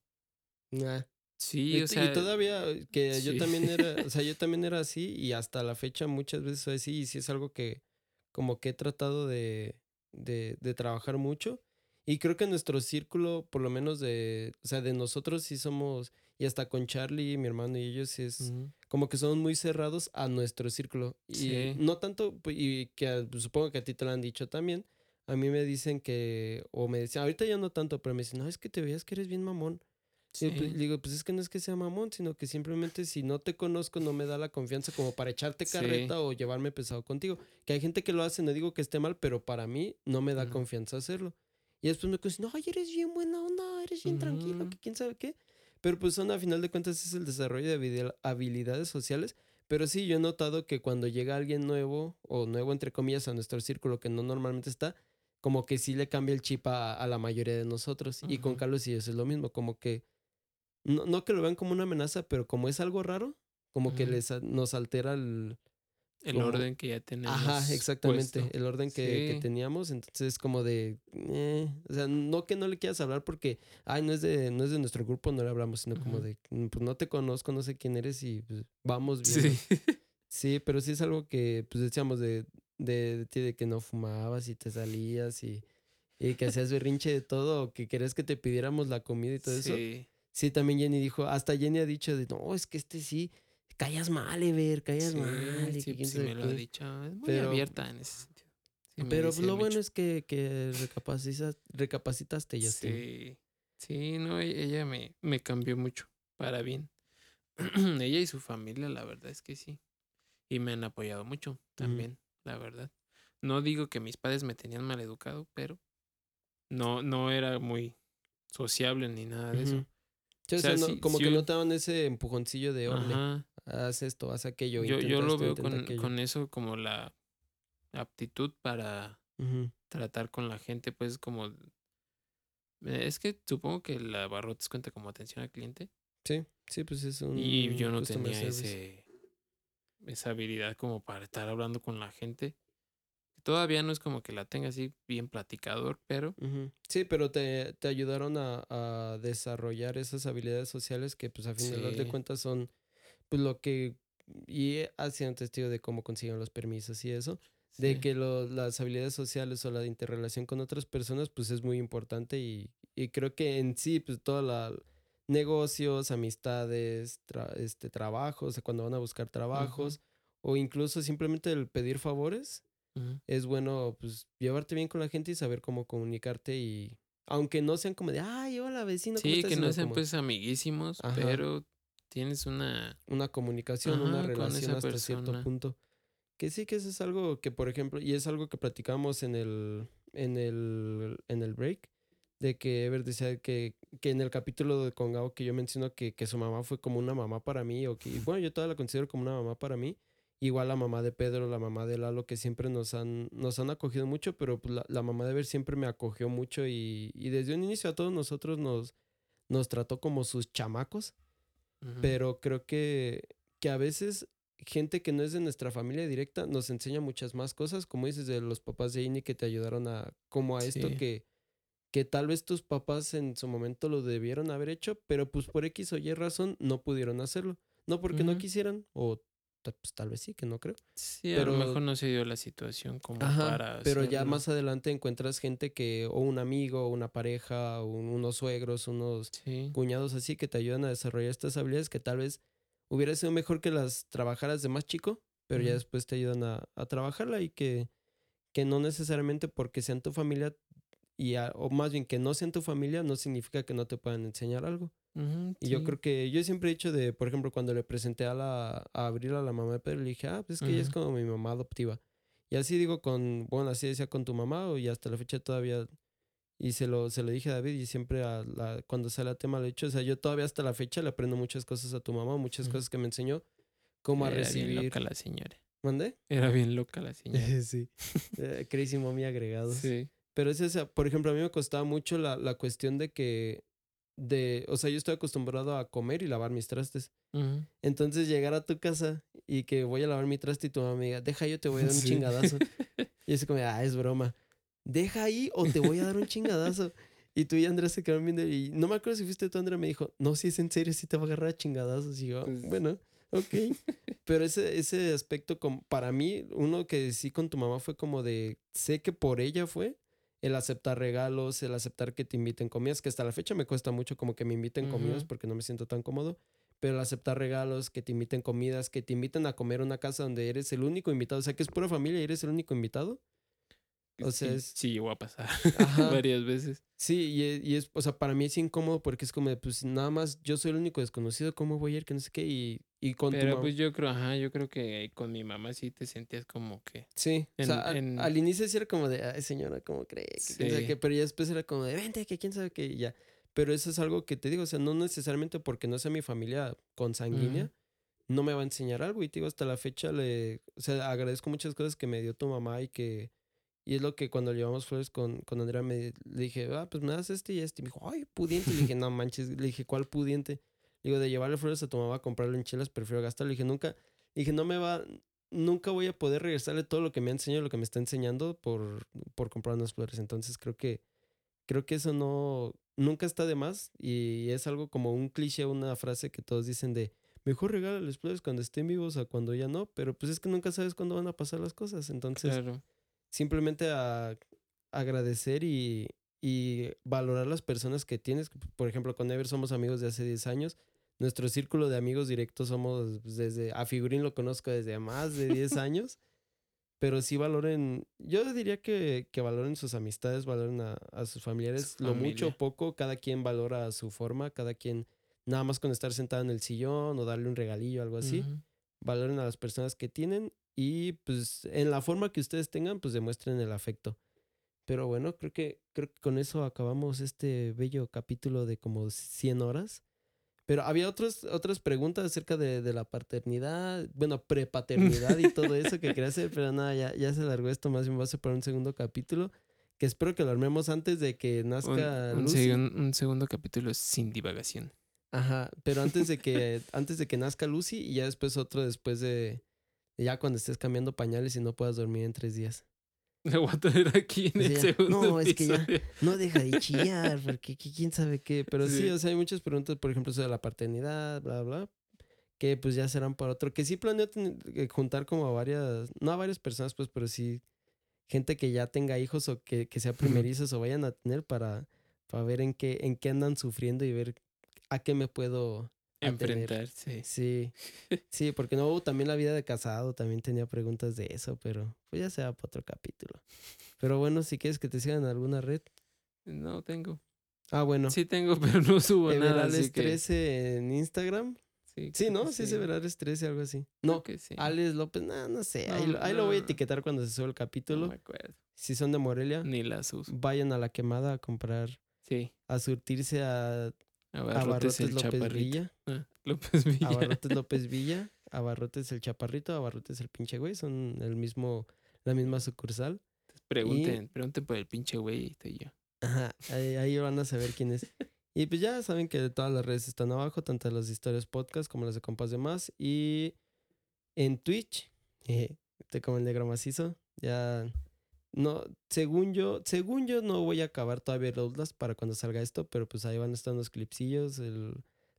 Nah. Sí, y, o y sea. todavía que yo sí. también era, o sea, [laughs] yo también era así y hasta la fecha muchas veces soy así y sí es algo que como que he tratado de, de, de trabajar mucho y creo que nuestro círculo, por lo menos de, o sea, de nosotros sí somos, y hasta con Charlie, mi hermano y ellos sí es Ujú, como que son muy cerrados a nuestro círculo y Sí. no tanto, pu- y que a- pues, supongo que a ti te lo han dicho también, a mí me dicen que, o me decían, ahorita ya no tanto, pero me dicen, no, es que te veías que eres bien mamón. Y pues, sí, digo, pues es que no es que sea mamón, sino que simplemente si no te conozco no me da la confianza como para echarte Sí. carreta o llevarme pesado contigo. Que hay gente que lo hace, no digo que esté mal, pero para mí no me da Ujú. confianza hacerlo. Y después me dicen, no, ay, eres bien buena onda, eres bien tranquilo, Ujú. que quién sabe qué. Pero pues son, a final de cuentas, es el desarrollo de habil- habilidades sociales. Pero sí, yo he notado que cuando llega alguien nuevo, o nuevo entre comillas, a nuestro círculo que no normalmente está, como que sí le cambia el chip a, a la mayoría de nosotros. Y con. Carlos y eso es lo mismo, como que no, no que lo vean como una amenaza, pero como es algo raro, como que les, nos altera el, El como- orden que ya tenemos. Ajá, exactamente. puesto. El orden que, que Sí. teníamos. Entonces, como de. eh, o sea, no que no le quieras hablar porque. Ay, no es de, no es de nuestro grupo, no le hablamos, sino como de. "Mm, Pues no te conozco, no sé quién eres y pues, vamos bien. Sí. [laughs] Sí, pero sí es algo que, pues decíamos de, de, ti, de que no fumabas y te salías y, y que hacías berrinche de todo, o que querías que te pidiéramos la comida y todo eso. Sí. También Jenny dijo, hasta Jenny ha dicho de, no, es que este sí, callas mal, Ever, callas Sí, mal. y sí, sí me lo ha qué". dicho. Es muy Pero- abierta en ese sentido. Sí Pero lo bueno es que, que recapacita- recapacitaste, Justin. Sí. Sí, no, e- ella me, me cambió mucho para bien. [clears throat] ella y su familia, la verdad es que sí. Y me han apoyado mucho también, la verdad. No digo que mis padres me tenían mal educado, pero no, no era muy sociable ni nada de eso. Sí, o O sea, no- sí- como que yo- no te daban ese empujoncillo de, Ajá. haz esto, haz aquello. Yo, yo lo esto, veo con, con eso como la aptitud para tratar con la gente, pues como... eh, Es que supongo que la barrotes cuenta como atención al cliente. Sí, sí, pues es un Y yo no tenía ese, esa habilidad como para estar hablando con la gente. Todavía no es como que la tenga así bien platicador, pero. Sí, pero te, te ayudaron a, a desarrollar esas habilidades sociales que pues a fin de Sí. cuentas son pues lo que y ha sido un testigo de cómo consiguen los permisos y eso, de que lo- las habilidades sociales o la interrelación con otras personas pues es muy importante y, y creo que en sí pues toda la negocios, amistades, tra- este trabajos, o sea, cuando van a buscar trabajos o incluso simplemente el pedir favores es bueno pues llevarte bien con la gente y saber cómo comunicarte y aunque no sean como de ay hola vecino ¿cómo Sí, estás?", que no sean como pues amiguísimos, Ajá. pero tienes una... una comunicación una Ajá, relación hasta cierto punto que sí que eso es algo que por ejemplo y es algo que platicamos en el en el en el break de que Ever decía que, que en el capítulo de Congao que yo menciono que, que su mamá fue como una mamá para mí o que bueno yo todavía la considero como una mamá para mí igual la mamá de Pedro la mamá de Lalo que siempre nos han nos han acogido mucho pero pues, la, la mamá de Ever siempre me acogió mucho y, y desde un inicio a todos nosotros nos nos trató como sus chamacos pero creo que, que a veces gente que no es de nuestra familia directa nos enseña muchas más cosas, como dices de los papás de Ini que te ayudaron a como a esto que que tal vez tus papás en su momento lo debieron haber hecho, pero pues por X o Y razón no pudieron hacerlo. No porque no quisieran o pues tal vez sí, que no creo. Sí, a pero- lo mejor no se dio la situación como Ajá, para pero ya más adelante encuentras gente que o un amigo, o una pareja, o un- unos suegros, unos Sí, cuñados así que te ayudan a desarrollar estas habilidades que tal vez hubiera sido mejor que las trabajaras de más chico, pero ya después te ayudan a, a trabajarla y que, que no necesariamente porque sean tu familia y a- o más bien que no sean tu familia no significa que no te puedan enseñar algo. Y yo creo que yo siempre he dicho de, por ejemplo, cuando le presenté a la a Abril a la mamá de Pedro, le dije, ah, pues es que ella es como mi mamá adoptiva. Y así digo con, bueno, así decía con tu mamá y hasta la fecha todavía, y se lo, se lo dije a David y siempre a la, cuando sale a tema lo he dicho, o sea, yo todavía hasta la fecha le aprendo muchas cosas a tu mamá, muchas Ujú. cosas que me enseñó, cómo a Era bien recibir. loca la señora. ¿Mandé? Era bien loca la señora. [laughs] sí. [laughs] Eh, Crazy Mommy agregados. sí. Pero es esa, por ejemplo, a mí me costaba mucho la, la cuestión de que, de, o sea, yo estoy acostumbrado a comer y lavar mis trastes. Entonces llegar a tu casa y que voy a lavar mi traste y tu mamá me diga, deja yo te voy a dar un Sí. chingadazo. [laughs] Y así como, ah, es broma. Deja ahí o te voy a dar un chingadazo. Y tú y Andrés se quedaron viendo y no me acuerdo si fuiste tú, Andrés, me dijo, no, si es en serio, si te va a agarrar a chingadazos. Y yo, Pues- bueno, ok. [laughs] Pero ese, ese aspecto, como, para mí, uno que sí con tu mamá fue como de, sé que por ella fue el aceptar regalos, el aceptar que te inviten comidas, que hasta la fecha me cuesta mucho como que me inviten comidas porque no me siento tan cómodo pero el aceptar regalos, que te inviten comidas, que te inviten a comer a una casa donde eres el único invitado, o sea, que es pura familia y eres el único invitado. O sea, sí, es- sí llegó a pasar [laughs] varias veces. Sí, y es, y es, o sea, para mí es incómodo porque es como de, pues nada más yo soy el único desconocido, ¿cómo voy a ir? Que no sé qué, y, y con tu Pero mamá. pues yo creo, ajá, yo creo que con mi mamá sí te sentías como que... Sí, o sea, en- al- en- al inicio sí era como de, ay señora, ¿cómo cree? Que quién sabe Sí. qué", pero ya después era como de, vente, que quién sabe qué, y ya. Pero eso es algo que te digo, o sea, no necesariamente porque no sea mi familia consanguínea, Ujú. no me va a enseñar algo. Y te digo, hasta la fecha le, o sea, agradezco muchas cosas que me dio tu mamá y que, y es lo que cuando llevamos flores con, con Andrea me le dije, ah, pues me das este y este. Y me dijo, ay, pudiente. Le dije, no manches, le dije, ¿cuál pudiente? Digo, de llevarle flores a tu mamá a comprarle en chelas, prefiero gastar. Le dije, nunca, dije, no me va, nunca voy a poder regresarle todo lo que me ha enseñado, lo que me está enseñando por, por comprar unas flores. Entonces creo que, creo que eso no, nunca está de más y es algo como un cliché, una frase que todos dicen de, mejor regálales flores cuando estén vivos a cuando ya no, pero pues es que nunca sabes cuándo van a pasar las cosas. Entonces, Claro. simplemente a agradecer y, y valorar las personas que tienes. Por ejemplo, con Ever somos amigos de hace 10 años. Nuestro círculo de amigos directos somos desde, a Figurín lo conozco desde más de 10 [laughs] años. Pero sí valoren, yo diría que, que valoren sus amistades, valoren a, a sus familiares, Su lo mucho o poco, cada quien valora a su forma, cada quien nada más con estar sentado en el sillón o darle un regalillo, algo así valoren a las personas que tienen y pues en la forma que ustedes tengan, pues demuestren el afecto. Pero bueno, creo que, creo que con eso acabamos este bello capítulo de como 100 horas. Pero había otros, otras preguntas acerca de, de la paternidad, bueno, prepaternidad y todo eso que quería hacer, pero nada, ya, ya se largó esto, más bien va a ser para un segundo capítulo, que espero que lo armemos antes de que Un, nazca un Lucy. segun- un segundo capítulo sin divagación. Ajá, pero antes de que [laughs] antes de que nazca Lucy y ya después otro después de ya cuando estés cambiando pañales y no puedas dormir en tres días. [laughs] Lo voy a traer aquí en Sí, el ya. segundo No, es que ya-. [laughs] No deja de chillar, porque qui- quién sabe qué. Pero sí. Sí. o sea, hay muchas preguntas, por ejemplo, sobre la paternidad, bla, bla, que pues ya serán para otro. Que sí planeo eh, juntar como a varias, no a varias personas, pues, pero sí gente que ya tenga hijos o que, que sea primerizos o vayan a tener para, para ver en qué, en qué andan sufriendo y ver a qué me puedo. Enfrentarse. Sí, [laughs] sí, porque no, también la vida de casado, también tenía preguntas de eso, pero pues ya sea para otro capítulo. Pero bueno, si quieres que te sigan en alguna red. No tengo. Ah, bueno. Sí tengo, [laughs] pero no subo nada. Así Everales que, 13 en Instagram. sí, Sí, ¿no? que Sí, es Everales 13, algo así. No, que sí. Alex López, no, no sé. ahí, lo, ahí lo voy a etiquetar cuando se sube el No capítulo. me acuerdo. Si son de Morelia, Ni las uso. vayan a la quemada a comprar, Sí. a surtirse a, Abarrotes Barrotes el López chaparrito. Villa. Ah, López Villa. A Barrotes [laughs] López Villa, a Barrotes el Chaparrito, a Barrotes el pinche güey, son el mismo, la misma sucursal. Pregunten, pregunten por el pinche güey y estoy yo. Ajá, ahí, ahí van a saber quién es. Y pues ya saben que todas las redes están abajo, tanto las historias podcast como las de compas de más. Y en Twitch, [laughs] eh, como el negro macizo. Ya no, según yo, según yo no voy a acabar todavía el Outlast para cuando salga esto, pero pues ahí van a estar los clipsillos, el-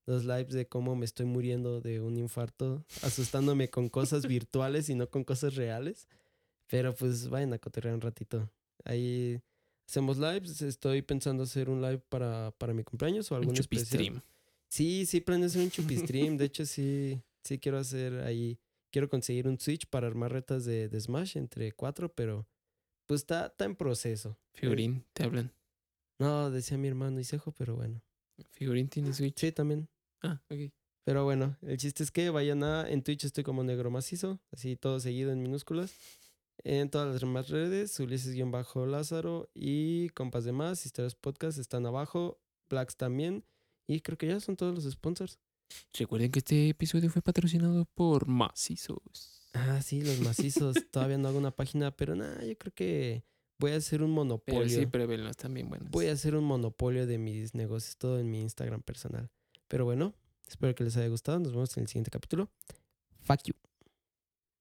los lives de cómo me estoy muriendo de un infarto, asustándome con cosas [laughs] virtuales y no con cosas reales. Pero pues vayan a cotorrear un ratito. Ahí hacemos lives. Estoy pensando hacer un live para, para mi cumpleaños o Un algún chupi especial. stream. Sí, sí planeo hacer un chupi stream. De [laughs] hecho, sí, sí quiero hacer ahí. Quiero conseguir un Switch para armar retas de, de Smash entre cuatro, pero pues está, está en proceso. Figurín, te hablan. No, decía mi hermano Isejo, pero bueno. Figurín tiene Switch. Sí, también. Ah, ok. Pero bueno, el chiste es que vayan a. En Twitch estoy como negro macizo, así todo seguido en minúsculas. En todas las demás redes, Ulises-Lázaro y compas de más, historias podcast están abajo, Blacks también. Y creo que ya son todos los sponsors. Recuerden que este episodio fue patrocinado por Macizos. Ah, sí, los macizos. [laughs] Todavía no hago una página, pero nada, yo creo que voy a hacer un monopolio. Pero sí, pruébenlos, están bien buenos. Voy a hacer un monopolio de mis negocios, todo en mi Instagram personal. Pero bueno, espero que les haya gustado. Nos vemos en el siguiente capítulo. Fuck you.